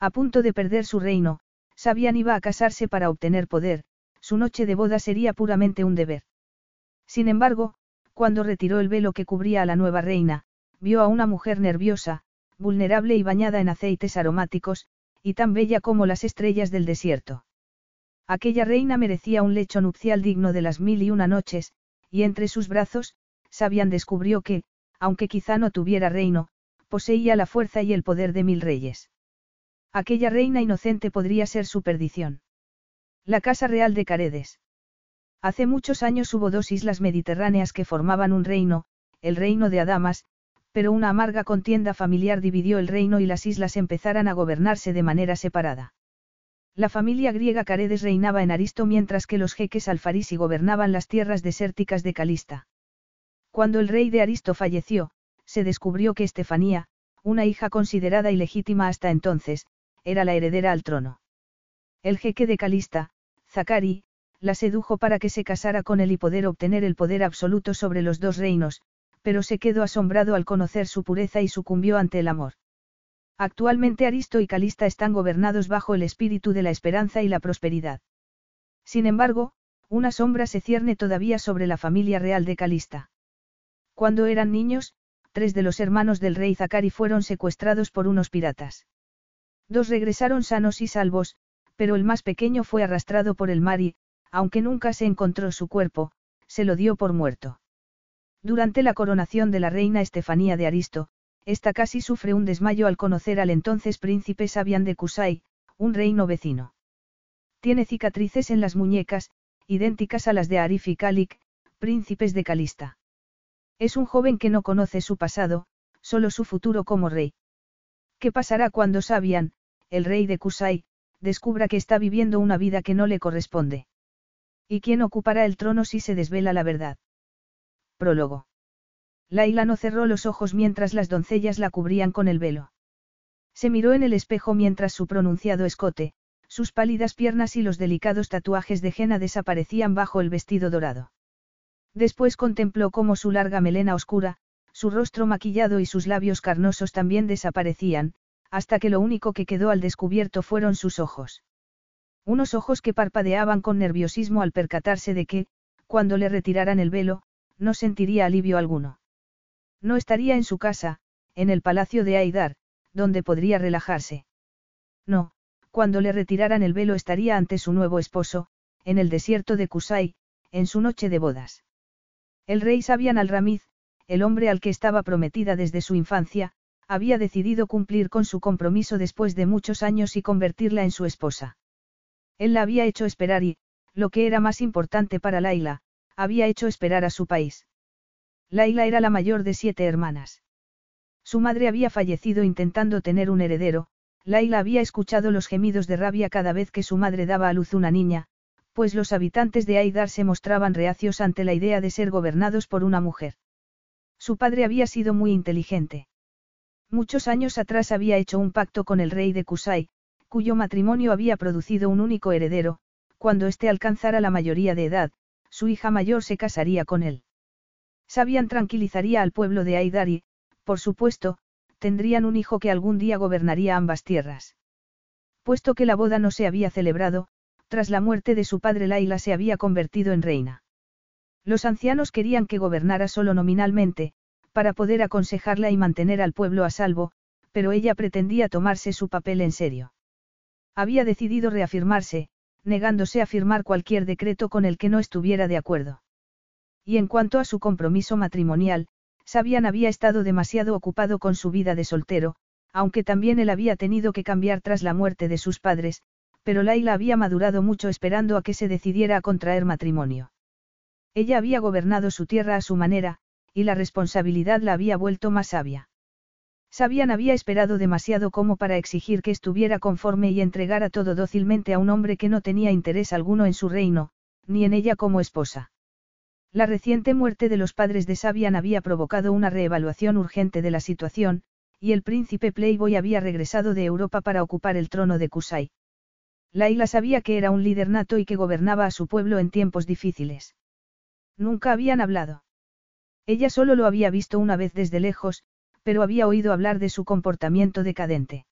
A punto de perder su reino, Sabian iba a casarse para obtener poder, su noche de boda sería puramente un deber. Sin embargo, cuando retiró el velo que cubría a la nueva reina, vio a una mujer nerviosa, vulnerable y bañada en aceites aromáticos, y tan bella como las estrellas del desierto. Aquella reina merecía un lecho nupcial digno de las mil y una noches, y entre sus brazos, Sabian descubrió que, aunque quizá no tuviera reino, poseía la fuerza y el poder de mil reyes. Aquella reina inocente podría ser su perdición. La Casa Real de Caredes. Hace muchos años hubo dos islas mediterráneas que formaban un reino, el reino de Adamas, pero una amarga contienda familiar dividió el reino y las islas empezaran a gobernarse de manera separada. La familia griega Caredes reinaba en Aristo mientras que los jeques alfarisi gobernaban las tierras desérticas de Calista. Cuando el rey de Aristo falleció, se descubrió que Estefanía, una hija considerada ilegítima hasta entonces, era la heredera al trono. El jeque de Calista, Zacari, la sedujo para que se casara con él y poder obtener el poder absoluto sobre los dos reinos, pero se quedó asombrado al conocer su pureza y sucumbió ante el amor. Actualmente Aristo y Calista están gobernados bajo el espíritu de la esperanza y la prosperidad. Sin embargo, una sombra se cierne todavía sobre la familia real de Calista. Cuando eran niños, tres de los hermanos del rey Zacari fueron secuestrados por unos piratas. Dos regresaron sanos y salvos, pero el más pequeño fue arrastrado por el mar y, aunque nunca se encontró su cuerpo, se lo dio por muerto. Durante la coronación de la reina Estefanía de Aristo, esta casi sufre un desmayo al conocer al entonces príncipe Sabian de Kusai, un reino vecino. Tiene cicatrices en las muñecas, idénticas a las de Arif y Kalik, príncipes de Calista. Es un joven que no conoce su pasado, solo su futuro como rey. ¿Qué pasará cuando Sabian, el rey de Kusai, descubra que está viviendo una vida que no le corresponde? ¿Y quién ocupará el trono si se desvela la verdad? Prólogo. Laila no cerró los ojos mientras las doncellas la cubrían con el velo. Se miró en el espejo mientras su pronunciado escote, sus pálidas piernas y los delicados tatuajes de jena desaparecían bajo el vestido dorado. Después contempló cómo su larga melena oscura, su rostro maquillado y sus labios carnosos también desaparecían, hasta que lo único que quedó al descubierto fueron sus ojos. Unos ojos que parpadeaban con nerviosismo al percatarse de que, cuando le retiraran el velo, no sentiría alivio alguno. No estaría en su casa, en el palacio de Aidar, donde podría relajarse. No, cuando le retiraran el velo estaría ante su nuevo esposo, en el desierto de Kusai, en su noche de bodas. El rey Sabian al-Ramiz, el hombre al que estaba prometida desde su infancia, había decidido cumplir con su compromiso después de muchos años y convertirla en su esposa. Él la había hecho esperar y, lo que era más importante para Laila, había hecho esperar a su país. Laila era la mayor de siete hermanas. Su madre había fallecido intentando tener un heredero, Laila había escuchado los gemidos de rabia cada vez que su madre daba a luz una niña, pues los habitantes de Aidar se mostraban reacios ante la idea de ser gobernados por una mujer. Su padre había sido muy inteligente. Muchos años atrás había hecho un pacto con el rey de Kusai, cuyo matrimonio había producido un único heredero, cuando éste alcanzara la mayoría de edad, su hija mayor se casaría con él. Sabian tranquilizaría al pueblo de Aidar y, por supuesto, tendrían un hijo que algún día gobernaría ambas tierras. Puesto que la boda no se había celebrado, tras la muerte de su padre Laila se había convertido en reina. Los ancianos querían que gobernara solo nominalmente, para poder aconsejarla y mantener al pueblo a salvo, pero ella pretendía tomarse su papel en serio. Había decidido reafirmarse, negándose a firmar cualquier decreto con el que no estuviera de acuerdo. Y en cuanto a su compromiso matrimonial, Sabian había estado demasiado ocupado con su vida de soltero, aunque también él había tenido que cambiar tras la muerte de sus padres, pero Laila había madurado mucho esperando a que se decidiera a contraer matrimonio. Ella había gobernado su tierra a su manera, y la responsabilidad la había vuelto más sabia. Sabian había esperado demasiado como para exigir que estuviera conforme y entregara todo dócilmente a un hombre que no tenía interés alguno en su reino, ni en ella como esposa. La reciente muerte de los padres de Sabian había provocado una reevaluación urgente de la situación, y el príncipe Playboy había regresado de Europa para ocupar el trono de Kusai. Laila sabía que era un líder nato y que gobernaba a su pueblo en tiempos difíciles. Nunca habían hablado. Ella solo lo había visto una vez desde lejos, pero había oído hablar de su comportamiento decadente.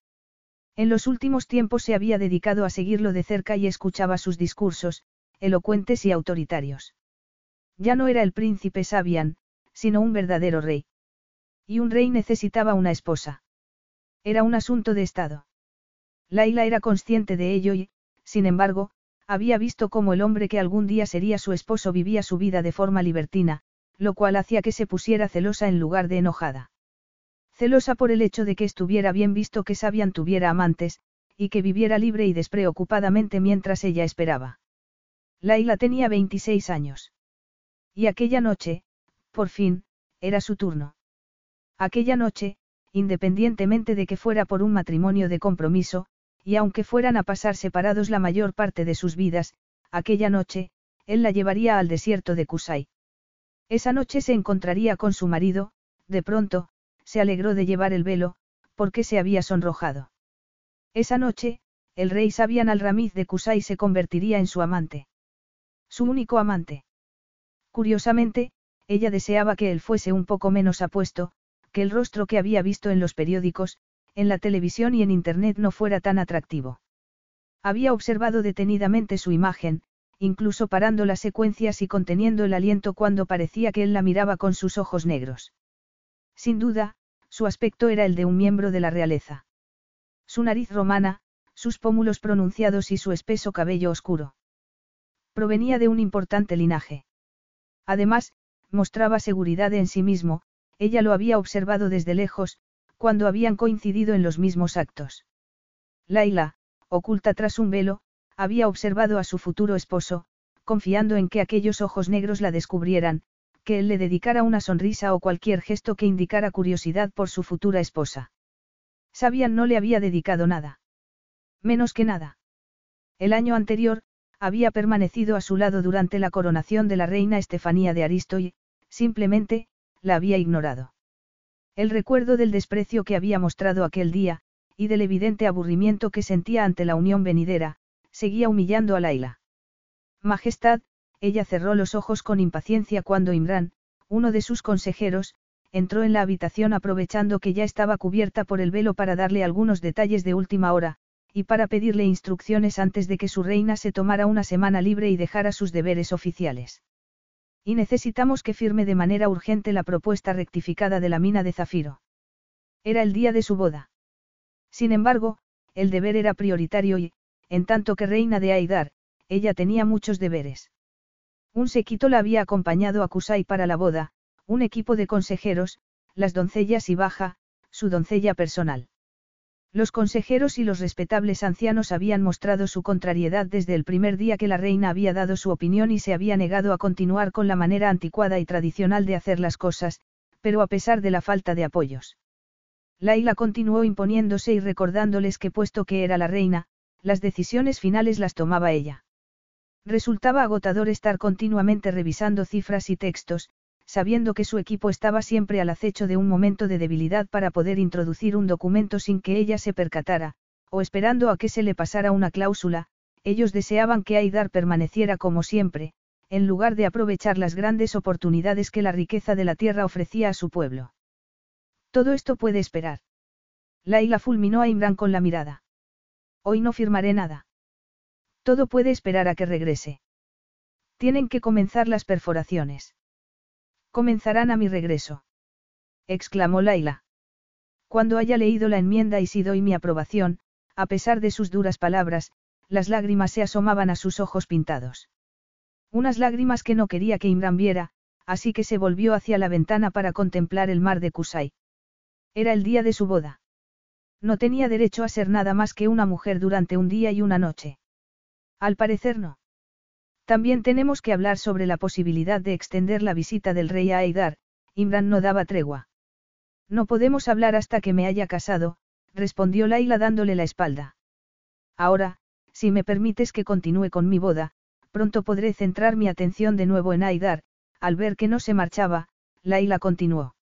En los últimos tiempos se había dedicado a seguirlo de cerca y escuchaba sus discursos, elocuentes y autoritarios. Ya no era el príncipe Sabian, sino un verdadero rey. Y un rey necesitaba una esposa. Era un asunto de Estado. Laila era consciente de ello y, sin embargo, había visto cómo el hombre que algún día sería su esposo vivía su vida de forma libertina, lo cual hacía que se pusiera celosa en lugar de enojada. Celosa por el hecho de que estuviera bien visto que Sabian tuviera amantes, y que viviera libre y despreocupadamente mientras ella esperaba. Laila tenía 26 años. Y aquella noche, por fin, era su turno. Aquella noche, independientemente de que fuera por un matrimonio de compromiso, y aunque fueran a pasar separados la mayor parte de sus vidas, aquella noche, él la llevaría al desierto de Kusai. Esa noche se encontraría con su marido, de pronto, se alegró de llevar el velo, porque se había sonrojado. Esa noche, el rey Sabian al-Ramiz de Kusai se convertiría en su amante. Su único amante. Curiosamente, ella deseaba que él fuese un poco menos apuesto, que el rostro que había visto en los periódicos, en la televisión y en Internet no fuera tan atractivo. Había observado detenidamente su imagen, incluso parando las secuencias y conteniendo el aliento cuando parecía que él la miraba con sus ojos negros. Sin duda, su aspecto era el de un miembro de la realeza. Su nariz romana, sus pómulos pronunciados y su espeso cabello oscuro. Provenía de un importante linaje. Además, mostraba seguridad en sí mismo, ella lo había observado desde lejos, cuando habían coincidido en los mismos actos. Laila, oculta tras un velo, había observado a su futuro esposo, confiando en que aquellos ojos negros la descubrieran, que él le dedicara una sonrisa o cualquier gesto que indicara curiosidad por su futura esposa. Sabian no le había dedicado nada. Menos que nada. El año anterior, había permanecido a su lado durante la coronación de la reina Estefanía de Aristo y, simplemente, la había ignorado. El recuerdo del desprecio que había mostrado aquel día, y del evidente aburrimiento que sentía ante la unión venidera, seguía humillando a Laila. Majestad, ella cerró los ojos con impaciencia cuando Imran, uno de sus consejeros, entró en la habitación aprovechando que ya estaba cubierta por el velo para darle algunos detalles de última hora, y para pedirle instrucciones antes de que su reina se tomara una semana libre y dejara sus deberes oficiales. Y necesitamos que firme de manera urgente la propuesta rectificada de la mina de zafiro. Era el día de su boda. Sin embargo, el deber era prioritario y, en tanto que reina de Aidar, ella tenía muchos deberes. Un sequito la había acompañado a Kusai para la boda, un equipo de consejeros, las doncellas y Baja, su doncella personal. Los consejeros y los respetables ancianos habían mostrado su contrariedad desde el primer día que la reina había dado su opinión y se había negado a continuar con la manera anticuada y tradicional de hacer las cosas, pero a pesar de la falta de apoyos. Laila continuó imponiéndose y recordándoles que puesto que era la reina, las decisiones finales las tomaba ella. Resultaba agotador estar continuamente revisando cifras y textos, sabiendo que su equipo estaba siempre al acecho de un momento de debilidad para poder introducir un documento sin que ella se percatara, o esperando a que se le pasara una cláusula, ellos deseaban que Aidar permaneciera como siempre, en lugar de aprovechar las grandes oportunidades que la riqueza de la tierra ofrecía a su pueblo. Todo esto puede esperar. Laila fulminó a Imran con la mirada. Hoy no firmaré nada. Todo puede esperar a que regrese. Tienen que comenzar las perforaciones. Comenzarán a mi regreso. Exclamó Laila. Cuando haya leído la enmienda y si doy mi aprobación, a pesar de sus duras palabras, las lágrimas se asomaban a sus ojos pintados. Unas lágrimas que no quería que Imran viera, así que se volvió hacia la ventana para contemplar el mar de Kusai. Era el día de su boda. No tenía derecho a ser nada más que una mujer durante un día y una noche. Al parecer no. También tenemos que hablar sobre la posibilidad de extender la visita del rey a Aidar, Imran no daba tregua. No podemos hablar hasta que me haya casado, respondió Laila dándole la espalda. Ahora, si me permites que continúe con mi boda, pronto podré centrar mi atención de nuevo en Aidar, al ver que no se marchaba, Laila continuó.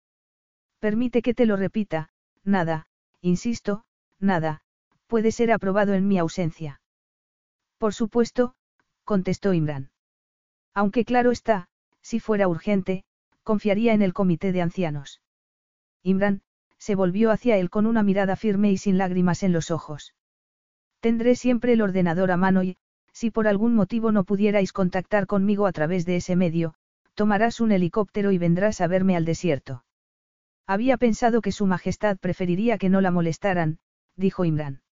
Permite que te lo repita, nada, insisto, nada, puede ser aprobado en mi ausencia. Por supuesto, contestó Imran. Aunque claro está, si fuera urgente, confiaría en el comité de ancianos. Imran, se volvió hacia él con una mirada firme y sin lágrimas en los ojos. Tendré siempre el ordenador a mano y, si por algún motivo no pudierais contactar conmigo a través de ese medio, tomarás un helicóptero y vendrás a verme al desierto. Había pensado que Su Majestad preferiría que no la molestaran, dijo Imran.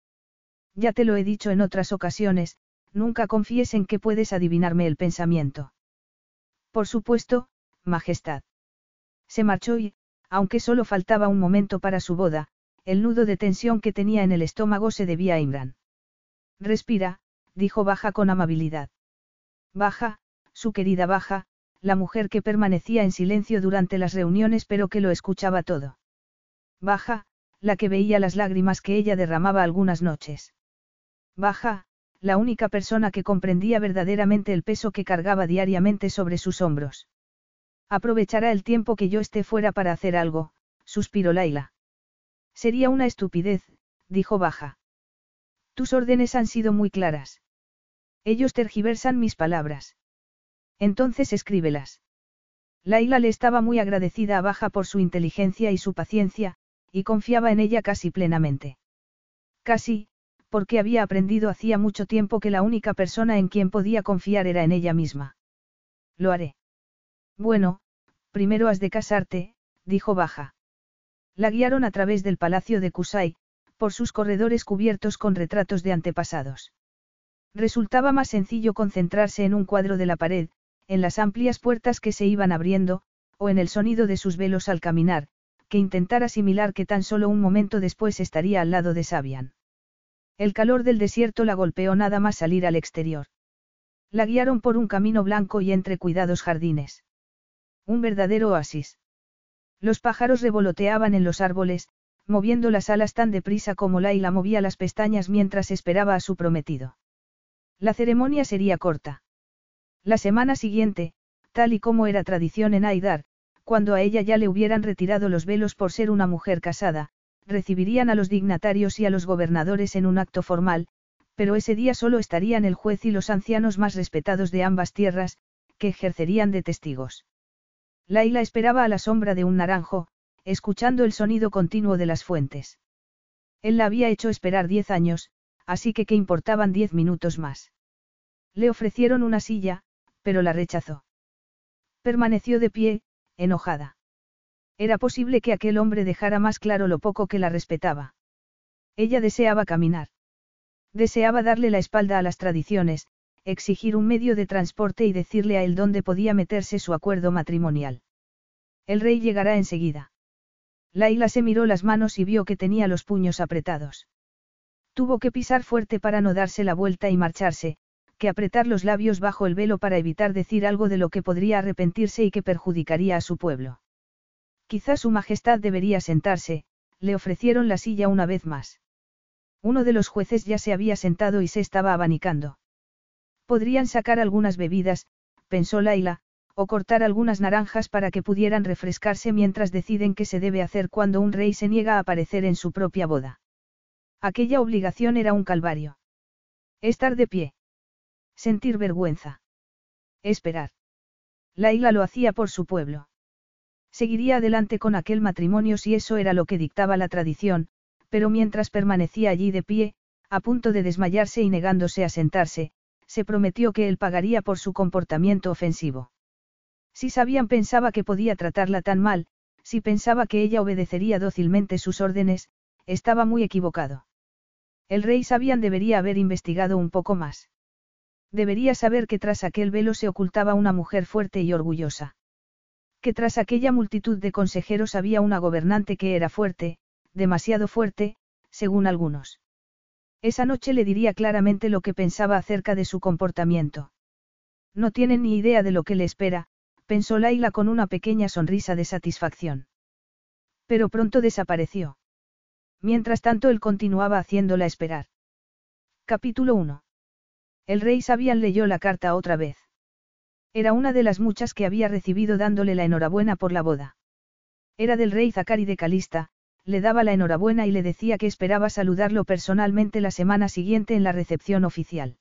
Ya te lo he dicho en otras ocasiones, nunca confíes en que puedes adivinarme el pensamiento. Por supuesto, Majestad. Se marchó y, aunque solo faltaba un momento para su boda, el nudo de tensión que tenía en el estómago se debía a Imran. Respira, dijo Baja con amabilidad. Baja, su querida Baja, la mujer que permanecía en silencio durante las reuniones pero que lo escuchaba todo. Baja, la que veía las lágrimas que ella derramaba algunas noches. Baja, la única persona que comprendía verdaderamente el peso que cargaba diariamente sobre sus hombros. Aprovechará el tiempo que yo esté fuera para hacer algo, suspiró Laila. Sería una estupidez, dijo Baja. Tus órdenes han sido muy claras. Ellos tergiversan mis palabras. Entonces escríbelas. Laila le estaba muy agradecida a Baja por su inteligencia y su paciencia, y confiaba en ella casi plenamente. Casi, porque había aprendido hacía mucho tiempo que la única persona en quien podía confiar era en ella misma. Lo haré. Bueno, primero has de casarte, dijo Baja. La guiaron a través del palacio de Kusai, por sus corredores cubiertos con retratos de antepasados. Resultaba más sencillo concentrarse en un cuadro de la pared, en las amplias puertas que se iban abriendo, o en el sonido de sus velos al caminar, que intentar asimilar que tan solo un momento después estaría al lado de Sabian. El calor del desierto la golpeó nada más salir al exterior. La guiaron por un camino blanco y entre cuidados jardines. Un verdadero oasis. Los pájaros revoloteaban en los árboles, moviendo las alas tan deprisa como Laila movía las pestañas mientras esperaba a su prometido. La ceremonia sería corta. La semana siguiente, tal y como era tradición en Aidar, cuando a ella ya le hubieran retirado los velos por ser una mujer casada, recibirían a los dignatarios y a los gobernadores en un acto formal, pero ese día solo estarían el juez y los ancianos más respetados de ambas tierras, que ejercerían de testigos. Laila esperaba a la sombra de un naranjo, escuchando el sonido continuo de las fuentes. Él la había hecho esperar diez años, así que qué importaban diez minutos más. Le ofrecieron una silla, pero la rechazó. Permaneció de pie, enojada. Era posible que aquel hombre dejara más claro lo poco que la respetaba. Ella deseaba caminar. Deseaba darle la espalda a las tradiciones, exigir un medio de transporte y decirle a él dónde podía meterse su acuerdo matrimonial. El rey llegará enseguida. Laila se miró las manos y vio que tenía los puños apretados. Tuvo que pisar fuerte para no darse la vuelta y marcharse, que apretar los labios bajo el velo para evitar decir algo de lo que podría arrepentirse y que perjudicaría a su pueblo. Quizás su majestad debería sentarse, le ofrecieron la silla una vez más. Uno de los jueces ya se había sentado y se estaba abanicando. Podrían sacar algunas bebidas, pensó Laila, o cortar algunas naranjas para que pudieran refrescarse mientras deciden qué se debe hacer cuando un rey se niega a aparecer en su propia boda. Aquella obligación era un calvario. Estar de pie. Sentir vergüenza. Esperar. Laila lo hacía por su pueblo. Seguiría adelante con aquel matrimonio si eso era lo que dictaba la tradición, pero mientras permanecía allí de pie, a punto de desmayarse y negándose a sentarse, se prometió que él pagaría por su comportamiento ofensivo. Si Sabian pensaba que podía tratarla tan mal, si pensaba que ella obedecería dócilmente sus órdenes, estaba muy equivocado. El rey Sabian debería haber investigado un poco más. Debería saber que tras aquel velo se ocultaba una mujer fuerte y orgullosa. Que tras aquella multitud de consejeros había una gobernante que era fuerte, demasiado fuerte, según algunos. Esa noche le diría claramente lo que pensaba acerca de su comportamiento. No tienen ni idea de lo que le espera, pensó Laila con una pequeña sonrisa de satisfacción. Pero pronto desapareció. Mientras tanto él continuaba haciéndola esperar. Capítulo 1. El rey Sabian leyó la carta otra vez. Era una de las muchas que había recibido dándole la enhorabuena por la boda. Era del rey Zacari de Calista, le daba la enhorabuena y le decía que esperaba saludarlo personalmente la semana siguiente en la recepción oficial.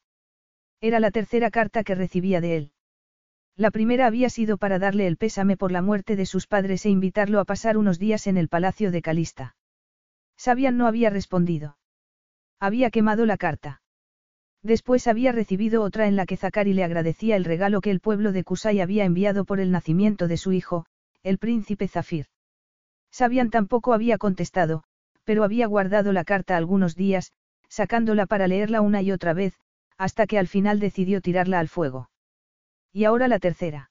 Era la tercera carta que recibía de él. La primera había sido para darle el pésame por la muerte de sus padres e invitarlo a pasar unos días en el palacio de Calista. Sabian no había respondido. Había quemado la carta. Después había recibido otra en la que Zakari le agradecía el regalo que el pueblo de Kusai había enviado por el nacimiento de su hijo, el príncipe Zafir. Sabian tampoco había contestado, pero había guardado la carta algunos días, sacándola para leerla una y otra vez, hasta que al final decidió tirarla al fuego. Y ahora la tercera.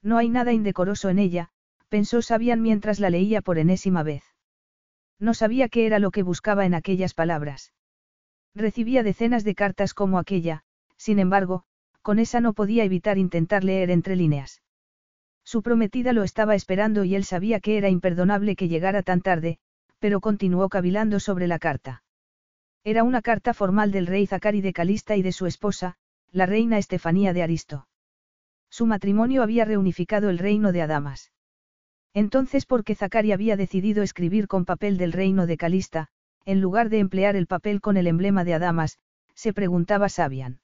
No hay nada indecoroso en ella, pensó Sabian mientras la leía por enésima vez. No sabía qué era lo que buscaba en aquellas palabras. Recibía decenas de cartas como aquella, sin embargo, con esa no podía evitar intentar leer entre líneas. Su prometida lo estaba esperando y él sabía que era imperdonable que llegara tan tarde, pero continuó cavilando sobre la carta. Era una carta formal del rey Zacari de Calista y de su esposa, la reina Estefanía de Aristo. Su matrimonio había reunificado el reino de Adamas. Entonces, ¿por qué Zacari había decidido escribir con papel del reino de Calista, en lugar de emplear el papel con el emblema de Adamas, se preguntaba Sabian.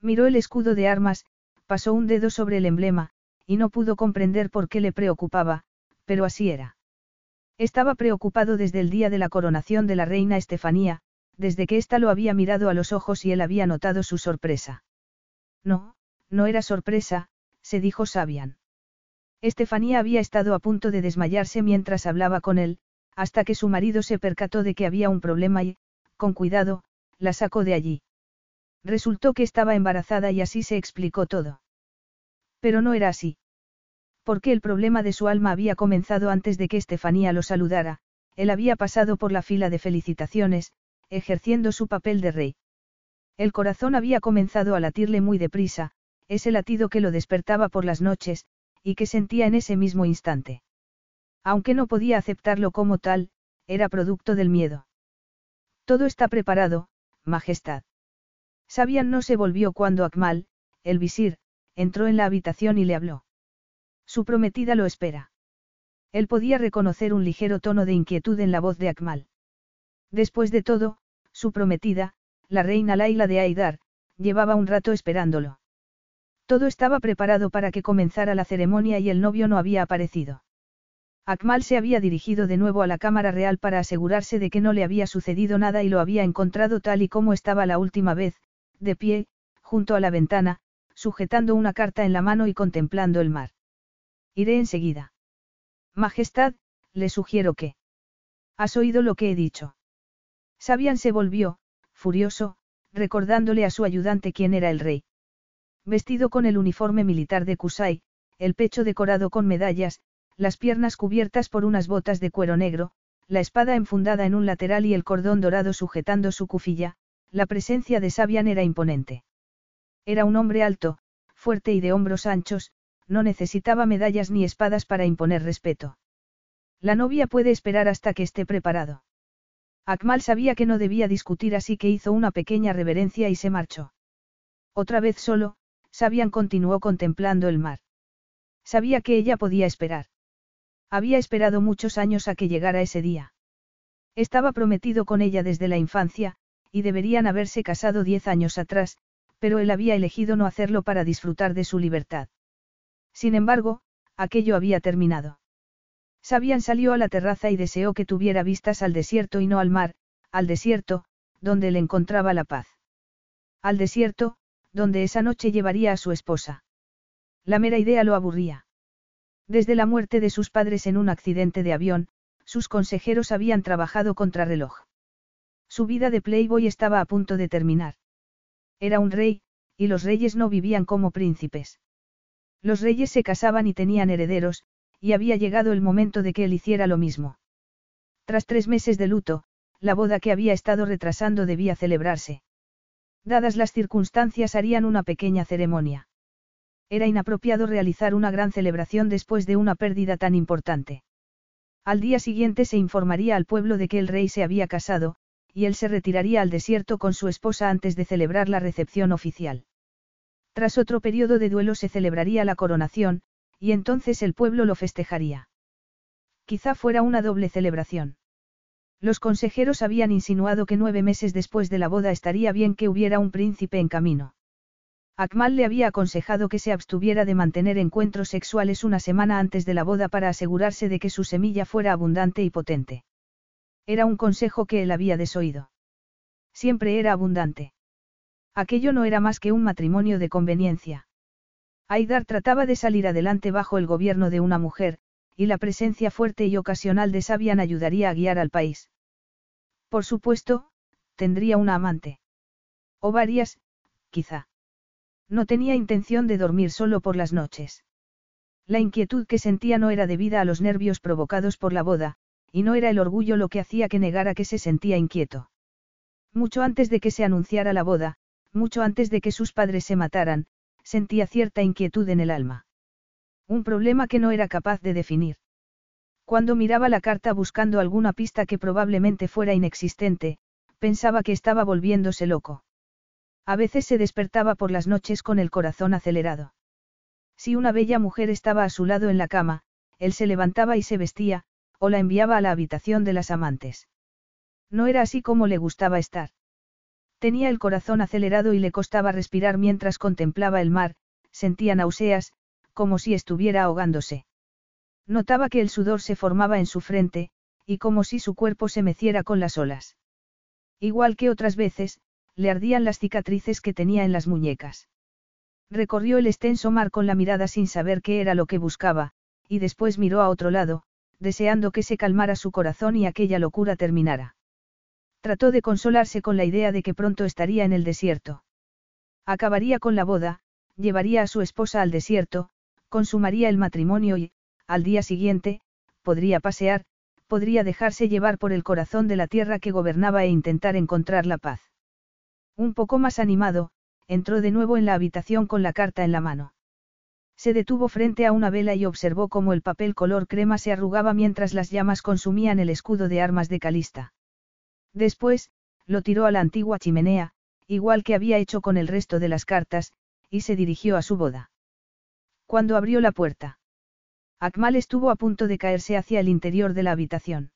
Miró el escudo de armas, pasó un dedo sobre el emblema, y no pudo comprender por qué le preocupaba, pero así era. Estaba preocupado desde el día de la coronación de la reina Estefanía, desde que ésta lo había mirado a los ojos y él había notado su sorpresa. No, no era sorpresa, se dijo Sabian. Estefanía había estado a punto de desmayarse mientras hablaba con él, hasta que su marido se percató de que había un problema y, con cuidado, la sacó de allí. Resultó que estaba embarazada y así se explicó todo. Pero no era así. Porque el problema de su alma había comenzado antes de que Estefanía lo saludara, él había pasado por la fila de felicitaciones, ejerciendo su papel de rey. El corazón había comenzado a latirle muy deprisa, ese latido que lo despertaba por las noches, y que sentía en ese mismo instante. Aunque no podía aceptarlo como tal, era producto del miedo. Todo está preparado, Majestad. Sabian no se volvió cuando Akmal, el visir, entró en la habitación y le habló. Su prometida lo espera. Él podía reconocer un ligero tono de inquietud en la voz de Akmal. Después de todo, su prometida, la reina Laila de Aidar, llevaba un rato esperándolo. Todo estaba preparado para que comenzara la ceremonia y el novio no había aparecido. Akmal se había dirigido de nuevo a la Cámara Real para asegurarse de que no le había sucedido nada y lo había encontrado tal y como estaba la última vez, de pie, junto a la ventana, sujetando una carta en la mano y contemplando el mar. Iré enseguida. Majestad, le sugiero que. ¿Has oído lo que he dicho? Sabian se volvió, furioso, recordándole a su ayudante quién era el rey. Vestido con el uniforme militar de Kusai, el pecho decorado con medallas, las piernas cubiertas por unas botas de cuero negro, la espada enfundada en un lateral y el cordón dorado sujetando su cufilla, la presencia de Sabian era imponente. Era un hombre alto, fuerte y de hombros anchos, no necesitaba medallas ni espadas para imponer respeto. La novia puede esperar hasta que esté preparado. Akmal sabía que no debía discutir así que hizo una pequeña reverencia y se marchó. Otra vez solo, Sabian continuó contemplando el mar. Sabía que ella podía esperar. Había esperado muchos años a que llegara ese día. Estaba prometido con ella desde la infancia, y deberían haberse casado diez años atrás, pero él había elegido no hacerlo para disfrutar de su libertad. Sin embargo, aquello había terminado. Sabian salió a la terraza y deseó que tuviera vistas al desierto y no al mar, al desierto, donde le encontraba la paz. Al desierto, donde esa noche llevaría a su esposa. La mera idea lo aburría. Desde la muerte de sus padres en un accidente de avión, sus consejeros habían trabajado contra reloj. Su vida de Playboy estaba a punto de terminar. Era un rey, y los reyes no vivían como príncipes. Los reyes se casaban y tenían herederos, y había llegado el momento de que él hiciera lo mismo. Tras tres meses de luto, la boda que había estado retrasando debía celebrarse. Dadas las circunstancias harían una pequeña ceremonia. Era inapropiado realizar una gran celebración después de una pérdida tan importante. Al día siguiente se informaría al pueblo de que el rey se había casado, y él se retiraría al desierto con su esposa antes de celebrar la recepción oficial. Tras otro periodo de duelo se celebraría la coronación, y entonces el pueblo lo festejaría. Quizá fuera una doble celebración. Los consejeros habían insinuado que nueve meses después de la boda estaría bien que hubiera un príncipe en camino. Akmal le había aconsejado que se abstuviera de mantener encuentros sexuales una semana antes de la boda para asegurarse de que su semilla fuera abundante y potente. Era un consejo que él había desoído. Siempre era abundante. Aquello no era más que un matrimonio de conveniencia. Aidar trataba de salir adelante bajo el gobierno de una mujer, y la presencia fuerte y ocasional de Sabian ayudaría a guiar al país. Por supuesto, tendría una amante. O varias, quizá. No tenía intención de dormir solo por las noches. La inquietud que sentía no era debida a los nervios provocados por la boda, y no era el orgullo lo que hacía que negara que se sentía inquieto. Mucho antes de que se anunciara la boda, mucho antes de que sus padres se mataran, sentía cierta inquietud en el alma. Un problema que no era capaz de definir. Cuando miraba la carta buscando alguna pista que probablemente fuera inexistente, pensaba que estaba volviéndose loco. A veces se despertaba por las noches con el corazón acelerado. Si una bella mujer estaba a su lado en la cama, él se levantaba y se vestía, o la enviaba a la habitación de las amantes. No era así como le gustaba estar. Tenía el corazón acelerado y le costaba respirar mientras contemplaba el mar, sentía náuseas, como si estuviera ahogándose. Notaba que el sudor se formaba en su frente, y como si su cuerpo se meciera con las olas. Igual que otras veces, le ardían las cicatrices que tenía en las muñecas. Recorrió el extenso mar con la mirada sin saber qué era lo que buscaba, y después miró a otro lado, deseando que se calmara su corazón y aquella locura terminara. Trató de consolarse con la idea de que pronto estaría en el desierto. Acabaría con la boda, llevaría a su esposa al desierto, consumaría el matrimonio y, al día siguiente, podría pasear, podría dejarse llevar por el corazón de la tierra que gobernaba e intentar encontrar la paz. Un poco más animado, entró de nuevo en la habitación con la carta en la mano. Se detuvo frente a una vela y observó cómo el papel color crema se arrugaba mientras las llamas consumían el escudo de armas de Calista. Después, lo tiró a la antigua chimenea, igual que había hecho con el resto de las cartas, y se dirigió a su boda. Cuando abrió la puerta. Akmal estuvo a punto de caerse hacia el interior de la habitación.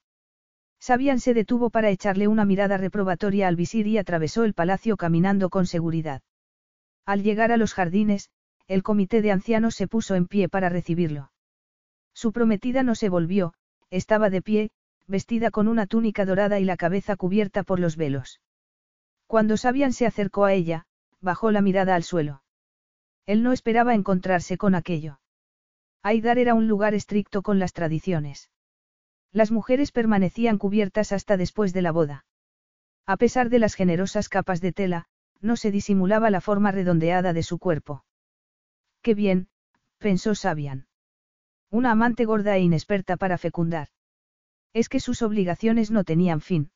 Sabian se detuvo para echarle una mirada reprobatoria al visir y atravesó el palacio caminando con seguridad. Al llegar a los jardines, el comité de ancianos se puso en pie para recibirlo. Su prometida no se volvió, estaba de pie, vestida con una túnica dorada y la cabeza cubierta por los velos. Cuando Sabian se acercó a ella, bajó la mirada al suelo. Él no esperaba encontrarse con aquello. Aidar era un lugar estricto con las tradiciones. Las mujeres permanecían cubiertas hasta después de la boda. A pesar de las generosas capas de tela, no se disimulaba la forma redondeada de su cuerpo. Qué bien, pensó Sabian. Una amante gorda e inexperta para fecundar. Es que sus obligaciones no tenían fin.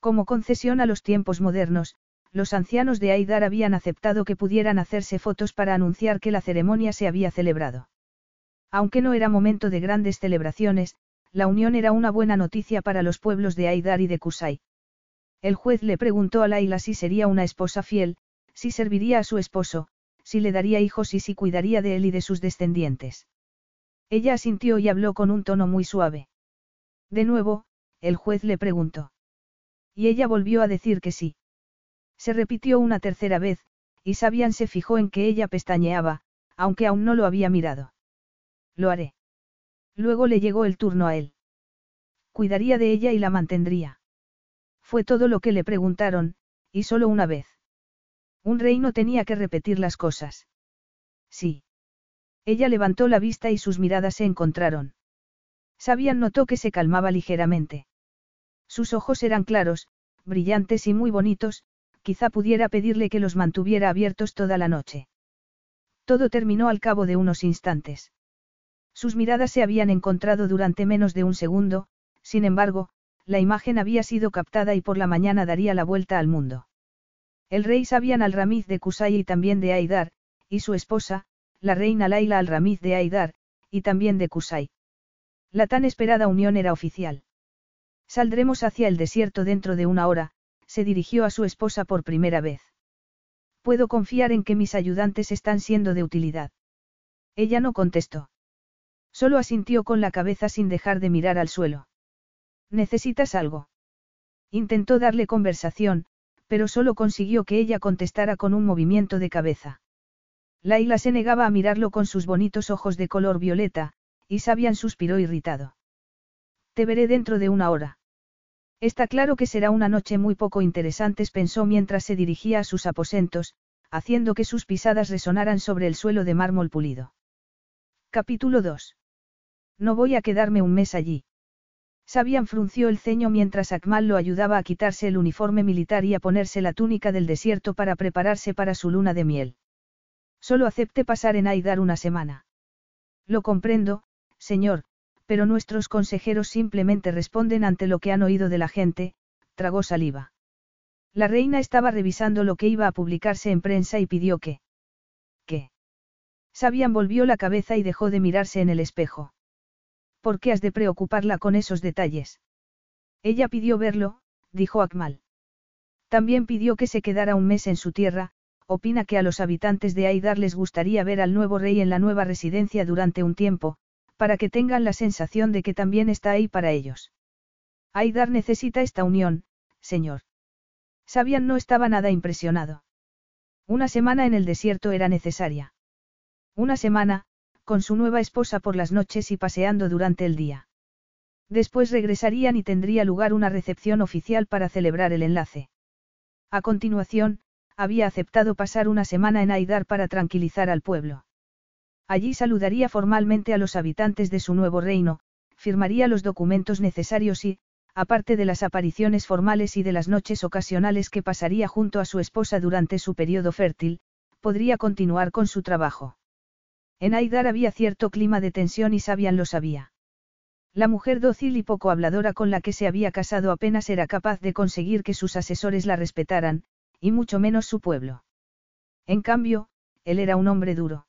Como concesión a los tiempos modernos, los ancianos de Aidar habían aceptado que pudieran hacerse fotos para anunciar que la ceremonia se había celebrado. Aunque no era momento de grandes celebraciones, la unión era una buena noticia para los pueblos de Aidar y de Kusai. El juez le preguntó a Laila si sería una esposa fiel, si serviría a su esposo, si le daría hijos y si cuidaría de él y de sus descendientes. Ella asintió y habló con un tono muy suave. De nuevo, el juez le preguntó. Y ella volvió a decir que sí. Se repitió una tercera vez, y Sabian se fijó en que ella pestañeaba, aunque aún no lo había mirado. Lo haré. Luego le llegó el turno a él. Cuidaría de ella y la mantendría. Fue todo lo que le preguntaron, y solo una vez. Un rey no tenía que repetir las cosas. Sí. Ella levantó la vista y sus miradas se encontraron. Sabian notó que se calmaba ligeramente. Sus ojos eran claros, brillantes y muy bonitos, quizá pudiera pedirle que los mantuviera abiertos toda la noche. Todo terminó al cabo de unos instantes. Sus miradas se habían encontrado durante menos de un segundo, sin embargo, la imagen había sido captada y por la mañana daría la vuelta al mundo. El rey Sabian al-Ramiz de Kusai y también de Aidar, y su esposa, la reina Laila al-Ramiz de Aidar, y también de Kusai. La tan esperada unión era oficial. Saldremos hacia el desierto dentro de una hora, se dirigió a su esposa por primera vez. Puedo confiar en que mis ayudantes están siendo de utilidad. Ella no contestó. Solo asintió con la cabeza sin dejar de mirar al suelo. ¿Necesitas algo? Intentó darle conversación, pero solo consiguió que ella contestara con un movimiento de cabeza. Laila se negaba a mirarlo con sus bonitos ojos de color violeta, y Sabian suspiró irritado. Te veré dentro de una hora. Está claro que será una noche muy poco interesante, pensó mientras se dirigía a sus aposentos, haciendo que sus pisadas resonaran sobre el suelo de mármol pulido. Capítulo 2. No voy a quedarme un mes allí. Sabian frunció el ceño mientras Akmal lo ayudaba a quitarse el uniforme militar y a ponerse la túnica del desierto para prepararse para su luna de miel. Solo acepte pasar en Aidar una semana. Lo comprendo, señor, pero nuestros consejeros simplemente responden ante lo que han oído de la gente, tragó saliva. La reina estaba revisando lo que iba a publicarse en prensa y pidió que... ¿Qué? Sabian volvió la cabeza y dejó de mirarse en el espejo. ¿Por qué has de preocuparla con esos detalles? Ella pidió verlo, dijo Akmal. También pidió que se quedara un mes en su tierra, opina que a los habitantes de Aidar les gustaría ver al nuevo rey en la nueva residencia durante un tiempo, para que tengan la sensación de que también está ahí para ellos. Aidar necesita esta unión, señor. Sabian no estaba nada impresionado. Una semana en el desierto era necesaria. Una semana, con su nueva esposa por las noches y paseando durante el día. Después regresarían y tendría lugar una recepción oficial para celebrar el enlace. A continuación, había aceptado pasar una semana en Aidar para tranquilizar al pueblo. Allí saludaría formalmente a los habitantes de su nuevo reino, firmaría los documentos necesarios y, aparte de las apariciones formales y de las noches ocasionales que pasaría junto a su esposa durante su periodo fértil, podría continuar con su trabajo. En Aidar había cierto clima de tensión y Sabian lo sabía. La mujer dócil y poco habladora con la que se había casado apenas era capaz de conseguir que sus asesores la respetaran, y mucho menos su pueblo. En cambio, él era un hombre duro.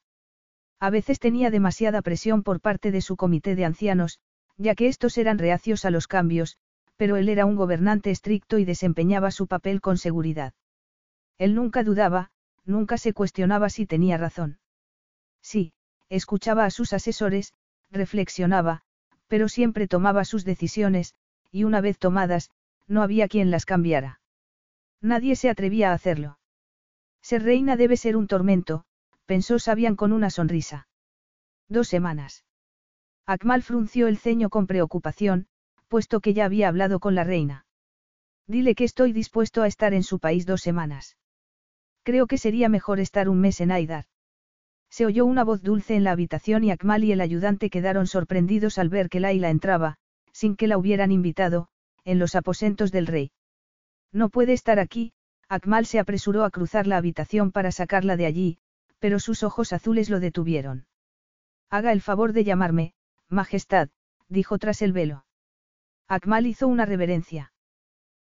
A veces tenía demasiada presión por parte de su comité de ancianos, ya que estos eran reacios a los cambios, pero él era un gobernante estricto y desempeñaba su papel con seguridad. Él nunca dudaba, nunca se cuestionaba si tenía razón. Sí, escuchaba a sus asesores, reflexionaba, pero siempre tomaba sus decisiones, y una vez tomadas, no había quien las cambiara. Nadie se atrevía a hacerlo. Ser reina debe ser un tormento, pensó Sabian con una sonrisa. Dos semanas. Akmal frunció el ceño con preocupación, puesto que ya había hablado con la reina. Dile que estoy dispuesto a estar en su país dos semanas. Creo que sería mejor estar un mes en Aidar. Se oyó una voz dulce en la habitación y Akmal y el ayudante quedaron sorprendidos al ver que Laila entraba, sin que la hubieran invitado, en los aposentos del rey. No puede estar aquí, Akmal se apresuró a cruzar la habitación para sacarla de allí, pero sus ojos azules lo detuvieron. Haga el favor de llamarme, Majestad, dijo tras el velo. Akmal hizo una reverencia.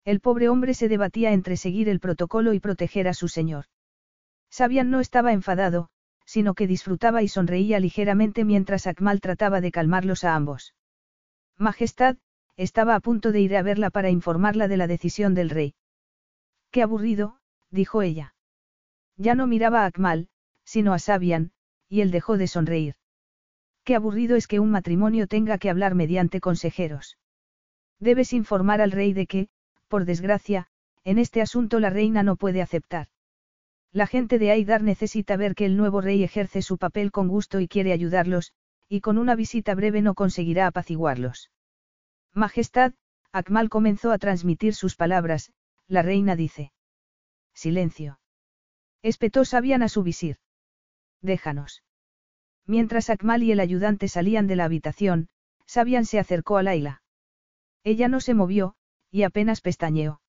El pobre hombre se debatía entre seguir el protocolo y proteger a su señor. Sabian no estaba enfadado, sino que disfrutaba y sonreía ligeramente mientras Akmal trataba de calmarlos a ambos. Majestad, estaba a punto de ir a verla para informarla de la decisión del rey. Qué aburrido, dijo ella. Ya no miraba a Akmal, sino a Sabian, y él dejó de sonreír. Qué aburrido es que un matrimonio tenga que hablar mediante consejeros. Debes informar al rey de que, por desgracia, en este asunto la reina no puede aceptar. La gente de Aidar necesita ver que el nuevo rey ejerce su papel con gusto y quiere ayudarlos, y con una visita breve no conseguirá apaciguarlos. Majestad, Akmal comenzó a transmitir sus palabras, la reina dice. Silencio. Espetó Sabian a su visir. Déjanos. Mientras Akmal y el ayudante salían de la habitación, Sabian se acercó a Laila. Ella no se movió, y apenas pestañeó.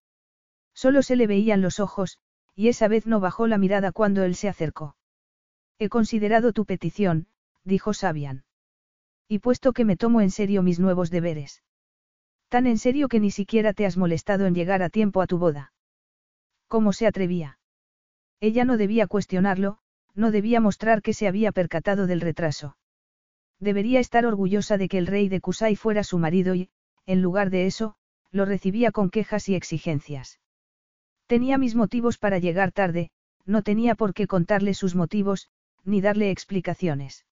Solo se le veían los ojos, y esa vez no bajó la mirada cuando él se acercó. He considerado tu petición, dijo Sabian. Y puesto que me tomo en serio mis nuevos deberes. Tan en serio que ni siquiera te has molestado en llegar a tiempo a tu boda. ¿Cómo se atrevía? Ella no debía cuestionarlo, no debía mostrar que se había percatado del retraso. Debería estar orgullosa de que el rey de Kusai fuera su marido y, en lugar de eso, lo recibía con quejas y exigencias. Tenía mis motivos para llegar tarde, no tenía por qué contarle sus motivos, ni darle explicaciones.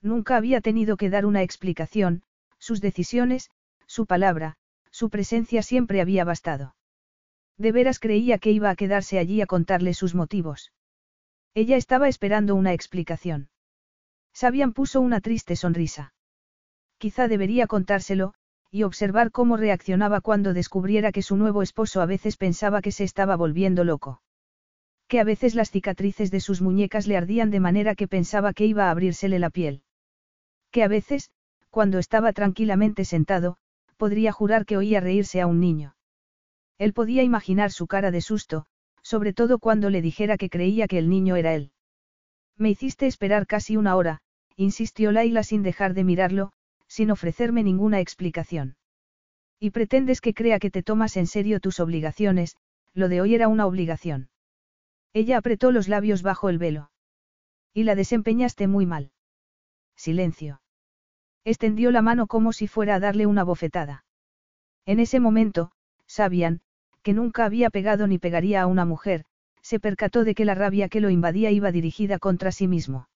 Nunca había tenido que dar una explicación, sus decisiones, su palabra, su presencia siempre había bastado. De veras creía que iba a quedarse allí a contarle sus motivos. Ella estaba esperando una explicación. Sabian puso una triste sonrisa. Quizá debería contárselo, y observar cómo reaccionaba cuando descubriera que su nuevo esposo a veces pensaba que se estaba volviendo loco. Que a veces las cicatrices de sus muñecas le ardían de manera que pensaba que iba a abrírsele la piel. Que a veces, cuando estaba tranquilamente sentado, podría jurar que oía reírse a un niño. Él podía imaginar su cara de susto, sobre todo cuando le dijera que creía que el niño era él. Me hiciste esperar casi una hora, insistió Laila sin dejar de mirarlo, sin ofrecerme ninguna explicación. Y pretendes que crea que te tomas en serio tus obligaciones, lo de hoy era una obligación. Ella apretó los labios bajo el velo. Y la desempeñaste muy mal. Silencio. Extendió la mano como si fuera a darle una bofetada. En ese momento, Sabian, que nunca había pegado ni pegaría a una mujer, se percató de que la rabia que lo invadía iba dirigida contra sí mismo.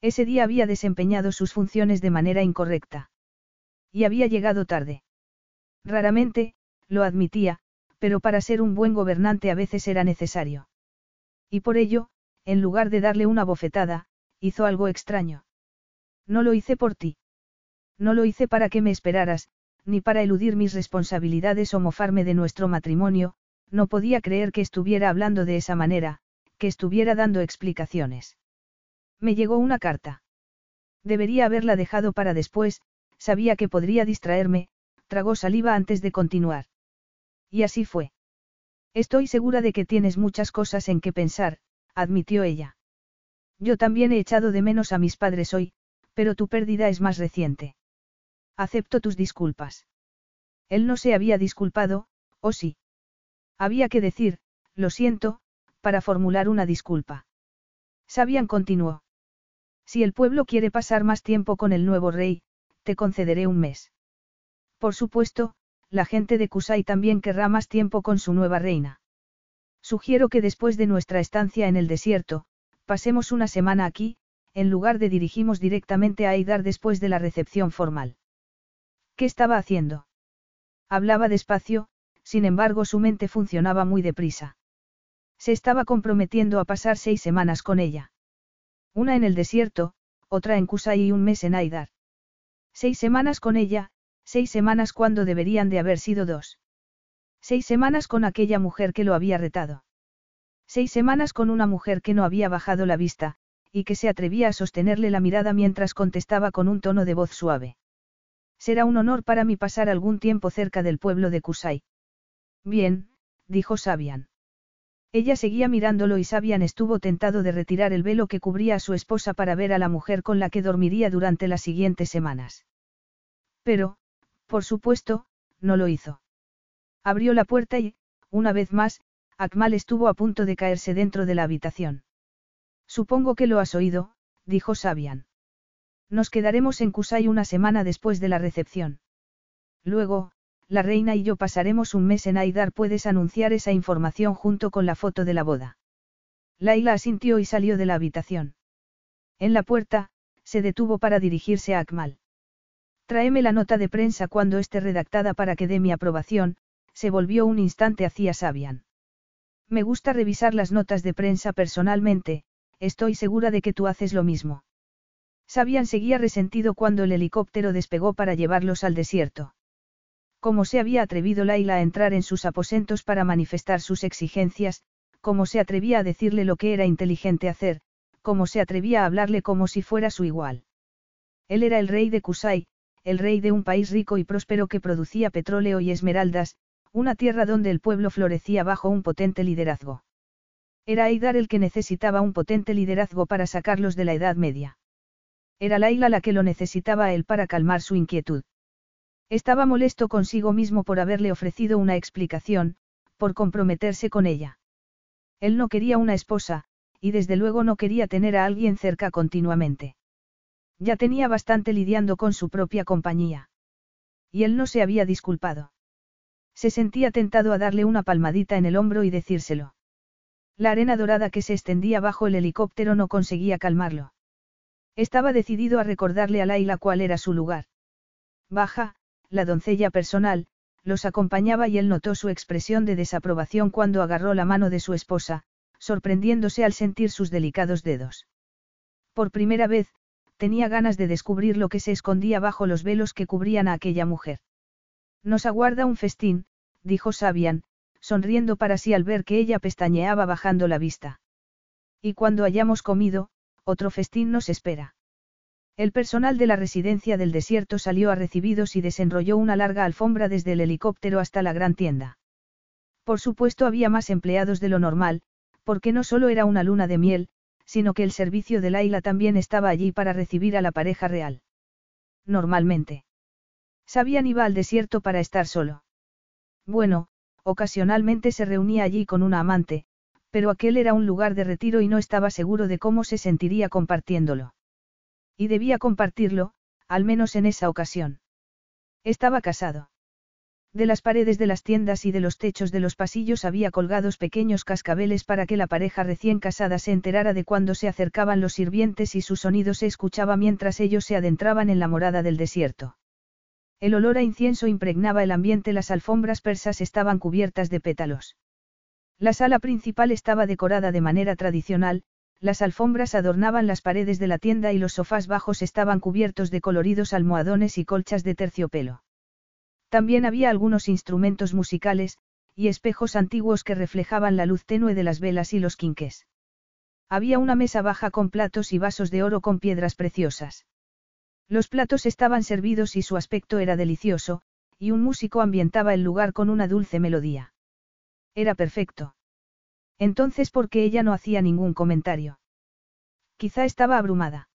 Ese día había desempeñado sus funciones de manera incorrecta. Y había llegado tarde. Raramente, lo admitía, pero para ser un buen gobernante a veces era necesario. Y por ello, en lugar de darle una bofetada, hizo algo extraño. No lo hice por ti. No lo hice para que me esperaras, ni para eludir mis responsabilidades o mofarme de nuestro matrimonio, no podía creer que estuviera hablando de esa manera, que estuviera dando explicaciones. Me llegó una carta. Debería haberla dejado para después, sabía que podría distraerme, tragó saliva antes de continuar. Y así fue. Estoy segura de que tienes muchas cosas en que pensar, admitió ella. Yo también he echado de menos a mis padres hoy, pero tu pérdida es más reciente. Acepto tus disculpas. Él no se había disculpado, ¿o sí? Había que decir, lo siento, para formular una disculpa. Sabian continuó. Si el pueblo quiere pasar más tiempo con el nuevo rey, te concederé un mes. Por supuesto, la gente de Kusai también querrá más tiempo con su nueva reina. Sugiero que después de nuestra estancia en el desierto, pasemos una semana aquí, en lugar de dirigimos directamente a Aidar después de la recepción formal. ¿Qué estaba haciendo? Hablaba despacio, sin embargo su mente funcionaba muy deprisa. Se estaba comprometiendo a pasar seis semanas con ella. Una en el desierto, otra en Kusai y un mes en Aidar. Seis semanas con ella, seis semanas cuando deberían de haber sido dos. Seis semanas con aquella mujer que lo había retado. Seis semanas con una mujer que no había bajado la vista, y que se atrevía a sostenerle la mirada mientras contestaba con un tono de voz suave. Será un honor para mí pasar algún tiempo cerca del pueblo de Kusai. Bien, dijo Sabian. Ella seguía mirándolo y Sabian estuvo tentado de retirar el velo que cubría a su esposa para ver a la mujer con la que dormiría durante las siguientes semanas. Pero, por supuesto, no lo hizo. Abrió la puerta y, una vez más, Akmal estuvo a punto de caerse dentro de la habitación. Supongo que lo has oído, dijo Sabian. Nos quedaremos en Kusai una semana después de la recepción. Luego, la reina y yo pasaremos un mes en Aidar. Puedes anunciar esa información junto con la foto de la boda. Laila asintió y salió de la habitación. En la puerta, se detuvo para dirigirse a Akmal. Tráeme la nota de prensa cuando esté redactada para que dé mi aprobación, se volvió un instante hacia Sabian. Me gusta revisar las notas de prensa personalmente, estoy segura de que tú haces lo mismo. Sabian seguía resentido cuando el helicóptero despegó para llevarlos al desierto. Cómo se había atrevido Laila a entrar en sus aposentos para manifestar sus exigencias, cómo se atrevía a decirle lo que era inteligente hacer, cómo se atrevía a hablarle como si fuera su igual. Él era el rey de Kusai, el rey de un país rico y próspero que producía petróleo y esmeraldas, una tierra donde el pueblo florecía bajo un potente liderazgo. Era Aidar el que necesitaba un potente liderazgo para sacarlos de la Edad Media. Era Laila la que lo necesitaba a él para calmar su inquietud. Estaba molesto consigo mismo por haberle ofrecido una explicación, por comprometerse con ella. Él no quería una esposa, y desde luego no quería tener a alguien cerca continuamente. Ya tenía bastante lidiando con su propia compañía. Y él no se había disculpado. Se sentía tentado a darle una palmadita en el hombro y decírselo. La arena dorada que se extendía bajo el helicóptero no conseguía calmarlo. Estaba decidido a recordarle a Laila cuál era su lugar. Baja, la doncella personal, los acompañaba y él notó su expresión de desaprobación cuando agarró la mano de su esposa, sorprendiéndose al sentir sus delicados dedos. Por primera vez, tenía ganas de descubrir lo que se escondía bajo los velos que cubrían a aquella mujer. Nos aguarda un festín, dijo Sabian, sonriendo para sí al ver que ella pestañeaba bajando la vista. Y cuando hayamos comido, otro festín nos espera. El personal de la residencia del desierto salió a recibidos y desenrolló una larga alfombra desde el helicóptero hasta la gran tienda. Por supuesto había más empleados de lo normal, porque no solo era una luna de miel, sino que el servicio de Laila también estaba allí para recibir a la pareja real. Normalmente. Sabían iba al desierto para estar solo. Bueno, ocasionalmente se reunía allí con una amante, pero aquel era un lugar de retiro y no estaba seguro de cómo se sentiría compartiéndolo. Y debía compartirlo, al menos en esa ocasión. Estaba casado. De las paredes de las tiendas y de los techos de los pasillos había colgados pequeños cascabeles para que la pareja recién casada se enterara de cuando se acercaban los sirvientes y su sonido se escuchaba mientras ellos se adentraban en la morada del desierto. El olor a incienso impregnaba el ambiente, las alfombras persas estaban cubiertas de pétalos. La sala principal estaba decorada de manera tradicional, las alfombras adornaban las paredes de la tienda y los sofás bajos estaban cubiertos de coloridos almohadones y colchas de terciopelo. También había algunos instrumentos musicales, y espejos antiguos que reflejaban la luz tenue de las velas y los quinques. Había una mesa baja con platos y vasos de oro con piedras preciosas. Los platos estaban servidos y su aspecto era delicioso, y un músico ambientaba el lugar con una dulce melodía. Era perfecto. Entonces, ¿por qué ella no hacía ningún comentario? Quizá estaba abrumada.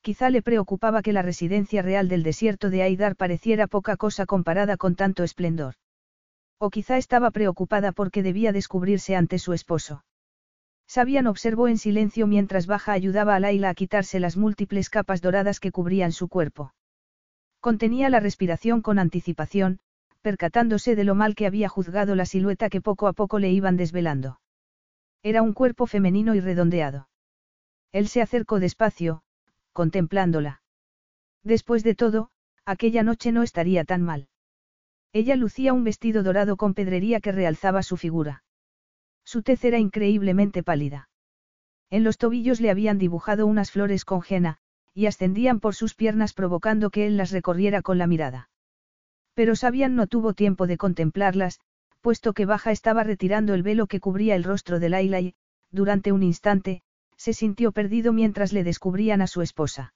Quizá le preocupaba que la residencia real del desierto de Aidar pareciera poca cosa comparada con tanto esplendor. O quizá estaba preocupada porque debía descubrirse ante su esposo. Sabian observó en silencio mientras Baja ayudaba a Laila a quitarse las múltiples capas doradas que cubrían su cuerpo. Contenía la respiración con anticipación, percatándose de lo mal que había juzgado la silueta que poco a poco le iban desvelando. Era un cuerpo femenino y redondeado. Él se acercó despacio, contemplándola. Después de todo, aquella noche no estaría tan mal. Ella lucía un vestido dorado con pedrería que realzaba su figura. Su tez era increíblemente pálida. En los tobillos le habían dibujado unas flores con jena, y ascendían por sus piernas provocando que él las recorriera con la mirada. Pero Sabian no tuvo tiempo de contemplarlas, puesto que Baja estaba retirando el velo que cubría el rostro de Laila y, durante un instante, se sintió perdido mientras le descubrían a su esposa.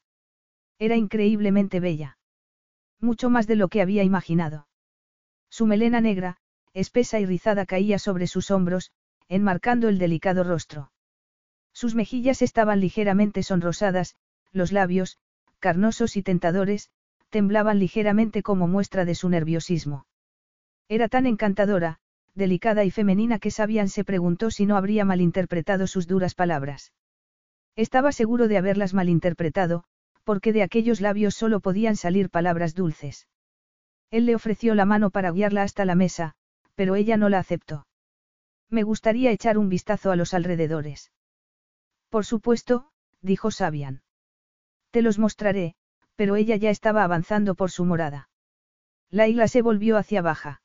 Era increíblemente bella. Mucho más de lo que había imaginado. Su melena negra, espesa y rizada caía sobre sus hombros, enmarcando el delicado rostro. Sus mejillas estaban ligeramente sonrosadas, los labios, carnosos y tentadores, temblaban ligeramente como muestra de su nerviosismo. Era tan encantadora, delicada y femenina que Sabian se preguntó si no habría malinterpretado sus duras palabras. Estaba seguro de haberlas malinterpretado, porque de aquellos labios solo podían salir palabras dulces. Él le ofreció la mano para guiarla hasta la mesa, pero ella no la aceptó. Me gustaría echar un vistazo a los alrededores. Por supuesto, dijo Sabian. Te los mostraré, pero ella ya estaba avanzando por su morada. Laila se volvió hacia baja.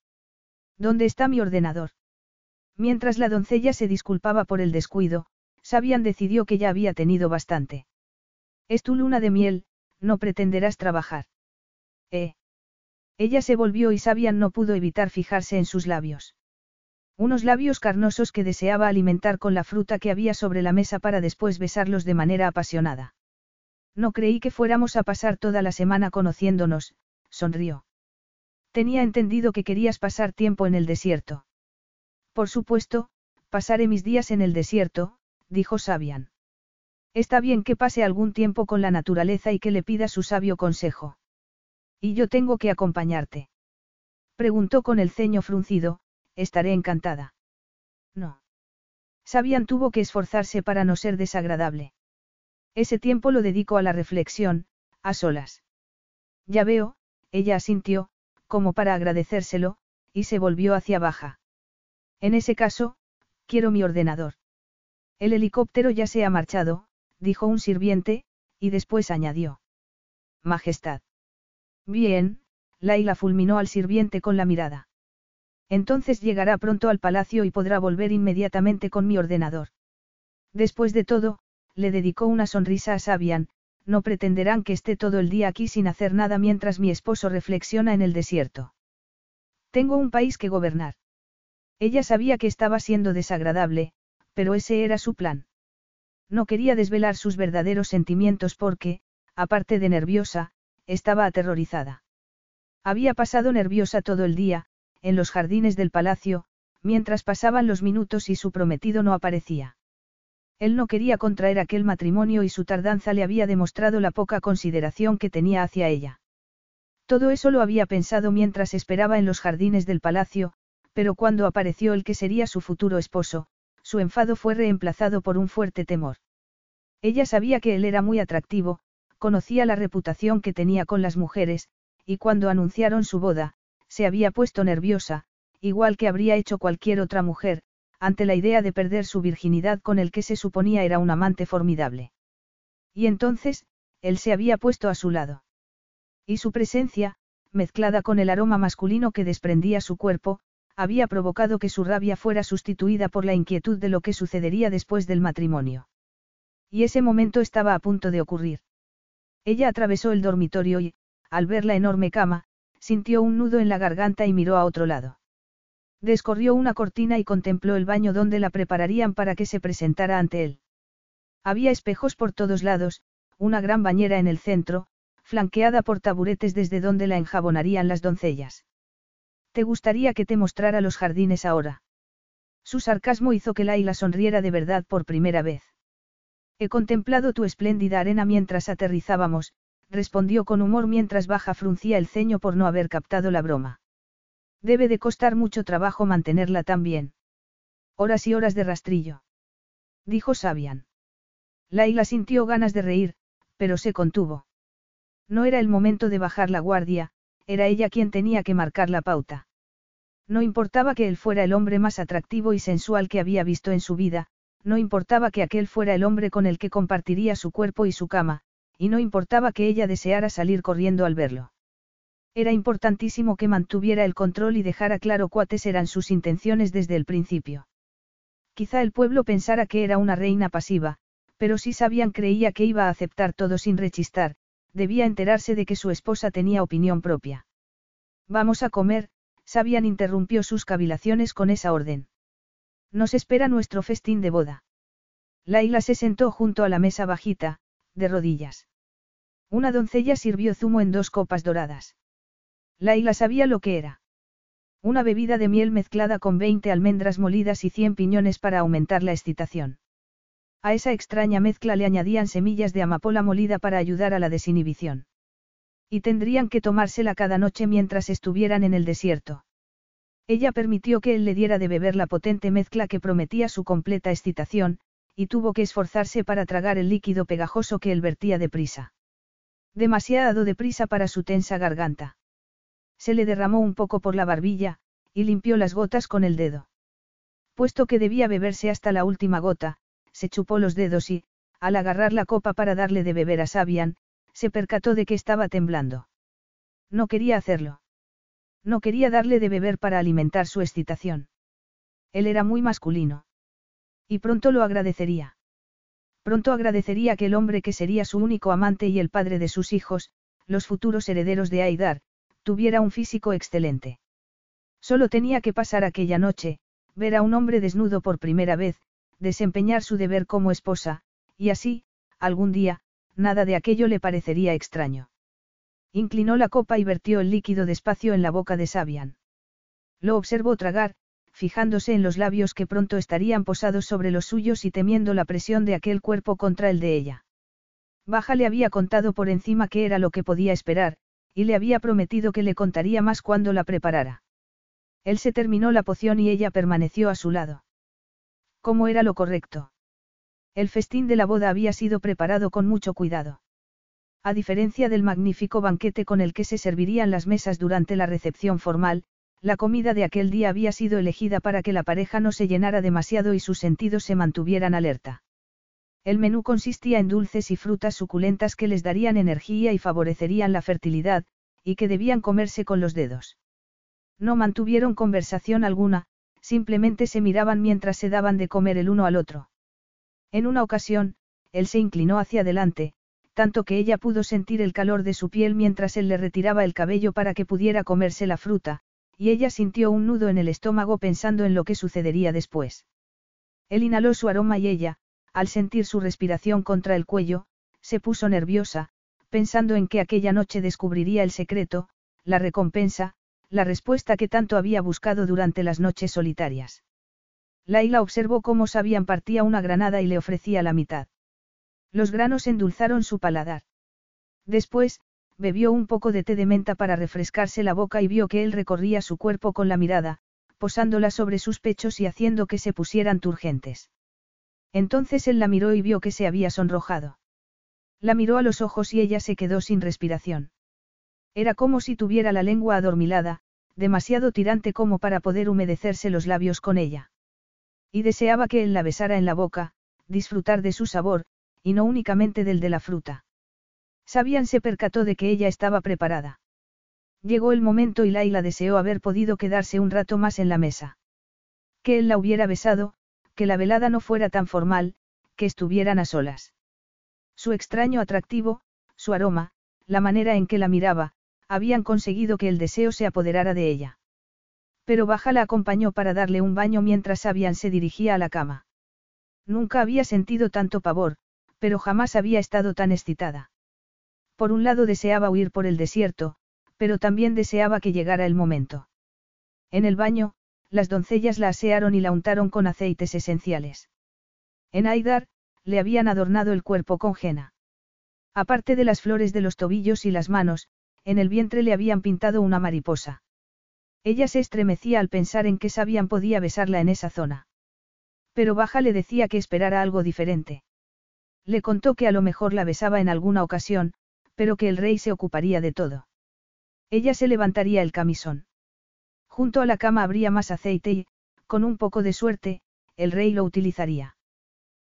¿Dónde está mi ordenador? Mientras la doncella se disculpaba por el descuido, Sabian decidió que ya había tenido bastante. Es tu luna de miel, no pretenderás trabajar. Eh. Ella se volvió y Sabian no pudo evitar fijarse en sus labios. Unos labios carnosos que deseaba alimentar con la fruta que había sobre la mesa para después besarlos de manera apasionada. No creí que fuéramos a pasar toda la semana conociéndonos, sonrió. Tenía entendido que querías pasar tiempo en el desierto. Por supuesto, pasaré mis días en el desierto, dijo Sabian. Está bien que pase algún tiempo con la naturaleza y que le pida su sabio consejo. ¿Y yo tengo que acompañarte? Preguntó con el ceño fruncido, estaré encantada. No. Sabian tuvo que esforzarse para no ser desagradable. Ese tiempo lo dedico a la reflexión, a solas. Ya veo, ella asintió, como para agradecérselo, y se volvió hacia baja. En ese caso, quiero mi ordenador. El helicóptero ya se ha marchado, dijo un sirviente, y después añadió. Majestad. Bien, Laila fulminó al sirviente con la mirada. Entonces llegará pronto al palacio y podrá volver inmediatamente con mi ordenador. Después de todo, le dedicó una sonrisa a Sabian, no pretenderán que esté todo el día aquí sin hacer nada mientras mi esposo reflexiona en el desierto. Tengo un país que gobernar. Ella sabía que estaba siendo desagradable, pero ese era su plan. No quería desvelar sus verdaderos sentimientos porque, aparte de nerviosa, estaba aterrorizada. Había pasado nerviosa todo el día, en los jardines del palacio, mientras pasaban los minutos y su prometido no aparecía. Él no quería contraer aquel matrimonio y su tardanza le había demostrado la poca consideración que tenía hacia ella. Todo eso lo había pensado mientras esperaba en los jardines del palacio, pero cuando apareció el que sería su futuro esposo, su enfado fue reemplazado por un fuerte temor. Ella sabía que él era muy atractivo, conocía la reputación que tenía con las mujeres, y cuando anunciaron su boda, se había puesto nerviosa, igual que habría hecho cualquier otra mujer, ante la idea de perder su virginidad con el que se suponía era un amante formidable. Y entonces, él se había puesto a su lado. Y su presencia, mezclada con el aroma masculino que desprendía su cuerpo, había provocado que su rabia fuera sustituida por la inquietud de lo que sucedería después del matrimonio. Y ese momento estaba a punto de ocurrir. Ella atravesó el dormitorio y, al ver la enorme cama, sintió un nudo en la garganta y miró a otro lado. Descorrió una cortina y contempló el baño donde la prepararían para que se presentara ante él. Había espejos por todos lados, una gran bañera en el centro, flanqueada por taburetes desde donde la enjabonarían las doncellas. ¿Te gustaría que te mostrara los jardines ahora? Su sarcasmo hizo que Laila sonriera de verdad por primera vez. He contemplado tu espléndida arena mientras aterrizábamos, respondió con humor mientras Baja fruncía el ceño por no haber captado la broma. Debe de costar mucho trabajo mantenerla tan bien. Horas y horas de rastrillo. Dijo Sabian. Laila sintió ganas de reír, pero se contuvo. No era el momento de bajar la guardia, era ella quien tenía que marcar la pauta. No importaba que él fuera el hombre más atractivo y sensual que había visto en su vida, no importaba que aquel fuera el hombre con el que compartiría su cuerpo y su cama, y no importaba que ella deseara salir corriendo al verlo. Era importantísimo que mantuviera el control y dejara claro cuáles eran sus intenciones desde el principio. Quizá el pueblo pensara que era una reina pasiva, pero si sabían creía que iba a aceptar todo sin rechistar, debía enterarse de que su esposa tenía opinión propia. Vamos a comer, Sabian interrumpió sus cavilaciones con esa orden. Nos espera nuestro festín de boda. Laila se sentó junto a la mesa bajita, de rodillas. Una doncella sirvió zumo en dos copas doradas. Laila sabía lo que era. Una bebida de miel mezclada con 20 almendras molidas y 100 piñones para aumentar la excitación. A esa extraña mezcla le añadían semillas de amapola molida para ayudar a la desinhibición. Y tendrían que tomársela cada noche mientras estuvieran en el desierto. Ella permitió que él le diera de beber la potente mezcla que prometía su completa excitación, y tuvo que esforzarse para tragar el líquido pegajoso que él vertía deprisa. Demasiado deprisa para su tensa garganta. Se le derramó un poco por la barbilla, y limpió las gotas con el dedo. Puesto que debía beberse hasta la última gota, se chupó los dedos y, al agarrar la copa para darle de beber a Sabian, se percató de que estaba temblando. No quería hacerlo. No quería darle de beber para alimentar su excitación. Él era muy masculino. Y pronto lo agradecería. Pronto agradecería a aquel hombre que sería su único amante y el padre de sus hijos, los futuros herederos de Aidar, tuviera un físico excelente. Solo tenía que pasar aquella noche, ver a un hombre desnudo por primera vez, desempeñar su deber como esposa, y así, algún día, nada de aquello le parecería extraño. Inclinó la copa y vertió el líquido despacio en la boca de Sabian. Lo observó tragar, fijándose en los labios que pronto estarían posados sobre los suyos y temiendo la presión de aquel cuerpo contra el de ella. Baja le había contado por encima qué era lo que podía esperar, y le había prometido que le contaría más cuando la preparara. Él se terminó la poción y ella permaneció a su lado. ¿Cómo era lo correcto? El festín de la boda había sido preparado con mucho cuidado. A diferencia del magnífico banquete con el que se servirían las mesas durante la recepción formal, la comida de aquel día había sido elegida para que la pareja no se llenara demasiado y sus sentidos se mantuvieran alerta. El menú consistía en dulces y frutas suculentas que les darían energía y favorecerían la fertilidad, y que debían comerse con los dedos. No mantuvieron conversación alguna, simplemente se miraban mientras se daban de comer el uno al otro. En una ocasión, él se inclinó hacia adelante, tanto que ella pudo sentir el calor de su piel mientras él le retiraba el cabello para que pudiera comerse la fruta, y ella sintió un nudo en el estómago pensando en lo que sucedería después. Él inhaló su aroma y ella, al sentir su respiración contra el cuello, se puso nerviosa, pensando en que aquella noche descubriría el secreto, la recompensa, la respuesta que tanto había buscado durante las noches solitarias. Laila observó cómo Sabian partía una granada y le ofrecía la mitad. Los granos endulzaron su paladar. Después, bebió un poco de té de menta para refrescarse la boca y vio que él recorría su cuerpo con la mirada, posándola sobre sus pechos y haciendo que se pusieran turgentes. Entonces él la miró y vio que se había sonrojado. La miró a los ojos y ella se quedó sin respiración. Era como si tuviera la lengua adormilada, demasiado tirante como para poder humedecerse los labios con ella. Y deseaba que él la besara en la boca, disfrutar de su sabor, y no únicamente del de la fruta. Sabian se percató de que ella estaba preparada. Llegó el momento y Laila deseó haber podido quedarse un rato más en la mesa. Que él la hubiera besado, que la velada no fuera tan formal, que estuvieran a solas. Su extraño atractivo, su aroma, la manera en que la miraba, habían conseguido que el deseo se apoderara de ella. Pero Baja la acompañó para darle un baño mientras Sabian se dirigía a la cama. Nunca había sentido tanto pavor, pero jamás había estado tan excitada. Por un lado deseaba huir por el desierto, pero también deseaba que llegara el momento. En el baño, las doncellas la asearon y la untaron con aceites esenciales. En Aidar, le habían adornado el cuerpo con jena. Aparte de las flores de los tobillos y las manos, en el vientre le habían pintado una mariposa. Ella se estremecía al pensar en que Sabian podía besarla en esa zona. Pero Baja le decía que esperara algo diferente. Le contó que a lo mejor la besaba en alguna ocasión, pero que el rey se ocuparía de todo. Ella se levantaría el camisón. Junto a la cama habría más aceite y, con un poco de suerte, el rey lo utilizaría.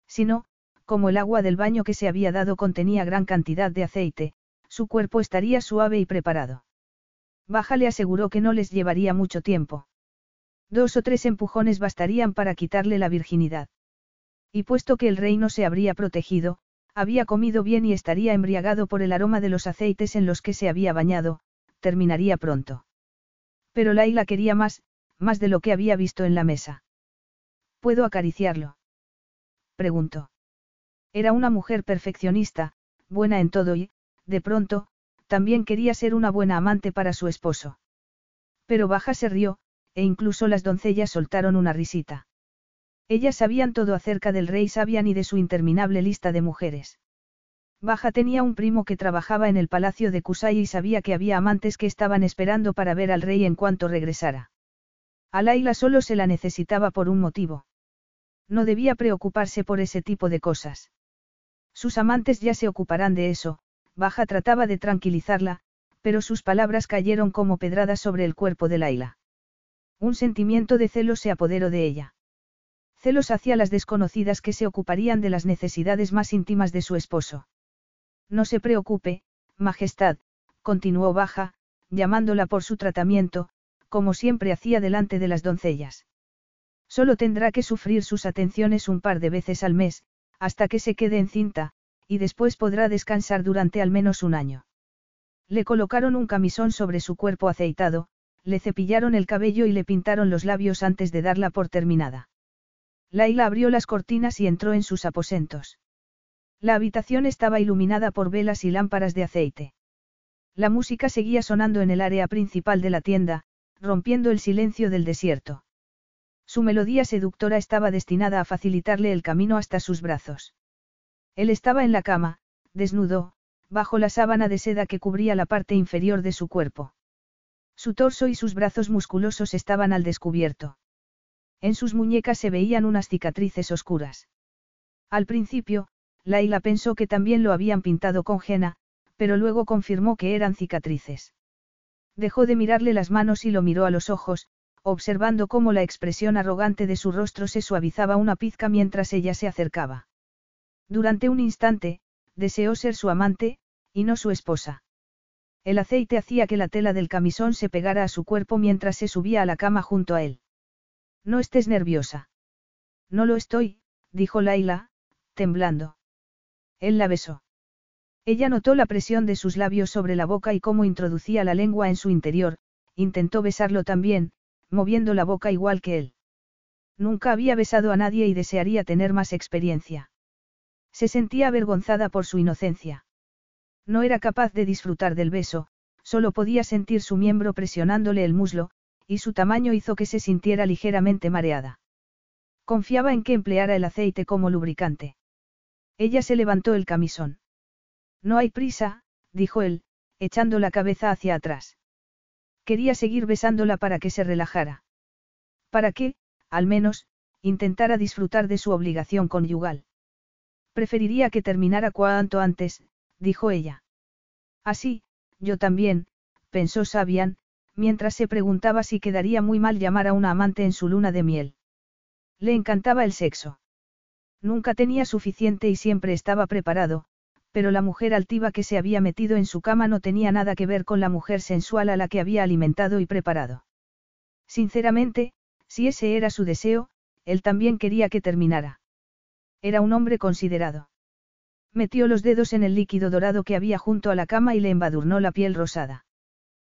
Si no, como el agua del baño que se había dado contenía gran cantidad de aceite, su cuerpo estaría suave y preparado. Baja le aseguró que no les llevaría mucho tiempo. Dos o tres empujones bastarían para quitarle la virginidad. Y puesto que el rey no se habría protegido, había comido bien y estaría embriagado por el aroma de los aceites en los que se había bañado, terminaría pronto. Pero Laila quería más, más de lo que había visto en la mesa. ¿Puedo acariciarlo? Preguntó. Era una mujer perfeccionista, buena en todo y, de pronto, también quería ser una buena amante para su esposo. Pero Baja se rió, e incluso las doncellas soltaron una risita. Ellas sabían todo acerca del rey Sabian y de su interminable lista de mujeres. Baja tenía un primo que trabajaba en el palacio de Kusai y sabía que había amantes que estaban esperando para ver al rey en cuanto regresara. A Laila solo se la necesitaba por un motivo. No debía preocuparse por ese tipo de cosas. Sus amantes ya se ocuparán de eso, Baja trataba de tranquilizarla, pero sus palabras cayeron como pedradas sobre el cuerpo de Laila. Un sentimiento de celos se apoderó de ella. Celos hacia las desconocidas que se ocuparían de las necesidades más íntimas de su esposo. No se preocupe, Majestad, continuó Baja, llamándola por su tratamiento, como siempre hacía delante de las doncellas. Solo tendrá que sufrir sus atenciones un par de veces al mes, hasta que se quede encinta, y después podrá descansar durante al menos un año. Le colocaron un camisón sobre su cuerpo aceitado, le cepillaron el cabello y le pintaron los labios antes de darla por terminada. Laila abrió las cortinas y entró en sus aposentos. La habitación estaba iluminada por velas y lámparas de aceite. La música seguía sonando en el área principal de la tienda, rompiendo el silencio del desierto. Su melodía seductora estaba destinada a facilitarle el camino hasta sus brazos. Él estaba en la cama, desnudo, bajo la sábana de seda que cubría la parte inferior de su cuerpo. Su torso y sus brazos musculosos estaban al descubierto. En sus muñecas se veían unas cicatrices oscuras. Al principio, Laila pensó que también lo habían pintado con jena, pero luego confirmó que eran cicatrices. Dejó de mirarle las manos y lo miró a los ojos, observando cómo la expresión arrogante de su rostro se suavizaba una pizca mientras ella se acercaba. Durante un instante, deseó ser su amante, y no su esposa. El aceite hacía que la tela del camisón se pegara a su cuerpo mientras se subía a la cama junto a él. No estés nerviosa. No lo estoy, dijo Laila, temblando. Él la besó. Ella notó la presión de sus labios sobre la boca y cómo introducía la lengua en su interior, intentó besarlo también, moviendo la boca igual que él. Nunca había besado a nadie y desearía tener más experiencia. Se sentía avergonzada por su inocencia. No era capaz de disfrutar del beso, solo podía sentir su miembro presionándole el muslo, y su tamaño hizo que se sintiera ligeramente mareada. Confiaba en que empleara el aceite como lubricante. Ella se levantó el camisón. No hay prisa, dijo él, echando la cabeza hacia atrás. Quería seguir besándola para que se relajara. Para que, al menos, intentara disfrutar de su obligación conyugal. Preferiría que terminara cuanto antes, dijo ella. Así, yo también, pensó Sabian, mientras se preguntaba si quedaría muy mal llamar a una amante en su luna de miel. Le encantaba el sexo. Nunca tenía suficiente y siempre estaba preparado, pero la mujer altiva que se había metido en su cama no tenía nada que ver con la mujer sensual a la que había alimentado y preparado. Sinceramente, si ese era su deseo, él también quería que terminara. Era un hombre considerado. Metió los dedos en el líquido dorado que había junto a la cama y le embadurnó la piel rosada.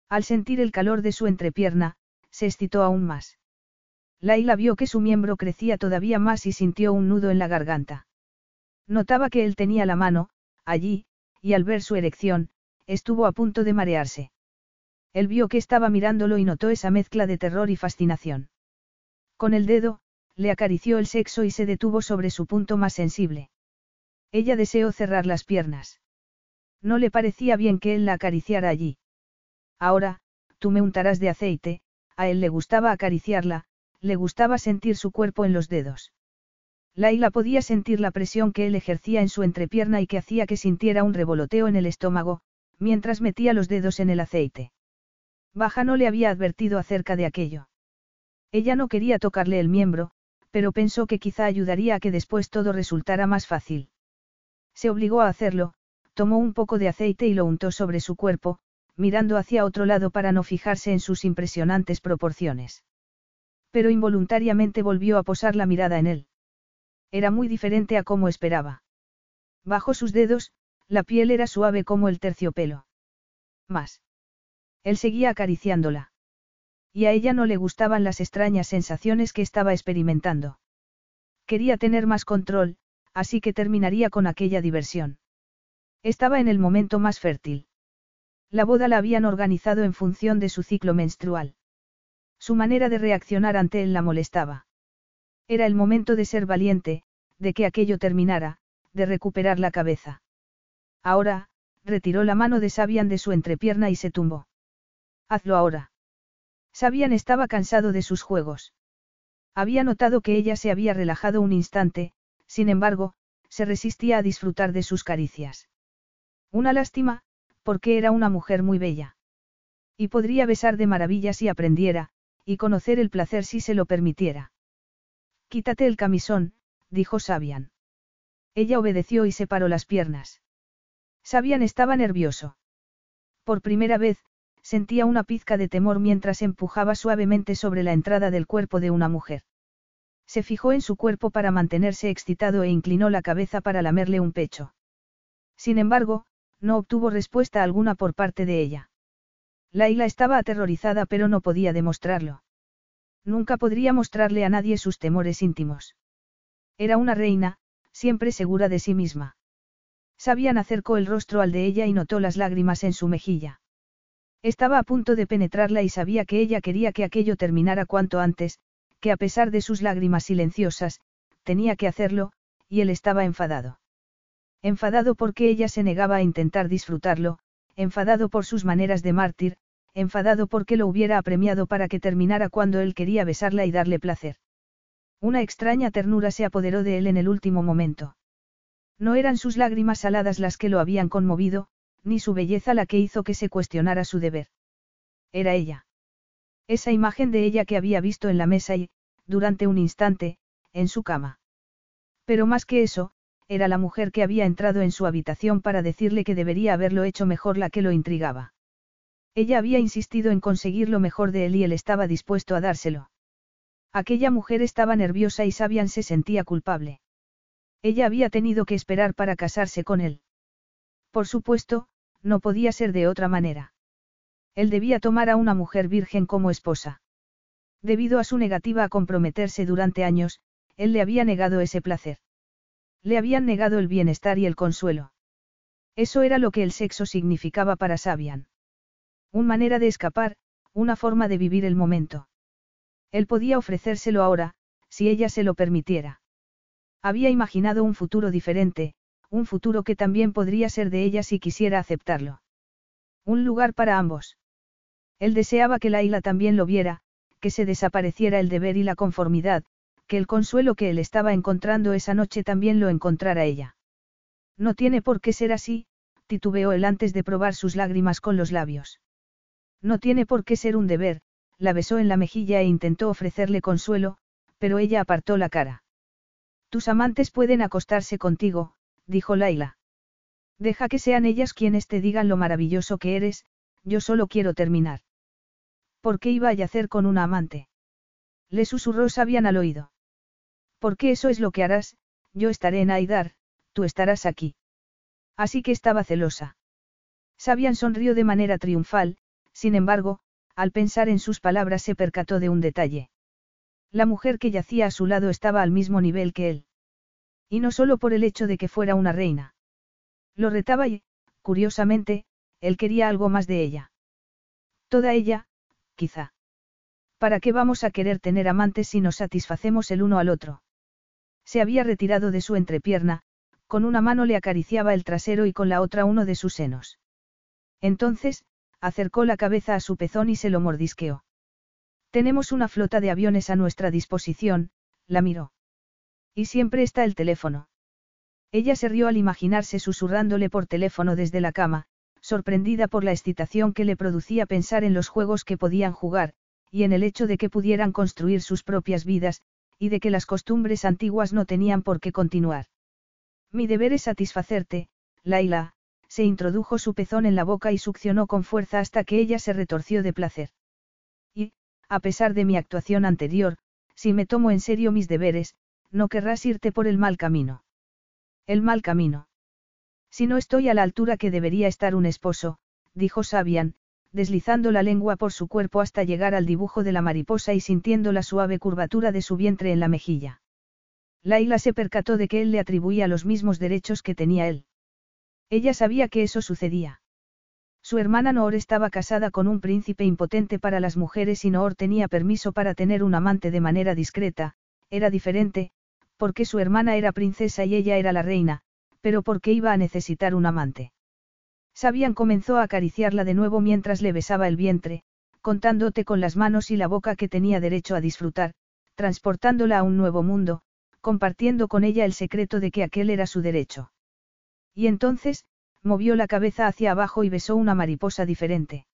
Al sentir el calor de su entrepierna, se excitó aún más. Laila vio que su miembro crecía todavía más y sintió un nudo en la garganta. Notaba que él tenía la mano, allí, y al ver su erección, estuvo a punto de marearse. Él vio que estaba mirándolo y notó esa mezcla de terror y fascinación. Con el dedo, le acarició el sexo y se detuvo sobre su punto más sensible. Ella deseó cerrar las piernas. No le parecía bien que él la acariciara allí. Ahora, tú me untarás de aceite, a él le gustaba acariciarla, le gustaba sentir su cuerpo en los dedos. Laila podía sentir la presión que él ejercía en su entrepierna y que hacía que sintiera un revoloteo en el estómago, mientras metía los dedos en el aceite. Baja no le había advertido acerca de aquello. Ella no quería tocarle el miembro, pero pensó que quizá ayudaría a que después todo resultara más fácil. Se obligó a hacerlo, tomó un poco de aceite y lo untó sobre su cuerpo, mirando hacia otro lado para no fijarse en sus impresionantes proporciones. Pero involuntariamente volvió a posar la mirada en él. Era muy diferente a como esperaba. Bajo sus dedos, la piel era suave como el terciopelo. Más. Él seguía acariciándola. Y a ella no le gustaban las extrañas sensaciones que estaba experimentando. Quería tener más control, así que terminaría con aquella diversión. Estaba en el momento más fértil. La boda la habían organizado en función de su ciclo menstrual. Su manera de reaccionar ante él la molestaba. Era el momento de ser valiente, de que aquello terminara, de recuperar la cabeza. Ahora, retiró la mano de Sabian de su entrepierna y se tumbó. Hazlo ahora. Sabian estaba cansado de sus juegos. Había notado que ella se había relajado un instante, sin embargo, se resistía a disfrutar de sus caricias. Una lástima, porque era una mujer muy bella. Y podría besar de maravilla si aprendiera, y conocer el placer si se lo permitiera. Quítate el camisón, dijo Sabian. Ella obedeció y separó las piernas. Sabian estaba nervioso. Por primera vez, sentía una pizca de temor mientras empujaba suavemente sobre la entrada del cuerpo de una mujer. Se fijó en su cuerpo para mantenerse excitado e inclinó la cabeza para lamerle un pecho. Sin embargo, no obtuvo respuesta alguna por parte de ella. Laila estaba aterrorizada pero no podía demostrarlo. Nunca podría mostrarle a nadie sus temores íntimos. Era una reina, siempre segura de sí misma. Sabian acercó el rostro al de ella y notó las lágrimas en su mejilla. Estaba a punto de penetrarla y sabía que ella quería que aquello terminara cuanto antes, que a pesar de sus lágrimas silenciosas, tenía que hacerlo, y él estaba enfadado. Enfadado porque ella se negaba a intentar disfrutarlo, enfadado por sus maneras de mártir, enfadado porque lo hubiera apremiado para que terminara cuando él quería besarla y darle placer. Una extraña ternura se apoderó de él en el último momento. No eran sus lágrimas saladas las que lo habían conmovido, ni su belleza la que hizo que se cuestionara su deber. Era ella. Esa imagen de ella que había visto en la mesa y, durante un instante, en su cama. Pero más que eso, era la mujer que había entrado en su habitación para decirle que debería haberlo hecho mejor la que lo intrigaba. Ella había insistido en conseguir lo mejor de él y él estaba dispuesto a dárselo. Aquella mujer estaba nerviosa y Sabian se sentía culpable. Ella había tenido que esperar para casarse con él. Por supuesto, no podía ser de otra manera. Él debía tomar a una mujer virgen como esposa. Debido a su negativa a comprometerse durante años, él le había negado ese placer. Le habían negado el bienestar y el consuelo. Eso era lo que el sexo significaba para Sabian. Una manera de escapar, una forma de vivir el momento. Él podía ofrecérselo ahora, si ella se lo permitiera. Había imaginado un futuro diferente, un futuro que también podría ser de ella si quisiera aceptarlo. Un lugar para ambos. Él deseaba que Laila también lo viera, que se desapareciera el deber y la conformidad, que el consuelo que él estaba encontrando esa noche también lo encontrara ella. No tiene por qué ser así, titubeó él antes de probar sus lágrimas con los labios. No tiene por qué ser un deber, la besó en la mejilla e intentó ofrecerle consuelo, pero ella apartó la cara. Tus amantes pueden acostarse contigo, dijo Laila. Deja que sean ellas quienes te digan lo maravilloso que eres, yo solo quiero terminar. ¿Por qué iba a yacer con una amante? Le susurró Sabian al oído. Porque eso es lo que harás, yo estaré en Aidar, tú estarás aquí. Así que estaba celosa. Sabian sonrió de manera triunfal, sin embargo, al pensar en sus palabras se percató de un detalle. La mujer que yacía a su lado estaba al mismo nivel que él. Y no solo por el hecho de que fuera una reina. Lo retaba y, curiosamente, él quería algo más de ella. Toda ella, quizá. ¿Para qué vamos a querer tener amantes si nos satisfacemos el uno al otro? Se había retirado de su entrepierna, con una mano le acariciaba el trasero y con la otra uno de sus senos. Entonces, acercó la cabeza a su pezón y se lo mordisqueó. Tenemos una flota de aviones a nuestra disposición, la miró. Y siempre está el teléfono. Ella se rió al imaginarse susurrándole por teléfono desde la cama, sorprendida por la excitación que le producía pensar en los juegos que podían jugar, y en el hecho de que pudieran construir sus propias vidas, y de que las costumbres antiguas no tenían por qué continuar. Mi deber es satisfacerte, Laila, se introdujo su pezón en la boca y succionó con fuerza hasta que ella se retorció de placer. Y, a pesar de mi actuación anterior, si me tomo en serio mis deberes, no querrás irte por el mal camino. El mal camino. Si no estoy a la altura que debería estar un esposo, dijo Sabian, deslizando la lengua por su cuerpo hasta llegar al dibujo de la mariposa y sintiendo la suave curvatura de su vientre en la mejilla. Laila se percató de que él le atribuía los mismos derechos que tenía él. Ella sabía que eso sucedía. Su hermana Noor estaba casada con un príncipe impotente para las mujeres y Noor tenía permiso para tener un amante de manera discreta, era diferente, porque su hermana era princesa y ella era la reina, pero porque iba a necesitar un amante. Sabian comenzó a acariciarla de nuevo mientras le besaba el vientre, contándote con las manos y la boca que tenía derecho a disfrutar, transportándola a un nuevo mundo, compartiendo con ella el secreto de que aquel era su derecho. Y entonces, movió la cabeza hacia abajo y besó una mariposa diferente.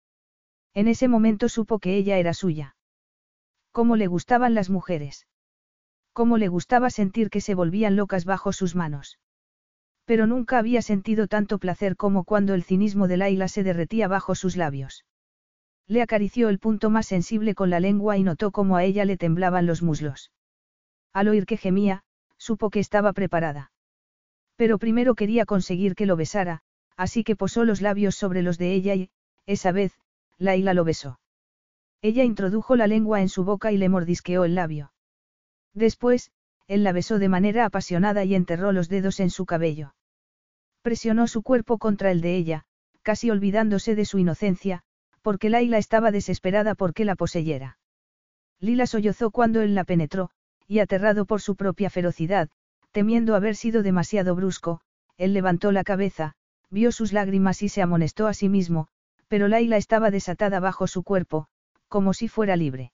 En ese momento supo que ella era suya. ¿Cómo le gustaban las mujeres? Cómo le gustaba sentir que se volvían locas bajo sus manos. Pero nunca había sentido tanto placer como cuando el cinismo de Laila se derretía bajo sus labios. Le acarició el punto más sensible con la lengua y notó cómo a ella le temblaban los muslos. Al oír que gemía, supo que estaba preparada. Pero primero quería conseguir que lo besara, así que posó los labios sobre los de ella y, esa vez, Laila lo besó. Ella introdujo la lengua en su boca y le mordisqueó el labio. Después, él la besó de manera apasionada y enterró los dedos en su cabello. Presionó su cuerpo contra el de ella, casi olvidándose de su inocencia, porque Laila estaba desesperada porque la poseyera. Lila sollozó cuando él la penetró, y aterrado por su propia ferocidad, temiendo haber sido demasiado brusco, él levantó la cabeza, vio sus lágrimas y se amonestó a sí mismo, pero Laila estaba desatada bajo su cuerpo, como si fuera libre.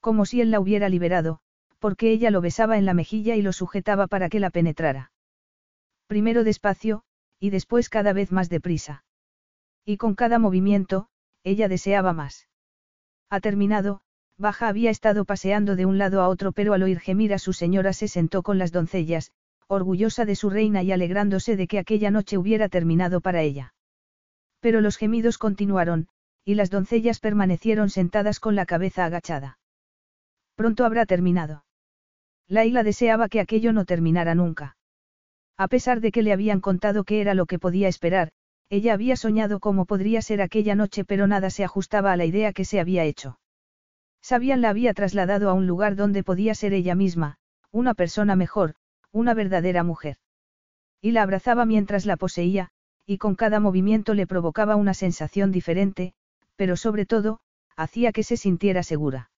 Como si él la hubiera liberado, porque ella lo besaba en la mejilla y lo sujetaba para que la penetrara. Primero despacio, y después cada vez más deprisa. Y con cada movimiento, ella deseaba más. Ha terminado, Baja había estado paseando de un lado a otro pero al oír gemir a su señora se sentó con las doncellas, orgullosa de su reina y alegrándose de que aquella noche hubiera terminado para ella. Pero los gemidos continuaron, y las doncellas permanecieron sentadas con la cabeza agachada. Pronto habrá terminado. Laila deseaba que aquello no terminara nunca. A pesar de que le habían contado qué era lo que podía esperar, ella había soñado cómo podría ser aquella noche pero nada se ajustaba a la idea que se había hecho. Sabian la había trasladado a un lugar donde podía ser ella misma, una persona mejor, una verdadera mujer. Y la abrazaba mientras la poseía, y con cada movimiento le provocaba una sensación diferente, pero sobre todo, hacía que se sintiera segura.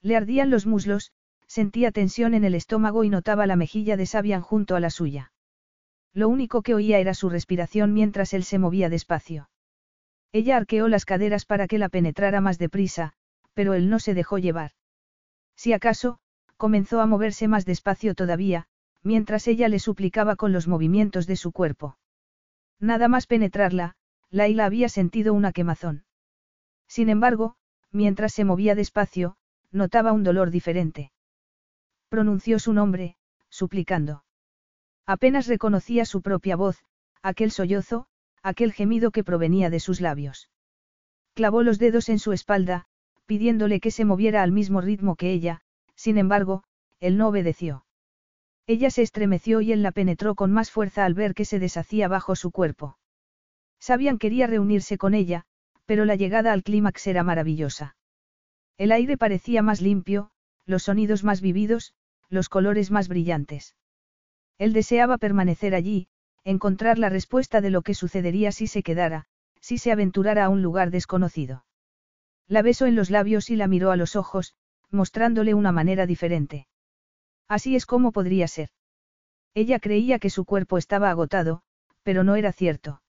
Le ardían los muslos, sentía tensión en el estómago y notaba la mejilla de Sabian junto a la suya. Lo único que oía era su respiración mientras él se movía despacio. Ella arqueó las caderas para que la penetrara más deprisa, pero él no se dejó llevar. Si acaso, comenzó a moverse más despacio todavía, mientras ella le suplicaba con los movimientos de su cuerpo. Nada más penetrarla, Laila había sentido una quemazón. Sin embargo, mientras se movía despacio, notaba un dolor diferente. Pronunció su nombre, suplicando. Apenas reconocía su propia voz, aquel sollozo, aquel gemido que provenía de sus labios. Clavó los dedos en su espalda, pidiéndole que se moviera al mismo ritmo que ella, sin embargo, él no obedeció. Ella se estremeció y él la penetró con más fuerza al ver que se deshacía bajo su cuerpo. Sabían quería reunirse con ella, pero la llegada al clímax era maravillosa. El aire parecía más limpio, los sonidos más vividos, los colores más brillantes. Él deseaba permanecer allí, encontrar la respuesta de lo que sucedería si se quedara, si se aventurara a un lugar desconocido. La besó en los labios y la miró a los ojos, mostrándole una manera diferente. Así es como podría ser. Ella creía que su cuerpo estaba agotado, pero no era cierto.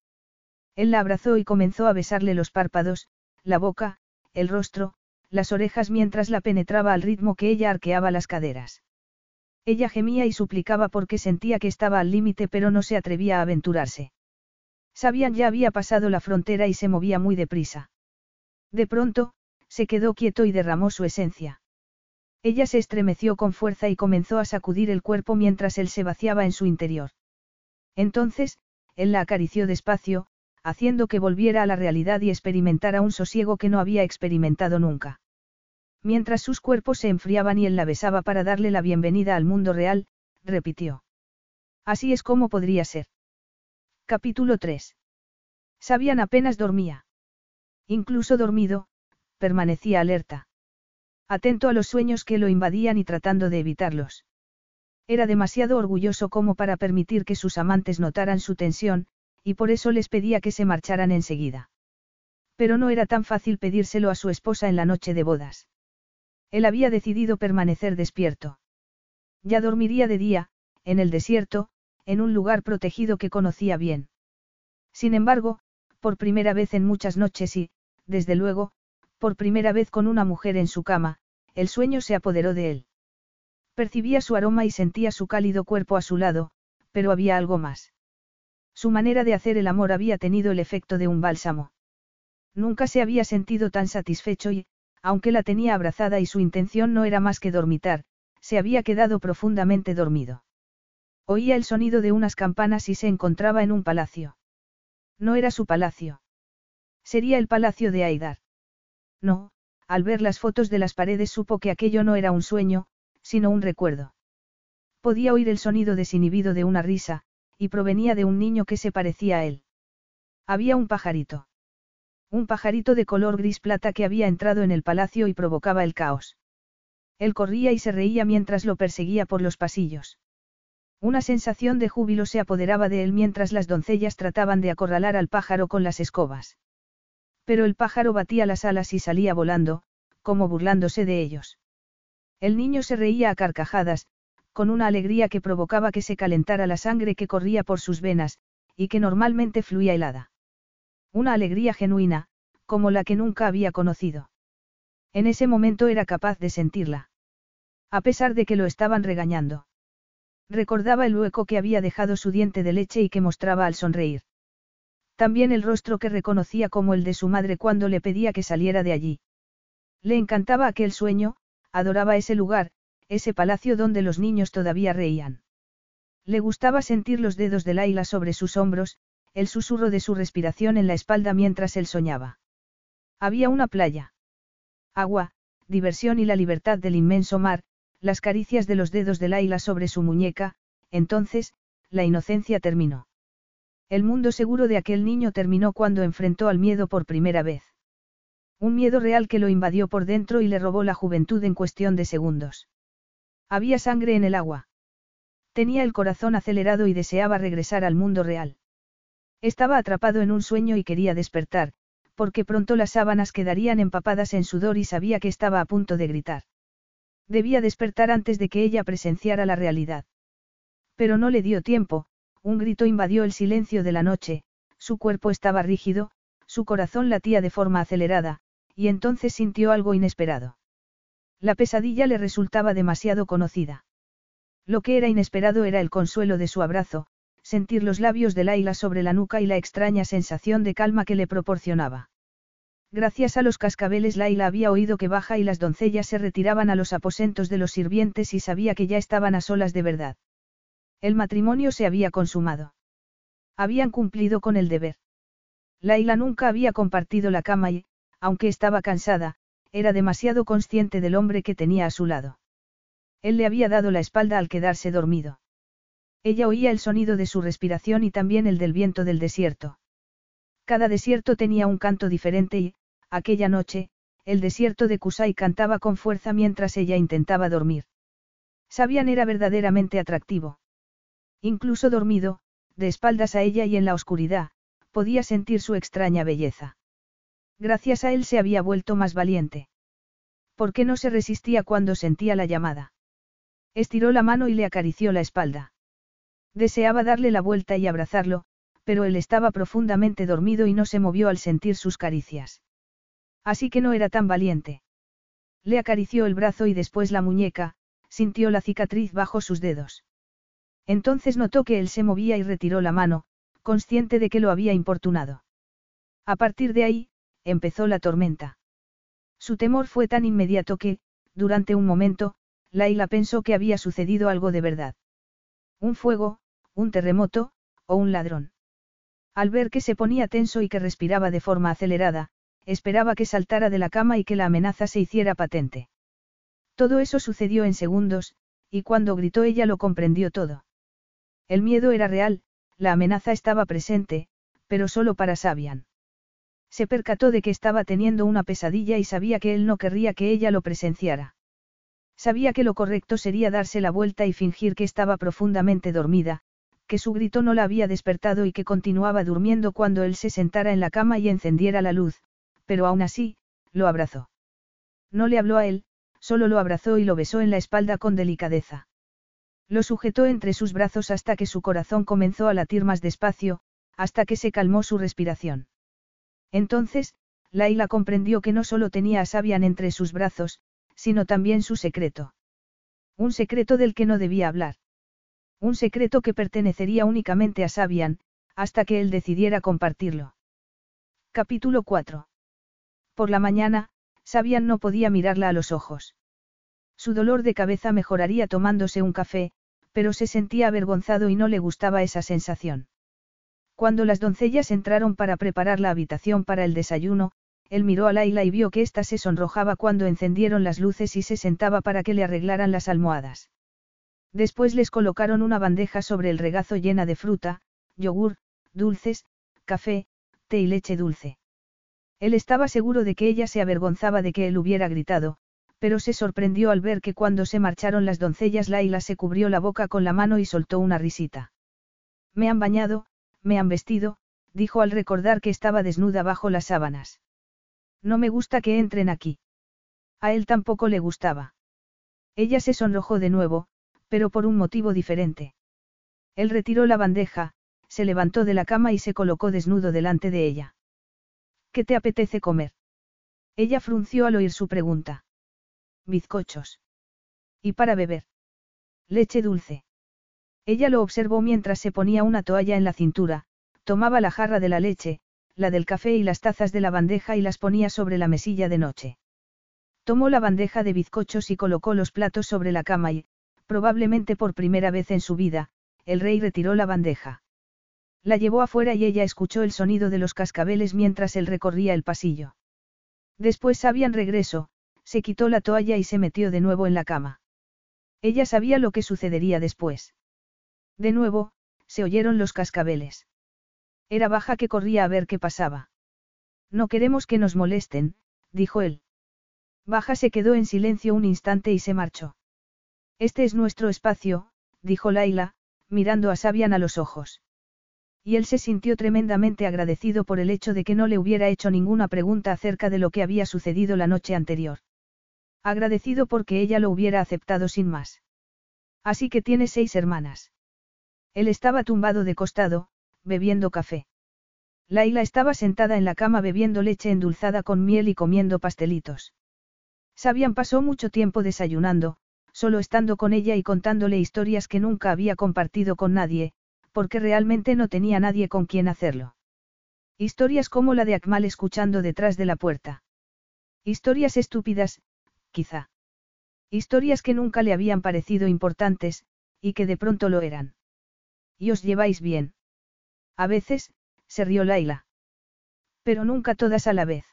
Él la abrazó y comenzó a besarle los párpados, la boca, el rostro, las orejas mientras la penetraba al ritmo que ella arqueaba las caderas. Ella gemía y suplicaba porque sentía que estaba al límite pero no se atrevía a aventurarse. Sabían ya había pasado la frontera y se movía muy deprisa. De pronto, se quedó quieto y derramó su esencia. Ella se estremeció con fuerza y comenzó a sacudir el cuerpo mientras él se vaciaba en su interior. Entonces, él la acarició despacio, haciendo que volviera a la realidad y experimentara un sosiego que no había experimentado nunca. Mientras sus cuerpos se enfriaban y él la besaba para darle la bienvenida al mundo real, repitió. Así es como podría ser. Capítulo 3. Sabian apenas dormía. Incluso dormido, permanecía alerta. Atento a los sueños que lo invadían y tratando de evitarlos. Era demasiado orgulloso como para permitir que sus amantes notaran su tensión, y por eso les pedía que se marcharan enseguida. Pero no era tan fácil pedírselo a su esposa en la noche de bodas. Él había decidido permanecer despierto. Ya dormiría de día, en el desierto, en un lugar protegido que conocía bien. Sin embargo, por primera vez en muchas noches y, desde luego, por primera vez con una mujer en su cama, el sueño se apoderó de él. Percibía su aroma y sentía su cálido cuerpo a su lado, pero había algo más. Su manera de hacer el amor había tenido el efecto de un bálsamo. Nunca se había sentido tan satisfecho y, aunque la tenía abrazada y su intención no era más que dormitar, se había quedado profundamente dormido. Oía el sonido de unas campanas y se encontraba en un palacio. No era su palacio. Sería el palacio de Aidar. No, al ver las fotos de las paredes supo que aquello no era un sueño, sino un recuerdo. Podía oír el sonido desinhibido de una risa, y provenía de un niño que se parecía a él. Había un pajarito. Un pajarito de color gris plata que había entrado en el palacio y provocaba el caos. Él corría y se reía mientras lo perseguía por los pasillos. Una sensación de júbilo se apoderaba de él mientras las doncellas trataban de acorralar al pájaro con las escobas. Pero el pájaro batía las alas y salía volando, como burlándose de ellos. El niño se reía a carcajadas, con una alegría que provocaba que se calentara la sangre que corría por sus venas, y que normalmente fluía helada. Una alegría genuina, como la que nunca había conocido. En ese momento era capaz de sentirla. A pesar de que lo estaban regañando. Recordaba el hueco que había dejado su diente de leche y que mostraba al sonreír. También el rostro que reconocía como el de su madre cuando le pedía que saliera de allí. Le encantaba aquel sueño, adoraba ese lugar, ese palacio donde los niños todavía reían. Le gustaba sentir los dedos de Laila sobre sus hombros, el susurro de su respiración en la espalda mientras él soñaba. Había una playa. Agua, diversión y la libertad del inmenso mar, las caricias de los dedos de Laila sobre su muñeca, entonces, la inocencia terminó. El mundo seguro de aquel niño terminó cuando enfrentó al miedo por primera vez. Un miedo real que lo invadió por dentro y le robó la juventud en cuestión de segundos. Había sangre en el agua. Tenía el corazón acelerado y deseaba regresar al mundo real. Estaba atrapado en un sueño y quería despertar, porque pronto las sábanas quedarían empapadas en sudor y sabía que estaba a punto de gritar. Debía despertar antes de que ella presenciara la realidad. Pero no le dio tiempo, un grito invadió el silencio de la noche, su cuerpo estaba rígido, su corazón latía de forma acelerada, y entonces sintió algo inesperado. La pesadilla le resultaba demasiado conocida. Lo que era inesperado era el consuelo de su abrazo, sentir los labios de Laila sobre la nuca y la extraña sensación de calma que le proporcionaba. Gracias a los cascabeles Laila había oído que Baja y las doncellas se retiraban a los aposentos de los sirvientes y sabía que ya estaban a solas de verdad. El matrimonio se había consumado. Habían cumplido con el deber. Laila nunca había compartido la cama y, aunque estaba cansada, era demasiado consciente del hombre que tenía a su lado. Él le había dado la espalda al quedarse dormido. Ella oía el sonido de su respiración y también el del viento del desierto. Cada desierto tenía un canto diferente y, aquella noche, el desierto de Kusai cantaba con fuerza mientras ella intentaba dormir. Sabian era verdaderamente atractivo. Incluso dormido, de espaldas a ella y en la oscuridad, podía sentir su extraña belleza. Gracias a él se había vuelto más valiente. ¿Por qué no se resistía cuando sentía la llamada? Estiró la mano y le acarició la espalda. Deseaba darle la vuelta y abrazarlo, pero él estaba profundamente dormido y no se movió al sentir sus caricias. Así que no era tan valiente. Le acarició el brazo y después la muñeca, sintió la cicatriz bajo sus dedos. Entonces notó que él se movía y retiró la mano, consciente de que lo había importunado. A partir de ahí, empezó la tormenta. Su temor fue tan inmediato que, durante un momento, Laila pensó que había sucedido algo de verdad. Un fuego, un terremoto, o un ladrón. Al ver que se ponía tenso y que respiraba de forma acelerada, esperaba que saltara de la cama y que la amenaza se hiciera patente. Todo eso sucedió en segundos, y cuando gritó ella lo comprendió todo. El miedo era real, la amenaza estaba presente, pero solo para Sabian. Se percató de que estaba teniendo una pesadilla y sabía que él no querría que ella lo presenciara. Sabía que lo correcto sería darse la vuelta y fingir que estaba profundamente dormida, que su grito no la había despertado y que continuaba durmiendo cuando él se sentara en la cama y encendiera la luz, pero aún así, lo abrazó. No le habló a él, solo lo abrazó y lo besó en la espalda con delicadeza. Lo sujetó entre sus brazos hasta que su corazón comenzó a latir más despacio, hasta que se calmó su respiración. Entonces, Laila comprendió que no solo tenía a Sabian entre sus brazos, sino también su secreto. Un secreto del que no debía hablar. Un secreto que pertenecería únicamente a Sabian, hasta que él decidiera compartirlo. Capítulo 4. Por la mañana, Sabian no podía mirarla a los ojos. Su dolor de cabeza mejoraría tomándose un café, pero se sentía avergonzado y no le gustaba esa sensación. Cuando las doncellas entraron para preparar la habitación para el desayuno, él miró a Laila y vio que ésta se sonrojaba cuando encendieron las luces y se sentaba para que le arreglaran las almohadas. Después les colocaron una bandeja sobre el regazo llena de fruta, yogur, dulces, café, té y leche dulce. Él estaba seguro de que ella se avergonzaba de que él hubiera gritado, pero se sorprendió al ver que cuando se marcharon las doncellas Laila se cubrió la boca con la mano y soltó una risita. Me han bañado, me han vestido, dijo al recordar que estaba desnuda bajo las sábanas. No me gusta que entren aquí. A él tampoco le gustaba. Ella se sonrojó de nuevo, pero por un motivo diferente. Él retiró la bandeja, se levantó de la cama y se colocó desnudo delante de ella. ¿Qué te apetece comer? Ella frunció al oír su pregunta. Bizcochos. ¿Y para beber? Leche dulce. Ella lo observó mientras se ponía una toalla en la cintura, tomaba la jarra de la leche, la del café y las tazas de la bandeja y las ponía sobre la mesilla de noche. Tomó la bandeja de bizcochos y colocó los platos sobre la cama y, probablemente por primera vez en su vida, el rey retiró la bandeja. La llevó afuera y ella escuchó el sonido de los cascabeles mientras él recorría el pasillo. Después sabían regreso, se quitó la toalla y se metió de nuevo en la cama. Ella sabía lo que sucedería después. De nuevo, se oyeron los cascabeles. Era baja que corría a ver qué pasaba. No queremos que nos molesten, dijo él. Baja se quedó en silencio un instante y se marchó. Este es nuestro espacio, dijo Laila, mirando a Sabian a los ojos. Y él se sintió tremendamente agradecido por el hecho de que no le hubiera hecho ninguna pregunta acerca de lo que había sucedido la noche anterior. Agradecido porque ella lo hubiera aceptado sin más. Así que tiene seis hermanas. Él estaba tumbado de costado, bebiendo café. Laila estaba sentada en la cama bebiendo leche endulzada con miel y comiendo pastelitos. Sabian pasó mucho tiempo desayunando, solo estando con ella y contándole historias que nunca había compartido con nadie, porque realmente no tenía nadie con quien hacerlo. Historias como la de Akmal escuchando detrás de la puerta. Historias estúpidas, quizá. Historias que nunca le habían parecido importantes, y que de pronto lo eran. ¿Y os lleváis bien? A veces, se rió Laila. Pero nunca todas a la vez.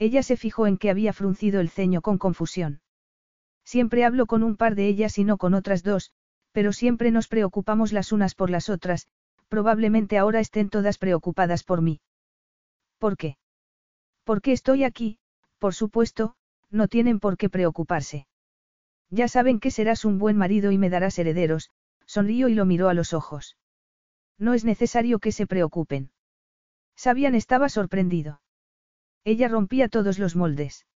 Ella se fijó en que había fruncido el ceño con confusión. Siempre hablo con un par de ellas y no con otras dos, pero siempre nos preocupamos las unas por las otras, probablemente ahora estén todas preocupadas por mí. ¿Por qué? Porque estoy aquí, por supuesto, no tienen por qué preocuparse. Ya saben que serás un buen marido y me darás herederos, sonrió y lo miró a los ojos. No es necesario que se preocupen. Sabian estaba sorprendido. Ella rompía todos los moldes.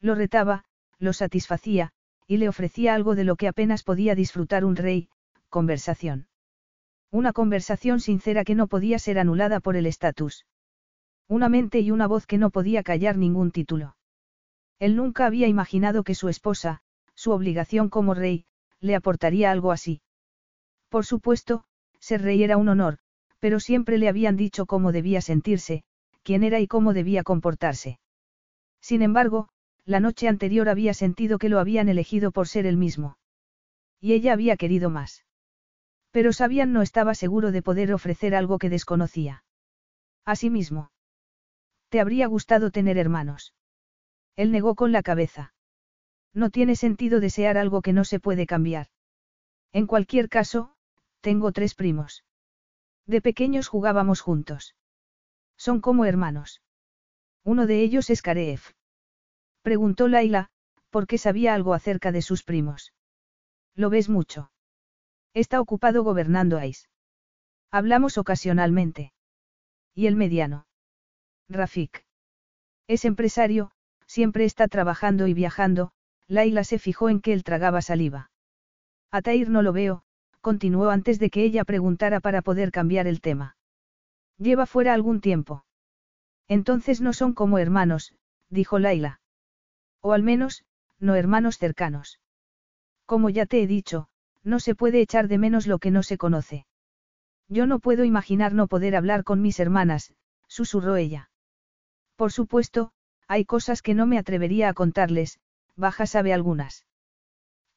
Lo retaba, lo satisfacía, y le ofrecía algo de lo que apenas podía disfrutar un rey, conversación. Una conversación sincera que no podía ser anulada por el estatus. Una mente y una voz que no podía callar ningún título. Él nunca había imaginado que su esposa, su obligación como rey, le aportaría algo así. Por supuesto, ser rey era un honor, pero siempre le habían dicho cómo debía sentirse, quién era y cómo debía comportarse. Sin embargo, la noche anterior había sentido que lo habían elegido por ser él mismo. Y ella había querido más. Pero Sabian no estaba seguro de poder ofrecer algo que desconocía. Asimismo. ¿Te habría gustado tener hermanos? Él negó con la cabeza. No tiene sentido desear algo que no se puede cambiar. En cualquier caso, tengo tres primos. De pequeños jugábamos juntos. Son como hermanos. Uno de ellos es Kareev. Preguntó Laila, porque sabía algo acerca de sus primos. ¿Lo ves mucho? Está ocupado gobernando Ais. Hablamos ocasionalmente. ¿Y el mediano? Rafik. Es empresario, siempre está trabajando y viajando, Laila se fijó en que él tragaba saliva. A Tair no lo veo, continuó antes de que ella preguntara para poder cambiar el tema. Lleva fuera algún tiempo. Entonces no son como hermanos, dijo Laila. O al menos, no hermanos cercanos. Como ya te he dicho, no se puede echar de menos lo que no se conoce. Yo no puedo imaginar no poder hablar con mis hermanas, susurró ella. Por supuesto, hay cosas que no me atrevería a contarles, Baja sabe algunas.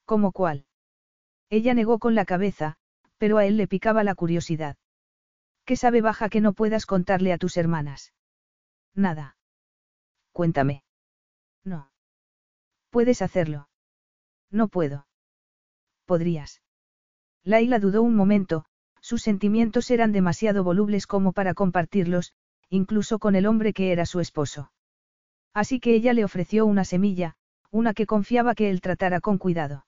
¿Cómo cuál? Ella negó con la cabeza, pero a él le picaba la curiosidad. ¿Qué sabe baja que no puedas contarle a tus hermanas? Nada. Cuéntame. No. Puedes hacerlo. No puedo. Podrías. Laila dudó un momento, sus sentimientos eran demasiado volubles como para compartirlos, incluso con el hombre que era su esposo. Así que ella le ofreció una semilla, una que confiaba que él tratara con cuidado.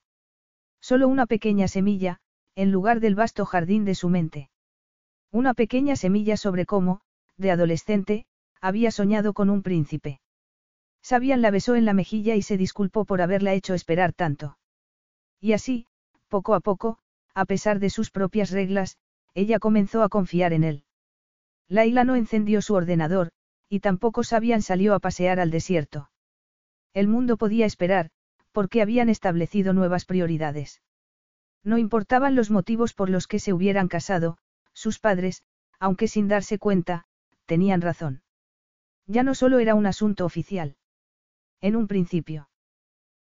Solo una pequeña semilla, en lugar del vasto jardín de su mente. Una pequeña semilla sobre cómo, de adolescente, había soñado con un príncipe. Sabian la besó en la mejilla y se disculpó por haberla hecho esperar tanto. Y así, poco a poco, a pesar de sus propias reglas, ella comenzó a confiar en él. Laila no encendió su ordenador, y tampoco Sabian salió a pasear al desierto. El mundo podía esperar, porque habían establecido nuevas prioridades. No importaban los motivos por los que se hubieran casado, sus padres, aunque sin darse cuenta, tenían razón. Ya no solo era un asunto oficial. En un principio.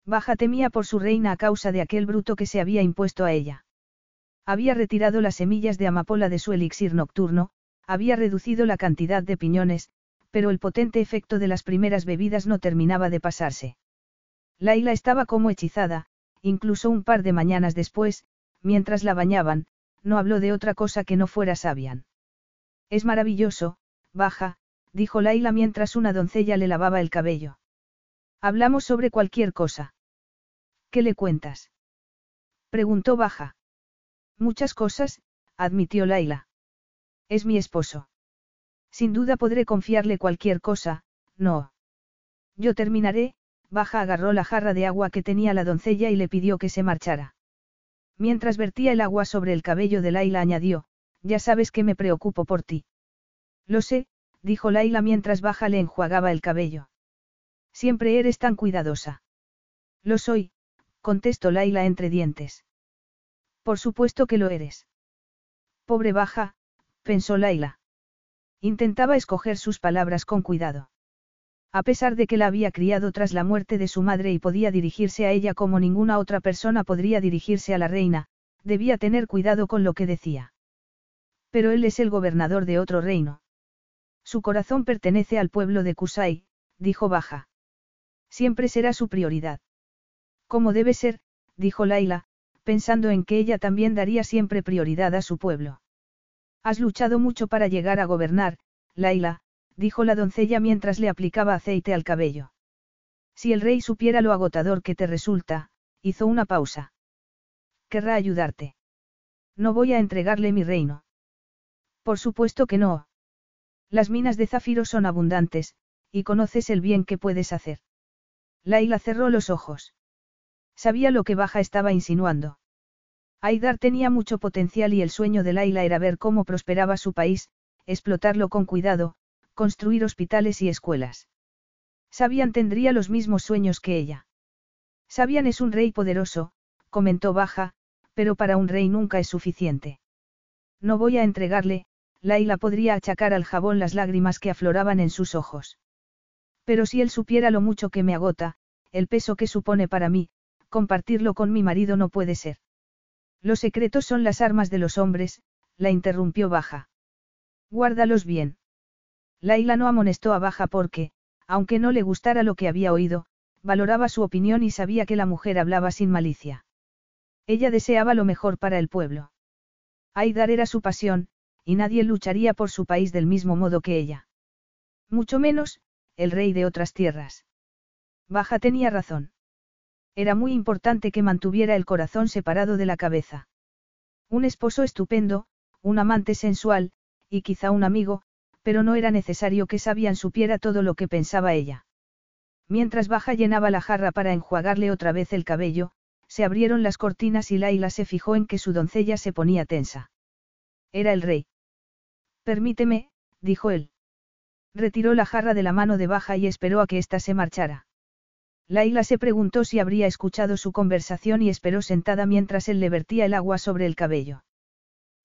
Baja temía por su reina a causa de aquel bruto que se había impuesto a ella. Había retirado las semillas de amapola de su elixir nocturno, había reducido la cantidad de piñones, pero el potente efecto de las primeras bebidas no terminaba de pasarse. Laila estaba como hechizada, incluso un par de mañanas después, mientras la bañaban, no habló de otra cosa que no fuera Sabian. Es maravilloso, baja, dijo Laila mientras una doncella le lavaba el cabello. Hablamos sobre cualquier cosa. ¿Qué le cuentas? Preguntó Baja. Muchas cosas, admitió Laila. Es mi esposo. Sin duda podré confiarle cualquier cosa, no. Yo terminaré, Baja agarró la jarra de agua que tenía la doncella y le pidió que se marchara. Mientras vertía el agua sobre el cabello de Laila añadió, ya sabes que me preocupo por ti. Lo sé, dijo Laila mientras Baja le enjuagaba el cabello. Siempre eres tan cuidadosa. Lo soy, contestó Laila entre dientes. Por supuesto que lo eres. Pobre Baja, pensó Laila. Intentaba escoger sus palabras con cuidado. A pesar de que la había criado tras la muerte de su madre y podía dirigirse a ella como ninguna otra persona podría dirigirse a la reina, debía tener cuidado con lo que decía. Pero él es el gobernador de otro reino. Su corazón pertenece al pueblo de Kusai, dijo Baja. Siempre será su prioridad. Como debe ser, dijo Laila, pensando en que ella también daría siempre prioridad a su pueblo. Has luchado mucho para llegar a gobernar, Laila, dijo la doncella mientras le aplicaba aceite al cabello. Si el rey supiera lo agotador que te resulta, hizo una pausa. Querrá ayudarte. No voy a entregarle mi reino. Por supuesto que no. Las minas de zafiro son abundantes, y conoces el bien que puedes hacer. Laila cerró los ojos. Sabía lo que Baja estaba insinuando. Aidar tenía mucho potencial y el sueño de Laila era ver cómo prosperaba su país, explotarlo con cuidado, construir hospitales y escuelas. Sabian tendría los mismos sueños que ella. Sabian es un rey poderoso, comentó Baja, pero para un rey nunca es suficiente. No voy a entregarle, Laila podría achacar al jabón las lágrimas que afloraban en sus ojos. Pero si él supiera lo mucho que me agota, el peso que supone para mí, compartirlo con mi marido no puede ser. Los secretos son las armas de los hombres, la interrumpió Baja. Guárdalos bien. Laila no amonestó a Baja porque, aunque no le gustara lo que había oído, valoraba su opinión y sabía que la mujer hablaba sin malicia. Ella deseaba lo mejor para el pueblo. Aidar era su pasión, y nadie lucharía por su país del mismo modo que ella. Mucho menos, el rey de otras tierras. Baja tenía razón. Era muy importante que mantuviera el corazón separado de la cabeza. Un esposo estupendo, un amante sensual, y quizá un amigo, pero no era necesario que Sabian supiera todo lo que pensaba ella. Mientras Baja llenaba la jarra para enjuagarle otra vez el cabello, se abrieron las cortinas y Laila se fijó en que su doncella se ponía tensa. Era el rey. Permíteme, dijo él. Retiró la jarra de la mano de Baja y esperó a que ésta se marchara. Laila se preguntó si habría escuchado su conversación y esperó sentada mientras él le vertía el agua sobre el cabello.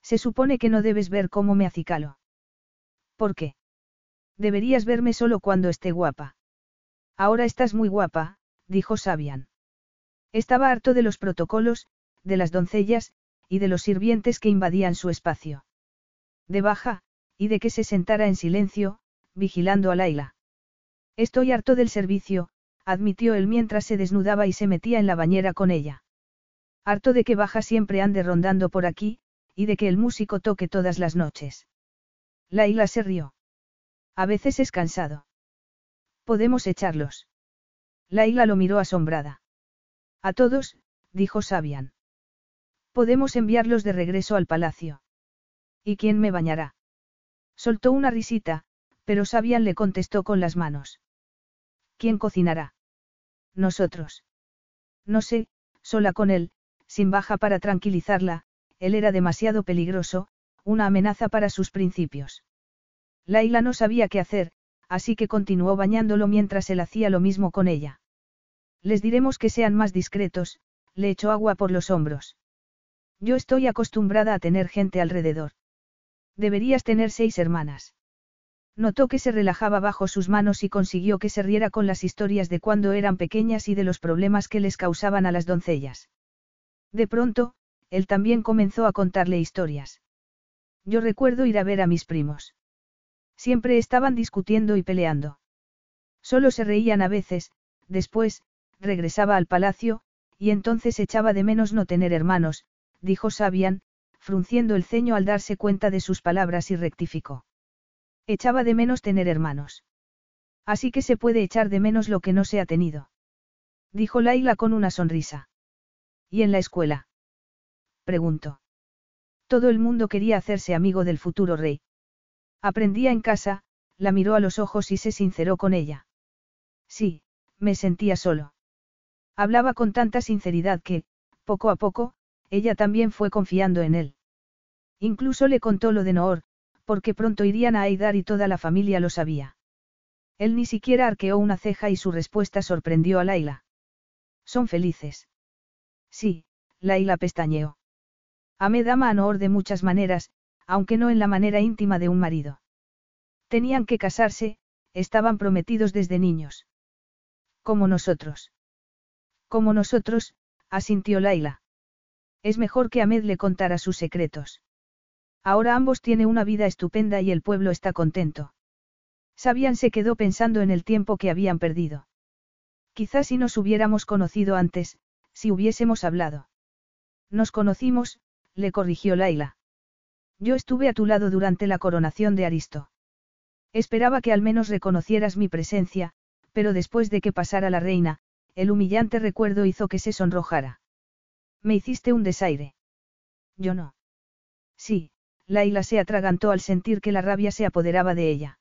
Se supone que no debes ver cómo me acicalo. ¿Por qué? Deberías verme solo cuando esté guapa. Ahora estás muy guapa, dijo Sabian. Estaba harto de los protocolos, de las doncellas, y de los sirvientes que invadían su espacio. De baja, y de que se sentara en silencio, vigilando a Laila. Estoy harto del servicio, admitió él mientras se desnudaba y se metía en la bañera con ella. Harto de que Baja siempre ande rondando por aquí, y de que el músico toque todas las noches. Laila se rió. A veces es cansado. Podemos echarlos. Laila lo miró asombrada. A todos, dijo Sabian. Podemos enviarlos de regreso al palacio. ¿Y quién me bañará? Soltó una risita, pero Sabian le contestó con las manos. ¿Quién cocinará? Nosotros. No sé, sola con él, sin baja para tranquilizarla, él era demasiado peligroso, una amenaza para sus principios. Laila no sabía qué hacer, así que continuó bañándolo mientras él hacía lo mismo con ella. Les diremos que sean más discretos, le echó agua por los hombros. Yo estoy acostumbrada a tener gente alrededor. Deberías tener seis hermanas. Notó que se relajaba bajo sus manos y consiguió que se riera con las historias de cuando eran pequeñas y de los problemas que les causaban a las doncellas. De pronto, él también comenzó a contarle historias. Yo recuerdo ir a ver a mis primos. Siempre estaban discutiendo y peleando. Solo se reían a veces, después, regresaba al palacio, y entonces echaba de menos no tener hermanos, dijo Sabian, frunciendo el ceño al darse cuenta de sus palabras y rectificó. Echaba de menos tener hermanos. Así que se puede echar de menos lo que no se ha tenido. Dijo Laila con una sonrisa. ¿Y en la escuela? Preguntó. Todo el mundo quería hacerse amigo del futuro rey. Aprendía en casa, la miró a los ojos y se sinceró con ella. Sí, me sentía solo. Hablaba con tanta sinceridad que, poco a poco, ella también fue confiando en él. Incluso le contó lo de Noor, porque pronto irían a Aidar y toda la familia lo sabía. Él ni siquiera arqueó una ceja y su respuesta sorprendió a Laila. Son felices. Sí, Laila pestañeó. Ahmed ama a Noor de muchas maneras, aunque no en la manera íntima de un marido. Tenían que casarse, estaban prometidos desde niños. Como nosotros. Como nosotros, asintió Laila. Es mejor que Ahmed le contara sus secretos. Ahora ambos tienen una vida estupenda y el pueblo está contento. Sabian se quedó pensando en el tiempo que habían perdido. Quizás si nos hubiéramos conocido antes, si hubiésemos hablado. Nos conocimos, le corrigió Laila. Yo estuve a tu lado durante la coronación de Aristo. Esperaba que al menos reconocieras mi presencia, pero después de que pasara la reina, el humillante recuerdo hizo que se sonrojara. Me hiciste un desaire. Yo no. Sí, Laila se atragantó al sentir que la rabia se apoderaba de ella.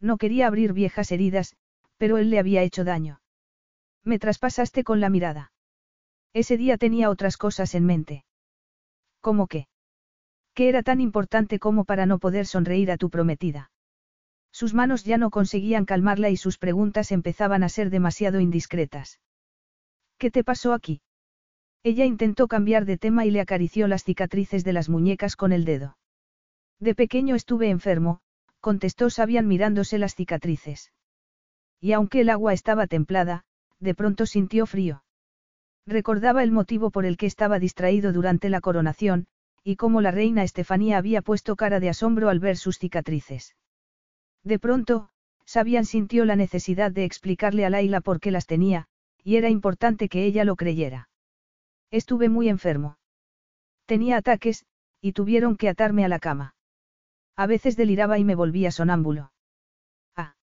No quería abrir viejas heridas, pero él le había hecho daño. Me traspasaste con la mirada. Ese día tenía otras cosas en mente. ¿Cómo qué? ¿Qué era tan importante como para no poder sonreír a tu prometida? Sus manos ya no conseguían calmarla y sus preguntas empezaban a ser demasiado indiscretas. ¿Qué te pasó aquí? Ella intentó cambiar de tema y le acarició las cicatrices de las muñecas con el dedo. De pequeño estuve enfermo, contestó Sabian mirándose las cicatrices. Y aunque el agua estaba templada, de pronto sintió frío. Recordaba el motivo por el que estaba distraído durante la coronación, y cómo la reina Estefanía había puesto cara de asombro al ver sus cicatrices. De pronto, Sabian sintió la necesidad de explicarle a Laila por qué las tenía, y era importante que ella lo creyera. Estuve muy enfermo. Tenía ataques, y tuvieron que atarme a la cama. A veces deliraba y me volvía sonámbulo. Ah.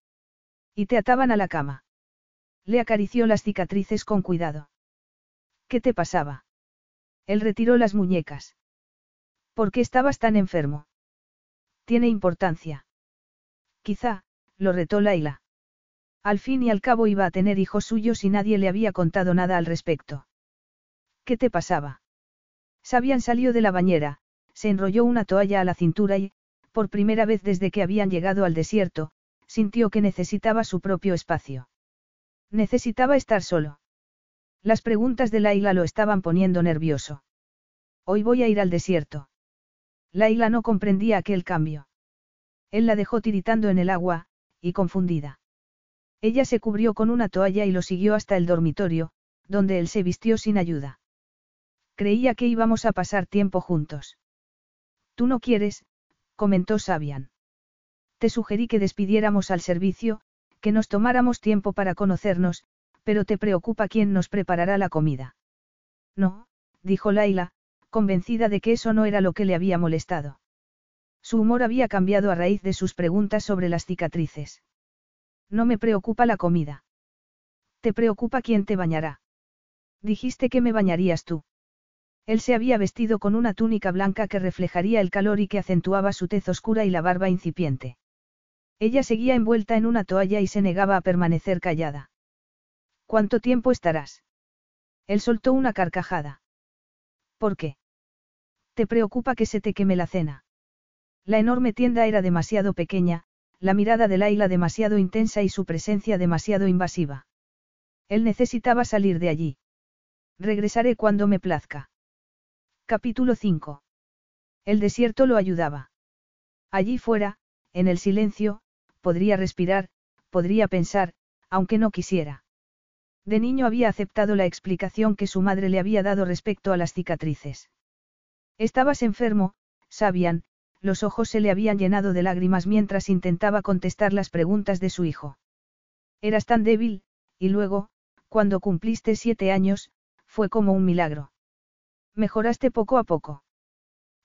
Y te ataban a la cama. Le acarició las cicatrices con cuidado. ¿Qué te pasaba? Él retiró las muñecas. ¿Por qué estabas tan enfermo? Tiene importancia. Quizá, lo retó Laila. Al fin y al cabo iba a tener hijos suyos y nadie le había contado nada al respecto. ¿Qué te pasaba? Sabian salió de la bañera, se enrolló una toalla a la cintura y, por primera vez desde que habían llegado al desierto, sintió que necesitaba su propio espacio. Necesitaba estar solo. Las preguntas de Laila lo estaban poniendo nervioso. Hoy voy a ir al desierto. Laila no comprendía aquel cambio. Él la dejó tiritando en el agua, y confundida. Ella se cubrió con una toalla y lo siguió hasta el dormitorio, donde él se vistió sin ayuda. Creía que íbamos a pasar tiempo juntos. Tú no quieres, comentó Sabian. Te sugerí que despidiéramos al servicio, que nos tomáramos tiempo para conocernos, pero te preocupa quién nos preparará la comida. No, dijo Laila, convencida de que eso no era lo que le había molestado. Su humor había cambiado a raíz de sus preguntas sobre las cicatrices. No me preocupa la comida. ¿Te preocupa quién te bañará? Dijiste que me bañarías tú. Él se había vestido con una túnica blanca que reflejaría el calor y que acentuaba su tez oscura y la barba incipiente. Ella seguía envuelta en una toalla y se negaba a permanecer callada. ¿Cuánto tiempo estarás? Él soltó una carcajada. ¿Por qué? ¿Te preocupa que se te queme la cena? La enorme tienda era demasiado pequeña, la mirada de Laila demasiado intensa y su presencia demasiado invasiva. Él necesitaba salir de allí. Regresaré cuando me plazca. Capítulo 5. El desierto lo ayudaba. Allí fuera, en el silencio, podría respirar, podría pensar, aunque no quisiera. De niño había aceptado la explicación que su madre le había dado respecto a las cicatrices. Estabas enfermo, sabían, los ojos se le habían llenado de lágrimas mientras intentaba contestar las preguntas de su hijo. Eras tan débil, y luego, cuando cumpliste siete años, fue como un milagro. Mejoraste poco a poco.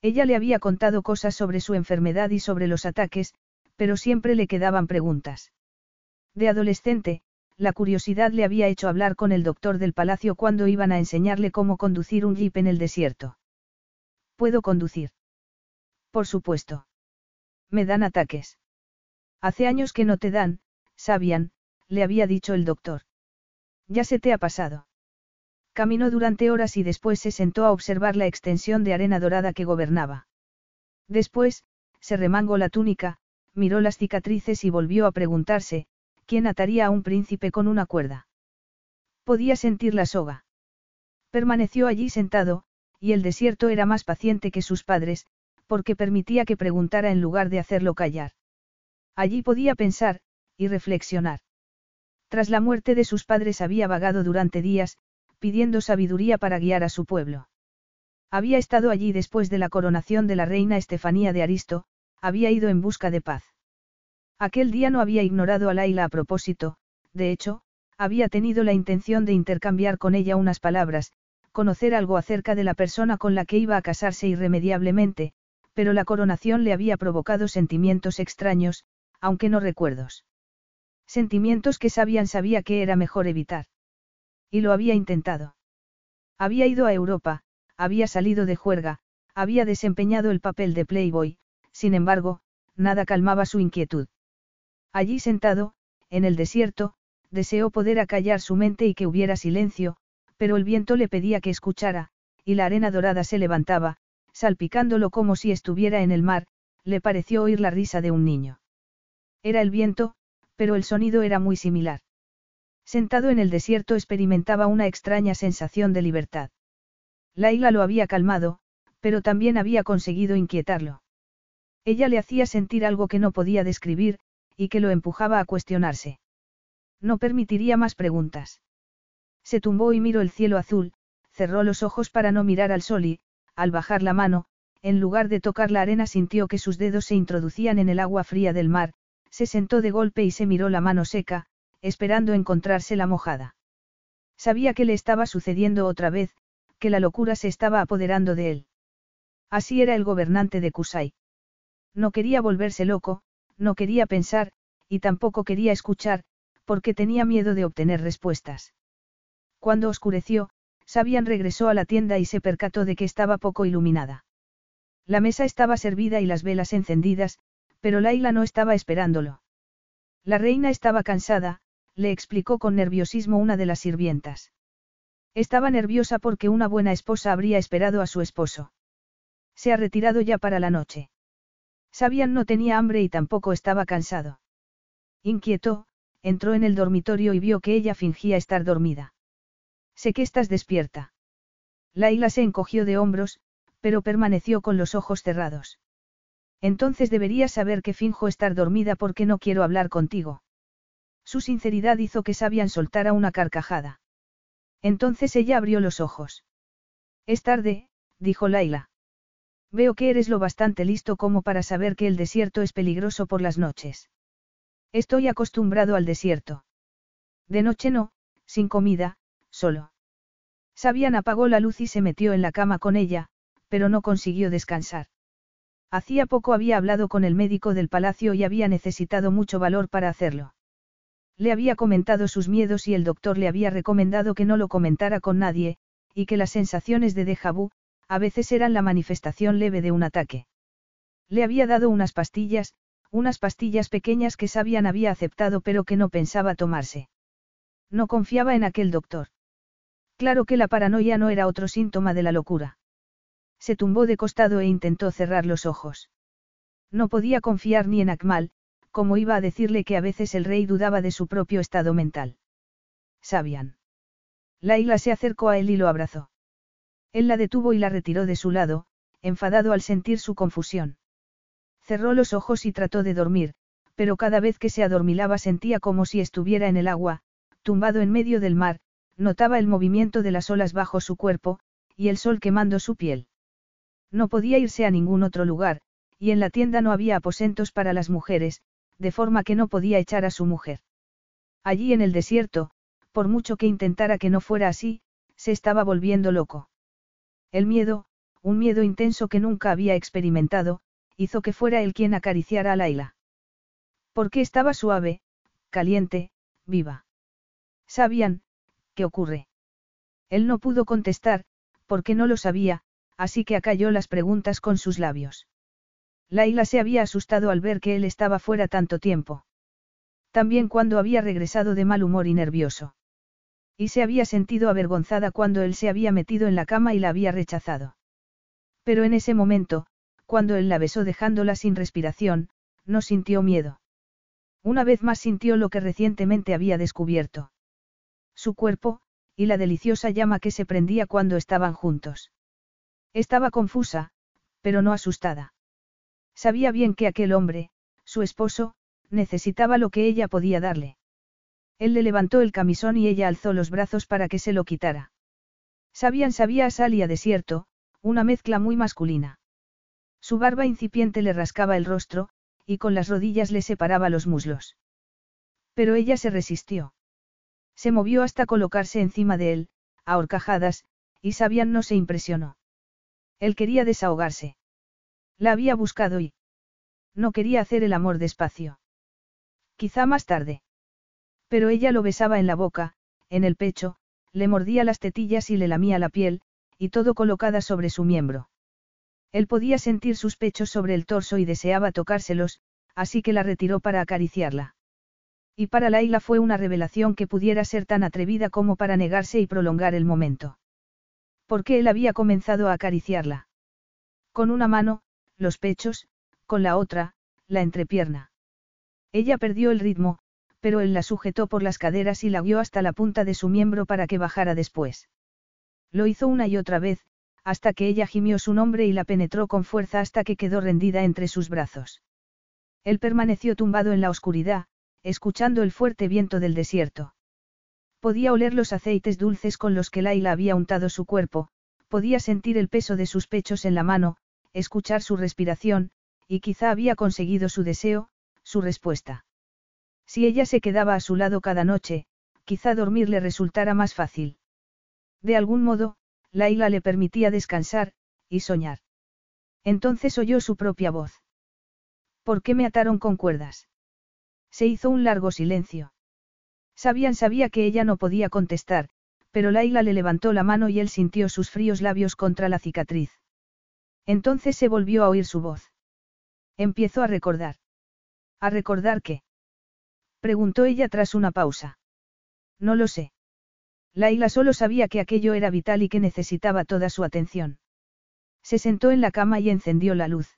Ella le había contado cosas sobre su enfermedad y sobre los ataques, pero siempre le quedaban preguntas. De adolescente, la curiosidad le había hecho hablar con el doctor del palacio cuando iban a enseñarle cómo conducir un jeep en el desierto. ¿Puedo conducir? Por supuesto. Me dan ataques. Hace años que no te dan, sabían, le había dicho el doctor. Ya se te ha pasado. Caminó durante horas y después se sentó a observar la extensión de arena dorada que gobernaba. Después, se remangó la túnica, miró las cicatrices y volvió a preguntarse, ¿quién ataría a un príncipe con una cuerda? Podía sentir la soga. Permaneció allí sentado, y el desierto era más paciente que sus padres, porque permitía que preguntara en lugar de hacerlo callar. Allí podía pensar, y reflexionar. Tras la muerte de sus padres había vagado durante días, pidiendo sabiduría para guiar a su pueblo. Había estado allí después de la coronación de la reina Estefanía de Aristo, había ido en busca de paz. Aquel día no había ignorado a Laila a propósito, de hecho, había tenido la intención de intercambiar con ella unas palabras, conocer algo acerca de la persona con la que iba a casarse irremediablemente, pero la coronación le había provocado sentimientos extraños, aunque no recuerdos. Sentimientos que sabían sabía que era mejor evitar. Y lo había intentado. Había ido a Europa, había salido de juerga, había desempeñado el papel de Playboy, sin embargo, nada calmaba su inquietud. Allí sentado, en el desierto, deseó poder acallar su mente y que hubiera silencio, pero el viento le pedía que escuchara, y la arena dorada se levantaba, salpicándolo como si estuviera en el mar, le pareció oír la risa de un niño. Era el viento, pero el sonido era muy similar. Sentado en el desierto experimentaba una extraña sensación de libertad. Laila lo había calmado, pero también había conseguido inquietarlo. Ella le hacía sentir algo que no podía describir, y que lo empujaba a cuestionarse. No permitiría más preguntas. Se tumbó y miró el cielo azul, cerró los ojos para no mirar al sol y, al bajar la mano, en lugar de tocar la arena sintió que sus dedos se introducían en el agua fría del mar, se sentó de golpe y se miró la mano seca, esperando encontrarse la mojada. Sabía que le estaba sucediendo otra vez, que la locura se estaba apoderando de él. Así era el gobernante de Kusai. No quería volverse loco, no quería pensar, y tampoco quería escuchar, porque tenía miedo de obtener respuestas. Cuando oscureció, Sabian regresó a la tienda y se percató de que estaba poco iluminada. La mesa estaba servida y las velas encendidas, pero Laila no estaba esperándolo. La reina estaba cansada, le explicó con nerviosismo una de las sirvientas. Estaba nerviosa porque una buena esposa habría esperado a su esposo. Se ha retirado ya para la noche. Sabian no tenía hambre y tampoco estaba cansado. Inquieto, entró en el dormitorio y vio que ella fingía estar dormida. Sé que estás despierta. Laila se encogió de hombros, pero permaneció con los ojos cerrados. Entonces deberías saber que finjo estar dormida porque no quiero hablar contigo. Su sinceridad hizo que Sabian soltara una carcajada. Entonces ella abrió los ojos. Es tarde, dijo Laila. Veo que eres lo bastante listo como para saber que el desierto es peligroso por las noches. Estoy acostumbrado al desierto. De noche no, sin comida, solo. Sabian apagó la luz y se metió en la cama con ella, pero no consiguió descansar. Hacía poco había hablado con el médico del palacio y había necesitado mucho valor para hacerlo. Le había comentado sus miedos y el doctor le había recomendado que no lo comentara con nadie, y que las sensaciones de déjà vu, a veces eran la manifestación leve de un ataque. Le había dado unas pastillas, unas pastillas pequeñas que Sabian había aceptado pero que no pensaba tomarse. No confiaba en aquel doctor. Claro que la paranoia no era otro síntoma de la locura. Se tumbó de costado e intentó cerrar los ojos. No podía confiar ni en Akmal, como iba a decirle que a veces el rey dudaba de su propio estado mental. Sabian. Laila se acercó a él y lo abrazó. Él la detuvo y la retiró de su lado, enfadado al sentir su confusión. Cerró los ojos y trató de dormir, pero cada vez que se adormilaba sentía como si estuviera en el agua, tumbado en medio del mar, notaba el movimiento de las olas bajo su cuerpo, y el sol quemando su piel. No podía irse a ningún otro lugar, y en la tienda no había aposentos para las mujeres, de forma que no podía echar a su mujer. Allí en el desierto, por mucho que intentara que no fuera así, se estaba volviendo loco. El miedo, un miedo intenso que nunca había experimentado, hizo que fuera él quien acariciara a Laila. Porque estaba suave, caliente, viva. Sabían, ¿qué ocurre? Él no pudo contestar, porque no lo sabía, así que acalló las preguntas con sus labios. Laila se había asustado al ver que él estaba fuera tanto tiempo. También cuando había regresado de mal humor y nervioso. Y se había sentido avergonzada cuando él se había metido en la cama y la había rechazado. Pero en ese momento, cuando él la besó dejándola sin respiración, no sintió miedo. Una vez más sintió lo que recientemente había descubierto. Su cuerpo, y la deliciosa llama que se prendía cuando estaban juntos. Estaba confusa, pero no asustada. Sabía bien que aquel hombre, su esposo, necesitaba lo que ella podía darle. Él le levantó el camisón y ella alzó los brazos para que se lo quitara. Sabían sabía a sal y a desierto, una mezcla muy masculina. Su barba incipiente le rascaba el rostro, y con las rodillas le separaba los muslos. Pero ella se resistió. Se movió hasta colocarse encima de él, a horcajadas, y Sabian no se impresionó. Él quería desahogarse. La había buscado y... No quería hacer el amor despacio. Quizá más tarde. Pero ella lo besaba en la boca, en el pecho, le mordía las tetillas y le lamía la piel, y todo colocada sobre su miembro. Él podía sentir sus pechos sobre el torso y deseaba tocárselos, así que la retiró para acariciarla. Y para Laila fue una revelación que pudiera ser tan atrevida como para negarse y prolongar el momento. Porque él había comenzado a acariciarla. Con una mano, los pechos, con la otra, la entrepierna. Ella perdió el ritmo, pero él la sujetó por las caderas y la guió hasta la punta de su miembro para que bajara después. Lo hizo una y otra vez, hasta que ella gimió su nombre y la penetró con fuerza hasta que quedó rendida entre sus brazos. Él permaneció tumbado en la oscuridad, escuchando el fuerte viento del desierto. Podía oler los aceites dulces con los que Laila había untado su cuerpo, podía sentir el peso de sus pechos en la mano, escuchar su respiración, y quizá había conseguido su deseo, su respuesta. Si ella se quedaba a su lado cada noche, quizá dormir le resultara más fácil. De algún modo, Laila le permitía descansar, y soñar. Entonces oyó su propia voz. ¿Por qué me ataron con cuerdas? Se hizo un largo silencio. Sabían sabía que ella no podía contestar, pero Laila le levantó la mano y él sintió sus fríos labios contra la cicatriz. Entonces se volvió a oír su voz. Empiezo a recordar. ¿A recordar qué? Preguntó ella tras una pausa. No lo sé. Laila solo sabía que aquello era vital y que necesitaba toda su atención. Se sentó en la cama y encendió la luz.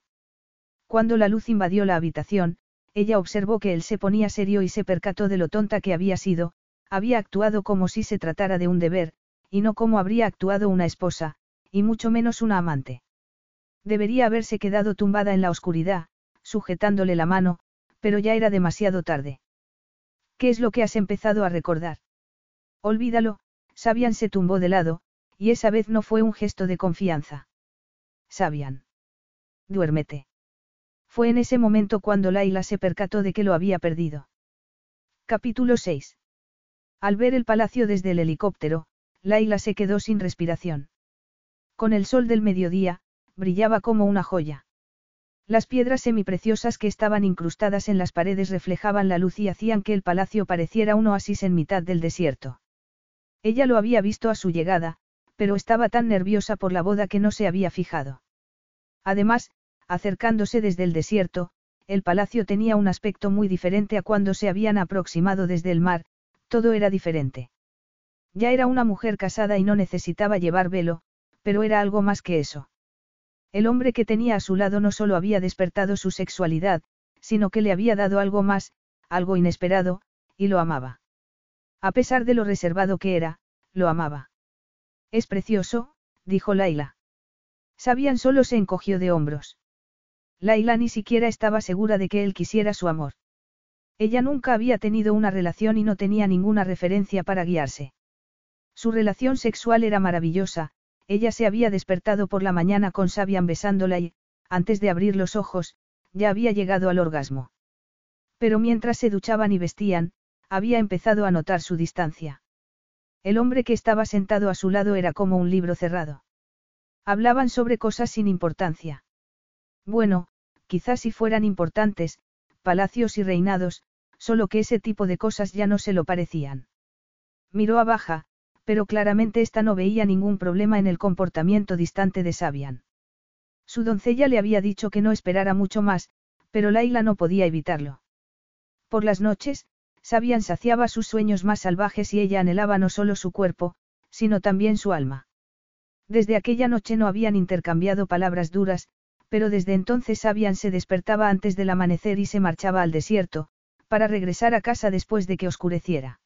Cuando la luz invadió la habitación, ella observó que él se ponía serio y se percató de lo tonta que había sido, había actuado como si se tratara de un deber, y no como habría actuado una esposa, y mucho menos una amante. Debería haberse quedado tumbada en la oscuridad, sujetándole la mano, pero ya era demasiado tarde. ¿Qué es lo que has empezado a recordar? Olvídalo, Sabian se tumbó de lado, y esa vez no fue un gesto de confianza. Sabian. Duérmete. Fue en ese momento cuando Laila se percató de que lo había perdido. Capítulo 6. Al ver el palacio desde el helicóptero, Laila se quedó sin respiración. Con el sol del mediodía, brillaba como una joya. Las piedras semipreciosas que estaban incrustadas en las paredes reflejaban la luz y hacían que el palacio pareciera un oasis en mitad del desierto. Ella lo había visto a su llegada, pero estaba tan nerviosa por la boda que no se había fijado. Además, acercándose desde el desierto, el palacio tenía un aspecto muy diferente a cuando se habían aproximado desde el mar, todo era diferente. Ya era una mujer casada y no necesitaba llevar velo, pero era algo más que eso. El hombre que tenía a su lado no solo había despertado su sexualidad, sino que le había dado algo más, algo inesperado, y lo amaba. A pesar de lo reservado que era, lo amaba. Es precioso, dijo Laila. Sabian solo se encogió de hombros. Laila ni siquiera estaba segura de que él quisiera su amor. Ella nunca había tenido una relación y no tenía ninguna referencia para guiarse. Su relación sexual era maravillosa, ella se había despertado por la mañana con Sabian besándola y, antes de abrir los ojos, ya había llegado al orgasmo. Pero mientras se duchaban y vestían, había empezado a notar su distancia. El hombre que estaba sentado a su lado era como un libro cerrado. Hablaban sobre cosas sin importancia. Bueno, quizás si fueran importantes, palacios y reinados, solo que ese tipo de cosas ya no se lo parecían. Miró a Baja, pero claramente ésta no veía ningún problema en el comportamiento distante de Sabian. Su doncella le había dicho que no esperara mucho más, pero Laila no podía evitarlo. Por las noches, Sabian saciaba sus sueños más salvajes y ella anhelaba no solo su cuerpo, sino también su alma. Desde aquella noche no habían intercambiado palabras duras, pero desde entonces Sabian se despertaba antes del amanecer y se marchaba al desierto, para regresar a casa después de que oscureciera.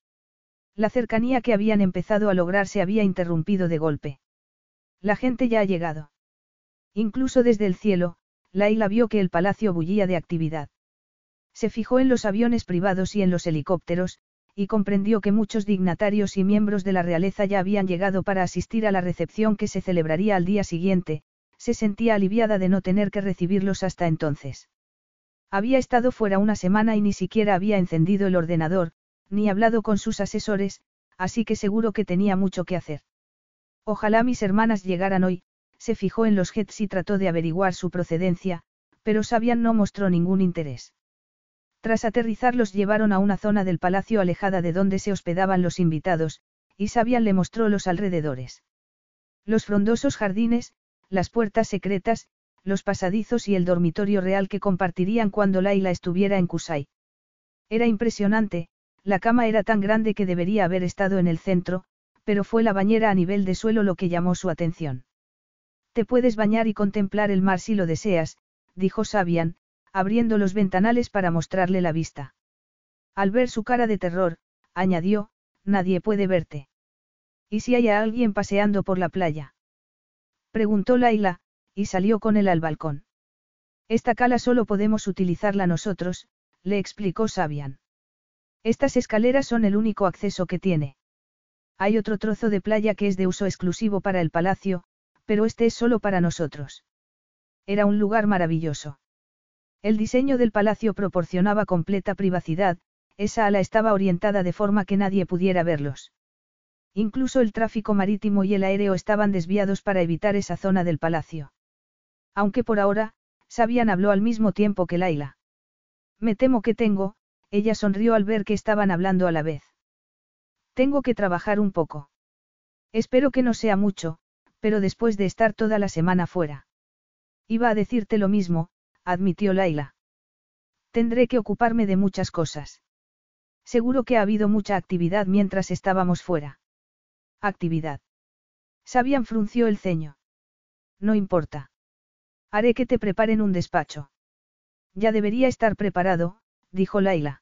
La cercanía que habían empezado a lograr se había interrumpido de golpe. La gente ya ha llegado. Incluso desde el cielo, Laila vio que el palacio bullía de actividad. Se fijó en los aviones privados y en los helicópteros, y comprendió que muchos dignatarios y miembros de la realeza ya habían llegado para asistir a la recepción que se celebraría al día siguiente, se sentía aliviada de no tener que recibirlos hasta entonces. Había estado fuera una semana y ni siquiera había encendido el ordenador, ni hablado con sus asesores, así que seguro que tenía mucho que hacer. Ojalá mis hermanas llegaran hoy, se fijó en los jets y trató de averiguar su procedencia, pero Sabian no mostró ningún interés. Tras aterrizar los llevaron a una zona del palacio alejada de donde se hospedaban los invitados, y Sabian le mostró los alrededores. Los frondosos jardines, las puertas secretas, los pasadizos y el dormitorio real que compartirían cuando Laila estuviera en Kusai. Era impresionante, la cama era tan grande que debería haber estado en el centro, pero fue la bañera a nivel de suelo lo que llamó su atención. Te puedes bañar y contemplar el mar si lo deseas, dijo Sabian, abriendo los ventanales para mostrarle la vista. Al ver su cara de terror, añadió, nadie puede verte. ¿Y si hay a alguien paseando por la playa? Preguntó Laila, y salió con él al balcón. Esta cala solo podemos utilizarla nosotros, le explicó Sabian. Estas escaleras son el único acceso que tiene. Hay otro trozo de playa que es de uso exclusivo para el palacio, pero este es solo para nosotros. Era un lugar maravilloso. El diseño del palacio proporcionaba completa privacidad, esa ala estaba orientada de forma que nadie pudiera verlos. Incluso el tráfico marítimo y el aéreo estaban desviados para evitar esa zona del palacio. Aunque por ahora, Sabian habló al mismo tiempo que Laila. Me temo que tengo, ella sonrió al ver que estaban hablando a la vez. Tengo que trabajar un poco. Espero que no sea mucho, pero después de estar toda la semana fuera. Iba a decirte lo mismo, admitió Laila. Tendré que ocuparme de muchas cosas. Seguro que ha habido mucha actividad mientras estábamos fuera. Actividad. Sabian frunció el ceño. No importa. Haré que te preparen un despacho. Ya debería estar preparado, dijo Laila.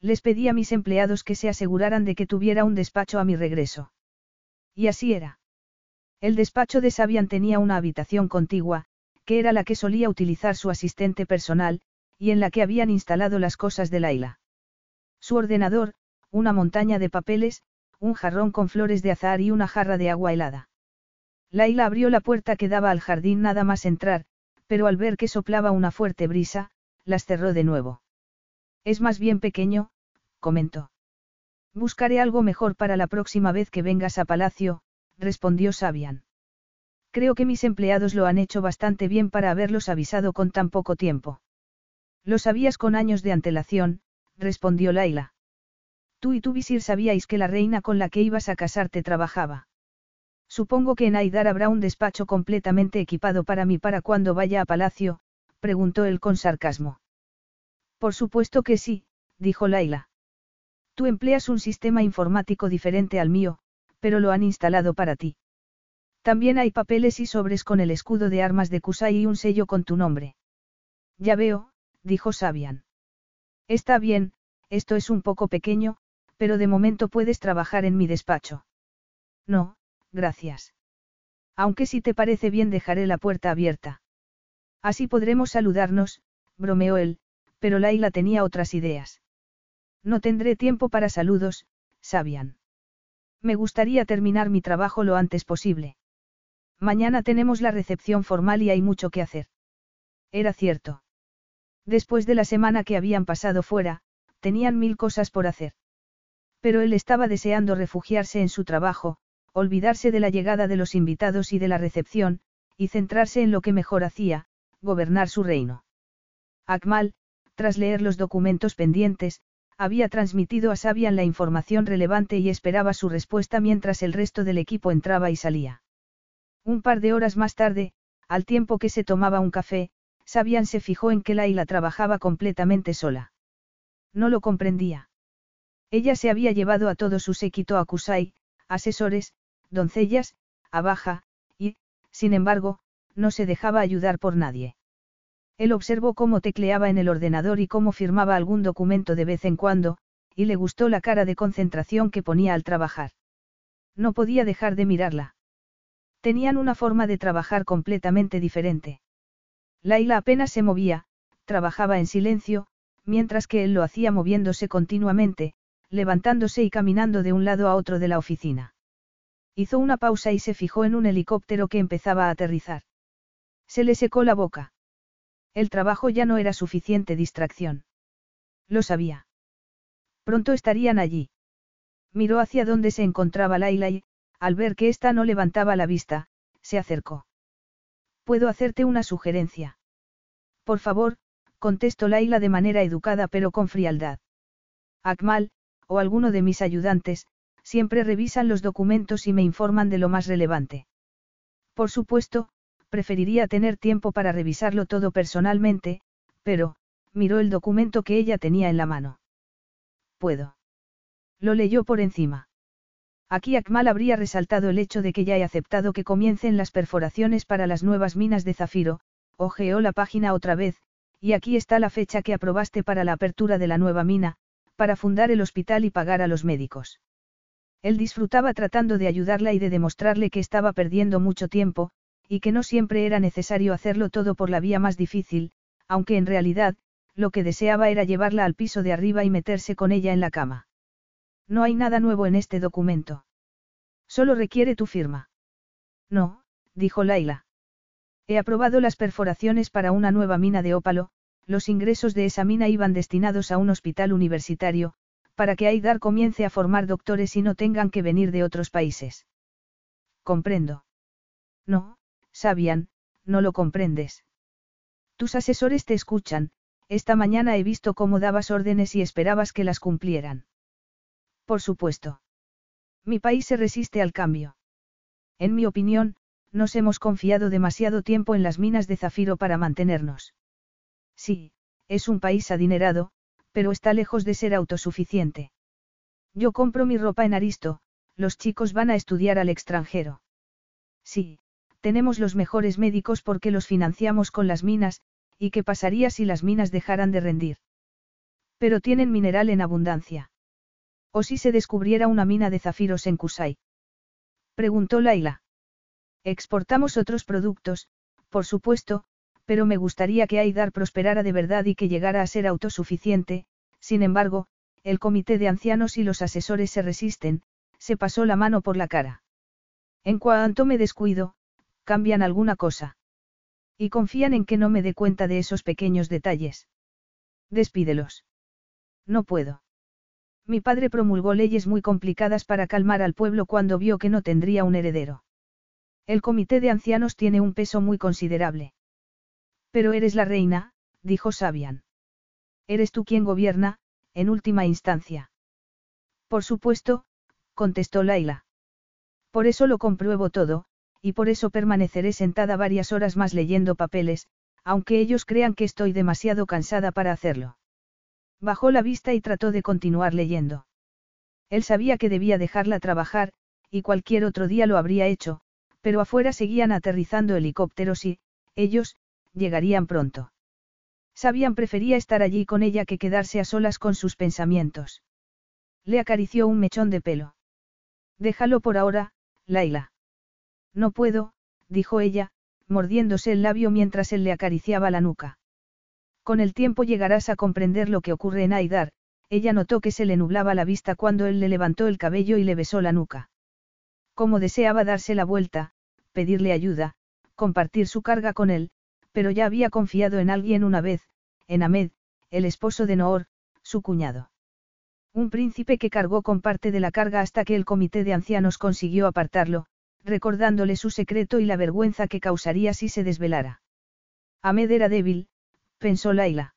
Les pedí a mis empleados que se aseguraran de que tuviera un despacho a mi regreso. Y así era. El despacho de Sabian tenía una habitación contigua, que era la que solía utilizar su asistente personal, y en la que habían instalado las cosas de Laila. Su ordenador, una montaña de papeles, un jarrón con flores de azahar y una jarra de agua helada. Laila abrió la puerta que daba al jardín nada más entrar, pero al ver que soplaba una fuerte brisa, las cerró de nuevo. Es más bien pequeño, comentó. Buscaré algo mejor para la próxima vez que vengas a palacio, respondió Sabian. Creo que mis empleados lo han hecho bastante bien para haberlos avisado con tan poco tiempo. Lo sabías con años de antelación, respondió Laila. Tú y tu visir sabíais que la reina con la que ibas a casarte trabajaba. Supongo que en Aidar habrá un despacho completamente equipado para mí para cuando vaya a palacio, preguntó él con sarcasmo. Por supuesto que sí, dijo Laila. Tú empleas un sistema informático diferente al mío, pero lo han instalado para ti. También hay papeles y sobres con el escudo de armas de Kusai y un sello con tu nombre. Ya veo, dijo Sabian. Está bien, esto es un poco pequeño, pero de momento puedes trabajar en mi despacho. No, gracias. Aunque si te parece bien dejaré la puerta abierta. Así podremos saludarnos, bromeó él, pero Laila tenía otras ideas. No tendré tiempo para saludos, Sabian. Me gustaría terminar mi trabajo lo antes posible. Mañana tenemos la recepción formal y hay mucho que hacer. Era cierto. Después de la semana que habían pasado fuera, tenían mil cosas por hacer. Pero él estaba deseando refugiarse en su trabajo, olvidarse de la llegada de los invitados y de la recepción, y centrarse en lo que mejor hacía, gobernar su reino. Akmal, tras leer los documentos pendientes, había transmitido a Sabian la información relevante y esperaba su respuesta mientras el resto del equipo entraba y salía. Un par de horas más tarde, al tiempo que se tomaba un café, Sabian se fijó en que Laila trabajaba completamente sola. No lo comprendía. Ella se había llevado a todo su séquito a Kusai, asesores, doncellas, a baja, y, sin embargo, no se dejaba ayudar por nadie. Él observó cómo tecleaba en el ordenador y cómo firmaba algún documento de vez en cuando, y le gustó la cara de concentración que ponía al trabajar. No podía dejar de mirarla. Tenían una forma de trabajar completamente diferente. Laila apenas se movía, trabajaba en silencio, mientras que él lo hacía moviéndose continuamente, levantándose y caminando de un lado a otro de la oficina. Hizo una pausa y se fijó en un helicóptero que empezaba a aterrizar. Se le secó la boca. El trabajo ya no era suficiente distracción. Lo sabía. Pronto estarían allí. Miró hacia donde se encontraba Laila y, al ver que ésta no levantaba la vista, se acercó. ¿Puedo hacerte una sugerencia? Por favor, contestó Laila de manera educada pero con frialdad. Akmal, o alguno de mis ayudantes, siempre revisan los documentos y me informan de lo más relevante. Por supuesto, preferiría tener tiempo para revisarlo todo personalmente, pero, miró el documento que ella tenía en la mano. Puedo. Lo leyó por encima. Aquí Akmal habría resaltado el hecho de que ya he aceptado que comiencen las perforaciones para las nuevas minas de zafiro, ojeó la página otra vez, y aquí está la fecha que aprobaste para la apertura de la nueva mina, para fundar el hospital y pagar a los médicos. Él disfrutaba tratando de ayudarla y de demostrarle que estaba perdiendo mucho tiempo, y que no siempre era necesario hacerlo todo por la vía más difícil, aunque en realidad, lo que deseaba era llevarla al piso de arriba y meterse con ella en la cama. No hay nada nuevo en este documento. Solo requiere tu firma. No, dijo Laila. He aprobado las perforaciones para una nueva mina de ópalo, los ingresos de esa mina iban destinados a un hospital universitario, para que Aidar comience a formar doctores y no tengan que venir de otros países. Comprendo. No, Sabian, no lo comprendes. Tus asesores te escuchan, esta mañana he visto cómo dabas órdenes y esperabas que las cumplieran. Por supuesto. Mi país se resiste al cambio. En mi opinión, nos hemos confiado demasiado tiempo en las minas de zafiro para mantenernos. Sí, es un país adinerado, pero está lejos de ser autosuficiente. Yo compro mi ropa en Aristo, los chicos van a estudiar al extranjero. Sí, tenemos los mejores médicos porque los financiamos con las minas, ¿y qué pasaría si las minas dejaran de rendir? Pero tienen mineral en abundancia. ¿O si se descubriera una mina de zafiros en Kusai? Preguntó Laila. Exportamos otros productos, por supuesto, pero me gustaría que Aidar prosperara de verdad y que llegara a ser autosuficiente, sin embargo, el comité de ancianos y los asesores se resisten, se pasó la mano por la cara. En cuanto me descuido, cambian alguna cosa. Y confían en que no me dé cuenta de esos pequeños detalles. Despídelos. No puedo. Mi padre promulgó leyes muy complicadas para calmar al pueblo cuando vio que no tendría un heredero. El comité de ancianos tiene un peso muy considerable. Pero eres la reina, dijo Sabian. Eres tú quien gobierna, en última instancia. Por supuesto, contestó Laila. Por eso lo compruebo todo, y por eso permaneceré sentada varias horas más leyendo papeles, aunque ellos crean que estoy demasiado cansada para hacerlo. Bajó la vista y trató de continuar leyendo. Él sabía que debía dejarla trabajar, y cualquier otro día lo habría hecho, pero afuera seguían aterrizando helicópteros y, ellos, llegarían pronto. Sabían prefería estar allí con ella que quedarse a solas con sus pensamientos. Le acarició un mechón de pelo. Déjalo por ahora, Laila. No puedo, dijo ella, mordiéndose el labio mientras él le acariciaba la nuca. Con el tiempo llegarás a comprender lo que ocurre en Aidar, ella notó que se le nublaba la vista cuando él le levantó el cabello y le besó la nuca. Como deseaba darse la vuelta, pedirle ayuda, compartir su carga con él, pero ya había confiado en alguien una vez, en Ahmed, el esposo de Noor, su cuñado. Un príncipe que cargó con parte de la carga hasta que el comité de ancianos consiguió apartarlo, recordándole su secreto y la vergüenza que causaría si se desvelara. Ahmed era débil, pensó Laila.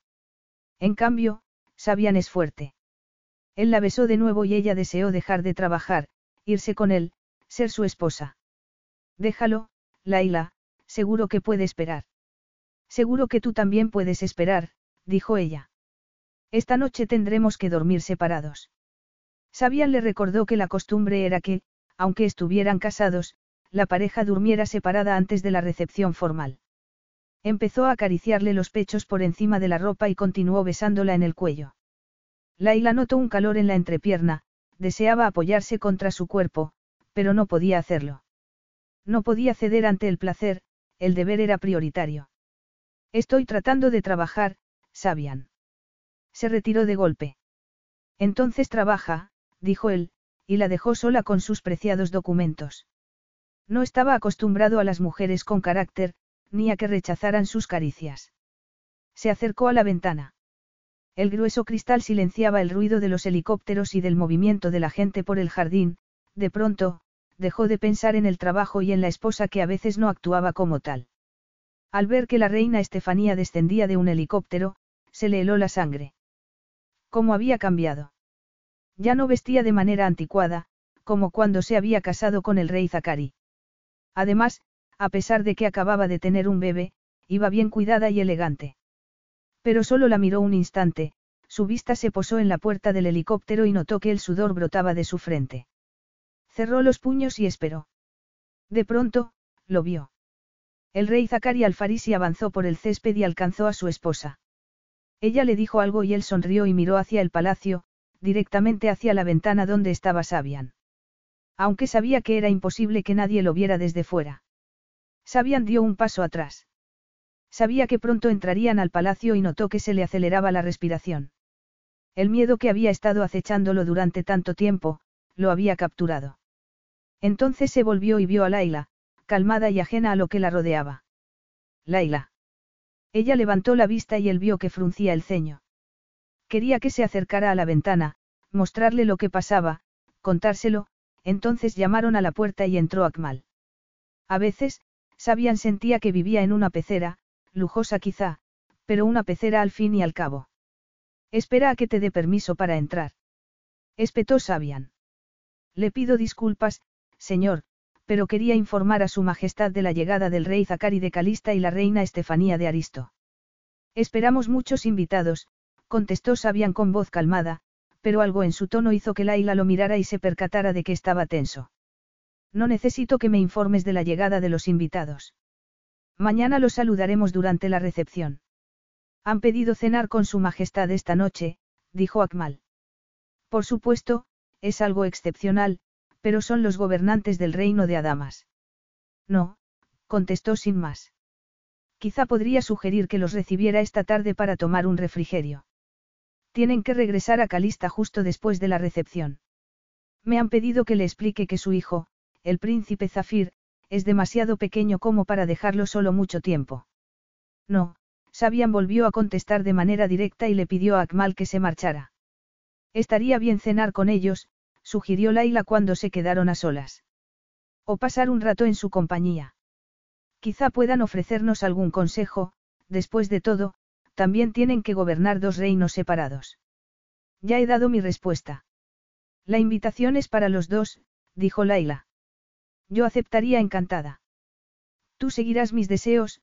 En cambio, Sabian es fuerte. Él la besó de nuevo y ella deseó dejar de trabajar, irse con él, ser su esposa. Déjalo, Laila, seguro que puede esperar. Seguro que tú también puedes esperar, dijo ella. Esta noche tendremos que dormir separados. Sabian le recordó que la costumbre era que, aunque estuvieran casados, la pareja durmiera separada antes de la recepción formal. Empezó a acariciarle los pechos por encima de la ropa y continuó besándola en el cuello. Laila notó un calor en la entrepierna, deseaba apoyarse contra su cuerpo, pero no podía hacerlo. No podía ceder ante el placer, el deber era prioritario. Estoy tratando de trabajar, Sabian. Se retiró de golpe. Entonces trabaja, dijo él, y la dejó sola con sus preciados documentos. No estaba acostumbrado a las mujeres con carácter, ni a que rechazaran sus caricias. Se acercó a la ventana. El grueso cristal silenciaba el ruido de los helicópteros y del movimiento de la gente por el jardín, de pronto, dejó de pensar en el trabajo y en la esposa que a veces no actuaba como tal. Al ver que la reina Estefanía descendía de un helicóptero, se le heló la sangre. ¿Cómo había cambiado? Ya no vestía de manera anticuada, como cuando se había casado con el rey Zacari. Además, a pesar de que acababa de tener un bebé, iba bien cuidada y elegante. Pero solo la miró un instante, su vista se posó en la puerta del helicóptero y notó que el sudor brotaba de su frente. Cerró los puños y esperó. De pronto, lo vio. El rey Zacari Alfarisi avanzó por el césped y alcanzó a su esposa. Ella le dijo algo y él sonrió y miró hacia el palacio, directamente hacia la ventana donde estaba Sabian. Aunque sabía que era imposible que nadie lo viera desde fuera. Sabian dio un paso atrás. Sabía que pronto entrarían al palacio y notó que se le aceleraba la respiración. El miedo que había estado acechándolo durante tanto tiempo, lo había capturado. Entonces se volvió y vio a Laila, calmada y ajena a lo que la rodeaba. Laila. Ella levantó la vista y él vio que fruncía el ceño. Quería que se acercara a la ventana, mostrarle lo que pasaba, contárselo, entonces llamaron a la puerta y entró Akmal. A veces, Sabian sentía que vivía en una pecera, lujosa quizá, pero una pecera al fin y al cabo. Espera a que te dé permiso para entrar. Espetó Sabian. Le pido disculpas, señor, pero quería informar a su majestad de la llegada del rey Zacari de Calista y la reina Estefanía de Aristo. Esperamos muchos invitados, contestó Sabian con voz calmada, pero algo en su tono hizo que Laila lo mirara y se percatara de que estaba tenso. No necesito que me informes de la llegada de los invitados. Mañana los saludaremos durante la recepción. Han pedido cenar con su majestad esta noche, dijo Akmal. Por supuesto, es algo excepcional, pero son los gobernantes del reino de Adamas. No, contestó sin más. Quizá podría sugerir que los recibiera esta tarde para tomar un refrigerio. Tienen que regresar a Calista justo después de la recepción. Me han pedido que le explique que su hijo, el príncipe Zafir, es demasiado pequeño como para dejarlo solo mucho tiempo. No, Sabian volvió a contestar de manera directa y le pidió a Akmal que se marchara. Estaría bien cenar con ellos, sugirió Laila cuando se quedaron a solas. O pasar un rato en su compañía. Quizá puedan ofrecernos algún consejo, después de todo, también tienen que gobernar dos reinos separados. Ya he dado mi respuesta. La invitación es para los dos, dijo Laila. Yo aceptaría encantada. Tú seguirás mis deseos,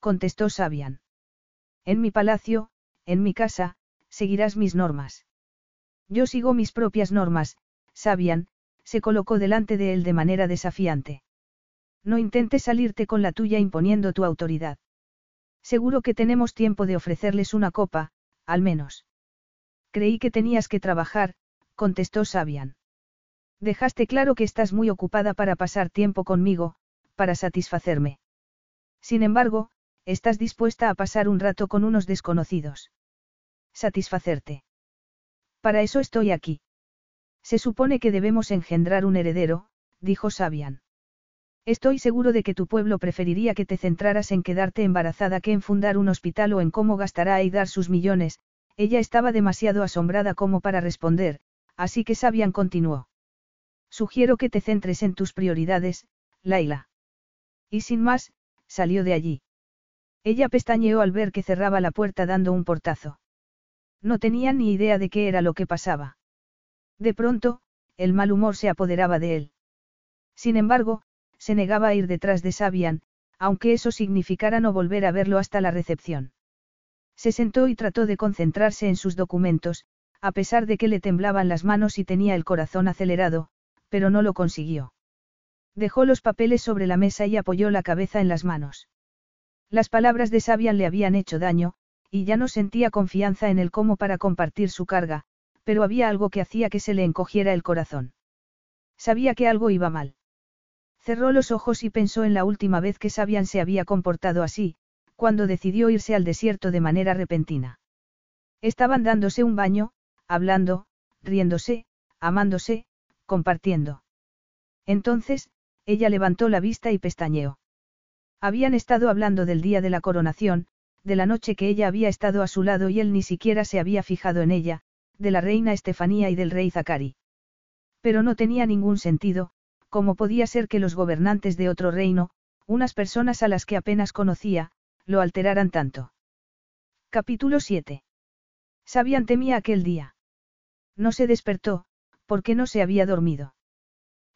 contestó Sabian. En mi palacio, en mi casa, seguirás mis normas. Yo sigo mis propias normas, Sabian, se colocó delante de él de manera desafiante. No intentes salirte con la tuya imponiendo tu autoridad. Seguro que tenemos tiempo de ofrecerles una copa, al menos. Creí que tenías que trabajar, contestó Sabian. Dejaste claro que estás muy ocupada para pasar tiempo conmigo, para satisfacerme. Sin embargo, estás dispuesta a pasar un rato con unos desconocidos. Satisfacerte. Para eso estoy aquí. Se supone que debemos engendrar un heredero, dijo Sabian. Estoy seguro de que tu pueblo preferiría que te centraras en quedarte embarazada que en fundar un hospital o en cómo gastará dar sus millones, ella estaba demasiado asombrada como para responder, así que Sabian continuó. Sugiero que te centres en tus prioridades, Laila. Y sin más, salió de allí. Ella pestañeó al ver que cerraba la puerta dando un portazo. No tenía ni idea de qué era lo que pasaba. De pronto, el mal humor se apoderaba de él. Sin embargo, se negaba a ir detrás de Sabian, aunque eso significara no volver a verlo hasta la recepción. Se sentó y trató de concentrarse en sus documentos, a pesar de que le temblaban las manos y tenía el corazón acelerado, pero no lo consiguió. Dejó los papeles sobre la mesa y apoyó la cabeza en las manos. Las palabras de Sabian le habían hecho daño, y ya no sentía confianza en él como para compartir su carga, pero había algo que hacía que se le encogiera el corazón. Sabía que algo iba mal. Cerró los ojos y pensó en la última vez que Sabian se había comportado así, cuando decidió irse al desierto de manera repentina. Estaban dándose un baño, hablando, riéndose, amándose, compartiendo. Entonces, ella levantó la vista y pestañeó. Habían estado hablando del día de la coronación, de la noche que ella había estado a su lado y él ni siquiera se había fijado en ella, de la reina Estefanía y del rey Zacari. Pero no tenía ningún sentido, como podía ser que los gobernantes de otro reino, unas personas a las que apenas conocía, lo alteraran tanto. Capítulo 7. Sabían temía aquel día. No se despertó, porque no se había dormido.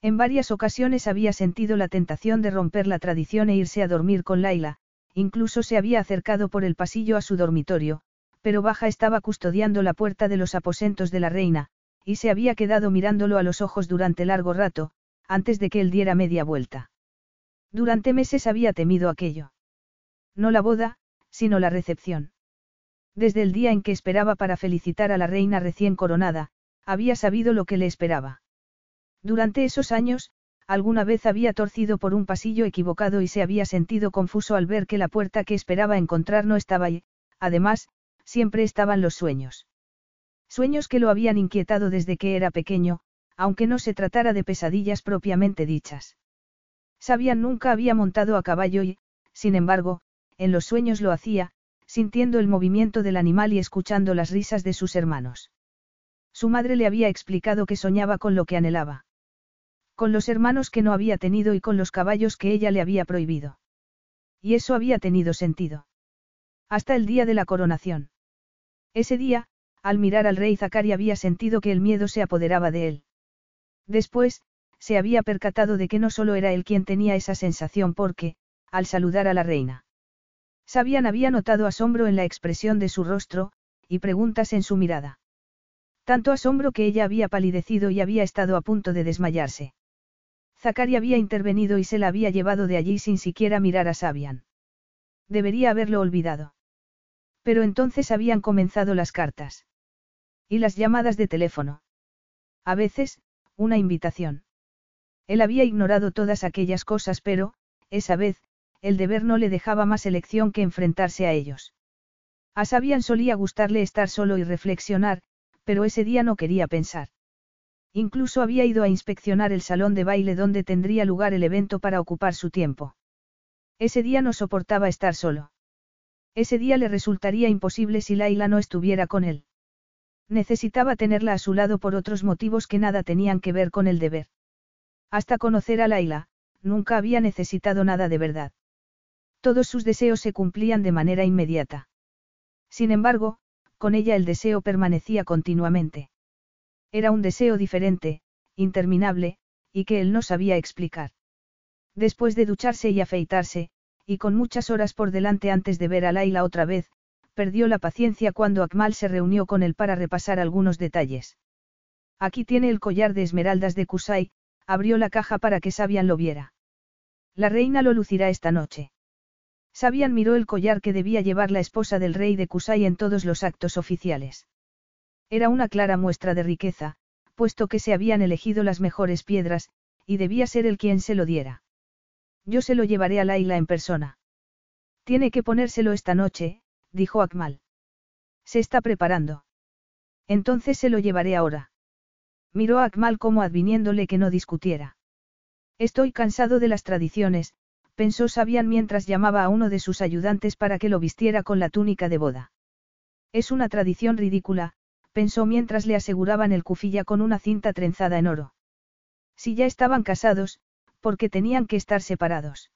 En varias ocasiones había sentido la tentación de romper la tradición e irse a dormir con Laila, incluso se había acercado por el pasillo a su dormitorio, pero Baja estaba custodiando la puerta de los aposentos de la reina, y se había quedado mirándolo a los ojos durante largo rato, antes de que él diera media vuelta. Durante meses había temido aquello. No la boda, sino la recepción. Desde el día en que esperaba para felicitar a la reina recién coronada, había sabido lo que le esperaba. Durante esos años, alguna vez había torcido por un pasillo equivocado y se había sentido confuso al ver que la puerta que esperaba encontrar no estaba ahí, además, siempre estaban los sueños. Sueños que lo habían inquietado desde que era pequeño, aunque no se tratara de pesadillas propiamente dichas. Sabían nunca había montado a caballo y, sin embargo, en los sueños lo hacía, sintiendo el movimiento del animal y escuchando las risas de sus hermanos. Su madre le había explicado que soñaba con lo que anhelaba. Con los hermanos que no había tenido y con los caballos que ella le había prohibido. Y eso había tenido sentido. Hasta el día de la coronación. Ese día, al mirar al rey Zacari había sentido que el miedo se apoderaba de él. Después, se había percatado de que no solo era él quien tenía esa sensación porque, al saludar a la reina. Sabian había notado asombro en la expresión de su rostro, y preguntas en su mirada. Tanto asombro que ella había palidecido y había estado a punto de desmayarse. Zacari había intervenido y se la había llevado de allí sin siquiera mirar a Sabian. Debería haberlo olvidado. Pero entonces habían comenzado las cartas. Y las llamadas de teléfono. A veces, una invitación. Él había ignorado todas aquellas cosas, pero, esa vez, el deber no le dejaba más elección que enfrentarse a ellos. A Sabian solía gustarle estar solo y reflexionar, pero ese día no quería pensar. Incluso había ido a inspeccionar el salón de baile donde tendría lugar el evento para ocupar su tiempo. Ese día no soportaba estar solo. Ese día le resultaría imposible si Laila no estuviera con él. Necesitaba tenerla a su lado por otros motivos que nada tenían que ver con el deber. Hasta conocer a Laila, nunca había necesitado nada de verdad. Todos sus deseos se cumplían de manera inmediata. Sin embargo, con ella el deseo permanecía continuamente. Era un deseo diferente, interminable, y que él no sabía explicar. Después de ducharse y afeitarse, y con muchas horas por delante antes de ver a Laila otra vez, perdió la paciencia cuando Akmal se reunió con él para repasar algunos detalles. Aquí tiene el collar de esmeraldas de Kusai, abrió la caja para que Sabian lo viera. La reina lo lucirá esta noche. Sabian miró el collar que debía llevar la esposa del rey de Kusai en todos los actos oficiales. Era una clara muestra de riqueza, puesto que se habían elegido las mejores piedras, y debía ser el quien se lo diera. Yo se lo llevaré a Laila en persona. Tiene que ponérselo esta noche, dijo Akmal. Se está preparando. Entonces se lo llevaré ahora. Miró a Akmal como adviniéndole que no discutiera. Estoy cansado de las tradiciones, pensó Sabian mientras llamaba a uno de sus ayudantes para que lo vistiera con la túnica de boda. Es una tradición ridícula, pensó mientras le aseguraban el cufilla con una cinta trenzada en oro. Si ya estaban casados, ¿por qué tenían que estar separados?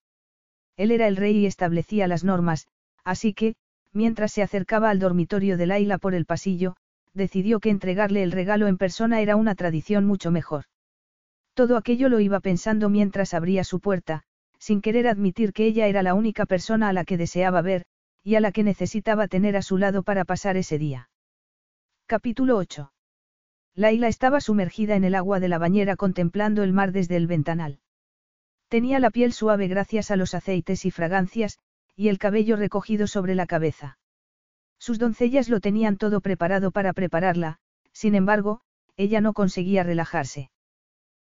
Él era el rey y establecía las normas, así que, mientras se acercaba al dormitorio de Laila por el pasillo, decidió que entregarle el regalo en persona era una tradición mucho mejor. Todo aquello lo iba pensando mientras abría su puerta, sin querer admitir que ella era la única persona a la que deseaba ver, y a la que necesitaba tener a su lado para pasar ese día. Capítulo 8. Laila estaba sumergida en el agua de la bañera contemplando el mar desde el ventanal. Tenía la piel suave gracias a los aceites y fragancias, y el cabello recogido sobre la cabeza. Sus doncellas lo tenían todo preparado para prepararla, sin embargo, ella no conseguía relajarse.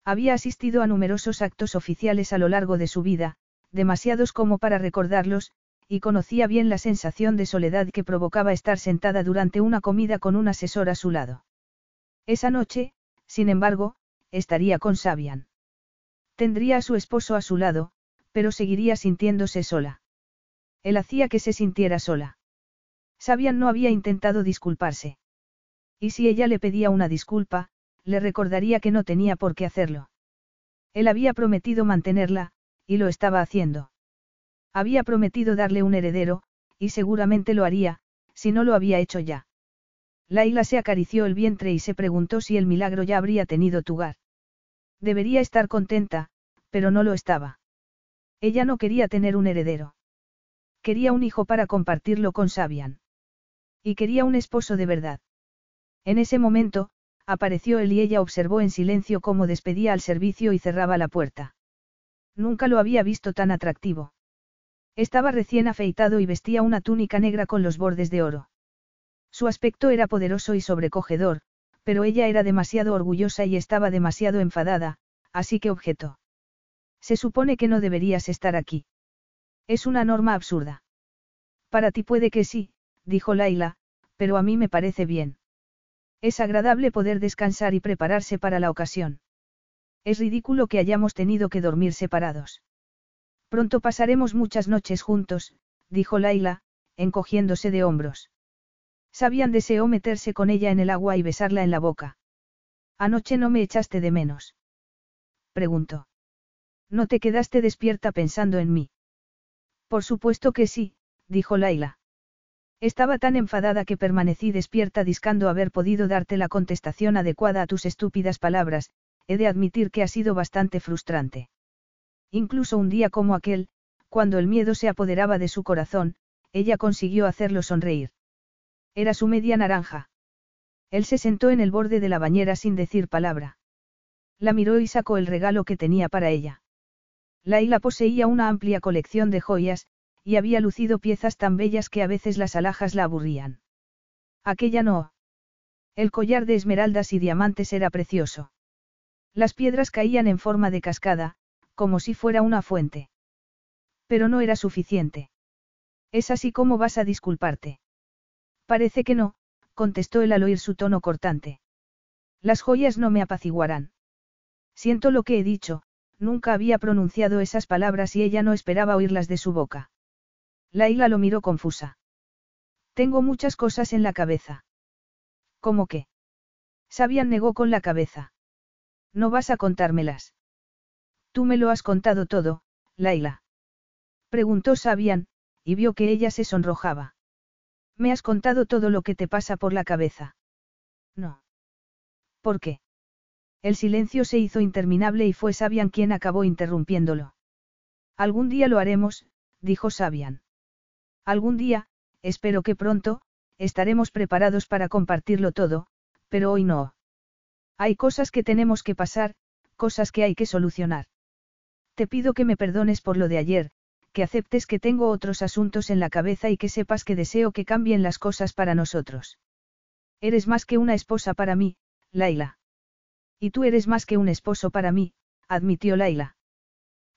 Había asistido a numerosos actos oficiales a lo largo de su vida, demasiados como para recordarlos, y conocía bien la sensación de soledad que provocaba estar sentada durante una comida con un asesor a su lado. Esa noche, sin embargo, estaría con Sabian. Tendría a su esposo a su lado, pero seguiría sintiéndose sola. Él hacía que se sintiera sola. Sabian no había intentado disculparse. Y si ella le pedía una disculpa, le recordaría que no tenía por qué hacerlo. Él había prometido mantenerla, y lo estaba haciendo. Había prometido darle un heredero, y seguramente lo haría, si no lo había hecho ya. Laila se acarició el vientre y se preguntó si el milagro ya habría tenido lugar. Debería estar contenta, pero no lo estaba. Ella no quería tener un heredero. Quería un hijo para compartirlo con Sabian. Y quería un esposo de verdad. En ese momento, apareció él y ella observó en silencio cómo despedía al servicio y cerraba la puerta. Nunca lo había visto tan atractivo. Estaba recién afeitado y vestía una túnica negra con los bordes de oro. Su aspecto era poderoso y sobrecogedor, pero ella era demasiado orgullosa y estaba demasiado enfadada, así que objetó. Se supone que no deberías estar aquí. Es una norma absurda. Para ti puede que sí, dijo Laila, pero a mí me parece bien. Es agradable poder descansar y prepararse para la ocasión. Es ridículo que hayamos tenido que dormir separados. Pronto pasaremos muchas noches juntos, dijo Laila, encogiéndose de hombros. Sabian deseó meterse con ella en el agua y besarla en la boca. Anoche no me echaste de menos. Preguntó. ¿No te quedaste despierta pensando en mí? Por supuesto que sí, dijo Laila. Estaba tan enfadada que permanecí despierta discando haber podido darte la contestación adecuada a tus estúpidas palabras, he de admitir que ha sido bastante frustrante. Incluso un día como aquel, cuando el miedo se apoderaba de su corazón, ella consiguió hacerlo sonreír. Era su media naranja. Él se sentó en el borde de la bañera sin decir palabra. La miró y sacó el regalo que tenía para ella. Laila poseía una amplia colección de joyas, y había lucido piezas tan bellas que a veces las alhajas la aburrían. Aquella no. El collar de esmeraldas y diamantes era precioso. Las piedras caían en forma de cascada, como si fuera una fuente. Pero no era suficiente. Es así como vas a disculparte. Parece que no, contestó él al oír su tono cortante. Las joyas no me apaciguarán. Siento lo que he dicho, nunca había pronunciado esas palabras y ella no esperaba oírlas de su boca. Laila lo miró confusa. Tengo muchas cosas en la cabeza. ¿Cómo qué? Sabian negó con la cabeza. No vas a contármelas. Tú me lo has contado todo, Laila. Preguntó Sabian, y vio que ella se sonrojaba. Me has contado todo lo que te pasa por la cabeza. No. ¿Por qué? El silencio se hizo interminable y fue Sabian quien acabó interrumpiéndolo. Algún día lo haremos, dijo Sabian. Algún día, espero que pronto, estaremos preparados para compartirlo todo, pero hoy no. Hay cosas que tenemos que pasar, cosas que hay que solucionar. Te pido que me perdones por lo de ayer, que aceptes que tengo otros asuntos en la cabeza y que sepas que deseo que cambien las cosas para nosotros. Eres más que una esposa para mí, Laila. Y tú eres más que un esposo para mí, admitió Laila.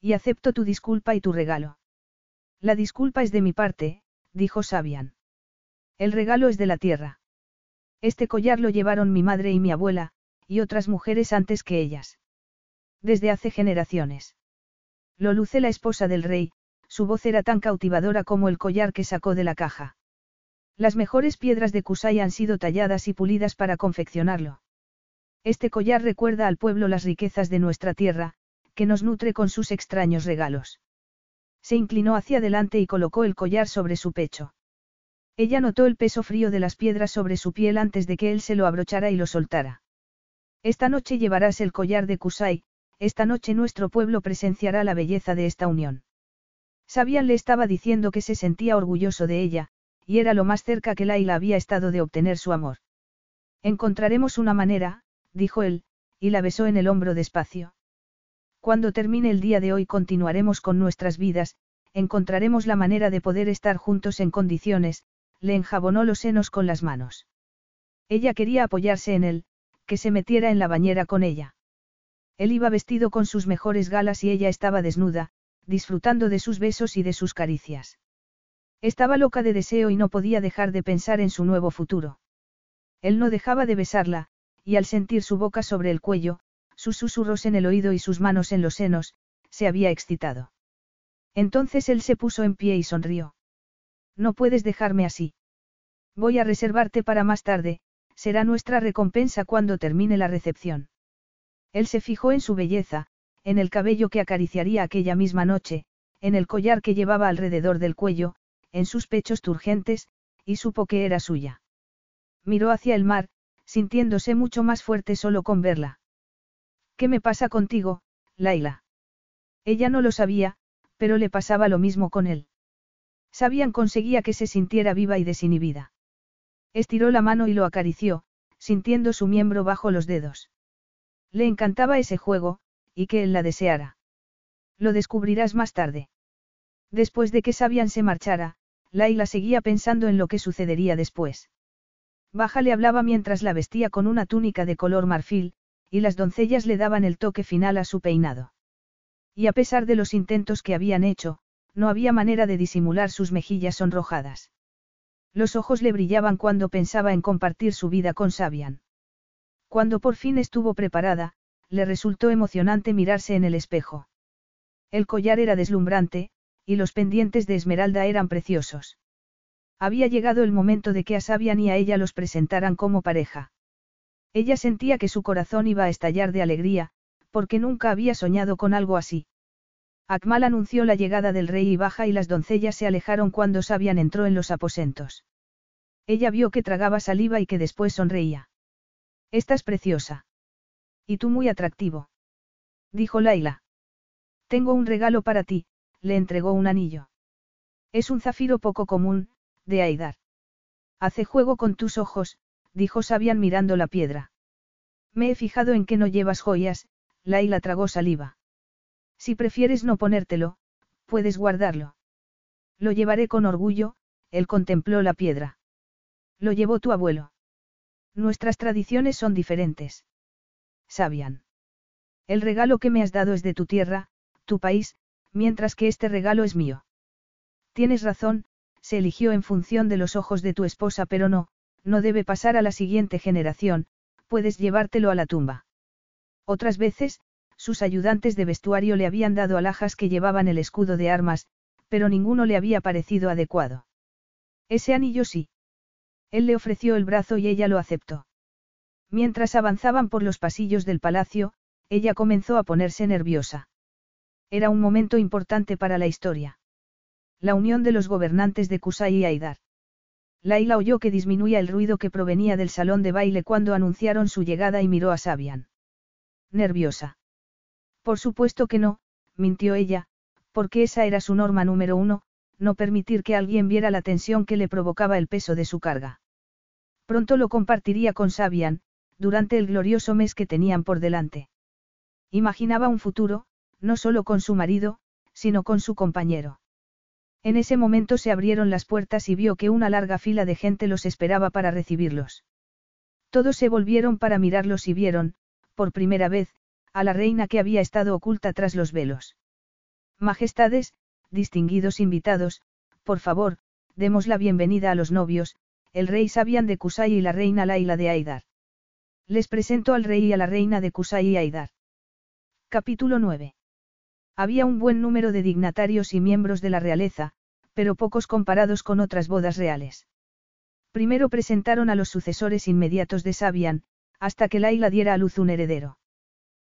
Y acepto tu disculpa y tu regalo. La disculpa es de mi parte, dijo Sabian. El regalo es de la tierra. Este collar lo llevaron mi madre y mi abuela, y otras mujeres antes que ellas. Desde hace generaciones. Lo luce la esposa del rey, su voz era tan cautivadora como el collar que sacó de la caja. Las mejores piedras de Kusai han sido talladas y pulidas para confeccionarlo. Este collar recuerda al pueblo las riquezas de nuestra tierra, que nos nutre con sus extraños regalos. Se inclinó hacia adelante y colocó el collar sobre su pecho. Ella notó el peso frío de las piedras sobre su piel antes de que él se lo abrochara y lo soltara. Esta noche llevarás el collar de Kusai, esta noche nuestro pueblo presenciará la belleza de esta unión. Sabian le estaba diciendo que se sentía orgulloso de ella, y era lo más cerca que Laila había estado de obtener su amor. Encontraremos una manera, dijo él, y la besó en el hombro despacio. Cuando termine el día de hoy continuaremos con nuestras vidas, encontraremos la manera de poder estar juntos en condiciones, le enjabonó los senos con las manos. Ella quería apoyarse en él, que se metiera en la bañera con ella. Él iba vestido con sus mejores galas y ella estaba desnuda, disfrutando de sus besos y de sus caricias. Estaba loca de deseo y no podía dejar de pensar en su nuevo futuro. Él no dejaba de besarla, y al sentir su boca sobre el cuello, sus susurros en el oído y sus manos en los senos, se había excitado. Entonces él se puso en pie y sonrió. No puedes dejarme así. Voy a reservarte para más tarde, será nuestra recompensa cuando termine la recepción. Él se fijó en su belleza, en el cabello que acariciaría aquella misma noche, en el collar que llevaba alrededor del cuello, en sus pechos turgentes, y supo que era suya. Miró hacia el mar, sintiéndose mucho más fuerte solo con verla. ¿Qué me pasa contigo, Laila? Ella no lo sabía, pero le pasaba lo mismo con él. Sabían conseguía que se sintiera viva y desinhibida. Estiró la mano y lo acarició, sintiendo su miembro bajo los dedos. Le encantaba ese juego, y que él la deseara. Lo descubrirás más tarde. Después de que Sabian se marchara, Laila seguía pensando en lo que sucedería después. Baja le hablaba mientras la vestía con una túnica de color marfil, y las doncellas le daban el toque final a su peinado. Y a pesar de los intentos que habían hecho, no había manera de disimular sus mejillas sonrojadas. Los ojos le brillaban cuando pensaba en compartir su vida con Sabian. Cuando por fin estuvo preparada, le resultó emocionante mirarse en el espejo. El collar era deslumbrante, y los pendientes de esmeralda eran preciosos. Había llegado el momento de que a Sabian y a ella los presentaran como pareja. Ella sentía que su corazón iba a estallar de alegría, porque nunca había soñado con algo así. Akmal anunció la llegada del rey y baja y las doncellas se alejaron cuando Sabian entró en los aposentos. Ella vio que tragaba saliva y que después sonreía. Estás preciosa. Y tú muy atractivo. Dijo Laila. Tengo un regalo para ti, le entregó un anillo. Es un zafiro poco común, de Aidar. Hace juego con tus ojos, dijo Sabian mirando la piedra. Me he fijado en que no llevas joyas, Laila tragó saliva. Si prefieres no ponértelo, puedes guardarlo. Lo llevaré con orgullo, él contempló la piedra. Lo llevó tu abuelo. Nuestras tradiciones son diferentes. Sabian. El regalo que me has dado es de tu tierra, tu país, mientras que este regalo es mío. Tienes razón, se eligió en función de los ojos de tu esposa, pero no, no debe pasar a la siguiente generación, puedes llevártelo a la tumba. Otras veces, sus ayudantes de vestuario le habían dado alhajas que llevaban el escudo de armas, pero ninguno le había parecido adecuado. Ese anillo sí. Él le ofreció el brazo y ella lo aceptó. Mientras avanzaban por los pasillos del palacio, ella comenzó a ponerse nerviosa. Era un momento importante para la historia. La unión de los gobernantes de Kusai y Aidar. Laila oyó que disminuía el ruido que provenía del salón de baile cuando anunciaron su llegada y miró a Sabian. Nerviosa. Por supuesto que no, mintió ella, porque esa era su norma número uno, no permitir que alguien viera la tensión que le provocaba el peso de su carga. Pronto lo compartiría con Sabian, durante el glorioso mes que tenían por delante. Imaginaba un futuro, no solo con su marido, sino con su compañero. En ese momento se abrieron las puertas y vio que una larga fila de gente los esperaba para recibirlos. Todos se volvieron para mirarlos y vieron, por primera vez, a la reina que había estado oculta tras los velos. Majestades, distinguidos invitados, por favor, demos la bienvenida a los novios, el rey Sabian de Kusai y la reina Laila de Aidar. Les presento al rey y a la reina de Kusai y Aidar. Capítulo 9. Había un buen número de dignatarios y miembros de la realeza, pero pocos comparados con otras bodas reales. Primero presentaron a los sucesores inmediatos de Sabian, hasta que Laila diera a luz un heredero.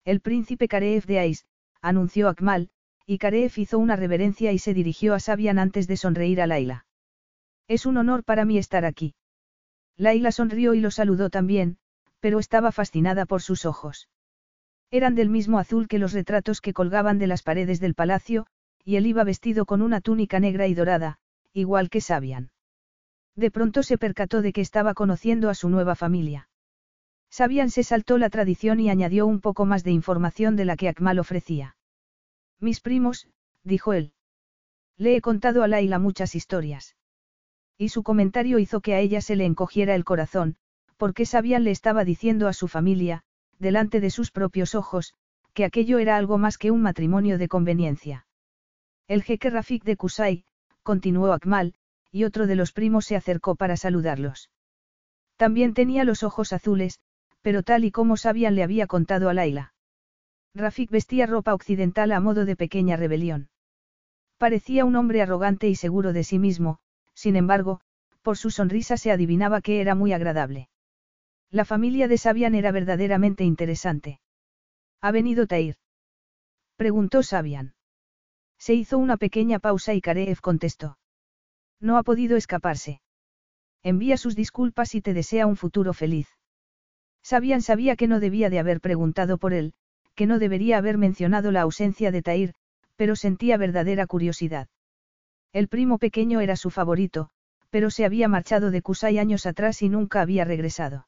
El príncipe Kareef de Ais, anunció Akmal, y Kareef hizo una reverencia y se dirigió a Sabian antes de sonreír a Laila. Es un honor para mí estar aquí. Laila sonrió y lo saludó también, pero estaba fascinada por sus ojos. Eran del mismo azul que los retratos que colgaban de las paredes del palacio, y él iba vestido con una túnica negra y dorada, igual que Sabian. De pronto se percató de que estaba conociendo a su nueva familia. Sabian se saltó la tradición y añadió un poco más de información de la que Akmal ofrecía. Mis primos, dijo él. Le he contado a Laila muchas historias. Y su comentario hizo que a ella se le encogiera el corazón, porque Sabian le estaba diciendo a su familia, delante de sus propios ojos, que aquello era algo más que un matrimonio de conveniencia. El jeque Rafik de Kusai, continuó Akmal, y otro de los primos se acercó para saludarlos. También tenía los ojos azules, pero tal y como Sabian le había contado a Laila. Rafik vestía ropa occidental a modo de pequeña rebelión. Parecía un hombre arrogante y seguro de sí mismo, sin embargo, por su sonrisa se adivinaba que era muy agradable. La familia de Sabian era verdaderamente interesante. ¿Ha venido Tair? Preguntó Sabian. Se hizo una pequeña pausa y Kareev contestó. No ha podido escaparse. Envía sus disculpas y te desea un futuro feliz. Sabian sabía que no debía de haber preguntado por él, que no debería haber mencionado la ausencia de Tair, pero sentía verdadera curiosidad. El primo pequeño era su favorito, pero se había marchado de Kusai años atrás y nunca había regresado.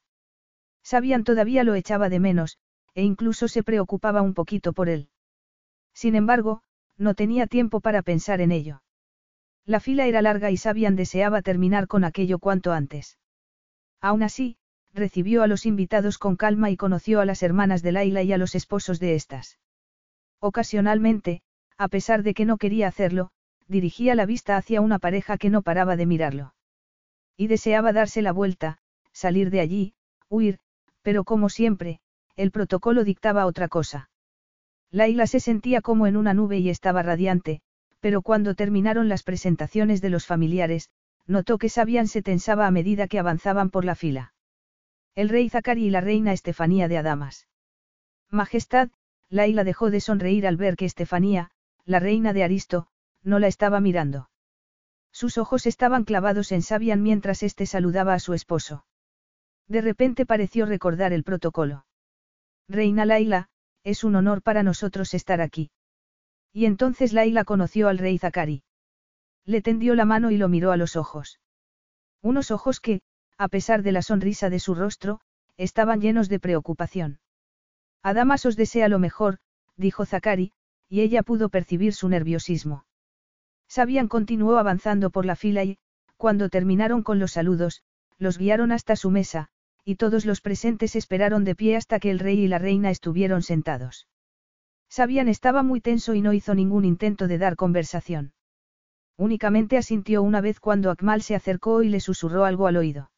Sabían todavía lo echaba de menos, e incluso se preocupaba un poquito por él. Sin embargo, no tenía tiempo para pensar en ello. La fila era larga y Sabian deseaba terminar con aquello cuanto antes. Aún así, recibió a los invitados con calma y conoció a las hermanas de Laila y a los esposos de estas. Ocasionalmente, a pesar de que no quería hacerlo, dirigía la vista hacia una pareja que no paraba de mirarlo. Y deseaba darse la vuelta, salir de allí, huir, pero como siempre, el protocolo dictaba otra cosa. Laila se sentía como en una nube y estaba radiante, pero cuando terminaron las presentaciones de los familiares, notó que Sabian se tensaba a medida que avanzaban por la fila. El rey Zacari y la reina Estefanía de Adamas. Majestad, Laila dejó de sonreír al ver que Estefanía, la reina de Aristo, no la estaba mirando. Sus ojos estaban clavados en Sabian mientras éste saludaba a su esposo. De repente pareció recordar el protocolo. Reina Laila, es un honor para nosotros estar aquí. Y entonces Laila conoció al rey Zacari. Le tendió la mano y lo miró a los ojos. Unos ojos que, a pesar de la sonrisa de su rostro, estaban llenos de preocupación. Adamas os desea lo mejor, dijo Zakari, y ella pudo percibir su nerviosismo. Sabian continuó avanzando por la fila y, cuando terminaron con los saludos, los guiaron hasta su mesa, y todos los presentes esperaron de pie hasta que el rey y la reina estuvieron sentados. Sabian estaba muy tenso y no hizo ningún intento de dar conversación. Únicamente asintió una vez cuando Akmal se acercó y le susurró algo al oído.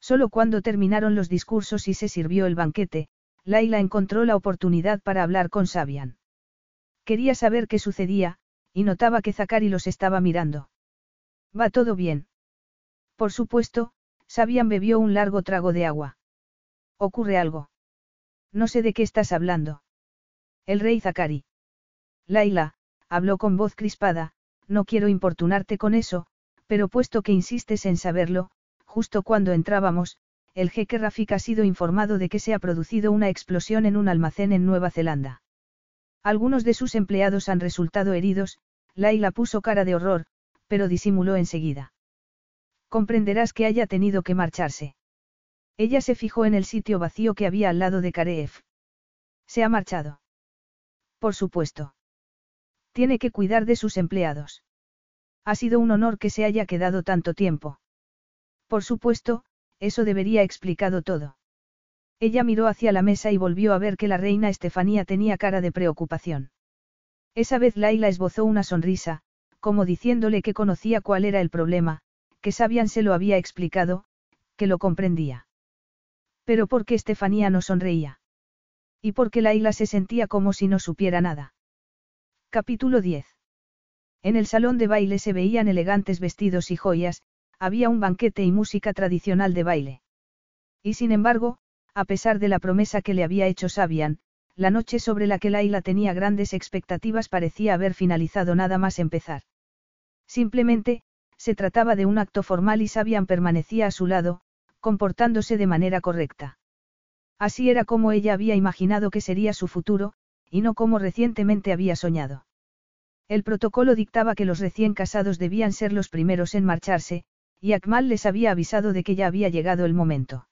Solo cuando terminaron los discursos y se sirvió el banquete, Laila encontró la oportunidad para hablar con Sabian. Quería saber qué sucedía, y notaba que Zakari los estaba mirando. ¿Va todo bien? Por supuesto, Sabian bebió un largo trago de agua. ¿Ocurre algo? No sé de qué estás hablando. El rey Zakari. Laila, habló con voz crispada, no quiero importunarte con eso, pero puesto que insistes en saberlo, justo cuando entrábamos, el jeque Rafik ha sido informado de que se ha producido una explosión en un almacén en Nueva Zelanda. Algunos de sus empleados han resultado heridos, Laila puso cara de horror, pero disimuló enseguida. Comprenderás que haya tenido que marcharse. Ella se fijó en el sitio vacío que había al lado de Kareev. Se ha marchado. Por supuesto. Tiene que cuidar de sus empleados. Ha sido un honor que se haya quedado tanto tiempo. Por supuesto, eso debería explicado todo. Ella miró hacia la mesa y volvió a ver que la reina Estefanía tenía cara de preocupación. Esa vez Laila esbozó una sonrisa, como diciéndole que conocía cuál era el problema, que Sabian se lo había explicado, que lo comprendía. Pero ¿por qué Estefanía no sonreía? ¿Y por qué Laila se sentía como si no supiera nada? Capítulo 10. En el salón de baile se veían elegantes vestidos y joyas, había un banquete y música tradicional de baile. Y sin embargo, a pesar de la promesa que le había hecho Sabian, la noche sobre la que Laila tenía grandes expectativas parecía haber finalizado nada más empezar. Simplemente, se trataba de un acto formal y Sabian permanecía a su lado, comportándose de manera correcta. Así era como ella había imaginado que sería su futuro, y no como recientemente había soñado. El protocolo dictaba que los recién casados debían ser los primeros en marcharse, y Akmal les había avisado de que ya había llegado el momento.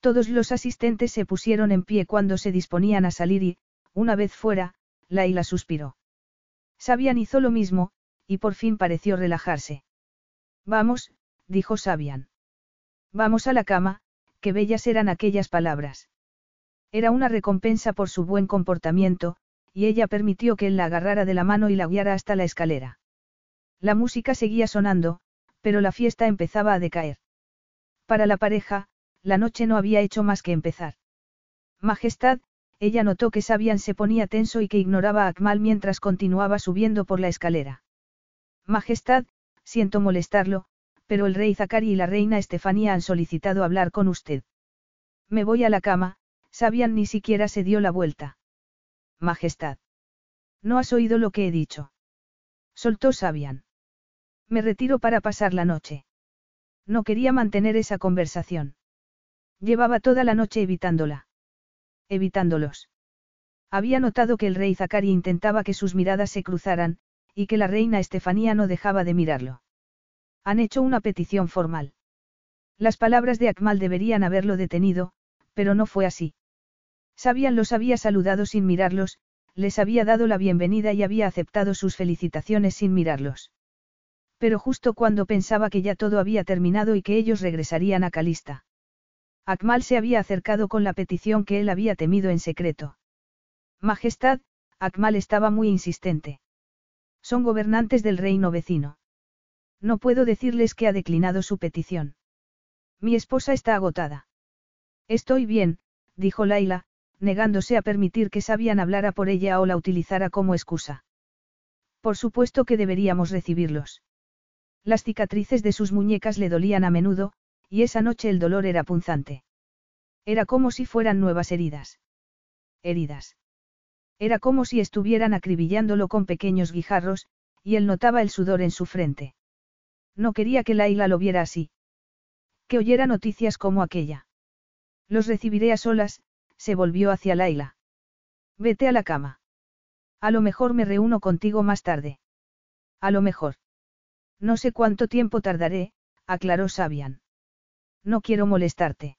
Todos los asistentes se pusieron en pie cuando se disponían a salir y, una vez fuera, Laila suspiró. Sabian hizo lo mismo, y por fin pareció relajarse. Vamos, dijo Sabian. Vamos a la cama, qué bellas eran aquellas palabras. Era una recompensa por su buen comportamiento, y ella permitió que él la agarrara de la mano y la guiara hasta la escalera. La música seguía sonando, pero la fiesta empezaba a decaer. Para la pareja, la noche no había hecho más que empezar. Majestad, ella notó que Sabian se ponía tenso y que ignoraba a Akmal mientras continuaba subiendo por la escalera. Majestad, siento molestarlo, pero el rey Zakari y la reina Estefanía han solicitado hablar con usted. Me voy a la cama, Sabian ni siquiera se dio la vuelta. Majestad. ¿No has oído lo que he dicho? Soltó Sabian. Me retiro para pasar la noche. No quería mantener esa conversación. Llevaba toda la noche evitándola. Evitándolos. Había notado que el rey Zakari intentaba que sus miradas se cruzaran, y que la reina Estefanía no dejaba de mirarlo. Han hecho una petición formal. Las palabras de Akmal deberían haberlo detenido, pero no fue así. Sabian los había saludado sin mirarlos, les había dado la bienvenida y había aceptado sus felicitaciones sin mirarlos. Pero justo cuando pensaba que ya todo había terminado y que ellos regresarían a Calista. Akmal se había acercado con la petición que él había temido en secreto. Majestad, Akmal estaba muy insistente. Son gobernantes del reino vecino. No puedo decirles que ha declinado su petición. Mi esposa está agotada. Estoy bien, dijo Laila, negándose a permitir que Sabian hablara por ella o la utilizara como excusa. Por supuesto que deberíamos recibirlos. Las cicatrices de sus muñecas le dolían a menudo, y esa noche el dolor era punzante. Era como si fueran nuevas heridas. Heridas. Era como si estuvieran acribillándolo con pequeños guijarros, y él notaba el sudor en su frente. No quería que Laila lo viera así. Que oyera noticias como aquella. Los recibiré a solas, se volvió hacia Laila. Vete a la cama. A lo mejor me reúno contigo más tarde. A lo mejor. No sé cuánto tiempo tardaré, aclaró Sabian. No quiero molestarte.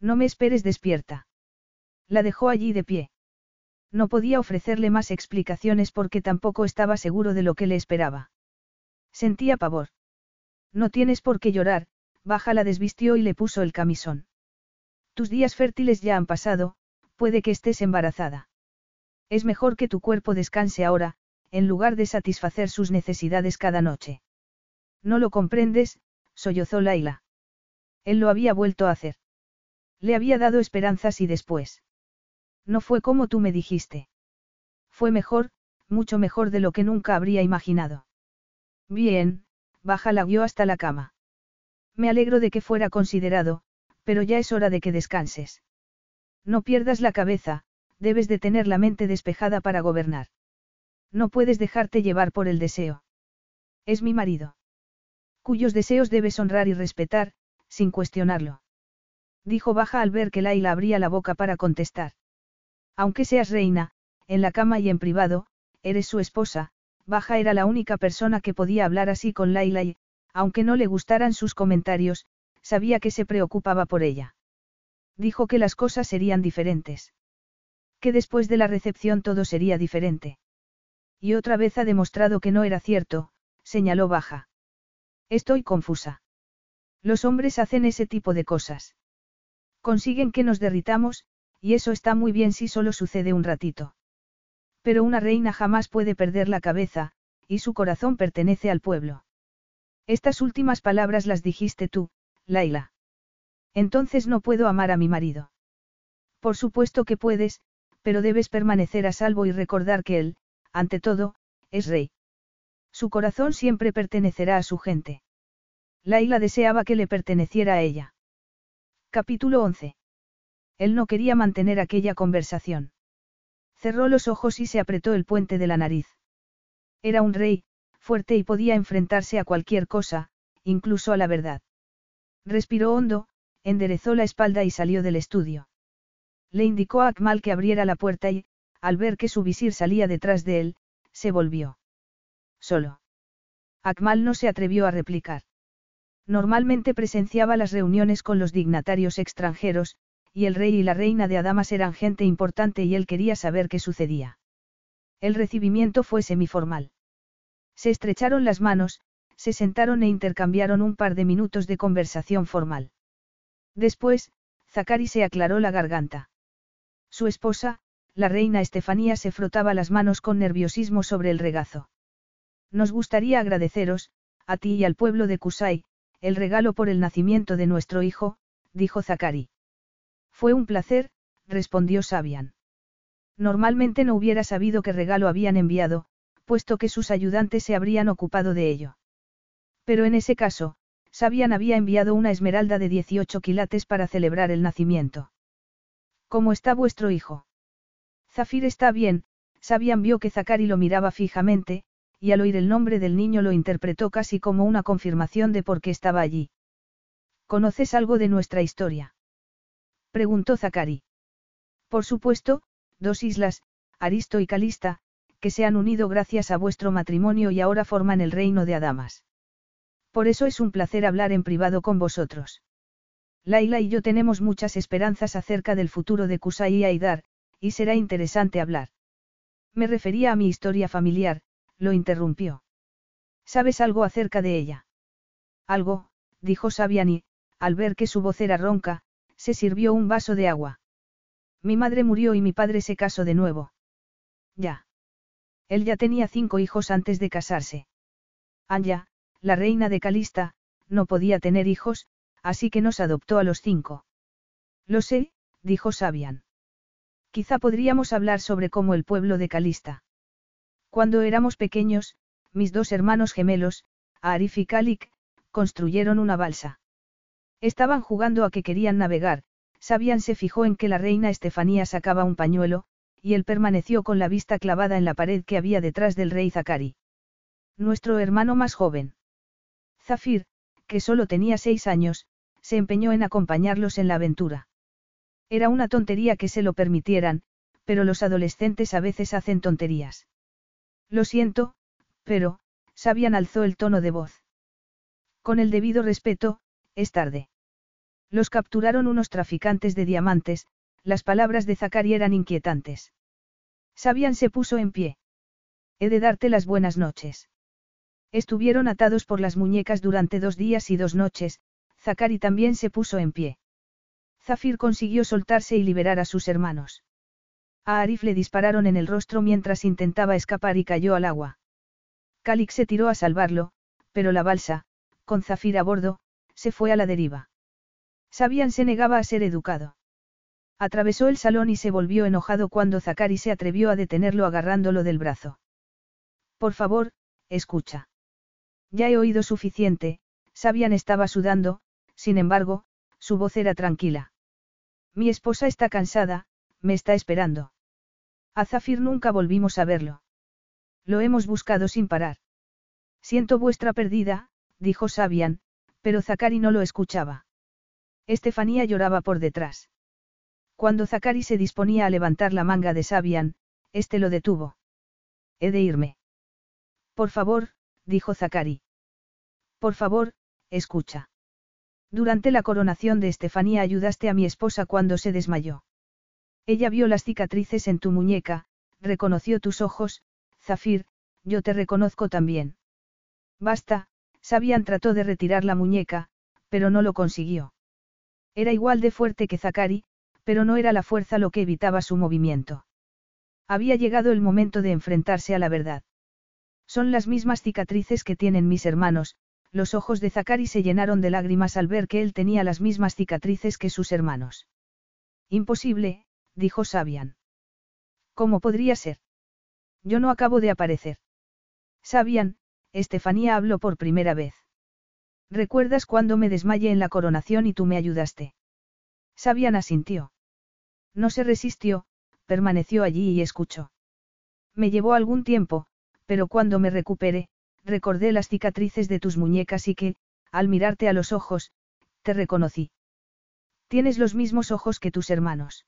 No me esperes despierta. La dejó allí de pie. No podía ofrecerle más explicaciones porque tampoco estaba seguro de lo que le esperaba. Sentía pavor. No tienes por qué llorar, Baja la desvistió y le puso el camisón. Tus días fértiles ya han pasado, puede que estés embarazada. Es mejor que tu cuerpo descanse ahora, en lugar de satisfacer sus necesidades cada noche. No lo comprendes, sollozó Laila. Él lo había vuelto a hacer. Le había dado esperanzas y después. No fue como tú me dijiste. Fue mejor, mucho mejor de lo que nunca habría imaginado. Bien, baja la guió hasta la cama. Me alegro de que fuera considerado, pero ya es hora de que descanses. No pierdas la cabeza, debes de tener la mente despejada para gobernar. No puedes dejarte llevar por el deseo. Es mi marido. Cuyos deseos debes honrar y respetar, sin cuestionarlo. Dijo baja al ver que Laila abría la boca para contestar. Aunque seas reina, en la cama y en privado, eres su esposa, Baja era la única persona que podía hablar así con Laila y, aunque no le gustaran sus comentarios, sabía que se preocupaba por ella. Dijo que las cosas serían diferentes. Que después de la recepción todo sería diferente. Y otra vez ha demostrado que no era cierto, señaló Baja. Estoy confusa. Los hombres hacen ese tipo de cosas. Consiguen que nos derritamos, y eso está muy bien si solo sucede un ratito. Pero una reina jamás puede perder la cabeza, y su corazón pertenece al pueblo. Estas últimas palabras las dijiste tú, Laila. Entonces no puedo amar a mi marido. Por supuesto que puedes, pero debes permanecer a salvo y recordar que él, ante todo, es rey. Su corazón siempre pertenecerá a su gente. Laila deseaba que le perteneciera a ella. Capítulo 11. Él no quería mantener aquella conversación. Cerró los ojos y se apretó el puente de la nariz. Era un rey, fuerte y podía enfrentarse a cualquier cosa, incluso a la verdad. Respiró hondo, enderezó la espalda y salió del estudio. Le indicó a Akmal que abriera la puerta y, al ver que su visir salía detrás de él, se volvió. Solo. Akmal no se atrevió a replicar. Normalmente presenciaba las reuniones con los dignatarios extranjeros, y el rey y la reina de Adamas eran gente importante y él quería saber qué sucedía. El recibimiento fue semiformal. Se estrecharon las manos, se sentaron e intercambiaron un par de minutos de conversación formal. Después, Zacari se aclaró la garganta. Su esposa, la reina Estefanía, se frotaba las manos con nerviosismo sobre el regazo. Nos gustaría agradeceros, a ti y al pueblo de Kusai, el regalo por el nacimiento de nuestro hijo, dijo Zacari. Fue un placer, respondió Sabian. Normalmente no hubiera sabido qué regalo habían enviado, puesto que sus ayudantes se habrían ocupado de ello. Pero en ese caso, Sabian había enviado una esmeralda de 18 quilates para celebrar el nacimiento. ¿Cómo está vuestro hijo? Zafir está bien, Sabian vio que Zakari lo miraba fijamente, y al oír el nombre del niño lo interpretó casi como una confirmación de por qué estaba allí. ¿Conoces algo de nuestra historia? Preguntó Zacari. Por supuesto, dos islas, Aristo y Calista, que se han unido gracias a vuestro matrimonio y ahora forman el reino de Adamas. Por eso es un placer hablar en privado con vosotros. Laila y yo tenemos muchas esperanzas acerca del futuro de Kusai y Aidar, y será interesante hablar. Me refería a mi historia familiar, lo interrumpió. ¿Sabes algo acerca de ella? Algo, dijo Sabiani, al ver que su voz era ronca, se sirvió un vaso de agua. Mi madre murió y mi padre se casó de nuevo. Ya. Él ya tenía cinco hijos antes de casarse. Anya, la reina de Calista, no podía tener hijos, así que nos adoptó a los cinco. Lo sé, dijo Sabian. Quizá podríamos hablar sobre cómo el pueblo de Calista. Cuando éramos pequeños, mis dos hermanos gemelos, Arif y Kalik, construyeron una balsa. Estaban jugando a que querían navegar, Sabian se fijó en que la reina Estefanía sacaba un pañuelo, y él permaneció con la vista clavada en la pared que había detrás del rey Zacari. Nuestro hermano más joven. Zafir, que solo tenía seis años, se empeñó en acompañarlos en la aventura. Era una tontería que se lo permitieran, pero los adolescentes a veces hacen tonterías. Lo siento, pero, Sabian alzó el tono de voz. Con el debido respeto, es tarde. Los capturaron unos traficantes de diamantes, las palabras de Zacari eran inquietantes. Sabian se puso en pie. He de darte las buenas noches. Estuvieron atados por las muñecas durante dos días y dos noches, Zacari también se puso en pie. Zafir consiguió soltarse y liberar a sus hermanos. A Arif le dispararon en el rostro mientras intentaba escapar y cayó al agua. Calix se tiró a salvarlo, pero la balsa, con Zafir a bordo, se fue a la deriva. Sabian se negaba a ser educado. Atravesó el salón y se volvió enojado cuando Zakari se atrevió a detenerlo agarrándolo del brazo. Por favor, escucha. Ya he oído suficiente, Sabian estaba sudando, sin embargo, su voz era tranquila. Mi esposa está cansada, me está esperando. A Zafir nunca volvimos a verlo. Lo hemos buscado sin parar. Siento vuestra pérdida, dijo Sabian, pero Zakari no lo escuchaba. Estefanía lloraba por detrás. Cuando Zakari se disponía a levantar la manga de Sabian, este lo detuvo. He de irme. Por favor, dijo Zakari. Por favor, escucha. Durante la coronación de Estefanía ayudaste a mi esposa cuando se desmayó. Ella vio las cicatrices en tu muñeca, reconoció tus ojos, Zafir, yo te reconozco también. Basta, Sabian trató de retirar la muñeca, pero no lo consiguió. Era igual de fuerte que Zakari, pero no era la fuerza lo que evitaba su movimiento. Había llegado el momento de enfrentarse a la verdad. Son las mismas cicatrices que tienen mis hermanos, los ojos de Zakari se llenaron de lágrimas al ver que él tenía las mismas cicatrices que sus hermanos. Imposible, dijo Sabian. ¿Cómo podría ser? Yo no acabo de aparecer. Sabian, Estefanía habló por primera vez. ¿Recuerdas cuando me desmayé en la coronación y tú me ayudaste? Sabian asintió. No se resistió, permaneció allí y escuchó. Me llevó algún tiempo, pero cuando me recuperé, recordé las cicatrices de tus muñecas y que, al mirarte a los ojos, te reconocí. Tienes los mismos ojos que tus hermanos.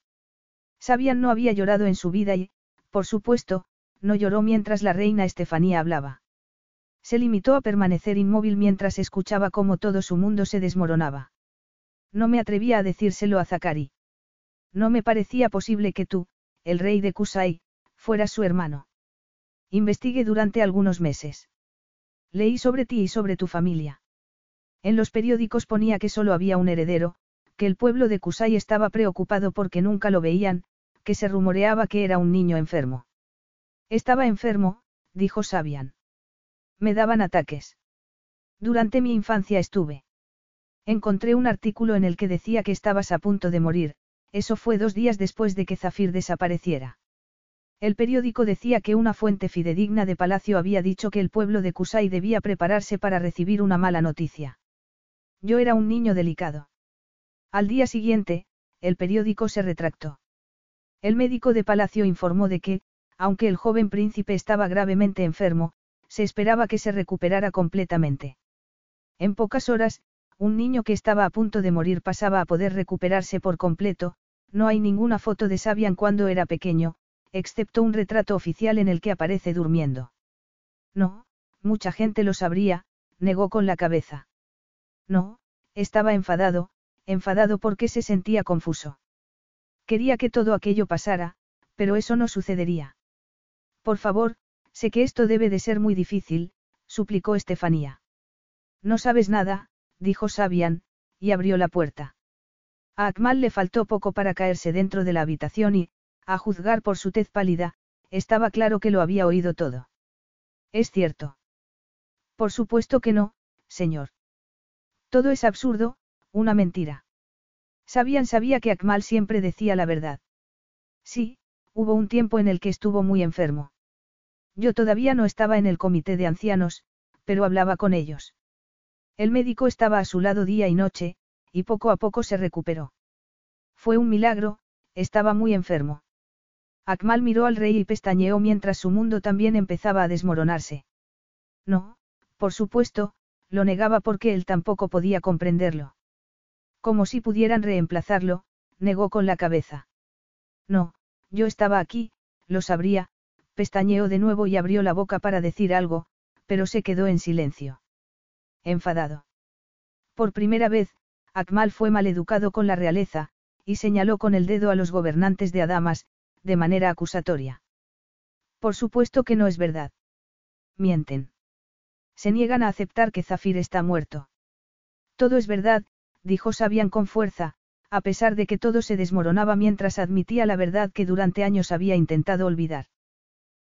Sabian no había llorado en su vida y, por supuesto, no lloró mientras la reina Estefanía hablaba. Se limitó a permanecer inmóvil mientras escuchaba cómo todo su mundo se desmoronaba. No me atrevía a decírselo a Zakari. No me parecía posible que tú, el rey de Kusai, fueras su hermano. Investigué durante algunos meses. Leí sobre ti y sobre tu familia. En los periódicos ponía que solo había un heredero, que el pueblo de Kusai estaba preocupado porque nunca lo veían, que se rumoreaba que era un niño enfermo. Estaba enfermo, dijo Sabian. Me daban ataques. Durante mi infancia estuve. Encontré un artículo en el que decía que estabas a punto de morir, eso fue dos días después de que Zafir desapareciera. El periódico decía que una fuente fidedigna de Palacio había dicho que el pueblo de Kusai debía prepararse para recibir una mala noticia. Yo era un niño delicado. Al día siguiente, el periódico se retractó. El médico de Palacio informó de que, aunque el joven príncipe estaba gravemente enfermo, se esperaba que se recuperara completamente. En pocas horas, un niño que estaba a punto de morir pasaba a poder recuperarse por completo, no hay ninguna foto de Sabian cuando era pequeño, excepto un retrato oficial en el que aparece durmiendo. No, mucha gente lo sabría, negó con la cabeza. No, estaba enfadado, enfadado porque se sentía confuso. Quería que todo aquello pasara, pero eso no sucedería. Por favor, Sé que esto debe de ser muy difícil, suplicó Estefanía. No sabes nada, dijo Sabian, y abrió la puerta. A Akmal le faltó poco para caerse dentro de la habitación y, a juzgar por su tez pálida, estaba claro que lo había oído todo. Es cierto. Por supuesto que no, señor. Todo es absurdo, una mentira. Sabian sabía que Akmal siempre decía la verdad. Sí, hubo un tiempo en el que estuvo muy enfermo. Yo todavía no estaba en el comité de ancianos, pero hablaba con ellos. El médico estaba a su lado día y noche, y poco a poco se recuperó. Fue un milagro, estaba muy enfermo. Akmal miró al rey y pestañeó mientras su mundo también empezaba a desmoronarse. No, por supuesto, lo negaba porque él tampoco podía comprenderlo. Como si pudieran reemplazarlo, negó con la cabeza. No, yo estaba aquí, lo sabría, pestañeó de nuevo y abrió la boca para decir algo, pero se quedó en silencio. Enfadado. Por primera vez, Akmal fue maleducado con la realeza, y señaló con el dedo a los gobernantes de Adamas, de manera acusatoria. Por supuesto que no es verdad. Mienten. Se niegan a aceptar que Zafir está muerto. Todo es verdad, dijo Sabian con fuerza, a pesar de que todo se desmoronaba mientras admitía la verdad que durante años había intentado olvidar.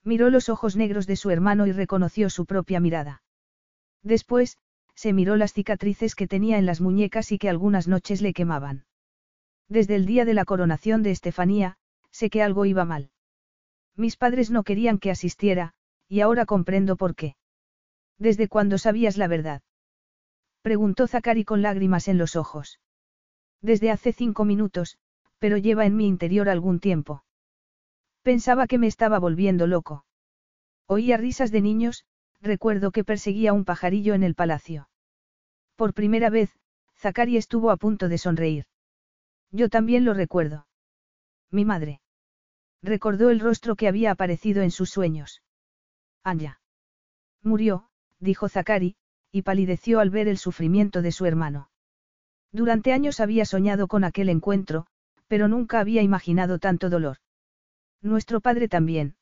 Miró los ojos negros de su hermano y reconoció su propia mirada. Después, se miró las cicatrices que tenía en las muñecas y que algunas noches le quemaban. Desde el día de la coronación de Estefanía, sé que algo iba mal. Mis padres no querían que asistiera, y ahora comprendo por qué. ¿Desde cuándo sabías la verdad? Preguntó Zacari con lágrimas en los ojos. Desde hace cinco minutos, pero lleva en mi interior algún tiempo. Pensaba que me estaba volviendo loco. Oía risas de niños, recuerdo que perseguía un pajarillo en el palacio. Por primera vez, Zacari estuvo a punto de sonreír. Yo también lo recuerdo. Mi madre. Recordó el rostro que había aparecido en sus sueños. Anya. Murió, dijo Zacari, y palideció al ver el sufrimiento de su hermano. Durante años había soñado con aquel encuentro, pero nunca había imaginado tanto dolor. Nuestro padre también.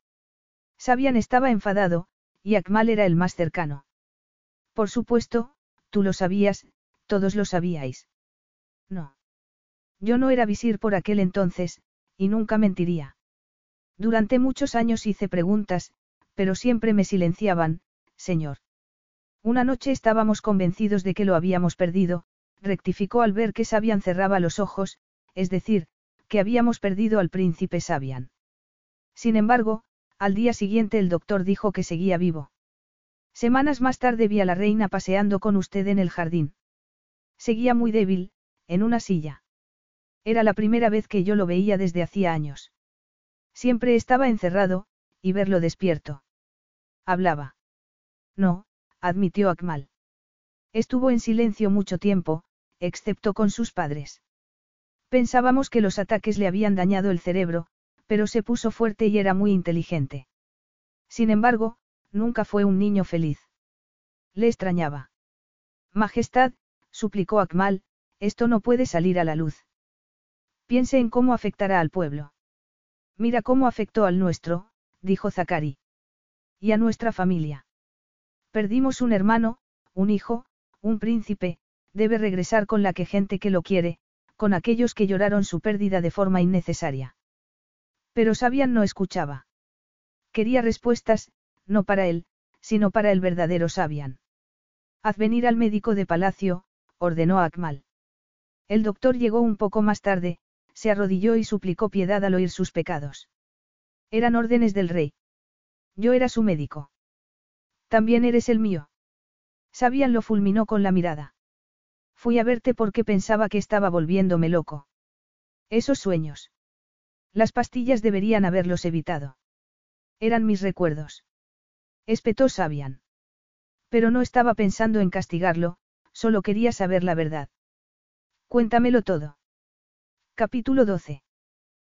Sabian estaba enfadado, y Akmal era el más cercano. Por supuesto, tú lo sabías, todos lo sabíais. No. Yo no era visir por aquel entonces, y nunca mentiría. Durante muchos años hice preguntas, pero siempre me silenciaban, señor. Una noche estábamos convencidos de que lo habíamos perdido, rectificó al ver que Sabian cerraba los ojos, es decir, que habíamos perdido al príncipe Sabian. Sin embargo, al día siguiente el doctor dijo que seguía vivo. Semanas más tarde vi a la reina paseando con usted en el jardín. Seguía muy débil, en una silla. Era la primera vez que yo lo veía desde hacía años. Siempre estaba encerrado, y verlo despierto. Hablaba. No, admitió Akmal. Estuvo en silencio mucho tiempo, excepto con sus padres. Pensábamos que los ataques le habían dañado el cerebro, pero se puso fuerte y era muy inteligente. Sin embargo, nunca fue un niño feliz. Le extrañaba. Majestad, suplicó Akmal, esto no puede salir a la luz. Piense en cómo afectará al pueblo. Mira cómo afectó al nuestro, dijo Zakari. Y a nuestra familia. Perdimos un hermano, un hijo, un príncipe, debe regresar con la que gente que lo quiere, con aquellos que lloraron su pérdida de forma innecesaria. Pero Sabian no escuchaba. Quería respuestas, no para él, sino para el verdadero Sabian. Haz venir al médico de palacio, ordenó Akmal. El doctor llegó un poco más tarde, se arrodilló y suplicó piedad al oír sus pecados. Eran órdenes del rey. Yo era su médico. También eres el mío. Sabian lo fulminó con la mirada. Fui a verte porque pensaba que estaba volviéndome loco. Esos sueños. Las pastillas deberían haberlos evitado. Eran mis recuerdos. Espetó Sabian. Pero no estaba pensando en castigarlo, solo quería saber la verdad. Cuéntamelo todo. Capítulo 12.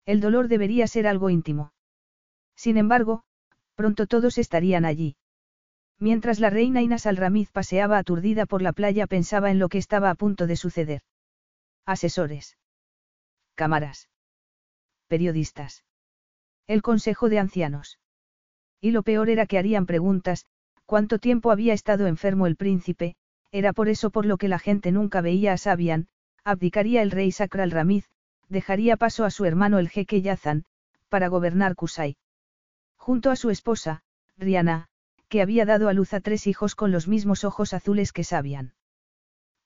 El dolor debería ser algo íntimo. Sin embargo, pronto todos estarían allí. Mientras la reina Inas al-Ramiz paseaba aturdida por la playa pensaba en lo que estaba a punto de suceder. Asesores. Cámaras periodistas. El Consejo de Ancianos. Y lo peor era que harían preguntas, cuánto tiempo había estado enfermo el príncipe, era por eso por lo que la gente nunca veía a Sabian, abdicaría el rey Sacral Ramiz, dejaría paso a su hermano el jeque Yazan, para gobernar Kusai. Junto a su esposa, Rihanna, que había dado a luz a tres hijos con los mismos ojos azules que Sabian.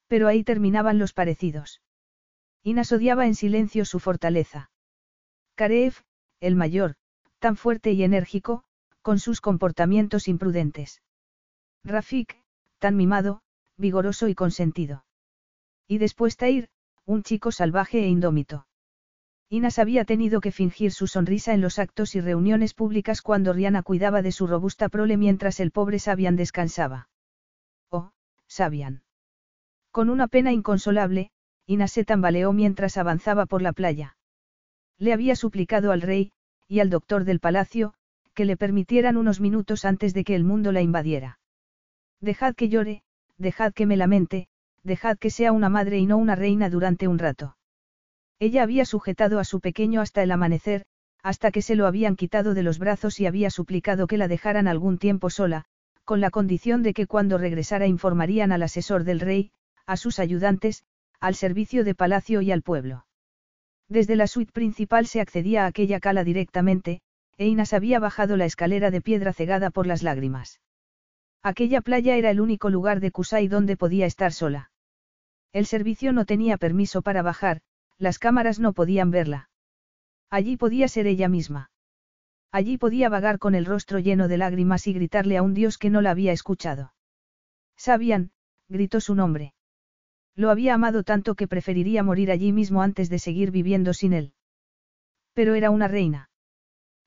Pero ahí terminaban los parecidos. Inas odiaba en silencio su fortaleza. Karev, el mayor, tan fuerte y enérgico, con sus comportamientos imprudentes. Rafik, tan mimado, vigoroso y consentido. Y después Tair, un chico salvaje e indómito. Inas había tenido que fingir su sonrisa en los actos y reuniones públicas cuando Rihanna cuidaba de su robusta prole mientras el pobre Sabian descansaba. Oh, Sabian. Con una pena inconsolable, Inas se tambaleó mientras avanzaba por la playa. Le había suplicado al rey, y al doctor del palacio, que le permitieran unos minutos antes de que el mundo la invadiera. Dejad que llore, dejad que me lamente, dejad que sea una madre y no una reina durante un rato. Ella había sujetado a su pequeño hasta el amanecer, hasta que se lo habían quitado de los brazos y había suplicado que la dejaran algún tiempo sola, con la condición de que cuando regresara informarían al asesor del rey, a sus ayudantes, al servicio de palacio y al pueblo. Desde la suite principal se accedía a aquella cala directamente, e Inas había bajado la escalera de piedra cegada por las lágrimas. Aquella playa era el único lugar de Kusai donde podía estar sola. El servicio no tenía permiso para bajar, las cámaras no podían verla. Allí podía ser ella misma. Allí podía vagar con el rostro lleno de lágrimas y gritarle a un dios que no la había escuchado. Sabian, gritó su nombre. Lo había amado tanto que preferiría morir allí mismo antes de seguir viviendo sin él. Pero era una reina.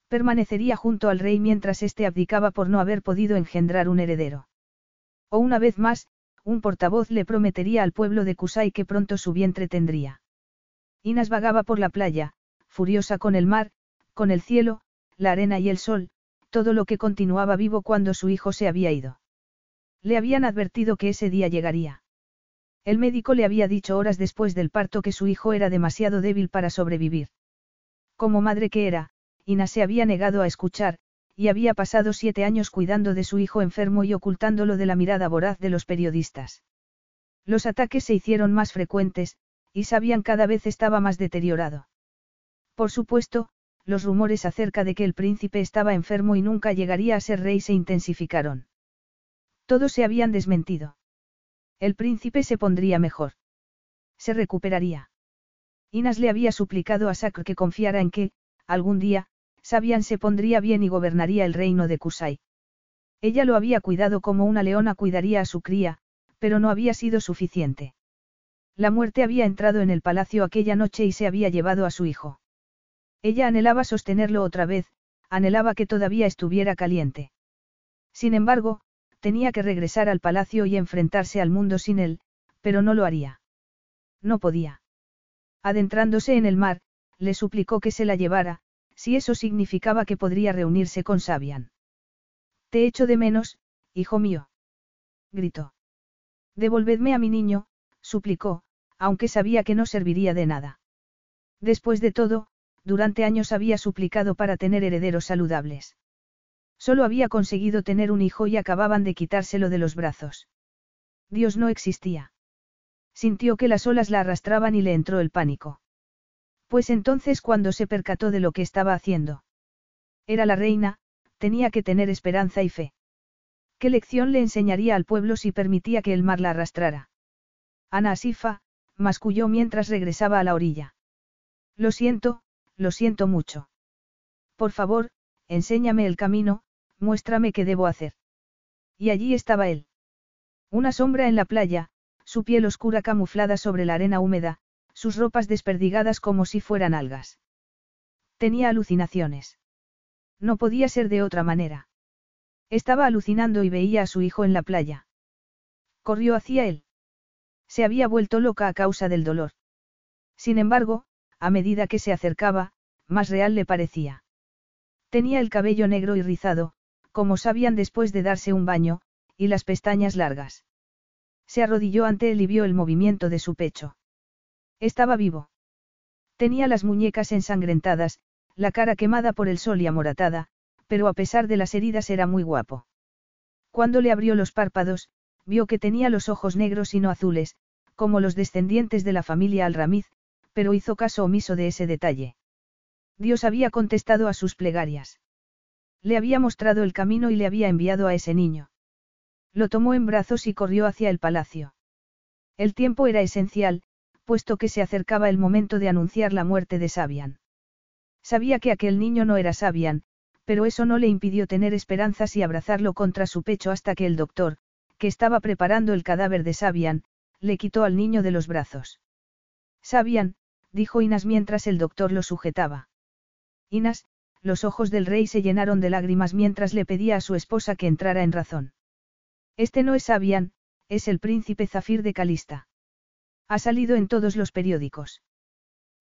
Permanecería junto al rey mientras éste abdicaba por no haber podido engendrar un heredero. O una vez más, un portavoz le prometería al pueblo de Kusai que pronto su vientre tendría. Inas vagaba por la playa, furiosa con el mar, con el cielo, la arena y el sol, todo lo que continuaba vivo cuando su hijo se había ido. Le habían advertido que ese día llegaría. El médico le había dicho horas después del parto que su hijo era demasiado débil para sobrevivir. Como madre que era, Ina se había negado a escuchar, y había pasado siete años cuidando de su hijo enfermo y ocultándolo de la mirada voraz de los periodistas. Los ataques se hicieron más frecuentes, y Sabian cada vez estaba más deteriorado. Por supuesto, los rumores acerca de que el príncipe estaba enfermo y nunca llegaría a ser rey se intensificaron. Todos se habían desmentido. El príncipe se pondría mejor. Se recuperaría. Inas le había suplicado a Sacr que confiara en que, algún día, Sabian se pondría bien y gobernaría el reino de Kusai. Ella lo había cuidado como una leona cuidaría a su cría, pero no había sido suficiente. La muerte había entrado en el palacio aquella noche y se había llevado a su hijo. Ella anhelaba sostenerlo otra vez, anhelaba que todavía estuviera caliente. Sin embargo, tenía que regresar al palacio y enfrentarse al mundo sin él, pero no lo haría. No podía. Adentrándose en el mar, le suplicó que se la llevara, si eso significaba que podría reunirse con Sabian. Te echo de menos, hijo mío. Gritó. Devolvedme a mi niño, suplicó, aunque sabía que no serviría de nada. Después de todo, durante años había suplicado para tener herederos saludables. Solo había conseguido tener un hijo y acababan de quitárselo de los brazos. Dios no existía. Sintió que las olas la arrastraban y le entró el pánico. Pues entonces cuando se percató de lo que estaba haciendo. Era la reina, tenía que tener esperanza y fe. ¿Qué lección le enseñaría al pueblo si permitía que el mar la arrastrara? Ana Asifa, masculló mientras regresaba a la orilla. Lo siento, lo siento mucho. Por favor, enséñame el camino, muéstrame qué debo hacer. Y allí estaba él. Una sombra en la playa, su piel oscura camuflada sobre la arena húmeda, sus ropas desperdigadas como si fueran algas. Tenía alucinaciones. No podía ser de otra manera. Estaba alucinando y veía a su hijo en la playa. Corrió hacia él. Se había vuelto loca a causa del dolor. Sin embargo, a medida que se acercaba, más real le parecía. Tenía el cabello negro y rizado, como sabían después de darse un baño, y las pestañas largas. Se arrodilló ante él y vio el movimiento de su pecho. Estaba vivo. Tenía las muñecas ensangrentadas, la cara quemada por el sol y amoratada, pero a pesar de las heridas era muy guapo. Cuando le abrió los párpados, vio que tenía los ojos negros y no azules, como los descendientes de la familia Alramiz, pero hizo caso omiso de ese detalle. Dios había contestado a sus plegarias. Le había mostrado el camino y le había enviado a ese niño. Lo tomó en brazos y corrió hacia el palacio. El tiempo era esencial, puesto que se acercaba el momento de anunciar la muerte de Sabian. Sabía que aquel niño no era Sabian, pero eso no le impidió tener esperanzas y abrazarlo contra su pecho hasta que el doctor, que estaba preparando el cadáver de Sabian, le quitó al niño de los brazos. Sabian, dijo Inas mientras el doctor lo sujetaba. Inas, los ojos del rey se llenaron de lágrimas mientras le pedía a su esposa que entrara en razón. Este no es Sabian, es el príncipe Zafir de Calista. Ha salido en todos los periódicos.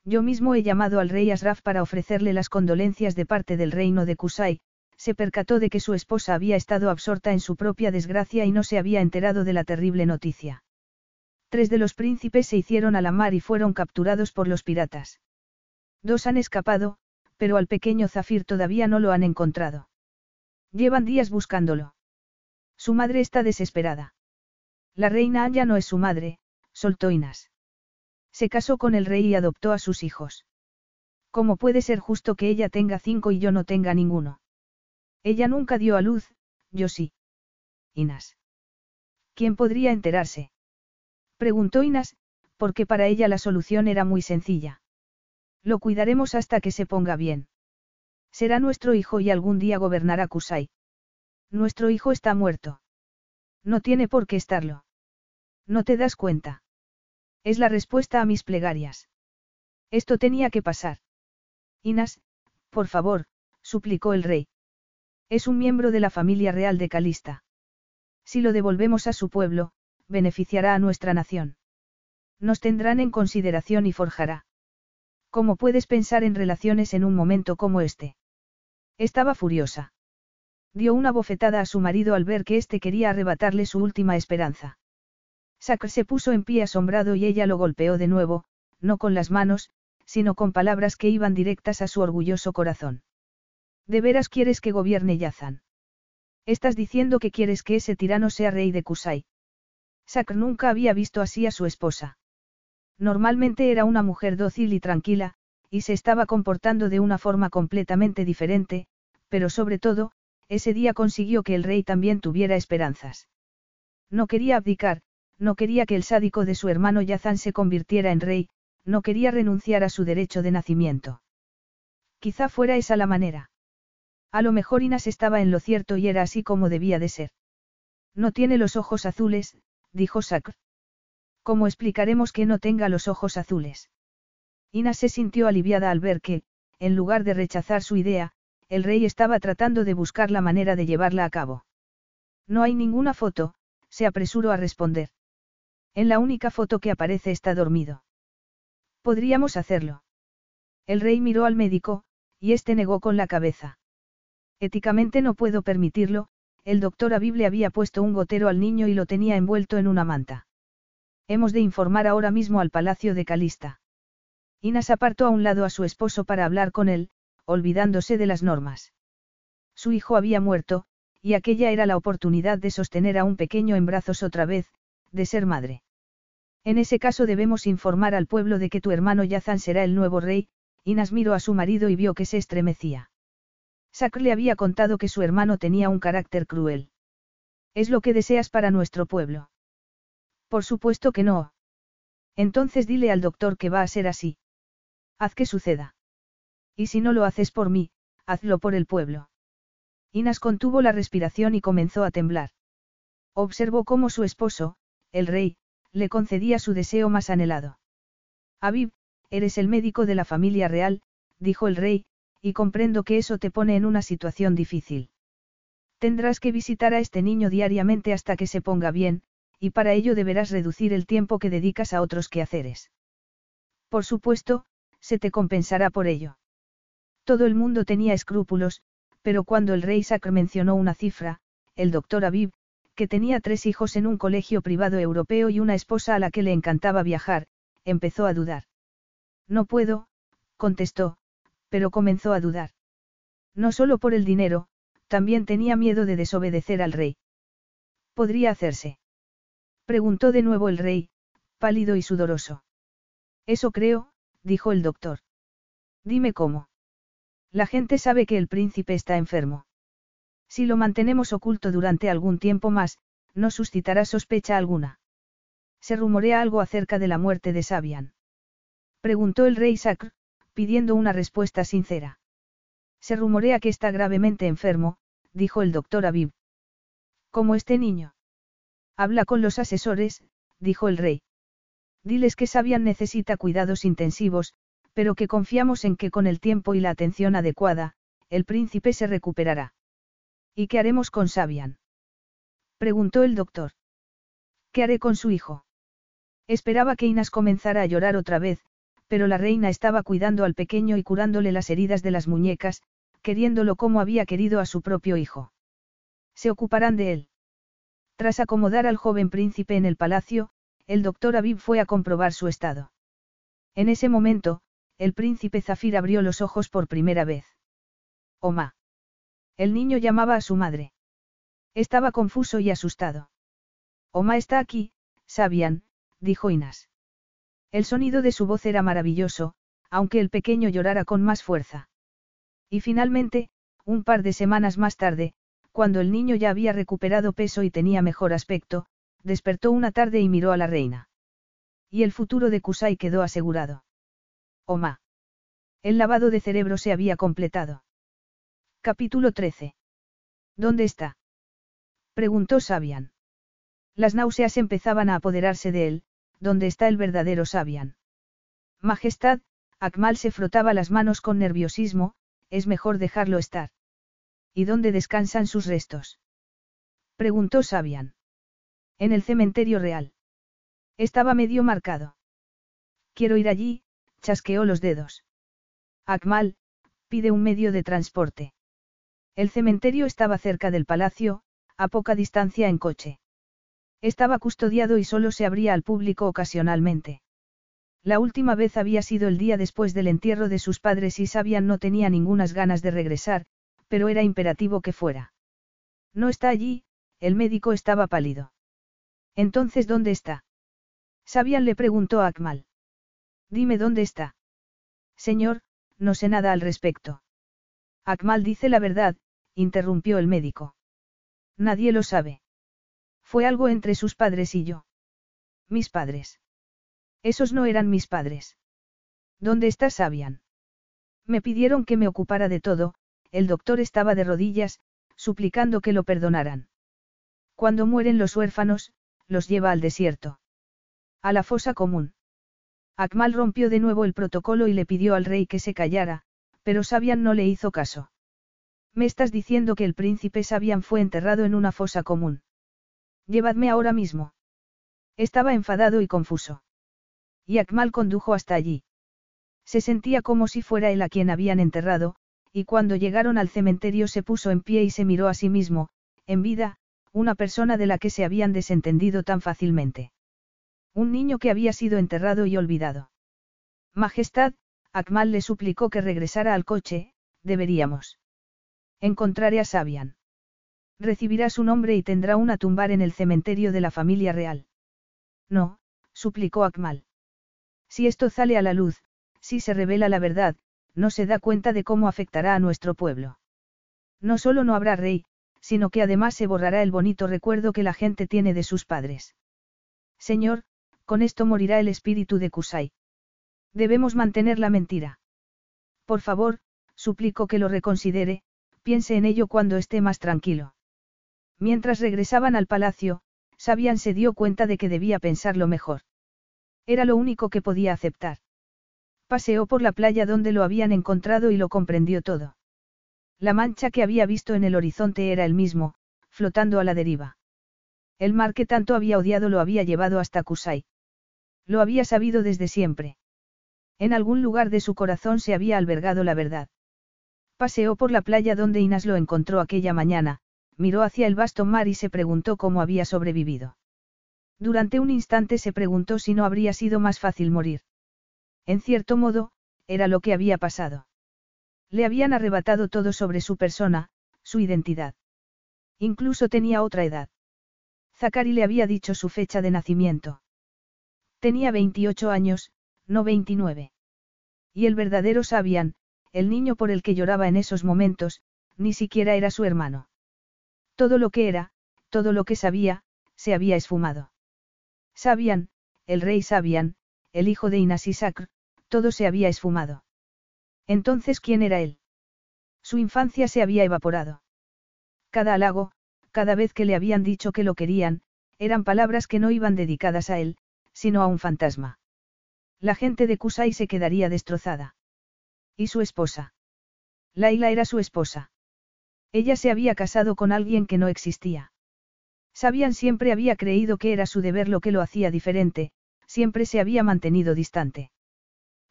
Yo mismo he llamado al rey Asraf para ofrecerle las condolencias de parte del reino de Kusai, se percató de que su esposa había estado absorta en su propia desgracia y no se había enterado de la terrible noticia. Tres de los príncipes se hicieron a la mar y fueron capturados por los piratas. Dos han escapado, pero al pequeño Zafir todavía no lo han encontrado. Llevan días buscándolo. Su madre está desesperada. La reina Anya no es su madre, soltó Inas. Se casó con el rey y adoptó a sus hijos. ¿Cómo puede ser justo que ella tenga cinco y yo no tenga ninguno? Ella nunca dio a luz, yo sí. Inas. ¿Quién podría enterarse? Preguntó Inas, porque para ella la solución era muy sencilla. Lo cuidaremos hasta que se ponga bien. Será nuestro hijo y algún día gobernará Kusai. Nuestro hijo está muerto. No tiene por qué estarlo. ¿No te das cuenta? Es la respuesta a mis plegarias. Esto tenía que pasar. Inas, por favor, suplicó el rey. Es un miembro de la familia real de Calista. Si lo devolvemos a su pueblo, beneficiará a nuestra nación. Nos tendrán en consideración y forjará. ¿Cómo puedes pensar en relaciones en un momento como este? Estaba furiosa. Dio una bofetada a su marido al ver que éste quería arrebatarle su última esperanza. Sacre se puso en pie asombrado y ella lo golpeó de nuevo, no con las manos, sino con palabras que iban directas a su orgulloso corazón. ¿De veras quieres que gobierne Yazan? Estás diciendo que quieres que ese tirano sea rey de Kusai. Sakr nunca había visto así a su esposa. Normalmente era una mujer dócil y tranquila, y se estaba comportando de una forma completamente diferente, pero sobre todo, ese día consiguió que el rey también tuviera esperanzas. No quería abdicar, no quería que el sádico de su hermano Yazan se convirtiera en rey, no quería renunciar a su derecho de nacimiento. Quizá fuera esa la manera. A lo mejor Inas estaba en lo cierto y era así como debía de ser. No tiene los ojos azules, dijo Sakr. ¿Cómo explicaremos que no tenga los ojos azules? Inas se sintió aliviada al ver que, en lugar de rechazar su idea, el rey estaba tratando de buscar la manera de llevarla a cabo. No hay ninguna foto, se apresuró a responder. En la única foto que aparece está dormido. Podríamos hacerlo. El rey miró al médico, y éste negó con la cabeza. Éticamente no puedo permitirlo, el doctor Aviv le había puesto un gotero al niño y lo tenía envuelto en una manta. Hemos de informar ahora mismo al palacio de Calista. Inas apartó a un lado a su esposo para hablar con él, olvidándose de las normas. Su hijo había muerto, y aquella era la oportunidad de sostener a un pequeño en brazos otra vez, de ser madre. En ese caso debemos informar al pueblo de que tu hermano Yazan será el nuevo rey, Inas miró a su marido y vio que se estremecía. Sacr le había contado que su hermano tenía un carácter cruel. ¿Es lo que deseas para nuestro pueblo? Por supuesto que no. Entonces dile al doctor que va a ser así. Haz que suceda. Y si no lo haces por mí, hazlo por el pueblo. Inas contuvo la respiración y comenzó a temblar. Observó cómo su esposo, el rey, le concedía su deseo más anhelado. Aviv, eres el médico de la familia real, dijo el rey, y comprendo que eso te pone en una situación difícil. Tendrás que visitar a este niño diariamente hasta que se ponga bien, y para ello deberás reducir el tiempo que dedicas a otros quehaceres. Por supuesto, se te compensará por ello. Todo el mundo tenía escrúpulos, pero cuando el rey Sacr mencionó una cifra, el doctor Aviv, que tenía tres hijos en un colegio privado europeo y una esposa a la que le encantaba viajar, empezó a dudar. No puedo, contestó, pero comenzó a dudar. No solo por el dinero, también tenía miedo de desobedecer al rey. ¿Podría hacerse? Preguntó de nuevo el rey, pálido y sudoroso. Eso creo, dijo el doctor. Dime cómo. La gente sabe que el príncipe está enfermo. Si lo mantenemos oculto durante algún tiempo más, no suscitará sospecha alguna. Se rumorea algo acerca de la muerte de Sabian. Preguntó el rey Sacr, pidiendo una respuesta sincera. Se rumorea que está gravemente enfermo, dijo el doctor Aviv. ¿Cómo este niño? Habla con los asesores, dijo el rey. Diles que Sabian necesita cuidados intensivos, pero que confiamos en que con el tiempo y la atención adecuada, el príncipe se recuperará. ¿Y qué haremos con Sabian? preguntó el doctor. ¿Qué haré con su hijo? Esperaba que Inas comenzara a llorar otra vez, pero la reina estaba cuidando al pequeño y curándole las heridas de las muñecas, queriéndolo como había querido a su propio hijo. Se ocuparán de él. Tras acomodar al joven príncipe en el palacio, el doctor Aviv fue a comprobar su estado. En ese momento, el príncipe Zafir abrió los ojos por primera vez. Oma. El niño llamaba a su madre. Estaba confuso y asustado. Oma está aquí, Sabian, dijo Inas. El sonido de su voz era maravilloso, aunque el pequeño llorara con más fuerza. Y finalmente, un par de semanas más tarde, cuando el niño ya había recuperado peso y tenía mejor aspecto, despertó una tarde y miró a la reina. Y el futuro de Kusai quedó asegurado. Oma. El lavado de cerebro se había completado. Capítulo 13. ¿Dónde está? Preguntó Sabian. Las náuseas empezaban a apoderarse de él, ¿dónde está el verdadero Sabian? Majestad, Akmal se frotaba las manos con nerviosismo, es mejor dejarlo estar. ¿Y dónde descansan sus restos? Preguntó Sabian. En el cementerio real. Estaba medio marcado. Quiero ir allí, chasqueó los dedos. Akmal, pide un medio de transporte. El cementerio estaba cerca del palacio, a poca distancia en coche. Estaba custodiado y solo se abría al público ocasionalmente. La última vez había sido el día después del entierro de sus padres y Sabian no tenía ningunas ganas de regresar, pero era imperativo que fuera. No está allí, el médico estaba pálido. Entonces, ¿dónde está? Sabian le preguntó a Akmal. Dime dónde está. Señor, no sé nada al respecto. Akmal dice la verdad, interrumpió el médico. Nadie lo sabe. Fue algo entre sus padres y yo. Mis padres. Esos no eran mis padres. ¿Dónde está Sabian? Me pidieron que me ocupara de todo, el doctor estaba de rodillas, suplicando que lo perdonaran. Cuando mueren los huérfanos, los lleva al desierto. A la fosa común. Akmal rompió de nuevo el protocolo y le pidió al rey que se callara, pero Sabian no le hizo caso. Me estás diciendo que el príncipe Sabian fue enterrado en una fosa común. Llevadme ahora mismo. Estaba enfadado y confuso. Y Akmal condujo hasta allí. Se sentía como si fuera él a quien habían enterrado, y cuando llegaron al cementerio se puso en pie y se miró a sí mismo, en vida, una persona de la que se habían desentendido tan fácilmente. Un niño que había sido enterrado y olvidado. Majestad, Akmal le suplicó que regresara al coche, deberíamos. Encontraré a Sabian. Recibirá su nombre y tendrá una tumbar en el cementerio de la familia real. No, suplicó Akmal. Si esto sale a la luz, si se revela la verdad, no se da cuenta de cómo afectará a nuestro pueblo. No solo no habrá rey, sino que además se borrará el bonito recuerdo que la gente tiene de sus padres. Señor, con esto morirá el espíritu de Kusai. Debemos mantener la mentira. Por favor, suplico que lo reconsidere, piense en ello cuando esté más tranquilo. Mientras regresaban al palacio, Sabian se dio cuenta de que debía pensarlo mejor. Era lo único que podía aceptar. Paseó por la playa donde lo habían encontrado y lo comprendió todo. La mancha que había visto en el horizonte era el mismo, flotando a la deriva. El mar que tanto había odiado lo había llevado hasta Kusai. Lo había sabido desde siempre. En algún lugar de su corazón se había albergado la verdad. Paseó por la playa donde Inas lo encontró aquella mañana, miró hacia el vasto mar y se preguntó cómo había sobrevivido. Durante un instante se preguntó si no habría sido más fácil morir. En cierto modo, era lo que había pasado. Le habían arrebatado todo sobre su persona, su identidad. Incluso tenía otra edad. Zakari le había dicho su fecha de nacimiento. Tenía 28 años, no 29. Y el verdadero Sabian, el niño por el que lloraba en esos momentos, ni siquiera era su hermano. Todo lo que era, todo lo que sabía, se había esfumado. Sabian, el rey Sabian, el hijo de Inas todo se había esfumado. Entonces, ¿quién era él? Su infancia se había evaporado. Cada halago, cada vez que le habían dicho que lo querían, eran palabras que no iban dedicadas a él, sino a un fantasma. La gente de Kusai se quedaría destrozada. ¿Y su esposa? Laila era su esposa. Ella se había casado con alguien que no existía. Sabían siempre había creído que era su deber lo que lo hacía diferente, siempre se había mantenido distante.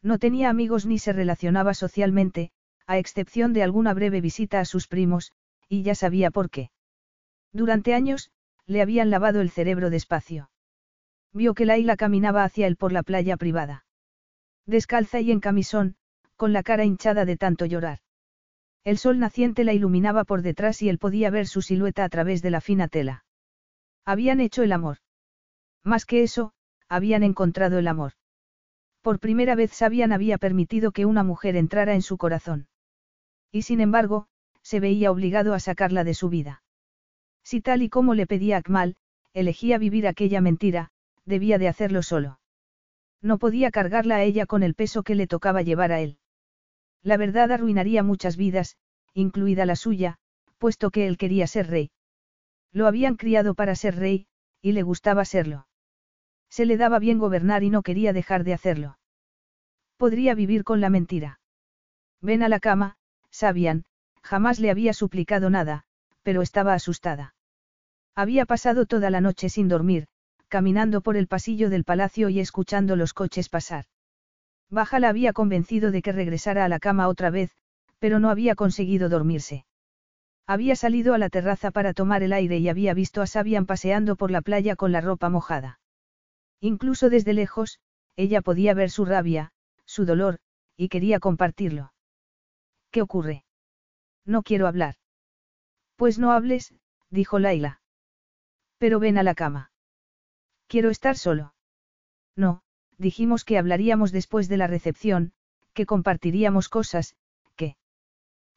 No tenía amigos ni se relacionaba socialmente, a excepción de alguna breve visita a sus primos, y ya sabía por qué. Durante años, le habían lavado el cerebro despacio. Vio que Laila caminaba hacia él por la playa privada. Descalza y en camisón, con la cara hinchada de tanto llorar. El sol naciente la iluminaba por detrás y él podía ver su silueta a través de la fina tela. Habían hecho el amor. Más que eso, habían encontrado el amor. Por primera vez Sabian había permitido que una mujer entrara en su corazón. Y sin embargo, se veía obligado a sacarla de su vida. Si tal y como le pedía Akmal, elegía vivir aquella mentira, debía de hacerlo solo. No podía cargarla a ella con el peso que le tocaba llevar a él. La verdad arruinaría muchas vidas, incluida la suya, puesto que él quería ser rey. Lo habían criado para ser rey, y le gustaba serlo. Se le daba bien gobernar y no quería dejar de hacerlo. Podría vivir con la mentira. Ven a la cama, Sabian, jamás le había suplicado nada, pero estaba asustada. Había pasado toda la noche sin dormir, caminando por el pasillo del palacio y escuchando los coches pasar. Baja la había convencido de que regresara a la cama otra vez, pero no había conseguido dormirse. Había salido a la terraza para tomar el aire y había visto a Sabian paseando por la playa con la ropa mojada. Incluso desde lejos, ella podía ver su rabia, su dolor, y quería compartirlo. ¿Qué ocurre? No quiero hablar. Pues no hables, dijo Laila. Pero ven a la cama. Quiero estar solo. No, dijimos que hablaríamos después de la recepción, que compartiríamos cosas, que...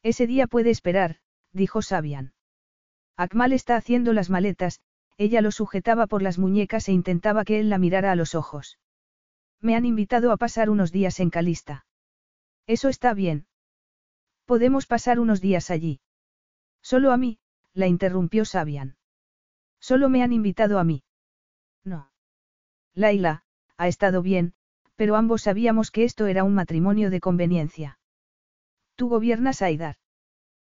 Ese día puede esperar, dijo Sabian. Akmal está haciendo las maletas, ella lo sujetaba por las muñecas e intentaba que él la mirara a los ojos. Me han invitado a pasar unos días en Calista. Eso está bien. Podemos pasar unos días allí. Solo a mí, la interrumpió Sabian. Solo me han invitado a mí. No. Laila, ha estado bien, pero ambos sabíamos que esto era un matrimonio de conveniencia. Tú gobiernas Aidar.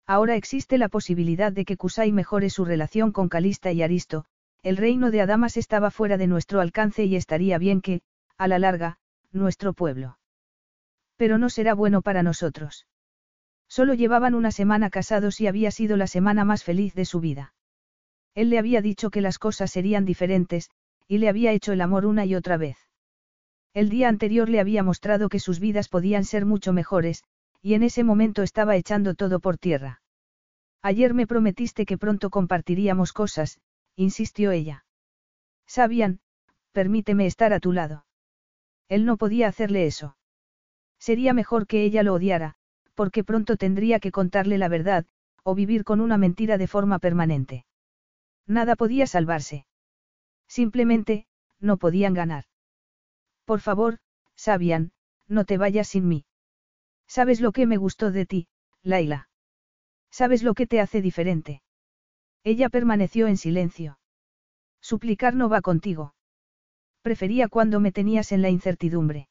Ahora existe la posibilidad de que Kusai mejore su relación con Calista y Aristo, el reino de Adamas estaba fuera de nuestro alcance y estaría bien que, a la larga, nuestro pueblo. Pero no será bueno para nosotros. Solo llevaban una semana casados y había sido la semana más feliz de su vida. Él le había dicho que las cosas serían diferentes, y le había hecho el amor una y otra vez. El día anterior le había mostrado que sus vidas podían ser mucho mejores, y en ese momento estaba echando todo por tierra. Ayer me prometiste que pronto compartiríamos cosas, insistió ella. Sabian, permíteme estar a tu lado. Él no podía hacerle eso. Sería mejor que ella lo odiara, porque pronto tendría que contarle la verdad, o vivir con una mentira de forma permanente. Nada podía salvarse. Simplemente, no podían ganar. Por favor, Sabian, no te vayas sin mí. ¿Sabes lo que me gustó de ti, Laila? ¿Sabes lo que te hace diferente? Ella permaneció en silencio. Suplicar no va contigo. Prefería cuando me tenías en la incertidumbre.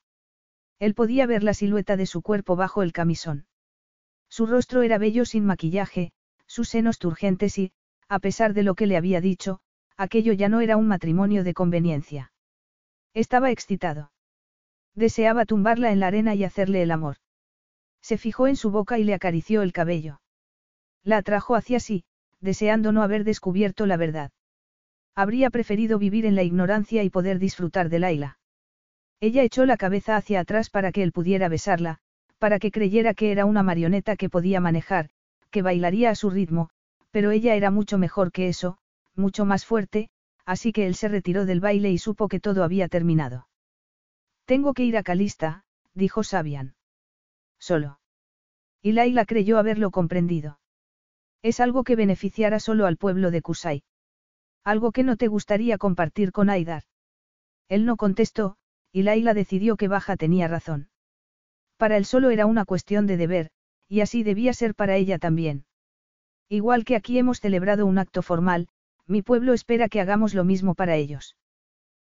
Él podía ver la silueta de su cuerpo bajo el camisón. Su rostro era bello sin maquillaje, sus senos turgentes y, a pesar de lo que le había dicho, aquello ya no era un matrimonio de conveniencia. Estaba excitado. Deseaba tumbarla en la arena y hacerle el amor. Se fijó en su boca y le acarició el cabello. La atrajo hacia sí, deseando no haber descubierto la verdad. Habría preferido vivir en la ignorancia y poder disfrutar de Laila. Ella echó la cabeza hacia atrás para que él pudiera besarla, para que creyera que era una marioneta que podía manejar, que bailaría a su ritmo, pero ella era mucho mejor que eso, mucho más fuerte, así que él se retiró del baile y supo que todo había terminado. Tengo que ir a Calista, dijo Sabian. Solo. Y Laila creyó haberlo comprendido. Es algo que beneficiara solo al pueblo de Kusai. Algo que no te gustaría compartir con Aidar. Él no contestó, y Laila decidió que Baja tenía razón. Para él solo era una cuestión de deber, y así debía ser para ella también. Igual que aquí hemos celebrado un acto formal, mi pueblo espera que hagamos lo mismo para ellos.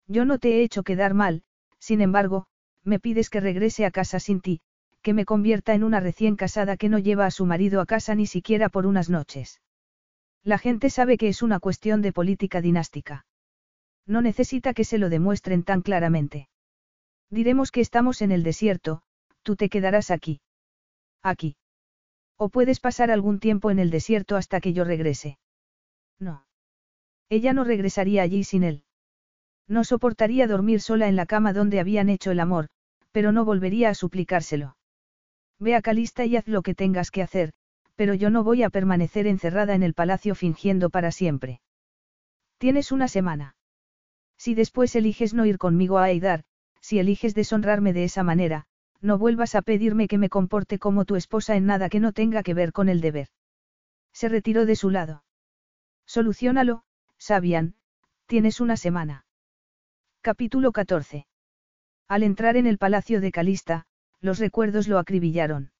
Yo no te he hecho quedar mal, sin embargo, me pides que regrese a casa sin ti, que me convierta en una recién casada que no lleva a su marido a casa ni siquiera por unas noches. La gente sabe que es una cuestión de política dinástica. No necesita que se lo demuestren tan claramente. Diremos que estamos en el desierto, tú te quedarás aquí. Aquí. O puedes pasar algún tiempo en el desierto hasta que yo regrese. No. Ella no regresaría allí sin él. No soportaría dormir sola en la cama donde habían hecho el amor, pero no volvería a suplicárselo. Ve a Calista y haz lo que tengas que hacer, pero yo no voy a permanecer encerrada en el palacio fingiendo para siempre. Tienes una semana. Si después eliges no ir conmigo a Aidar, si eliges deshonrarme de esa manera, no vuelvas a pedirme que me comporte como tu esposa en nada que no tenga que ver con el deber. Se retiró de su lado. Soluciónalo, Sabian, tienes una semana. Capítulo 14. Al entrar en el palacio de Calista, los recuerdos lo acribillaron.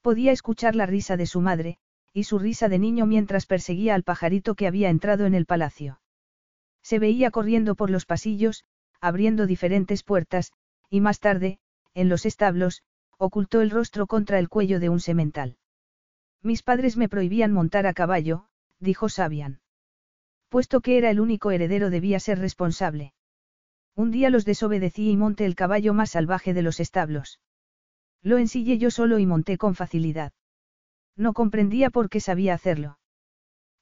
Podía escuchar la risa de su madre, y su risa de niño mientras perseguía al pajarito que había entrado en el palacio. Se veía corriendo por los pasillos, abriendo diferentes puertas, y más tarde, en los establos, ocultó el rostro contra el cuello de un semental. Mis padres me prohibían montar a caballo, dijo Sabian. Puesto que era el único heredero debía ser responsable. Un día los desobedecí y monté el caballo más salvaje de los establos. Lo ensillé yo solo y monté con facilidad. No comprendía por qué sabía hacerlo.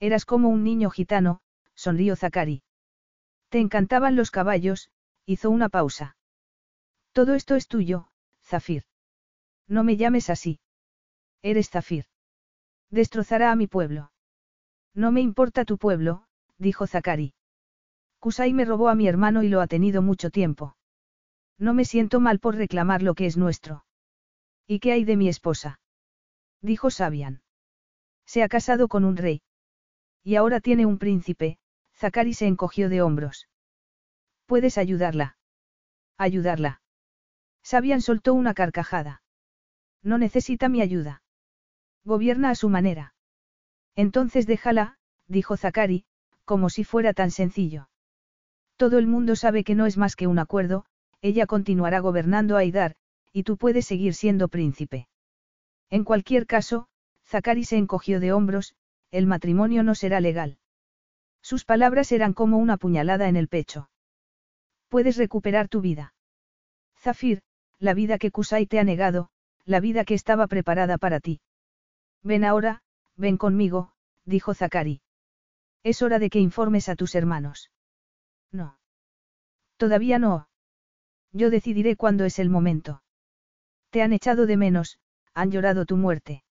Eras como un niño gitano, sonrió Zakari. Te encantaban los caballos, hizo una pausa. Todo esto es tuyo, Zafir. No me llames así. Eres Zafir. Destrozará a mi pueblo. No me importa tu pueblo, dijo Zakari. Kusai me robó a mi hermano y lo ha tenido mucho tiempo. No me siento mal por reclamar lo que es nuestro. ¿Y qué hay de mi esposa? Dijo Sabian. Se ha casado con un rey. Y ahora tiene un príncipe, Zakari se encogió de hombros. ¿Puedes ayudarla? Ayudarla. Sabian soltó una carcajada. No necesita mi ayuda. Gobierna a su manera. Entonces déjala, dijo Zakari, como si fuera tan sencillo. Todo el mundo sabe que no es más que un acuerdo, ella continuará gobernando a Aidar, y tú puedes seguir siendo príncipe. En cualquier caso, Zakari se encogió de hombros, el matrimonio no será legal. Sus palabras eran como una puñalada en el pecho. Puedes recuperar tu vida. Zafir, la vida que Kusai te ha negado, la vida que estaba preparada para ti. Ven ahora, ven conmigo, dijo Zakari. Es hora de que informes a tus hermanos. No. Todavía no. Yo decidiré cuándo es el momento. Te han echado de menos, han llorado tu muerte.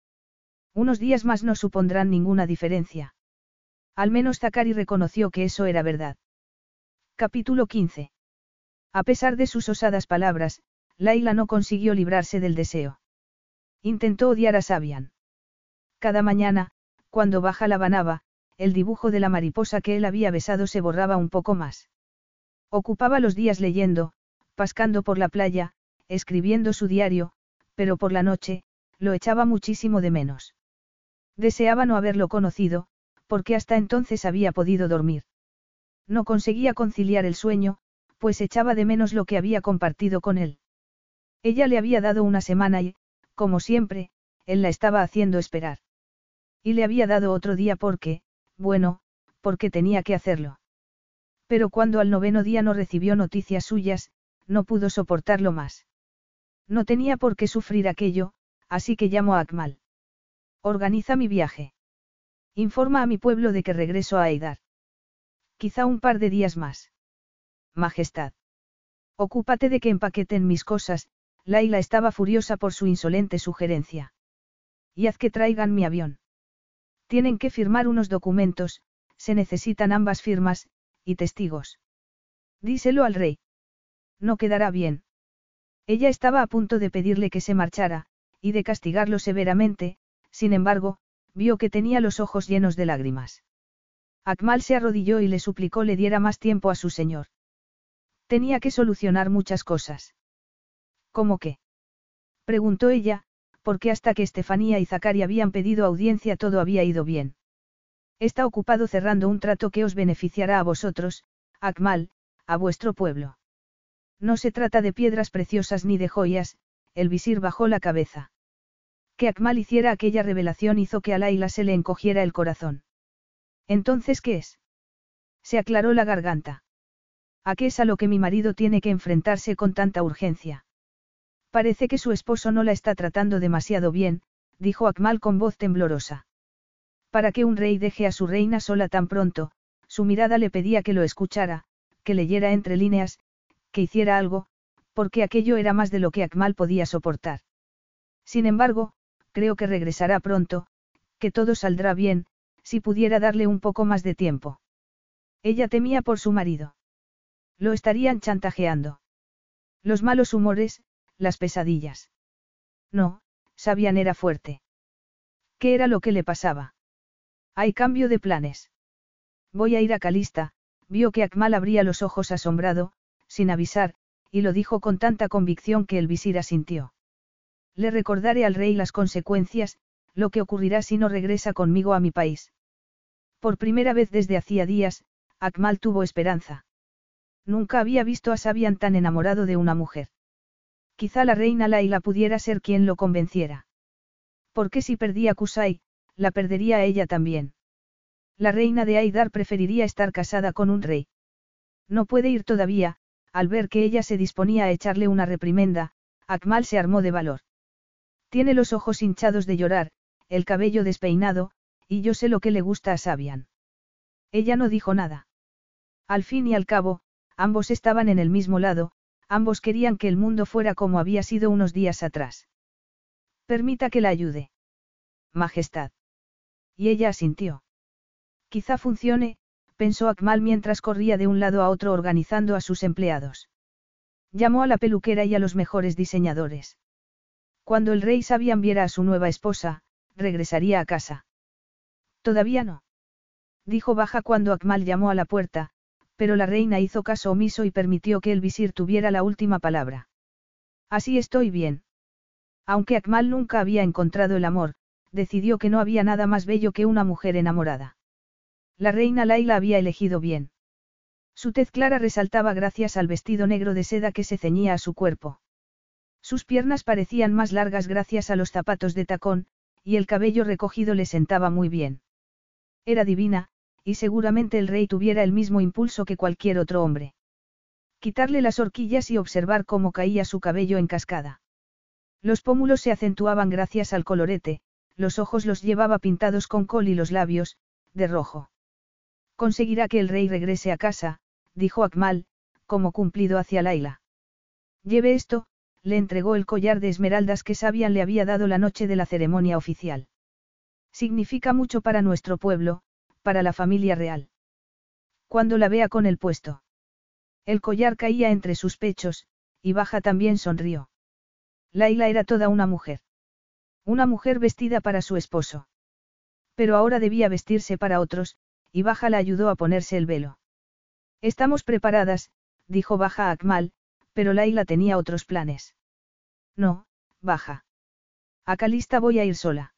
Unos días más no supondrán ninguna diferencia. Al menos Zakari reconoció que eso era verdad. Capítulo 15. A pesar de sus osadas palabras, Laila no consiguió librarse del deseo. Intentó odiar a Sabian. Cada mañana, cuando baja la banaba, el dibujo de la mariposa que él había besado se borraba un poco más. Ocupaba los días leyendo, pascando por la playa, escribiendo su diario, pero por la noche, lo echaba muchísimo de menos. Deseaba no haberlo conocido, porque hasta entonces había podido dormir. No conseguía conciliar el sueño, pues echaba de menos lo que había compartido con él. Ella le había dado una semana y, como siempre, él la estaba haciendo esperar. Y le había dado otro día porque, bueno, porque tenía que hacerlo. Pero cuando al noveno día no recibió noticias suyas, no pudo soportarlo más. No tenía por qué sufrir aquello, así que llamó a Akmal. Organiza mi viaje. Informa a mi pueblo de que regreso a Aidar. Quizá un par de días más. Majestad. Ocúpate de que empaqueten mis cosas, Laila estaba furiosa por su insolente sugerencia. Y haz que traigan mi avión. Tienen que firmar unos documentos, se necesitan ambas firmas, y testigos. Díselo al rey. No quedará bien. Ella estaba a punto de pedirle que se marchara, y de castigarlo severamente, sin embargo, vio que tenía los ojos llenos de lágrimas. Akmal se arrodilló y le suplicó le diera más tiempo a su señor. Tenía que solucionar muchas cosas. ¿Cómo qué? preguntó ella, porque hasta que Estefanía y Zacari habían pedido audiencia todo había ido bien. Está ocupado cerrando un trato que os beneficiará a vosotros, Akmal, a vuestro pueblo. No se trata de piedras preciosas ni de joyas, el visir bajó la cabeza. Que Akmal hiciera aquella revelación hizo que a Laila se le encogiera el corazón. Entonces, ¿qué es? Se aclaró la garganta. ¿A qué es a lo que mi marido tiene que enfrentarse con tanta urgencia? Parece que su esposo no la está tratando demasiado bien, dijo Akmal con voz temblorosa. Para que un rey deje a su reina sola tan pronto, su mirada le pedía que lo escuchara, que leyera entre líneas, que hiciera algo, porque aquello era más de lo que Akmal podía soportar. Sin embargo, creo que regresará pronto, que todo saldrá bien, si pudiera darle un poco más de tiempo. Ella temía por su marido. Lo estarían chantajeando. Los malos humores, las pesadillas. No, Sabian era fuerte. ¿Qué era lo que le pasaba? Hay cambio de planes. Voy a ir a Calista, vio que Akmal abría los ojos asombrado, sin avisar, y lo dijo con tanta convicción que el visir asintió. Le recordaré al rey las consecuencias, lo que ocurrirá si no regresa conmigo a mi país. Por primera vez desde hacía días, Akmal tuvo esperanza. Nunca había visto a Sabian tan enamorado de una mujer. Quizá la reina Laila pudiera ser quien lo convenciera. Porque si perdía a Kusai, la perdería a ella también. La reina de Aidar preferiría estar casada con un rey. No puede ir todavía, al ver que ella se disponía a echarle una reprimenda, Akmal se armó de valor. Tiene los ojos hinchados de llorar, el cabello despeinado, y yo sé lo que le gusta a Sabian. Ella no dijo nada. Al fin y al cabo, ambos estaban en el mismo lado, ambos querían que el mundo fuera como había sido unos días atrás. Permita que la ayude. Majestad. Y ella asintió. Quizá funcione, pensó Akmal mientras corría de un lado a otro organizando a sus empleados. Llamó a la peluquera y a los mejores diseñadores. Cuando el rey Sabian viera a su nueva esposa, regresaría a casa. Todavía no. Dijo baja cuando Akmal llamó a la puerta, pero la reina hizo caso omiso y permitió que el visir tuviera la última palabra. Así estoy bien. Aunque Akmal nunca había encontrado el amor, decidió que no había nada más bello que una mujer enamorada. La reina Laila había elegido bien. Su tez clara resaltaba gracias al vestido negro de seda que se ceñía a su cuerpo. Sus piernas parecían más largas gracias a los zapatos de tacón, y el cabello recogido le sentaba muy bien. Era divina, y seguramente el rey tuviera el mismo impulso que cualquier otro hombre. Quitarle las horquillas y observar cómo caía su cabello en cascada. Los pómulos se acentuaban gracias al colorete, los ojos los llevaba pintados con col y los labios, de rojo. Conseguirá que el rey regrese a casa, dijo Akmal, como cumplido hacia Laila. Lleve esto, le entregó el collar de esmeraldas que Sabian le había dado la noche de la ceremonia oficial. Significa mucho para nuestro pueblo, para la familia real. Cuando la vea con el puesto. El collar caía entre sus pechos, y Baja también sonrió. Laila era toda una mujer. Una mujer vestida para su esposo. Pero ahora debía vestirse para otros, y Baja la ayudó a ponerse el velo. Estamos preparadas, dijo Baja Akmal, pero Laila tenía otros planes. No, Baja. A Calista voy a ir sola.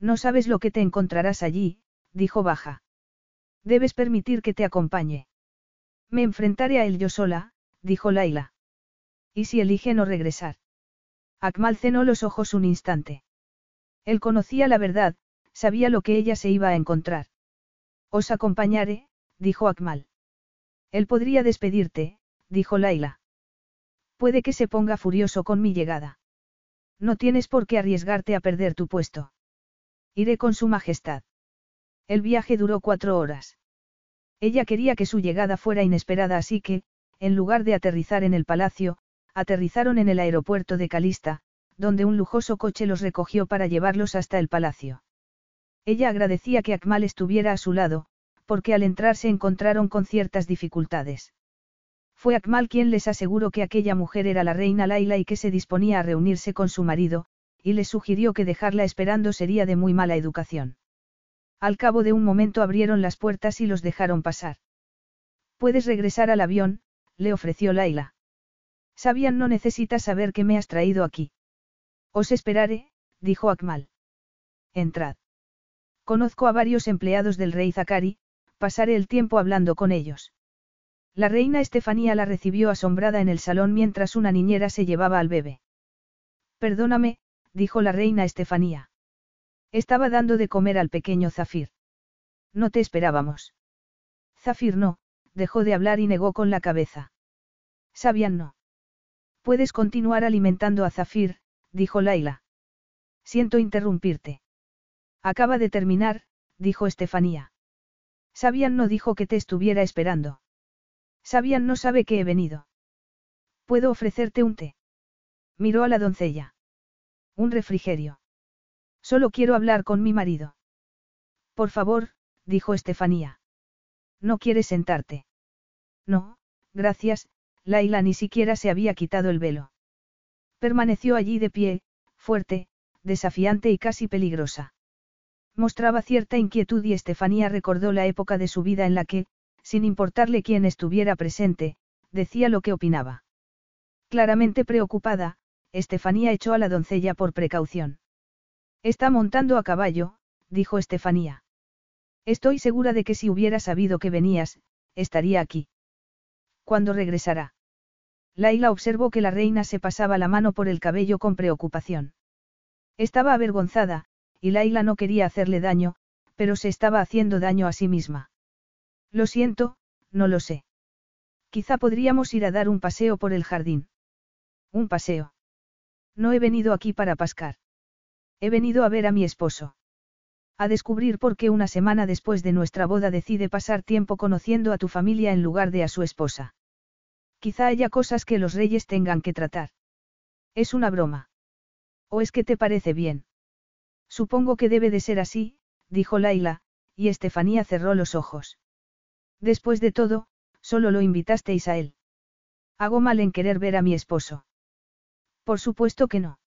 No sabes lo que te encontrarás allí, dijo Baja. Debes permitir que te acompañe. Me enfrentaré a él yo sola, dijo Laila. ¿Y si elige no regresar? Akmal cenó los ojos un instante. Él conocía la verdad, sabía lo que ella se iba a encontrar. Os acompañaré, dijo Akmal. Él podría despedirte, dijo Laila. Puede que se ponga furioso con mi llegada. No tienes por qué arriesgarte a perder tu puesto. Iré con su majestad. El viaje duró cuatro horas. Ella quería que su llegada fuera inesperada así que, en lugar de aterrizar en el palacio, aterrizaron en el aeropuerto de Calista, donde un lujoso coche los recogió para llevarlos hasta el palacio. Ella agradecía que Akmal estuviera a su lado, porque al entrar se encontraron con ciertas dificultades. Fue Akmal quien les aseguró que aquella mujer era la reina Laila y que se disponía a reunirse con su marido, y les sugirió que dejarla esperando sería de muy mala educación. Al cabo de un momento abrieron las puertas y los dejaron pasar. Puedes regresar al avión, le ofreció Laila. Sabian no necesita saber que me has traído aquí. Os esperaré, dijo Akmal. Entrad. Conozco a varios empleados del rey Zakari, pasaré el tiempo hablando con ellos. La reina Estefanía la recibió asombrada en el salón mientras una niñera se llevaba al bebé. Perdóname, dijo la reina Estefanía. Estaba dando de comer al pequeño Zafir. No te esperábamos. Zafir no, dejó de hablar y negó con la cabeza. Sabian no. Puedes continuar alimentando a Zafir, dijo Laila. Siento interrumpirte. Acaba de terminar, dijo Estefanía. Sabian no dijo que te estuviera esperando. Sabian no sabe que he venido. ¿Puedo ofrecerte un té? Miró a la doncella. Un refrigerio. Solo quiero hablar con mi marido. Por favor, dijo Estefanía. ¿No quieres sentarte? No, gracias, Laila ni siquiera se había quitado el velo. Permaneció allí de pie, fuerte, desafiante y casi peligrosa. Mostraba cierta inquietud y Estefanía recordó la época de su vida en la que, sin importarle quién estuviera presente, decía lo que opinaba. Claramente preocupada, Estefanía echó a la doncella por precaución. Está montando a caballo, dijo Estefanía. Estoy segura de que si hubiera sabido que venías, estaría aquí. ¿Cuándo regresará? Laila observó que la reina se pasaba la mano por el cabello con preocupación. Estaba avergonzada, y Laila no quería hacerle daño, pero se estaba haciendo daño a sí misma. Lo siento, no lo sé. Quizá podríamos ir a dar un paseo por el jardín. Un paseo. No he venido aquí para pascar. He venido a ver a mi esposo. A descubrir por qué una semana después de nuestra boda decide pasar tiempo conociendo a tu familia en lugar de a su esposa. Quizá haya cosas que los reyes tengan que tratar. Es una broma. ¿O es que te parece bien? Supongo que debe de ser así, dijo Laila, y Estefanía cerró los ojos. Después de todo, solo lo invitasteis a él. Hago mal en querer ver a mi esposo. Por supuesto que no.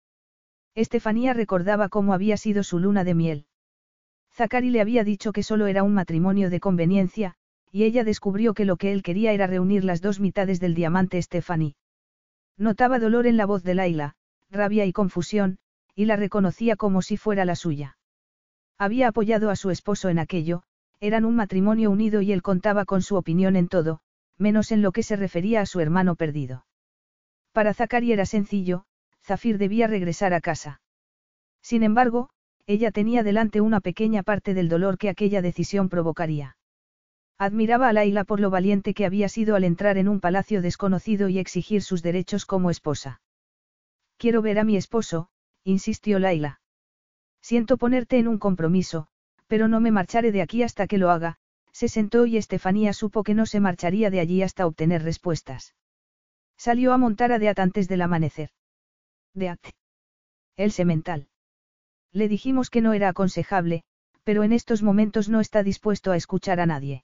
Estefanía recordaba cómo había sido su luna de miel. Zachary le había dicho que solo era un matrimonio de conveniencia, y ella descubrió que lo que él quería era reunir las dos mitades del diamante Stephanie. Notaba dolor en la voz de Laila, rabia y confusión, y la reconocía como si fuera la suya. Había apoyado a su esposo en aquello, eran un matrimonio unido y él contaba con su opinión en todo, menos en lo que se refería a su hermano perdido. Para Zachary era sencillo, Zafir debía regresar a casa. Sin embargo, ella tenía delante una pequeña parte del dolor que aquella decisión provocaría. Admiraba a Laila por lo valiente que había sido al entrar en un palacio desconocido y exigir sus derechos como esposa. Quiero ver a mi esposo, insistió Laila. Siento ponerte en un compromiso, pero no me marcharé de aquí hasta que lo haga, se sentó y Estefanía supo que no se marcharía de allí hasta obtener respuestas. Salió a montar a Deat antes del amanecer. Deat. El semental. Le dijimos que no era aconsejable, pero en estos momentos no está dispuesto a escuchar a nadie.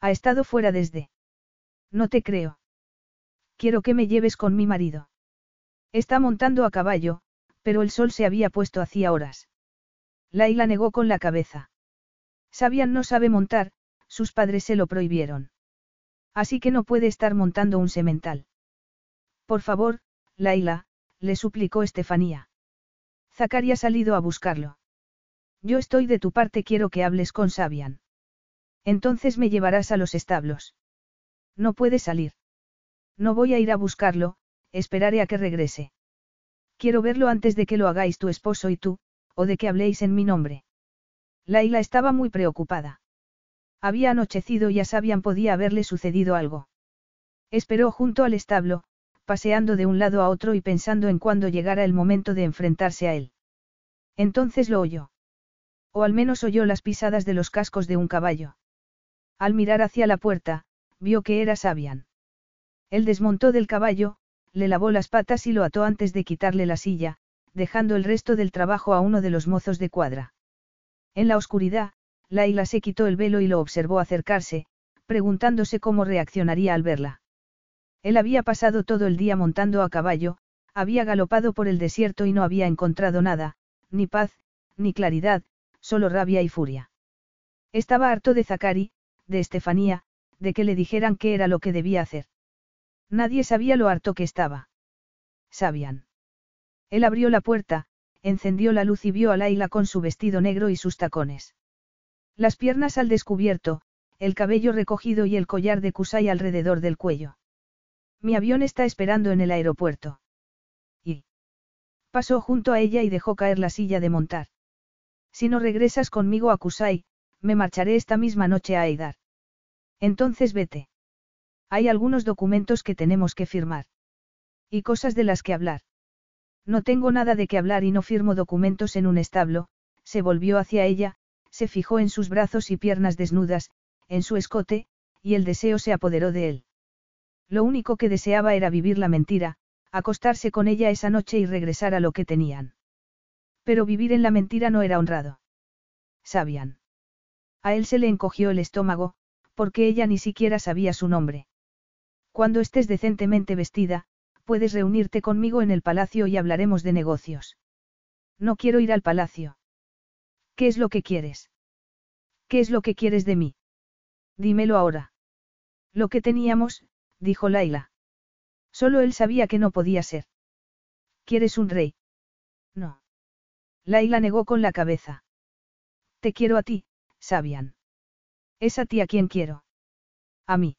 Ha estado fuera desde. No te creo. Quiero que me lleves con mi marido. Está montando a caballo, pero el sol se había puesto hacía horas. Laila negó con la cabeza. Sabian no sabe montar, sus padres se lo prohibieron. Así que no puede estar montando un semental. Por favor, Laila, le suplicó Estefanía. Zacari ha salido a buscarlo. Yo estoy de tu parte, quiero que hables con Sabian. Entonces me llevarás a los establos. No puede salir. No voy a ir a buscarlo, esperaré a que regrese. Quiero verlo antes de que lo hagáis tu esposo y tú, o de que habléis en mi nombre. Laila estaba muy preocupada. Había anochecido y a Sabian podía haberle sucedido algo. Esperó junto al establo, paseando de un lado a otro y pensando en cuándo llegara el momento de enfrentarse a él. Entonces lo oyó. O al menos oyó las pisadas de los cascos de un caballo. Al mirar hacia la puerta, vio que era Sabian. Él desmontó del caballo, le lavó las patas y lo ató antes de quitarle la silla, dejando el resto del trabajo a uno de los mozos de cuadra. En la oscuridad, Laila se quitó el velo y lo observó acercarse, preguntándose cómo reaccionaría al verla. Él había pasado todo el día montando a caballo, había galopado por el desierto y no había encontrado nada, ni paz, ni claridad, solo rabia y furia. Estaba harto de Zacari, de Estefanía, de que le dijeran qué era lo que debía hacer. Nadie sabía lo harto que estaba. Sabían. Él abrió la puerta, encendió la luz y vio a Laila con su vestido negro y sus tacones. Las piernas al descubierto, el cabello recogido y el collar de Kusai alrededor del cuello. Mi avión está esperando en el aeropuerto. Y. Pasó junto a ella y dejó caer la silla de montar. Si no regresas conmigo a Kusai, me marcharé esta misma noche a Aidar. Entonces vete. Hay algunos documentos que tenemos que firmar. Y cosas de las que hablar. No tengo nada de qué hablar y no firmo documentos en un establo, se volvió hacia ella, se fijó en sus brazos y piernas desnudas, en su escote, y el deseo se apoderó de él. Lo único que deseaba era vivir la mentira, acostarse con ella esa noche y regresar a lo que tenían. Pero vivir en la mentira no era honrado. Sabían. A él se le encogió el estómago, porque ella ni siquiera sabía su nombre. Cuando estés decentemente vestida, puedes reunirte conmigo en el palacio y hablaremos de negocios. No quiero ir al palacio. ¿Qué es lo que quieres? ¿Qué es lo que quieres de mí? Dímelo ahora. Lo que teníamos, dijo Laila. Solo él sabía que no podía ser. ¿Quieres un rey? No. Laila negó con la cabeza. Te quiero a ti, Sabian. Es a ti a quien quiero. A mí.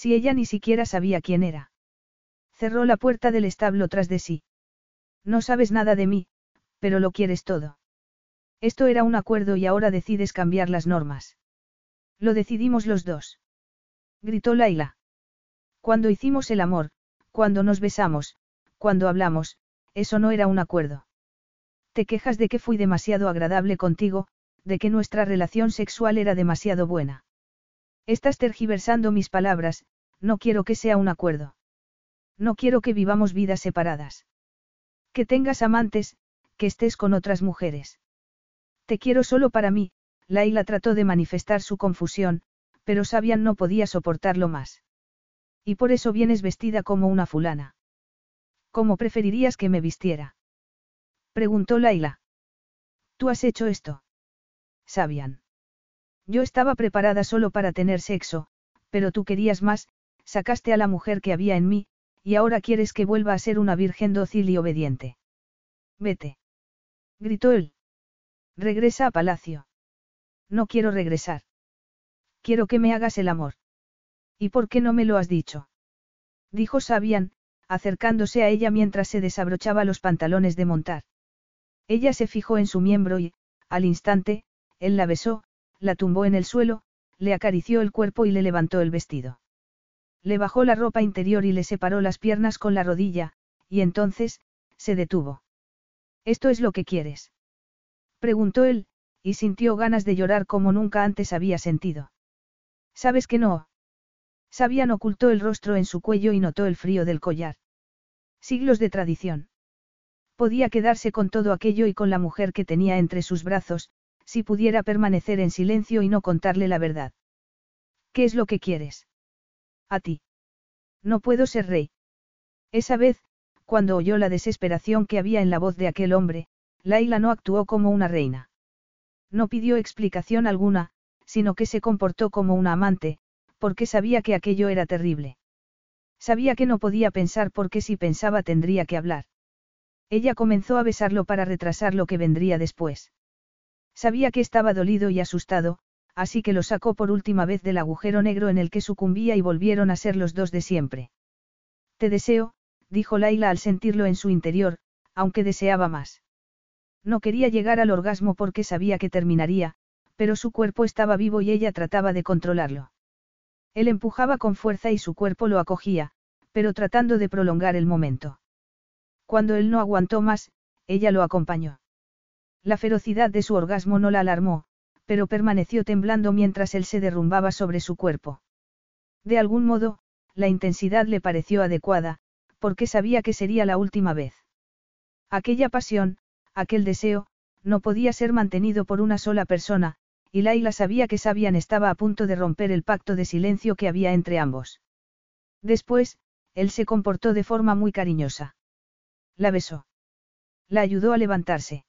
Si ella ni siquiera sabía quién era. Cerró la puerta del establo tras de sí. No sabes nada de mí, pero lo quieres todo. Esto era un acuerdo y ahora decides cambiar las normas. Lo decidimos los dos. Gritó Laila. Cuando hicimos el amor, cuando nos besamos, cuando hablamos, eso no era un acuerdo. Te quejas de que fui demasiado agradable contigo, de que nuestra relación sexual era demasiado buena. Estás tergiversando mis palabras, no quiero que sea un acuerdo. No quiero que vivamos vidas separadas. Que tengas amantes, que estés con otras mujeres. Te quiero solo para mí, Laila trató de manifestar su confusión, pero Sabian no podía soportarlo más. Y por eso vienes vestida como una fulana. ¿Cómo preferirías que me vistiera? Preguntó Laila. ¿Tú has hecho esto? Sabian. Yo estaba preparada solo para tener sexo, pero tú querías más, sacaste a la mujer que había en mí, y ahora quieres que vuelva a ser una virgen dócil y obediente. Vete. Gritó él. Regresa a palacio. No quiero regresar. Quiero que me hagas el amor. ¿Y por qué no me lo has dicho? Dijo Sabian, acercándose a ella mientras se desabrochaba los pantalones de montar. Ella se fijó en su miembro y, al instante, él la besó, la tumbó en el suelo, le acarició el cuerpo y le levantó el vestido. Le bajó la ropa interior y le separó las piernas con la rodilla, y entonces, se detuvo. ¿Esto es lo que quieres? Preguntó él, y sintió ganas de llorar como nunca antes había sentido. ¿Sabes que no? Sabian ocultó el rostro en su cuello y notó el frío del collar. Siglos de tradición. Podía quedarse con todo aquello y con la mujer que tenía entre sus brazos, si pudiera permanecer en silencio y no contarle la verdad. ¿Qué es lo que quieres? A ti. No puedo ser rey. Esa vez, cuando oyó la desesperación que había en la voz de aquel hombre, Laila no actuó como una reina. No pidió explicación alguna, sino que se comportó como una amante, porque sabía que aquello era terrible. Sabía que no podía pensar porque si pensaba tendría que hablar. Ella comenzó a besarlo para retrasar lo que vendría después. Sabía que estaba dolido y asustado, así que lo sacó por última vez del agujero negro en el que sucumbía y volvieron a ser los dos de siempre. Te deseo, dijo Laila al sentirlo en su interior, aunque deseaba más. No quería llegar al orgasmo porque sabía que terminaría, pero su cuerpo estaba vivo y ella trataba de controlarlo. Él empujaba con fuerza y su cuerpo lo acogía, pero tratando de prolongar el momento. Cuando él no aguantó más, ella lo acompañó. La ferocidad de su orgasmo no la alarmó, pero permaneció temblando mientras él se derrumbaba sobre su cuerpo. De algún modo, la intensidad le pareció adecuada, porque sabía que sería la última vez. Aquella pasión, aquel deseo, no podía ser mantenido por una sola persona, y Laila sabía que Sabian estaba a punto de romper el pacto de silencio que había entre ambos. Después, él se comportó de forma muy cariñosa. La besó. La ayudó a levantarse.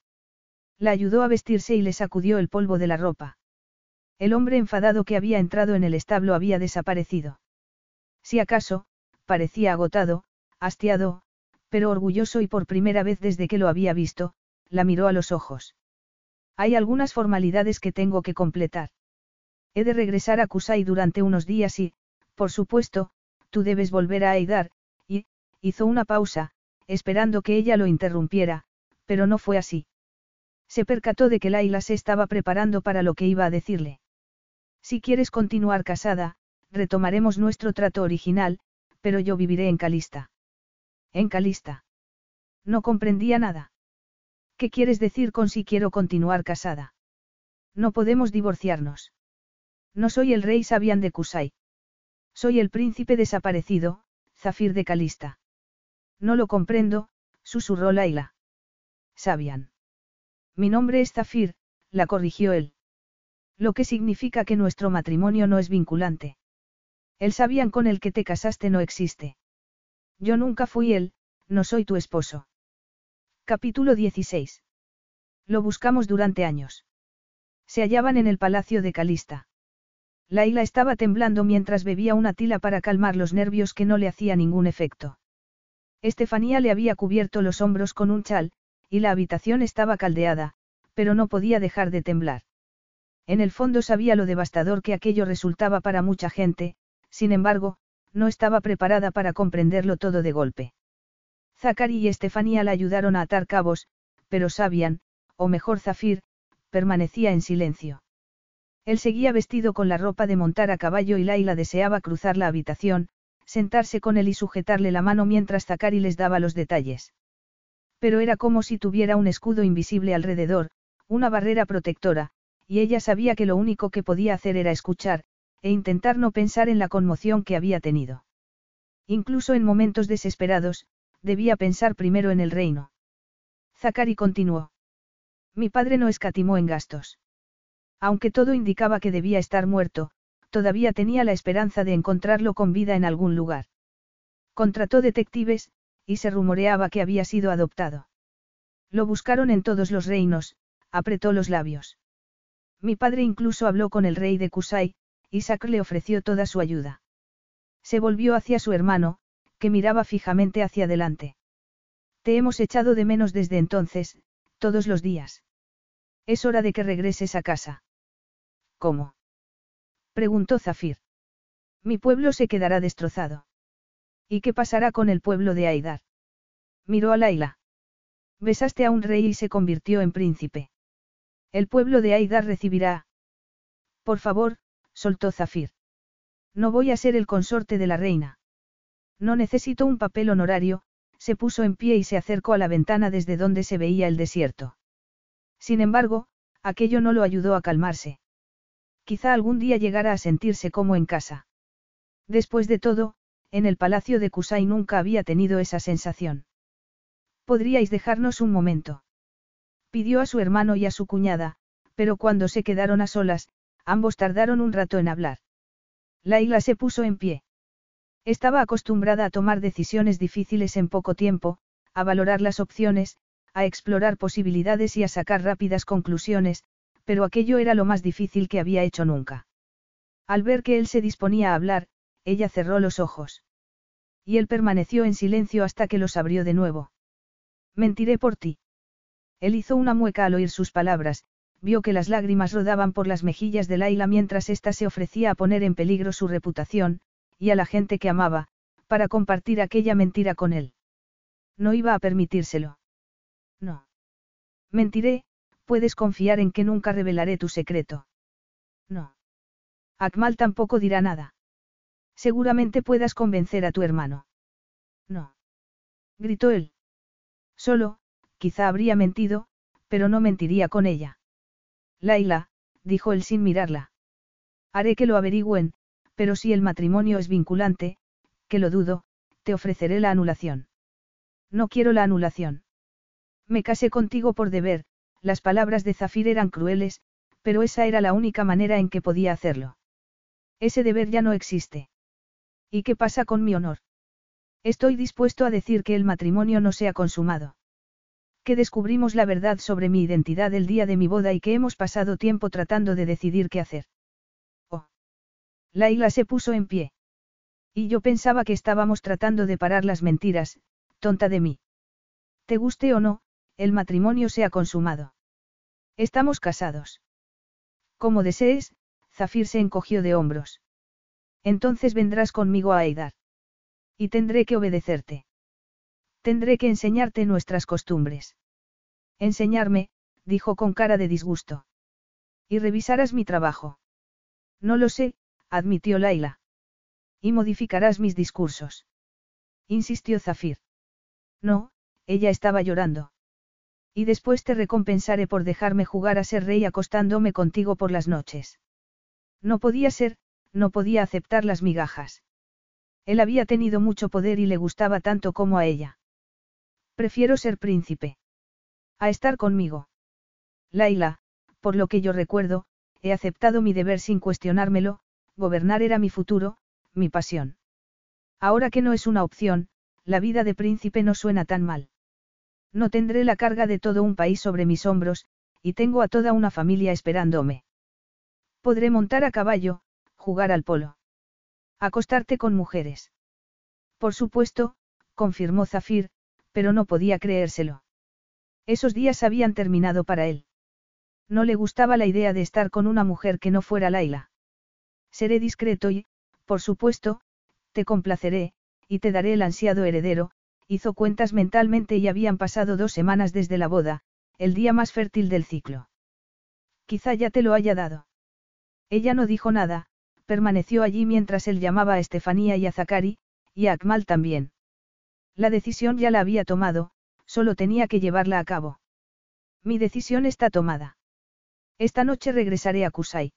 La ayudó a vestirse y le sacudió el polvo de la ropa. El hombre enfadado que había entrado en el establo había desaparecido. Si acaso, parecía agotado, hastiado, pero orgulloso y por primera vez desde que lo había visto, la miró a los ojos. Hay algunas formalidades que tengo que completar. He de regresar a Kusai durante unos días y, por supuesto, tú debes volver a Aidar, y, hizo una pausa, esperando que ella lo interrumpiera, pero no fue así. Se percató de que Laila se estaba preparando para lo que iba a decirle. Si quieres continuar casada, retomaremos nuestro trato original, pero yo viviré en Calista. ¿En Calista? No comprendía nada. ¿Qué quieres decir con si quiero continuar casada? No podemos divorciarnos. No soy el rey Sabian de Kusai. Soy el príncipe desaparecido, Zafir de Calista. No lo comprendo, susurró Laila. Sabian. Mi nombre es Zafir, la corrigió él. Lo que significa que nuestro matrimonio no es vinculante. El sabían con el que te casaste no existe. Yo nunca fui él, no soy tu esposo. Capítulo 16. Lo buscamos durante años. Se hallaban en el palacio de Calista. Laila estaba temblando mientras bebía una tila para calmar los nervios que no le hacía ningún efecto. Estefanía le había cubierto los hombros con un chal, y la habitación estaba caldeada, pero no podía dejar de temblar. En el fondo sabía lo devastador que aquello resultaba para mucha gente, sin embargo, no estaba preparada para comprenderlo todo de golpe. Zachary y Estefanía la ayudaron a atar cabos, pero Sabian, o mejor Zafir, permanecía en silencio. Él seguía vestido con la ropa de montar a caballo y Laila deseaba cruzar la habitación, sentarse con él y sujetarle la mano mientras Zachary les daba los detalles. Pero era como si tuviera un escudo invisible alrededor, una barrera protectora, y ella sabía que lo único que podía hacer era escuchar, e intentar no pensar en la conmoción que había tenido. Incluso en momentos desesperados, debía pensar primero en el reino. Zachary continuó. Mi padre no escatimó en gastos. Aunque todo indicaba que debía estar muerto, todavía tenía la esperanza de encontrarlo con vida en algún lugar. Contrató detectives, y se rumoreaba que había sido adoptado. Lo buscaron en todos los reinos, apretó los labios. Mi padre incluso habló con el rey de Kusai, y Sak le ofreció toda su ayuda. Se volvió hacia su hermano, que miraba fijamente hacia adelante. Te hemos echado de menos desde entonces, todos los días. Es hora de que regreses a casa. ¿Cómo? preguntó Zafir. Mi pueblo se quedará destrozado. ¿Y qué pasará con el pueblo de Aidar? Miró a Laila. Besaste a un rey y se convirtió en príncipe. El pueblo de Aidar recibirá. Por favor, soltó Zafir. No voy a ser el consorte de la reina. No necesito un papel honorario, se puso en pie y se acercó a la ventana desde donde se veía el desierto. Sin embargo, aquello no lo ayudó a calmarse. Quizá algún día llegara a sentirse como en casa. Después de todo, en el palacio de Kusai nunca había tenido esa sensación. ¿Podríais dejarnos un momento? Pidió a su hermano y a su cuñada, pero cuando se quedaron a solas, ambos tardaron un rato en hablar. Laila se puso en pie. Estaba acostumbrada a tomar decisiones difíciles en poco tiempo, a valorar las opciones, a explorar posibilidades y a sacar rápidas conclusiones, pero aquello era lo más difícil que había hecho nunca. Al ver que él se disponía a hablar, ella cerró los ojos. Y él permaneció en silencio hasta que los abrió de nuevo. Mentiré por ti. Él hizo una mueca al oír sus palabras, vio que las lágrimas rodaban por las mejillas de Laila mientras ésta se ofrecía a poner en peligro su reputación, y a la gente que amaba, para compartir aquella mentira con él. No iba a permitírselo. No. Mentiré, puedes confiar en que nunca revelaré tu secreto. No. Akmal tampoco dirá nada. Seguramente puedas convencer a tu hermano. No. Gritó él. Solo, quizá habría mentido, pero no mentiría con ella. Laila, dijo él sin mirarla. Haré que lo averigüen, pero si el matrimonio es vinculante, que lo dudo, te ofreceré la anulación. No quiero la anulación. Me casé contigo por deber, las palabras de Zafir eran crueles, pero esa era la única manera en que podía hacerlo. Ese deber ya no existe. ¿Y qué pasa con mi honor? Estoy dispuesto a decir que el matrimonio no se ha consumado que descubrimos la verdad sobre mi identidad el día de mi boda y que hemos pasado tiempo tratando de decidir qué hacer. Oh. Laila se puso en pie. Y yo pensaba que estábamos tratando de parar las mentiras, tonta de mí. Te guste o no, el matrimonio se ha consumado. Estamos casados. Como desees, Zafir se encogió de hombros. Entonces vendrás conmigo a Aidar. Y tendré que obedecerte. Tendré que enseñarte nuestras costumbres. Enseñarme, dijo con cara de disgusto. Y revisarás mi trabajo. No lo sé, admitió Laila. Y modificarás mis discursos. Insistió Zafir. No, ella estaba llorando. Y después te recompensaré por dejarme jugar a ser rey acostándome contigo por las noches. No podía ser, no podía aceptar las migajas. Él había tenido mucho poder y le gustaba tanto como a ella. Prefiero ser príncipe. A estar conmigo. Laila, por lo que yo recuerdo, he aceptado mi deber sin cuestionármelo, gobernar era mi futuro, mi pasión. Ahora que no es una opción, la vida de príncipe no suena tan mal. No tendré la carga de todo un país sobre mis hombros, y tengo a toda una familia esperándome. Podré montar a caballo, jugar al polo. Acostarte con mujeres. Por supuesto, confirmó Zafir, pero no podía creérselo. Esos días habían terminado para él. No le gustaba la idea de estar con una mujer que no fuera Laila. Seré discreto y, por supuesto, te complaceré, y te daré el ansiado heredero, hizo cuentas mentalmente y habían pasado dos semanas desde la boda, el día más fértil del ciclo. Quizá ya te lo haya dado. Ella no dijo nada, permaneció allí mientras él llamaba a Estefanía y a Zakari, y a Akmal también. La decisión ya la había tomado, solo tenía que llevarla a cabo. Mi decisión está tomada. Esta noche regresaré a Kusai.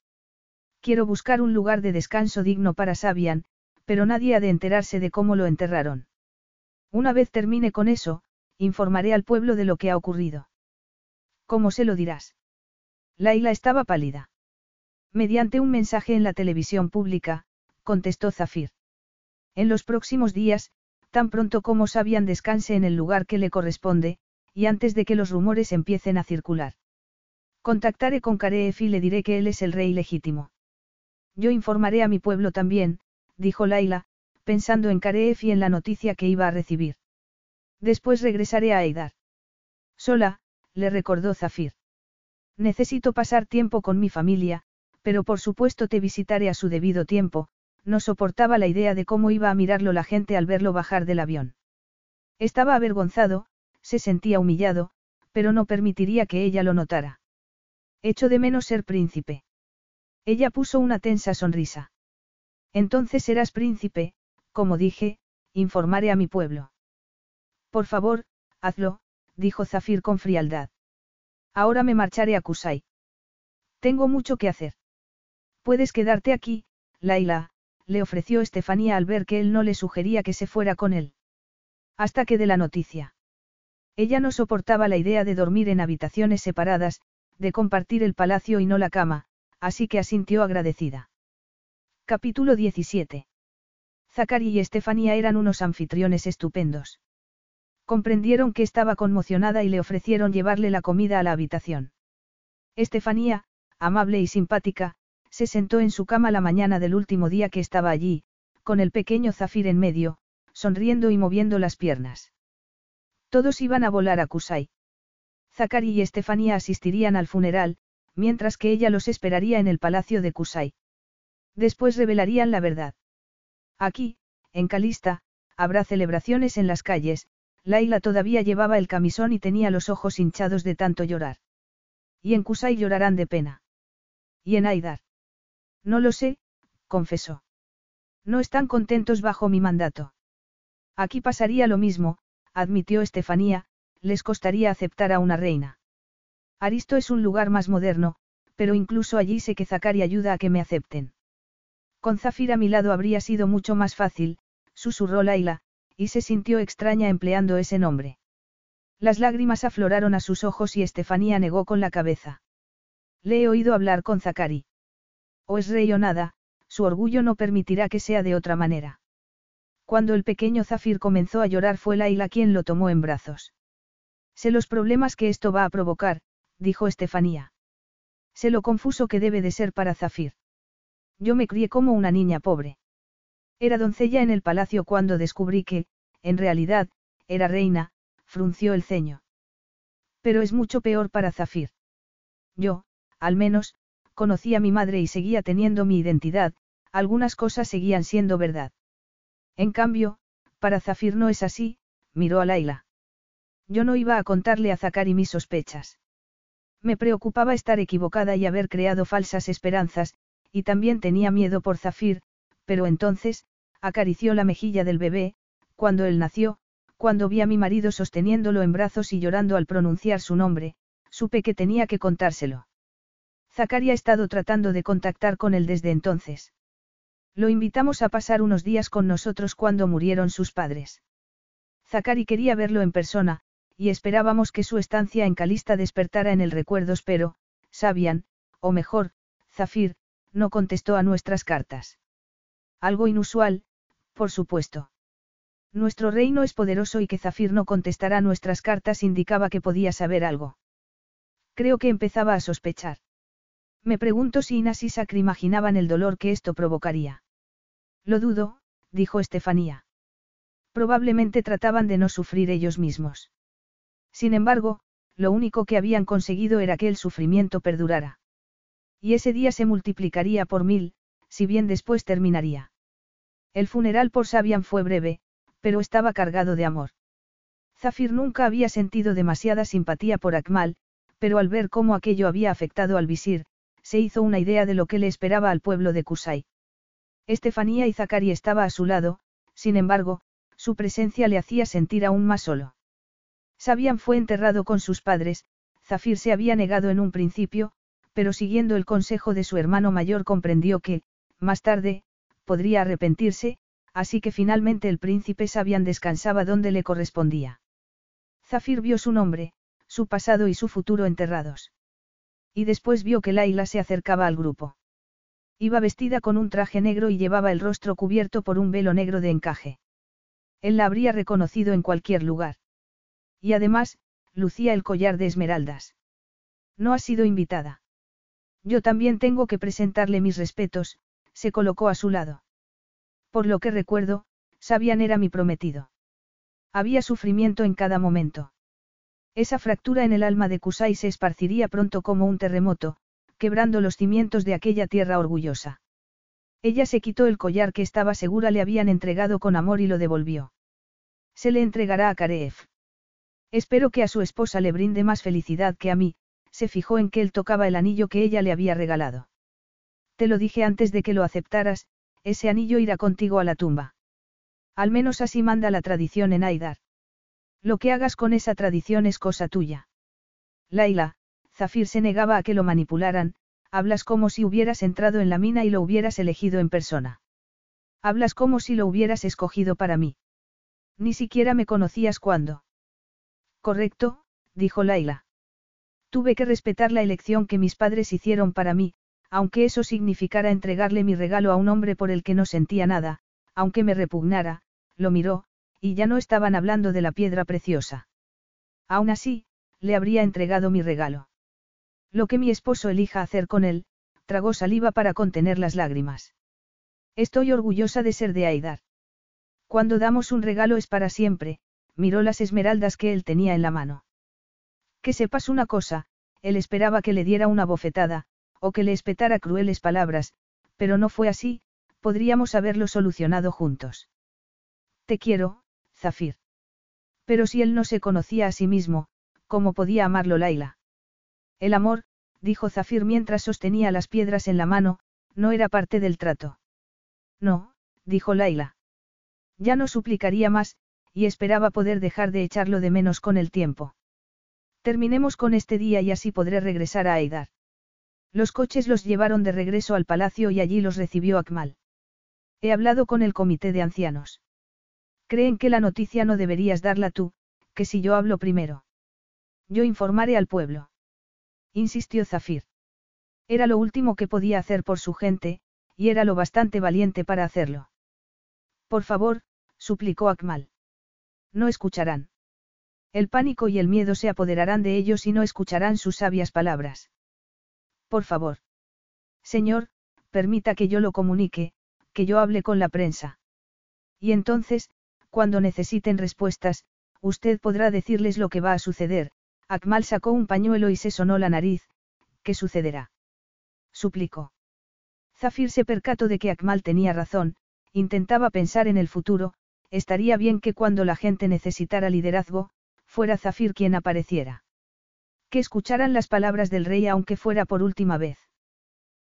Quiero buscar un lugar de descanso digno para Sabian, pero nadie ha de enterarse de cómo lo enterraron. Una vez termine con eso, informaré al pueblo de lo que ha ocurrido. ¿Cómo se lo dirás? Laila estaba pálida. Mediante un mensaje en la televisión pública, contestó Zafir. En los próximos días, tan pronto como Sabian descanse en el lugar que le corresponde, y antes de que los rumores empiecen a circular. Contactaré con Kareef y le diré que él es el rey legítimo. Yo informaré a mi pueblo también, dijo Laila, pensando en Kareef y en la noticia que iba a recibir. Después regresaré a Aidar. Sola, le recordó Zafir. Necesito pasar tiempo con mi familia, pero por supuesto te visitaré a su debido tiempo, no soportaba la idea de cómo iba a mirarlo la gente al verlo bajar del avión. Estaba avergonzado, se sentía humillado, pero no permitiría que ella lo notara. Echo de menos ser príncipe. Ella puso una tensa sonrisa. Entonces serás príncipe, como dije, informaré a mi pueblo. Por favor, hazlo, dijo Zafir con frialdad. Ahora me marcharé a Kusai. Tengo mucho que hacer. Puedes quedarte aquí, Laila, le ofreció Estefanía al ver que él no le sugería que se fuera con él. Hasta que de la noticia. Ella no soportaba la idea de dormir en habitaciones separadas, de compartir el palacio y no la cama, así que asintió agradecida. Capítulo 17. Zachary y Estefanía eran unos anfitriones estupendos. Comprendieron que estaba conmocionada y le ofrecieron llevarle la comida a la habitación. Estefanía, amable y simpática, se sentó en su cama la mañana del último día que estaba allí, con el pequeño Zafir en medio, sonriendo y moviendo las piernas. Todos iban a volar a Kusai. Zachary y Estefanía asistirían al funeral, mientras que ella los esperaría en el palacio de Kusai. Después revelarían la verdad. Aquí, en Calista, habrá celebraciones en las calles, Laila todavía llevaba el camisón y tenía los ojos hinchados de tanto llorar. Y en Kusai llorarán de pena. Y en Aidar. No lo sé, confesó. No están contentos bajo mi mandato. Aquí pasaría lo mismo, admitió Estefanía, les costaría aceptar a una reina. Aristo es un lugar más moderno, pero incluso allí sé que Zakari ayuda a que me acepten. Con Zafir a mi lado habría sido mucho más fácil, susurró Laila, y se sintió extraña empleando ese nombre. Las lágrimas afloraron a sus ojos y Estefanía negó con la cabeza. Le he oído hablar con Zakari. O es rey o nada, su orgullo no permitirá que sea de otra manera. Cuando el pequeño Zafir comenzó a llorar fue Laila quien lo tomó en brazos. Sé los problemas que esto va a provocar, dijo Estefanía. Sé lo confuso que debe de ser para Zafir. Yo me crié como una niña pobre. Era doncella en el palacio cuando descubrí que, en realidad, era reina, frunció el ceño. Pero es mucho peor para Zafir. Yo, al menos, conocí a mi madre y seguía teniendo mi identidad, algunas cosas seguían siendo verdad. En cambio, para Zafir no es así, miró a Laila. Yo no iba a contarle a Zakari mis sospechas. Me preocupaba estar equivocada y haber creado falsas esperanzas, y también tenía miedo por Zafir, pero entonces, acarició la mejilla del bebé, cuando él nació, cuando vi a mi marido sosteniéndolo en brazos y llorando al pronunciar su nombre, supe que tenía que contárselo. Zakari ha estado tratando de contactar con él desde entonces. Lo invitamos a pasar unos días con nosotros cuando murieron sus padres. Zakari quería verlo en persona, y esperábamos que su estancia en Calista despertara en el recuerdos pero, Sabian, o mejor, Zafir, no contestó a nuestras cartas. Algo inusual, por supuesto. Nuestro reino es poderoso y que Zafir no contestará nuestras cartas indicaba que podía saber algo. Creo que empezaba a sospechar. Me pregunto si Inas y Sacri imaginaban el dolor que esto provocaría. Lo dudo, dijo Estefanía. Probablemente trataban de no sufrir ellos mismos. Sin embargo, lo único que habían conseguido era que el sufrimiento perdurara. Y ese día se multiplicaría por mil, si bien después terminaría. El funeral por Sabian fue breve, pero estaba cargado de amor. Zafir nunca había sentido demasiada simpatía por Akmal, pero al ver cómo aquello había afectado al visir, se hizo una idea de lo que le esperaba al pueblo de Kusai. Estefanía y Zakari estaba a su lado, sin embargo, su presencia le hacía sentir aún más solo. Sabian fue enterrado con sus padres, Zafir se había negado en un principio, pero siguiendo el consejo de su hermano mayor comprendió que, más tarde, podría arrepentirse, así que finalmente el príncipe Sabian descansaba donde le correspondía. Zafir vio su nombre, su pasado y su futuro enterrados. Y después vio que Laila se acercaba al grupo. Iba vestida con un traje negro y llevaba el rostro cubierto por un velo negro de encaje. Él la habría reconocido en cualquier lugar. Y además, lucía el collar de esmeraldas. No ha sido invitada. Yo también tengo que presentarle mis respetos, se colocó a su lado. Por lo que recuerdo, Sabian era mi prometido. Había sufrimiento en cada momento. Esa fractura en el alma de Kusai se esparciría pronto como un terremoto, quebrando los cimientos de aquella tierra orgullosa. Ella se quitó el collar que estaba segura le habían entregado con amor y lo devolvió. Se le entregará a Kareev. Espero que a su esposa le brinde más felicidad que a mí, se fijó en que él tocaba el anillo que ella le había regalado. Te lo dije antes de que lo aceptaras, ese anillo irá contigo a la tumba. Al menos así manda la tradición en Aidar. Lo que hagas con esa tradición es cosa tuya. Laila, Zafir se negaba a que lo manipularan, hablas como si hubieras entrado en la mina y lo hubieras elegido en persona. Hablas como si lo hubieras escogido para mí. Ni siquiera me conocías cuando. Correcto, dijo Laila. Tuve que respetar la elección que mis padres hicieron para mí, aunque eso significara entregarle mi regalo a un hombre por el que no sentía nada, aunque me repugnara, lo miró, y ya no estaban hablando de la piedra preciosa. Aún así, le habría entregado mi regalo. Lo que mi esposo elija hacer con él, tragó saliva para contener las lágrimas. Estoy orgullosa de ser de Aidar. Cuando damos un regalo es para siempre, miró las esmeraldas que él tenía en la mano. Que sepas una cosa, él esperaba que le diera una bofetada, o que le espetara crueles palabras, pero no fue así, podríamos haberlo solucionado juntos. Te quiero, Zafir. Pero si él no se conocía a sí mismo, ¿cómo podía amarlo Laila? El amor, dijo Zafir mientras sostenía las piedras en la mano, no era parte del trato. No, dijo Laila. Ya no suplicaría más, y esperaba poder dejar de echarlo de menos con el tiempo. Terminemos con este día y así podré regresar a Aidar. Los coches los llevaron de regreso al palacio y allí los recibió Akmal. He hablado con el comité de ancianos. Creen que la noticia no deberías darla tú, que si yo hablo primero. Yo informaré al pueblo. Insistió Zafir. Era lo último que podía hacer por su gente, y era lo bastante valiente para hacerlo. Por favor, suplicó Akmal. No escucharán. El pánico y el miedo se apoderarán de ellos y no escucharán sus sabias palabras. Por favor. Señor, permita que yo lo comunique, que yo hable con la prensa. Y entonces, cuando necesiten respuestas, usted podrá decirles lo que va a suceder. Akmal sacó un pañuelo y se sonó la nariz. ¿Qué sucederá? Suplicó. Zafir se percató de que Akmal tenía razón, intentaba pensar en el futuro, estaría bien que cuando la gente necesitara liderazgo, fuera Zafir quien apareciera. Que escucharan las palabras del rey aunque fuera por última vez.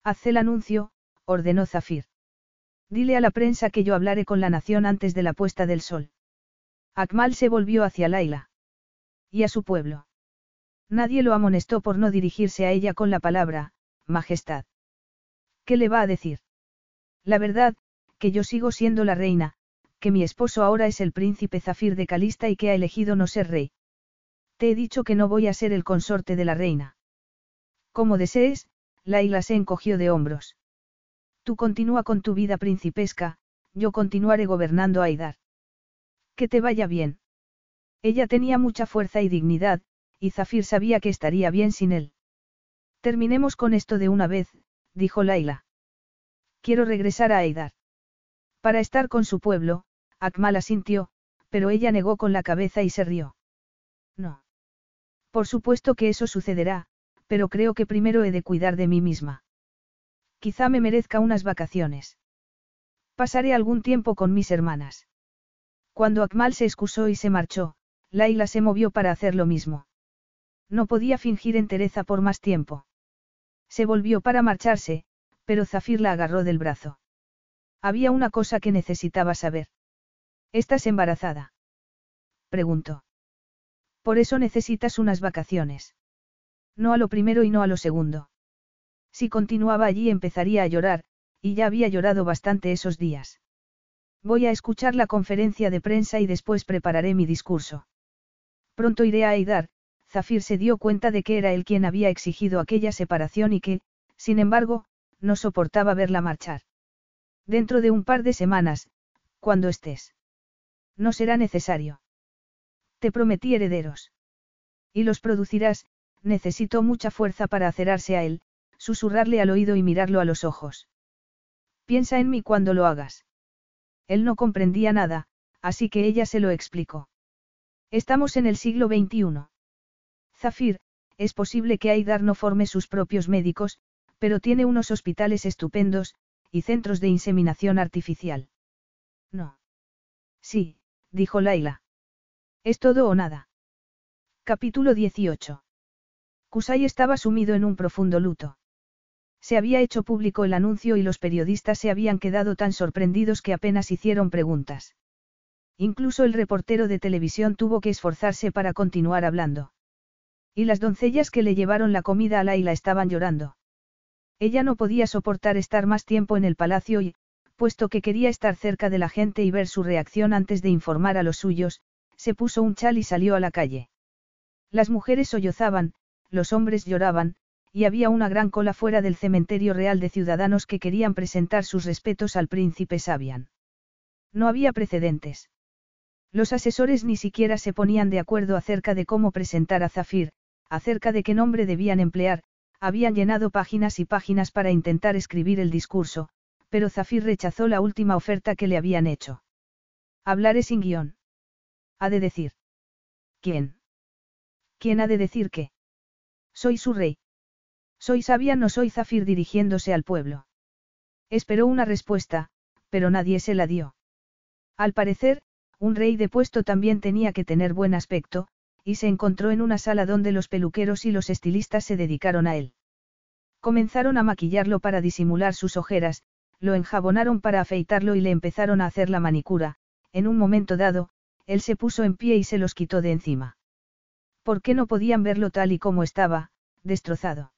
Haz el anuncio, ordenó Zafir. Dile a la prensa que yo hablaré con la nación antes de la puesta del sol. Akmal se volvió hacia Laila. Y a su pueblo. Nadie lo amonestó por no dirigirse a ella con la palabra, Majestad. ¿Qué le va a decir? La verdad, que yo sigo siendo la reina, que mi esposo ahora es el príncipe Zafir de Calista y que ha elegido no ser rey. Te he dicho que no voy a ser el consorte de la reina. Como desees, Laila se encogió de hombros. Tú continúa con tu vida principesca, yo continuaré gobernando Aidar. Que te vaya bien. Ella tenía mucha fuerza y dignidad, y Zafir sabía que estaría bien sin él. Terminemos con esto de una vez, dijo Laila. Quiero regresar a Aidar. Para estar con su pueblo, Akmal asintió, pero ella negó con la cabeza y se rió. No. Por supuesto que eso sucederá, pero creo que primero he de cuidar de mí misma. Quizá me merezca unas vacaciones. Pasaré algún tiempo con mis hermanas. Cuando Akmal se excusó y se marchó, Laila se movió para hacer lo mismo. No podía fingir entereza por más tiempo. Se volvió para marcharse, pero Zafir la agarró del brazo. Había una cosa que necesitaba saber. ¿Estás embarazada? Preguntó. Por eso necesitas unas vacaciones. No a lo primero y no a lo segundo. Si continuaba allí empezaría a llorar, y ya había llorado bastante esos días. Voy a escuchar la conferencia de prensa y después prepararé mi discurso. Pronto iré a Aidar, Zafir se dio cuenta de que era él quien había exigido aquella separación y que, sin embargo, no soportaba verla marchar. Dentro de un par de semanas, cuando estés. No será necesario. Te prometí herederos. Y los producirás, necesitó mucha fuerza para acerarse a él, susurrarle al oído y mirarlo a los ojos. Piensa en mí cuando lo hagas. Él no comprendía nada, así que ella se lo explicó. Estamos en el siglo XXI. Zafir, es posible que Aidar no forme sus propios médicos, pero tiene unos hospitales estupendos, y centros de inseminación artificial. No. Sí, dijo Laila. Es todo o nada. Capítulo 18. Kusai estaba sumido en un profundo luto. Se había hecho público el anuncio y los periodistas se habían quedado tan sorprendidos que apenas hicieron preguntas. Incluso el reportero de televisión tuvo que esforzarse para continuar hablando. Y las doncellas que le llevaron la comida a Laila estaban llorando. Ella no podía soportar estar más tiempo en el palacio y, puesto que quería estar cerca de la gente y ver su reacción antes de informar a los suyos, se puso un chal y salió a la calle. Las mujeres sollozaban, los hombres lloraban, y había una gran cola fuera del cementerio real de ciudadanos que querían presentar sus respetos al príncipe Sabian. No había precedentes. Los asesores ni siquiera se ponían de acuerdo acerca de cómo presentar a Zafir, acerca de qué nombre debían emplear, habían llenado páginas y páginas para intentar escribir el discurso, pero Zafir rechazó la última oferta que le habían hecho. Hablaré sin guion. Ha de decir. ¿Quién? ¿Quién ha de decir qué? Soy su rey. Soy sabia, no soy Zafir dirigiéndose al pueblo. Esperó una respuesta, pero nadie se la dio. Al parecer, un rey de puesto también tenía que tener buen aspecto, y se encontró en una sala donde los peluqueros y los estilistas se dedicaron a él. Comenzaron a maquillarlo para disimular sus ojeras, lo enjabonaron para afeitarlo y le empezaron a hacer la manicura, en un momento dado, él se puso en pie y se los quitó de encima. ¿Por qué no podían verlo tal y como estaba, destrozado?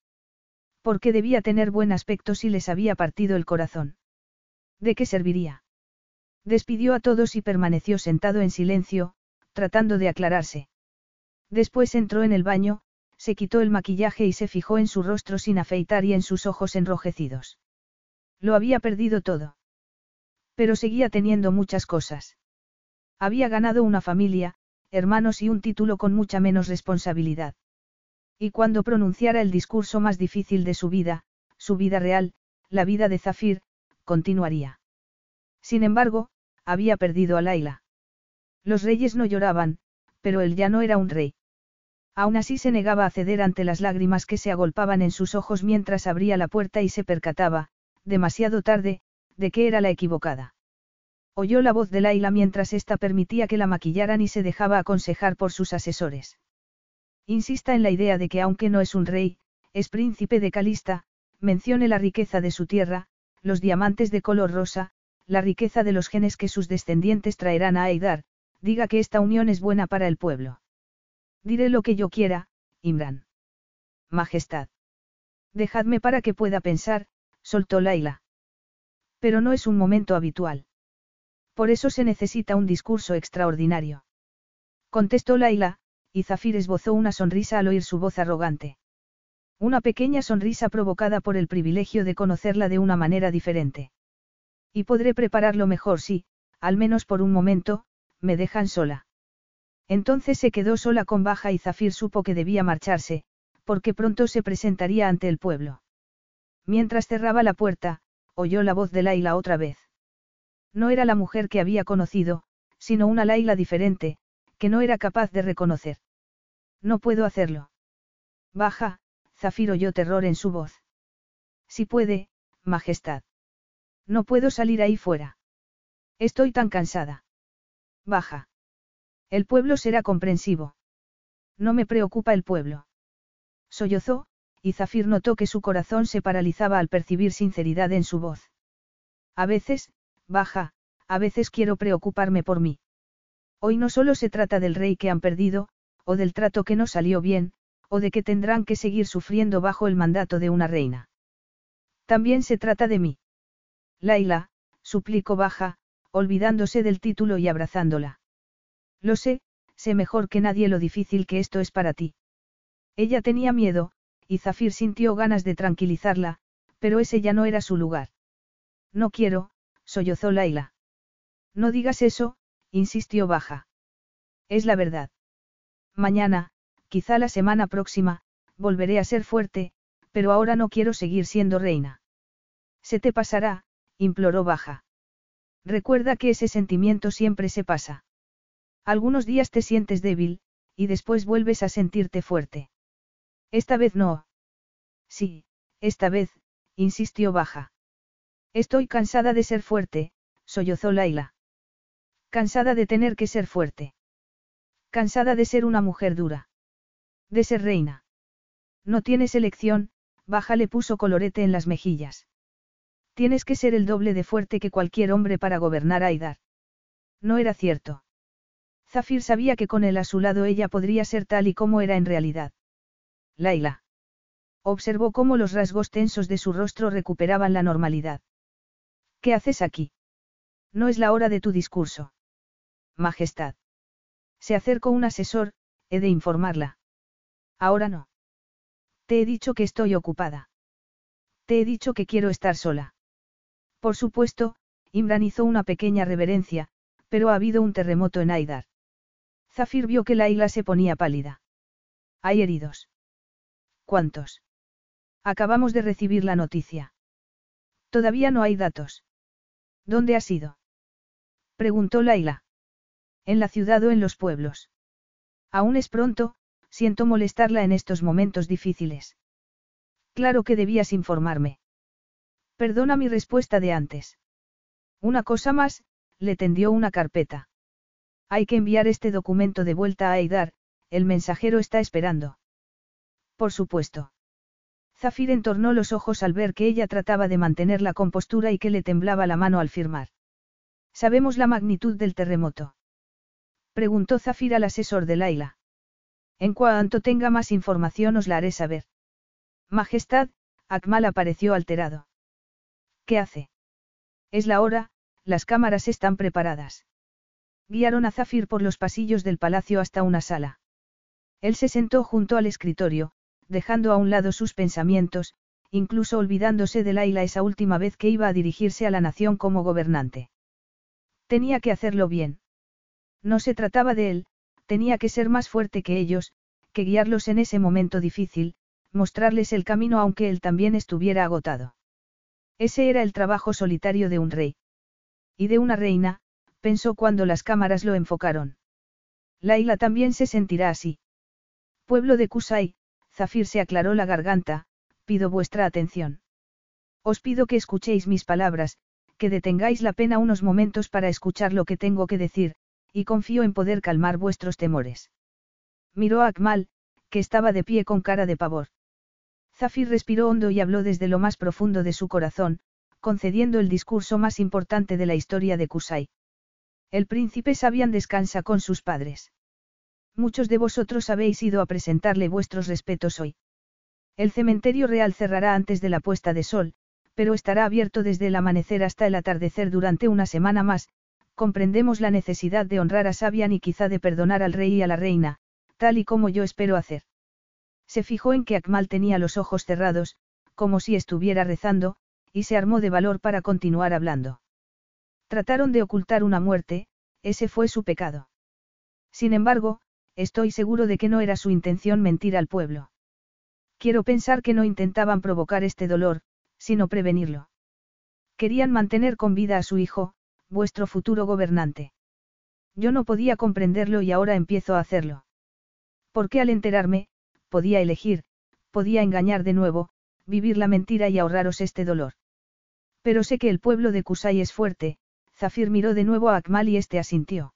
¿Por qué debía tener buen aspecto si les había partido el corazón? ¿De qué serviría? Despidió a todos y permaneció sentado en silencio, tratando de aclararse. Después entró en el baño, se quitó el maquillaje y se fijó en su rostro sin afeitar y en sus ojos enrojecidos. Lo había perdido todo. Pero seguía teniendo muchas cosas. Había ganado una familia, hermanos y un título con mucha menos responsabilidad. Y cuando pronunciara el discurso más difícil de su vida, su vida real, la vida de Zafir, continuaría. Sin embargo, había perdido a Laila. Los reyes no lloraban, pero él ya no era un rey. Aún así se negaba a ceder ante las lágrimas que se agolpaban en sus ojos mientras abría la puerta y se percataba, demasiado tarde, de que era la equivocada. Oyó la voz de Laila mientras ésta permitía que la maquillaran y se dejaba aconsejar por sus asesores. Insista en la idea de que aunque no es un rey, es príncipe de Calista, mencione la riqueza de su tierra, los diamantes de color rosa, la riqueza de los genes que sus descendientes traerán a Aidar, diga que esta unión es buena para el pueblo. Diré lo que yo quiera, Imran. Majestad. Dejadme para que pueda pensar, soltó Laila. Pero no es un momento habitual. Por eso se necesita un discurso extraordinario. Contestó Laila, y Zafir esbozó una sonrisa al oír su voz arrogante. Una pequeña sonrisa provocada por el privilegio de conocerla de una manera diferente. Y podré prepararlo mejor si, al menos por un momento, me dejan sola. Entonces se quedó sola con Baja y Zafir supo que debía marcharse, porque pronto se presentaría ante el pueblo. Mientras cerraba la puerta, oyó la voz de Laila otra vez. No era la mujer que había conocido, sino una Laila diferente, que no era capaz de reconocer. No puedo hacerlo. Baja, Zafir oyó terror en su voz. Si puede, Majestad. No puedo salir ahí fuera. Estoy tan cansada. Baja. El pueblo será comprensivo. No me preocupa el pueblo. Sollozó, y Zafir notó que su corazón se paralizaba al percibir sinceridad en su voz. A veces, baja, a veces quiero preocuparme por mí. Hoy no solo se trata del rey que han perdido, o del trato que no salió bien, o de que tendrán que seguir sufriendo bajo el mandato de una reina. También se trata de mí. Laila, suplicó baja, olvidándose del título y abrazándola. Lo sé, sé mejor que nadie lo difícil que esto es para ti. Ella tenía miedo, y Zafir sintió ganas de tranquilizarla, pero ese ya no era su lugar. No quiero, sollozó Laila. No digas eso, insistió Baja. Es la verdad. Mañana, quizá la semana próxima, volveré a ser fuerte, pero ahora no quiero seguir siendo reina. Se te pasará, imploró Baja. Recuerda que ese sentimiento siempre se pasa. Algunos días te sientes débil, y después vuelves a sentirte fuerte. Esta vez no. Sí, esta vez, insistió Baja. Estoy cansada de ser fuerte, sollozó Laila. Cansada de tener que ser fuerte. Cansada de ser una mujer dura. De ser reina. No tienes elección, Baja le puso colorete en las mejillas. Tienes que ser el doble de fuerte que cualquier hombre para gobernar Aidar. No era cierto. Zafir sabía que con él a su lado ella podría ser tal y como era en realidad. Laila. Observó cómo los rasgos tensos de su rostro recuperaban la normalidad. ¿Qué haces aquí? No es la hora de tu discurso. Majestad. Se acercó un asesor, he de informarla. Ahora no. Te he dicho que estoy ocupada. Te he dicho que quiero estar sola. Por supuesto, Imran hizo una pequeña reverencia, pero ha habido un terremoto en Aidar. Zafir vio que la isla se ponía pálida. Hay heridos. ¿Cuántos? Acabamos de recibir la noticia. Todavía no hay datos. ¿Dónde ha sido? Preguntó Laila. En la ciudad o en los pueblos. Aún es pronto, siento molestarla en estos momentos difíciles. Claro que debías informarme. Perdona mi respuesta de antes. Una cosa más, le tendió una carpeta. Hay que enviar este documento de vuelta a Aidar, el mensajero está esperando. Por supuesto. Zafir entornó los ojos al ver que ella trataba de mantener la compostura y que le temblaba la mano al firmar. ¿Sabemos la magnitud del terremoto? Preguntó Zafir al asesor de Laila. En cuanto tenga más información os la haré saber. Majestad, Akmal apareció alterado. ¿Qué hace? Es la hora, las cámaras están preparadas. Guiaron a Zafir por los pasillos del palacio hasta una sala. Él se sentó junto al escritorio, dejando a un lado sus pensamientos, incluso olvidándose de Laila esa última vez que iba a dirigirse a la nación como gobernante. Tenía que hacerlo bien. No se trataba de él, tenía que ser más fuerte que ellos, que guiarlos en ese momento difícil, mostrarles el camino aunque él también estuviera agotado. Ese era el trabajo solitario de un rey. Y de una reina, pensó cuando las cámaras lo enfocaron. Laila también se sentirá así. Pueblo de Kusai, Zafir se aclaró la garganta, pido vuestra atención. Os pido que escuchéis mis palabras, que detengáis la pena unos momentos para escuchar lo que tengo que decir, y confío en poder calmar vuestros temores. Miró a Akmal, que estaba de pie con cara de pavor. Zafir respiró hondo y habló desde lo más profundo de su corazón, concediendo el discurso más importante de la historia de Kusai. El príncipe Sabian descansa con sus padres. Muchos de vosotros habéis ido a presentarle vuestros respetos hoy. El cementerio real cerrará antes de la puesta de sol, pero estará abierto desde el amanecer hasta el atardecer durante una semana más, comprendemos la necesidad de honrar a Sabian y quizá de perdonar al rey y a la reina, tal y como yo espero hacer. Se fijó en que Akmal tenía los ojos cerrados, como si estuviera rezando, y se armó de valor para continuar hablando. Trataron de ocultar una muerte, ese fue su pecado. Sin embargo, estoy seguro de que no era su intención mentir al pueblo. Quiero pensar que no intentaban provocar este dolor, sino prevenirlo. Querían mantener con vida a su hijo, vuestro futuro gobernante. Yo no podía comprenderlo y ahora empiezo a hacerlo. Porque al enterarme, podía elegir, podía engañar de nuevo, vivir la mentira y ahorraros este dolor. Pero sé que el pueblo de Kusai es fuerte, Zafir miró de nuevo a Akmal y este asintió.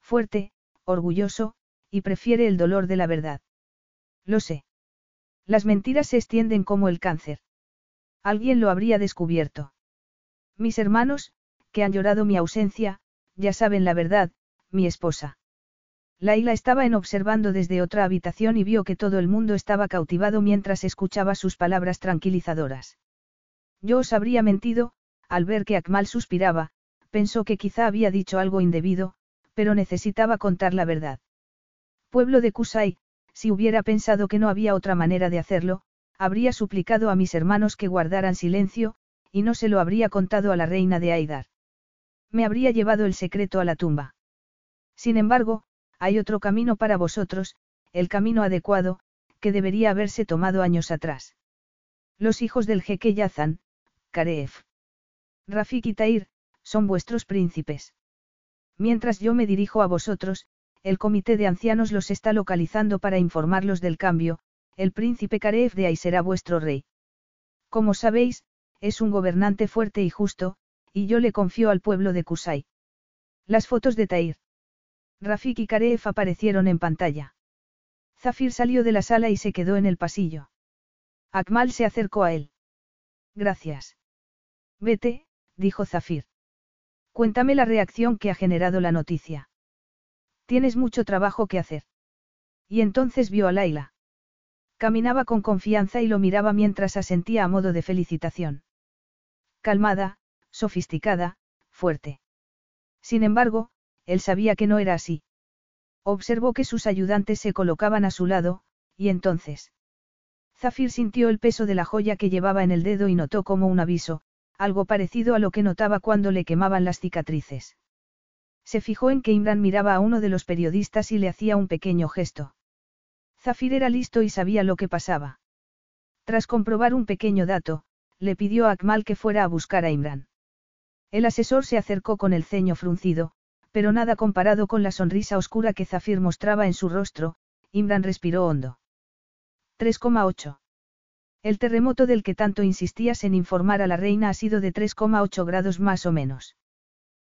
Fuerte, orgulloso, y prefiere el dolor de la verdad. Lo sé. Las mentiras se extienden como el cáncer. Alguien lo habría descubierto. Mis hermanos, que han llorado mi ausencia, ya saben la verdad, mi esposa. Laila estaba en observando desde otra habitación y vio que todo el mundo estaba cautivado mientras escuchaba sus palabras tranquilizadoras. Yo os habría mentido, al ver que Akmal suspiraba, pensó que quizá había dicho algo indebido, pero necesitaba contar la verdad. Pueblo de Kusai, si hubiera pensado que no había otra manera de hacerlo, habría suplicado a mis hermanos que guardaran silencio, y no se lo habría contado a la reina de Aidar. Me habría llevado el secreto a la tumba. Sin embargo, hay otro camino para vosotros, el camino adecuado, que debería haberse tomado años atrás. Los hijos del jeque Yazan, Karef. Rafik y Tair, son vuestros príncipes. Mientras yo me dirijo a vosotros, el comité de ancianos los está localizando para informarlos del cambio, el príncipe Karef de ahí será vuestro rey. Como sabéis, es un gobernante fuerte y justo, y yo le confío al pueblo de Kusai. Las fotos de Tair. Rafik y Karef aparecieron en pantalla. Zafir salió de la sala y se quedó en el pasillo. Akmal se acercó a él. Gracias. Vete, dijo Zafir. Cuéntame la reacción que ha generado la noticia. Tienes mucho trabajo que hacer. Y entonces vio a Laila. Caminaba con confianza y lo miraba mientras asentía a modo de felicitación. Calmada, sofisticada, fuerte. Sin embargo, él sabía que no era así. Observó que sus ayudantes se colocaban a su lado, y entonces. Zafir sintió el peso de la joya que llevaba en el dedo y notó como un aviso, algo parecido a lo que notaba cuando le quemaban las cicatrices. Se fijó en que Imran miraba a uno de los periodistas y le hacía un pequeño gesto. Zafir era listo y sabía lo que pasaba. Tras comprobar un pequeño dato, le pidió a Akmal que fuera a buscar a Imran. El asesor se acercó con el ceño fruncido, pero nada comparado con la sonrisa oscura que Zafir mostraba en su rostro, Imran respiró hondo. 3,8. El terremoto del que tanto insistías en informar a la reina ha sido de 3,8 grados más o menos.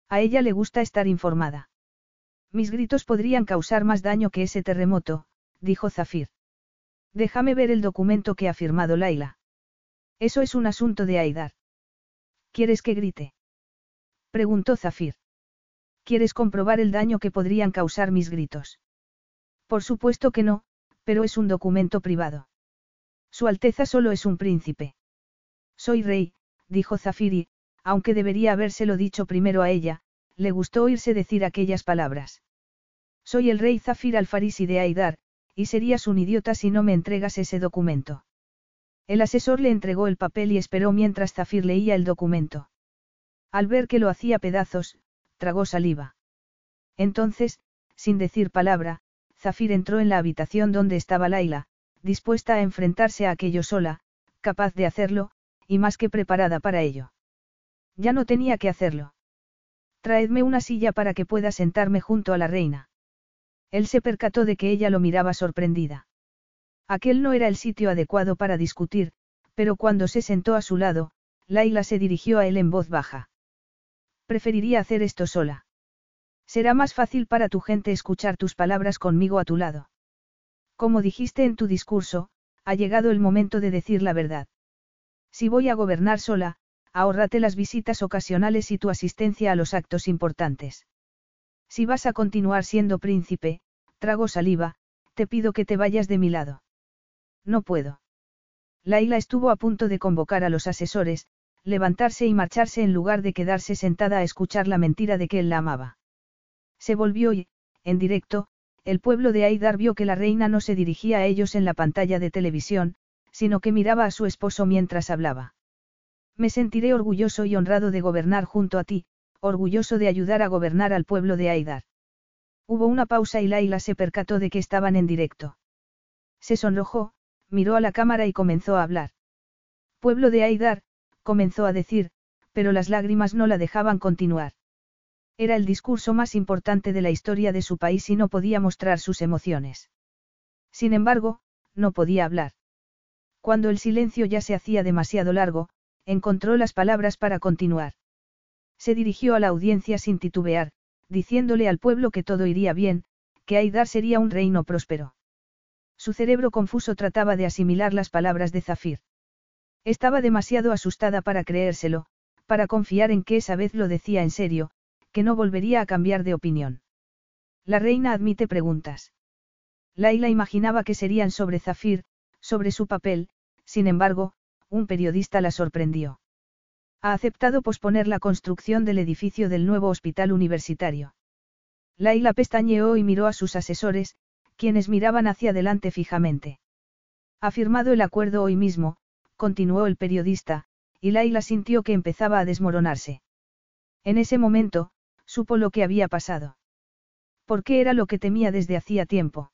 A ella le gusta estar informada. Mis gritos podrían causar más daño que ese terremoto, dijo Zafir. Déjame ver el documento que ha firmado Laila. Eso es un asunto de Aidar. ¿Quieres que grite? Preguntó Zafir. ¿Quieres comprobar el daño que podrían causar mis gritos? Por supuesto que no, pero es un documento privado. Su Alteza solo es un príncipe. Soy rey, dijo Zafiri, aunque debería habérselo dicho primero a ella, le gustó oírse decir aquellas palabras. Soy el rey Zafir al-Farisi de Aidar, y serías un idiota si no me entregas ese documento. El asesor le entregó el papel y esperó mientras Zafir leía el documento. Al ver que lo hacía pedazos, tragó saliva. Entonces, sin decir palabra, Zafir entró en la habitación donde estaba Laila, dispuesta a enfrentarse a aquello sola, capaz de hacerlo, y más que preparada para ello. Ya no tenía que hacerlo. Traedme una silla para que pueda sentarme junto a la reina. Él se percató de que ella lo miraba sorprendida. Aquel no era el sitio adecuado para discutir, pero cuando se sentó a su lado, Laila se dirigió a él en voz baja. Preferiría hacer esto sola. Será más fácil para tu gente escuchar tus palabras conmigo a tu lado. Como dijiste en tu discurso, ha llegado el momento de decir la verdad. Si voy a gobernar sola, ahórrate las visitas ocasionales y tu asistencia a los actos importantes. Si vas a continuar siendo príncipe, trago saliva, te pido que te vayas de mi lado. No puedo. Laila estuvo a punto de convocar a los asesores, levantarse y marcharse en lugar de quedarse sentada a escuchar la mentira de que él la amaba. Se volvió y, en directo, el pueblo de Aidar vio que la reina no se dirigía a ellos en la pantalla de televisión, sino que miraba a su esposo mientras hablaba. Me sentiré orgulloso y honrado de gobernar junto a ti, orgulloso de ayudar a gobernar al pueblo de Aidar. Hubo una pausa y Laila se percató de que estaban en directo. Se sonrojó, miró a la cámara y comenzó a hablar. Pueblo de Aidar, comenzó a decir, pero las lágrimas no la dejaban continuar. Era el discurso más importante de la historia de su país y no podía mostrar sus emociones. Sin embargo, no podía hablar. Cuando el silencio ya se hacía demasiado largo, encontró las palabras para continuar. Se dirigió a la audiencia sin titubear, diciéndole al pueblo que todo iría bien, que Aidar sería un reino próspero. Su cerebro confuso trataba de asimilar las palabras de Zafir. Estaba demasiado asustada para creérselo, para confiar en que esa vez lo decía en serio, que no volvería a cambiar de opinión. La reina admite preguntas. Laila imaginaba que serían sobre Zafir, sobre su papel, sin embargo, un periodista la sorprendió. Ha aceptado posponer la construcción del edificio del nuevo hospital universitario. Laila pestañeó y miró a sus asesores, quienes miraban hacia adelante fijamente. Ha firmado el acuerdo hoy mismo, continuó el periodista, y Laila sintió que empezaba a desmoronarse. En ese momento, supo lo que había pasado. Porque era lo que temía desde hacía tiempo.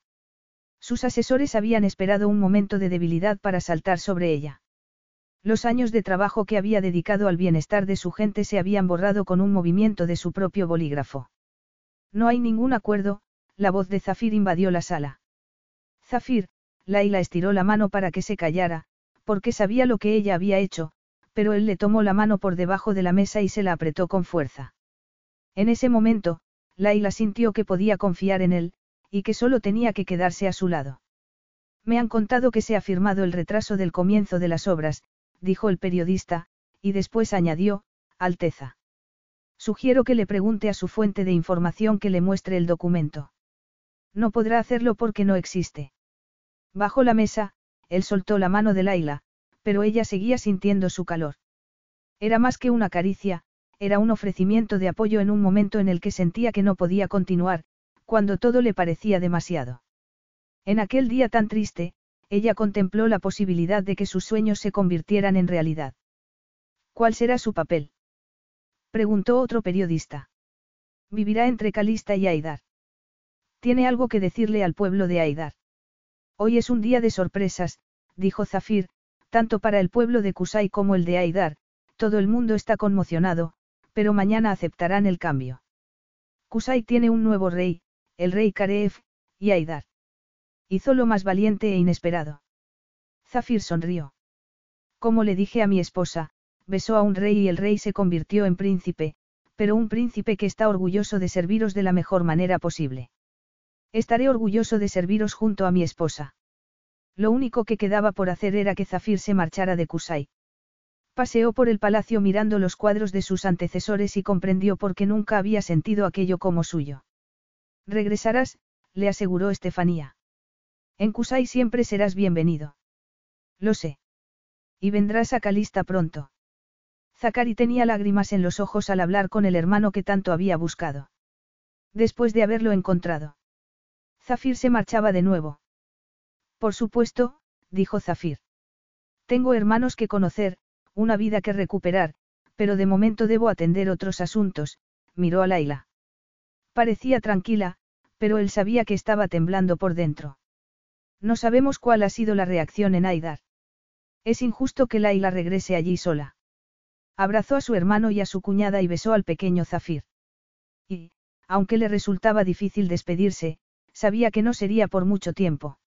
Sus asesores habían esperado un momento de debilidad para saltar sobre ella. Los años de trabajo que había dedicado al bienestar de su gente se habían borrado con un movimiento de su propio bolígrafo. No hay ningún acuerdo, la voz de Zafir invadió la sala. Zafir, Laila estiró la mano para que se callara, porque sabía lo que ella había hecho, pero él le tomó la mano por debajo de la mesa y se la apretó con fuerza. En ese momento, Laila sintió que podía confiar en él, y que solo tenía que quedarse a su lado. Me han contado que se ha firmado el retraso del comienzo de las obras, dijo el periodista, y después añadió, Alteza. Sugiero que le pregunte a su fuente de información que le muestre el documento. No podrá hacerlo porque no existe. Bajo la mesa, él soltó la mano de Laila, pero ella seguía sintiendo su calor. Era más que una caricia, era un ofrecimiento de apoyo en un momento en el que sentía que no podía continuar, cuando todo le parecía demasiado. En aquel día tan triste, ella contempló la posibilidad de que sus sueños se convirtieran en realidad. ¿Cuál será su papel? preguntó otro periodista. Vivirá entre Calista y Aidar. Tiene algo que decirle al pueblo de Aidar. Hoy es un día de sorpresas, dijo Zafir, tanto para el pueblo de Kusai como el de Aidar, todo el mundo está conmocionado, pero mañana aceptarán el cambio. Kusai tiene un nuevo rey, el rey Karef, y Aidar. Hizo lo más valiente e inesperado. Zafir sonrió. Como le dije a mi esposa, besó a un rey y el rey se convirtió en príncipe, pero un príncipe que está orgulloso de serviros de la mejor manera posible. Estaré orgulloso de serviros junto a mi esposa. Lo único que quedaba por hacer era que Zafir se marchara de Kusai. Paseó por el palacio mirando los cuadros de sus antecesores y comprendió por qué nunca había sentido aquello como suyo. Regresarás, le aseguró Estefanía. En Kusai siempre serás bienvenido. Lo sé. Y vendrás a Calista pronto. Zakari tenía lágrimas en los ojos al hablar con el hermano que tanto había buscado. Después de haberlo encontrado. Zafir se marchaba de nuevo. Por supuesto, dijo Zafir. Tengo hermanos que conocer, una vida que recuperar, pero de momento debo atender otros asuntos, miró a Laila. Parecía tranquila, pero él sabía que estaba temblando por dentro. No sabemos cuál ha sido la reacción en Aidar. Es injusto que Laila regrese allí sola. Abrazó a su hermano y a su cuñada y besó al pequeño Zafir. Y, aunque le resultaba difícil despedirse, sabía que no sería por mucho tiempo.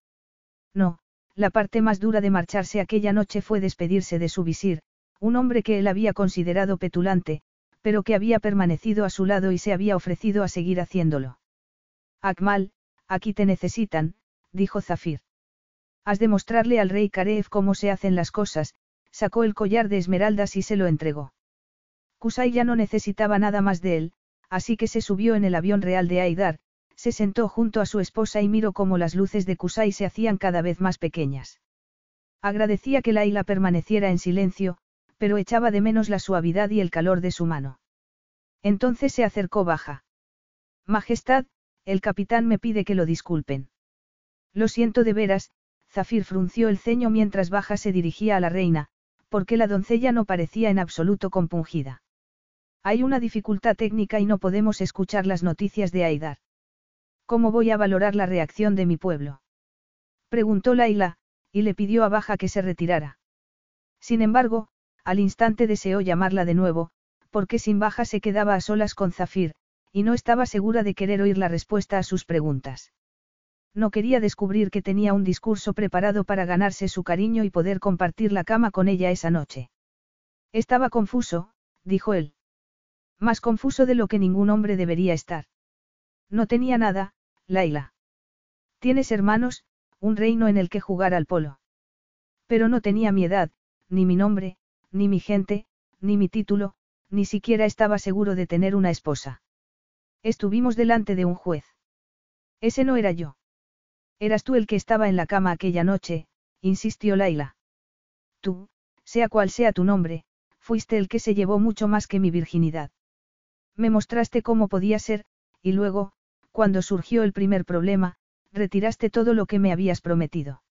No, la parte más dura de marcharse aquella noche fue despedirse de su visir, un hombre que él había considerado petulante, pero que había permanecido a su lado y se había ofrecido a seguir haciéndolo. Akmal, aquí te necesitan, dijo Zafir. Has de mostrarle al rey Karev cómo se hacen las cosas, sacó el collar de esmeraldas y se lo entregó. Kusai ya no necesitaba nada más de él, así que se subió en el avión real de Aidar, se sentó junto a su esposa y miró cómo las luces de Kusai se hacían cada vez más pequeñas. Agradecía que Laila permaneciera en silencio, pero echaba de menos la suavidad y el calor de su mano. Entonces se acercó baja. Majestad, el capitán me pide que lo disculpen. Lo siento de veras, Zafir frunció el ceño mientras Baja se dirigía a la reina, porque la doncella no parecía en absoluto compungida. Hay una dificultad técnica y no podemos escuchar las noticias de Aidar. ¿Cómo voy a valorar la reacción de mi pueblo? Preguntó Laila, y le pidió a Baja que se retirara. Sin embargo, al instante deseó llamarla de nuevo, porque sin Baja se quedaba a solas con Zafir, y no estaba segura de querer oír la respuesta a sus preguntas. No quería descubrir que tenía un discurso preparado para ganarse su cariño y poder compartir la cama con ella esa noche. Estaba confuso, dijo él. Más confuso de lo que ningún hombre debería estar. No tenía nada, Laila. Tienes hermanos, un reino en el que jugar al polo. Pero no tenía mi edad, ni mi nombre, ni mi gente, ni mi título, ni siquiera estaba seguro de tener una esposa. Estuvimos delante de un juez. Ese no era yo. Eras tú el que estaba en la cama aquella noche, insistió Laila. Tú, sea cual sea tu nombre, fuiste el que se llevó mucho más que mi virginidad. Me mostraste cómo podía ser, y luego, cuando surgió el primer problema, retiraste todo lo que me habías prometido.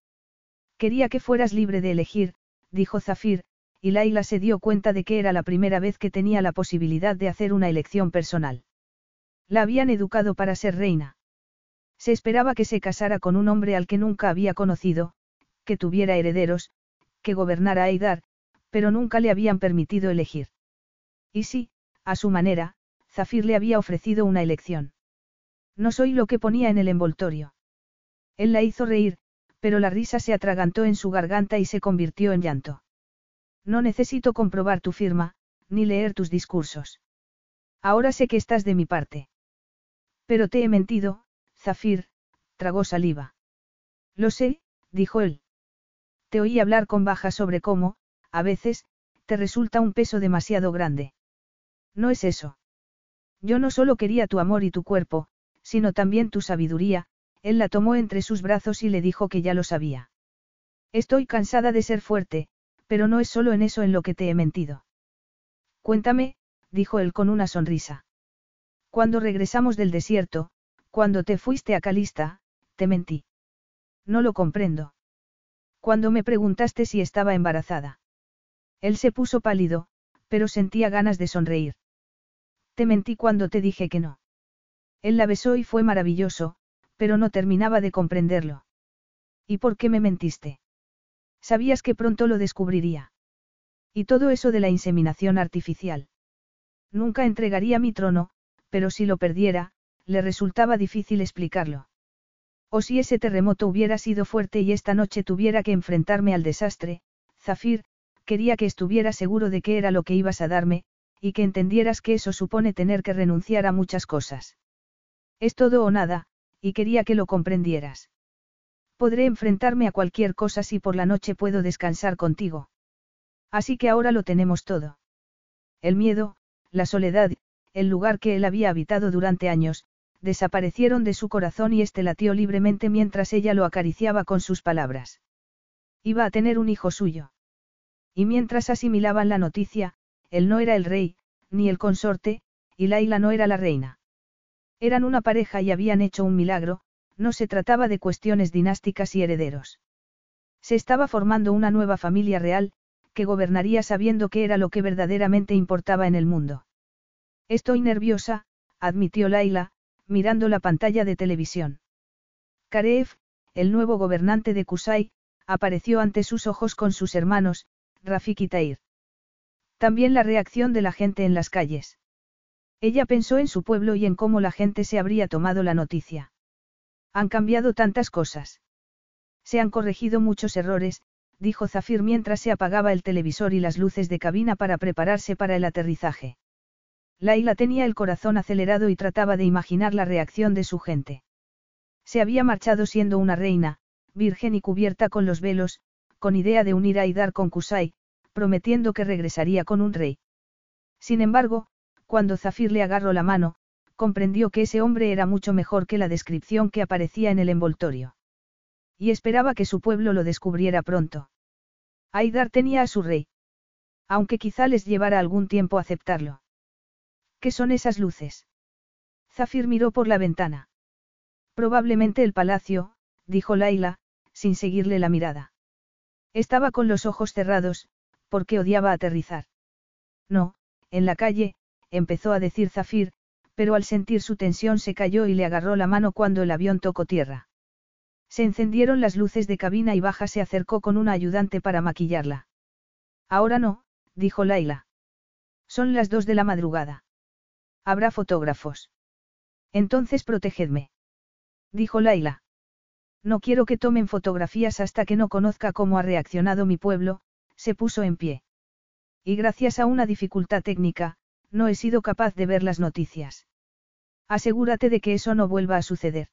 Quería que fueras libre de elegir, dijo Zafir, y Laila se dio cuenta de que era la primera vez que tenía la posibilidad de hacer una elección personal. La habían educado para ser reina. Se esperaba que se casara con un hombre al que nunca había conocido, que tuviera herederos, que gobernara Aidar, pero nunca le habían permitido elegir. Y sí, a su manera, Zafir le había ofrecido una elección. No soy lo que ponía en el envoltorio. Él la hizo reír, pero la risa se atragantó en su garganta y se convirtió en llanto. No necesito comprobar tu firma, ni leer tus discursos. Ahora sé que estás de mi parte. Pero te he mentido, Zafir, tragó saliva. Lo sé, dijo él. Te oí hablar con baja sobre cómo, a veces, te resulta un peso demasiado grande. No es eso. Yo no solo quería tu amor y tu cuerpo, sino también tu sabiduría, él la tomó entre sus brazos y le dijo que ya lo sabía. Estoy cansada de ser fuerte, pero no es solo en eso en lo que te he mentido. Cuéntame, dijo él con una sonrisa. Cuando regresamos del desierto, cuando te fuiste a Calista, te mentí. No lo comprendo. Cuando me preguntaste si estaba embarazada. Él se puso pálido, pero sentía ganas de sonreír. Te mentí cuando te dije que no. Él la besó y fue maravilloso, pero no terminaba de comprenderlo. ¿Y por qué me mentiste? Sabías que pronto lo descubriría. Y todo eso de la inseminación artificial. Nunca entregaría mi trono, pero si lo perdiera, le resultaba difícil explicarlo. O si ese terremoto hubiera sido fuerte y esta noche tuviera que enfrentarme al desastre, Zafir, quería que estuviera seguro de qué era lo que ibas a darme, y que entendieras que eso supone tener que renunciar a muchas cosas. Es todo o nada, y quería que lo comprendieras. Podré enfrentarme a cualquier cosa si por la noche puedo descansar contigo. Así que ahora lo tenemos todo. El miedo, la soledad, el lugar que él había habitado durante años, desaparecieron de su corazón y este latió libremente mientras ella lo acariciaba con sus palabras. Iba a tener un hijo suyo. Y mientras asimilaban la noticia, él no era el rey, ni el consorte, y Laila no era la reina. Eran una pareja y habían hecho un milagro, no se trataba de cuestiones dinásticas y herederos. Se estaba formando una nueva familia real, que gobernaría sabiendo qué era lo que verdaderamente importaba en el mundo. Estoy nerviosa, admitió Laila, mirando la pantalla de televisión. Kareev, el nuevo gobernante de Kusai, apareció ante sus ojos con sus hermanos, Rafik y Tair. También la reacción de la gente en las calles. Ella pensó en su pueblo y en cómo la gente se habría tomado la noticia. Han cambiado tantas cosas. Se han corregido muchos errores, dijo Zafir mientras se apagaba el televisor y las luces de cabina para prepararse para el aterrizaje. Laila tenía el corazón acelerado y trataba de imaginar la reacción de su gente. Se había marchado siendo una reina, virgen y cubierta con los velos, con idea de unir a Idar con Kusai, prometiendo que regresaría con un rey. Sin embargo, cuando Zafir le agarró la mano, comprendió que ese hombre era mucho mejor que la descripción que aparecía en el envoltorio. Y esperaba que su pueblo lo descubriera pronto. Aidar tenía a su rey. Aunque quizá les llevara algún tiempo aceptarlo. ¿Qué son esas luces? Zafir miró por la ventana. Probablemente el palacio, dijo Laila, sin seguirle la mirada. Estaba con los ojos cerrados, porque odiaba aterrizar. No, en la calle, empezó a decir Zafir, pero al sentir su tensión se cayó y le agarró la mano cuando el avión tocó tierra. Se encendieron las luces de cabina y Baja se acercó con una ayudante para maquillarla. Ahora no, dijo Laila. Son las dos de la madrugada. Habrá fotógrafos. Entonces protegedme. Dijo Laila. No quiero que tomen fotografías hasta que no conozca cómo ha reaccionado mi pueblo, se puso en pie. Y gracias a una dificultad técnica, no he sido capaz de ver las noticias. Asegúrate de que eso no vuelva a suceder.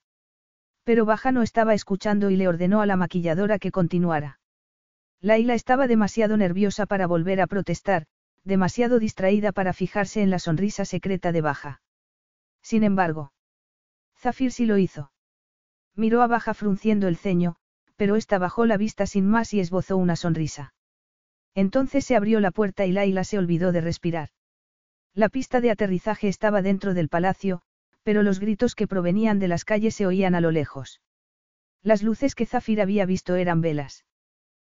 Pero Baja no estaba escuchando y le ordenó a la maquilladora que continuara. Laila estaba demasiado nerviosa para volver a protestar, demasiado distraída para fijarse en la sonrisa secreta de Baja. Sin embargo, Zafir sí lo hizo. Miró a Baja frunciendo el ceño, pero ésta bajó la vista sin más y esbozó una sonrisa. Entonces se abrió la puerta y Laila se olvidó de respirar. La pista de aterrizaje estaba dentro del palacio, pero los gritos que provenían de las calles se oían a lo lejos. Las luces que Zafir había visto eran velas.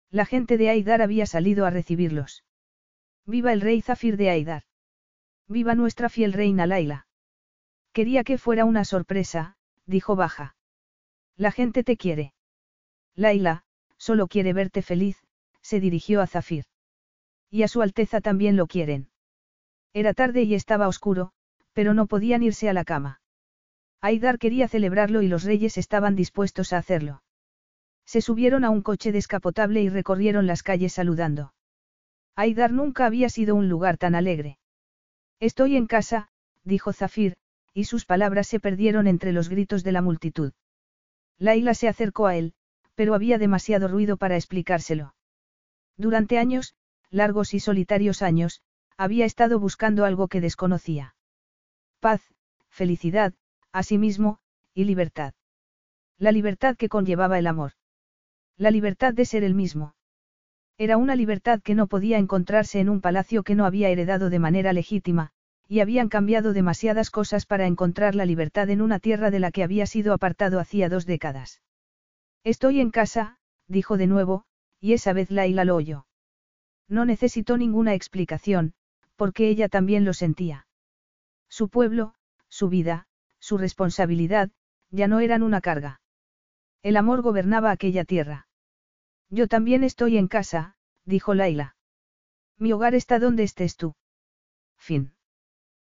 La gente de Aidar había salido a recibirlos. Viva el rey Zafir de Aidar. Viva nuestra fiel reina Laila. Quería que fuera una sorpresa, dijo Baja. La gente te quiere. Laila, solo quiere verte feliz, se dirigió a Zafir. Y a su Alteza también lo quieren. Era tarde y estaba oscuro, pero no podían irse a la cama. Aidar quería celebrarlo y los reyes estaban dispuestos a hacerlo. Se subieron a un coche descapotable y recorrieron las calles saludando. Aidar nunca había sido un lugar tan alegre. Estoy en casa, dijo Zafir, y sus palabras se perdieron entre los gritos de la multitud. Laila se acercó a él, pero había demasiado ruido para explicárselo. Durante años, largos y solitarios años, había estado buscando algo que desconocía paz, felicidad, asimismo, y libertad. La libertad que conllevaba el amor. La libertad de ser el mismo. Era una libertad que no podía encontrarse en un palacio que no había heredado de manera legítima, y habían cambiado demasiadas cosas para encontrar la libertad en una tierra de la que había sido apartado hacía dos décadas. Estoy en casa, dijo de nuevo, y esa vez Laila lo oyó. No necesitó ninguna explicación, porque ella también lo sentía. Su pueblo, su vida, su responsabilidad, ya no eran una carga. El amor gobernaba aquella tierra. Yo también estoy en casa, dijo Laila. Mi hogar está donde estés tú. Fin.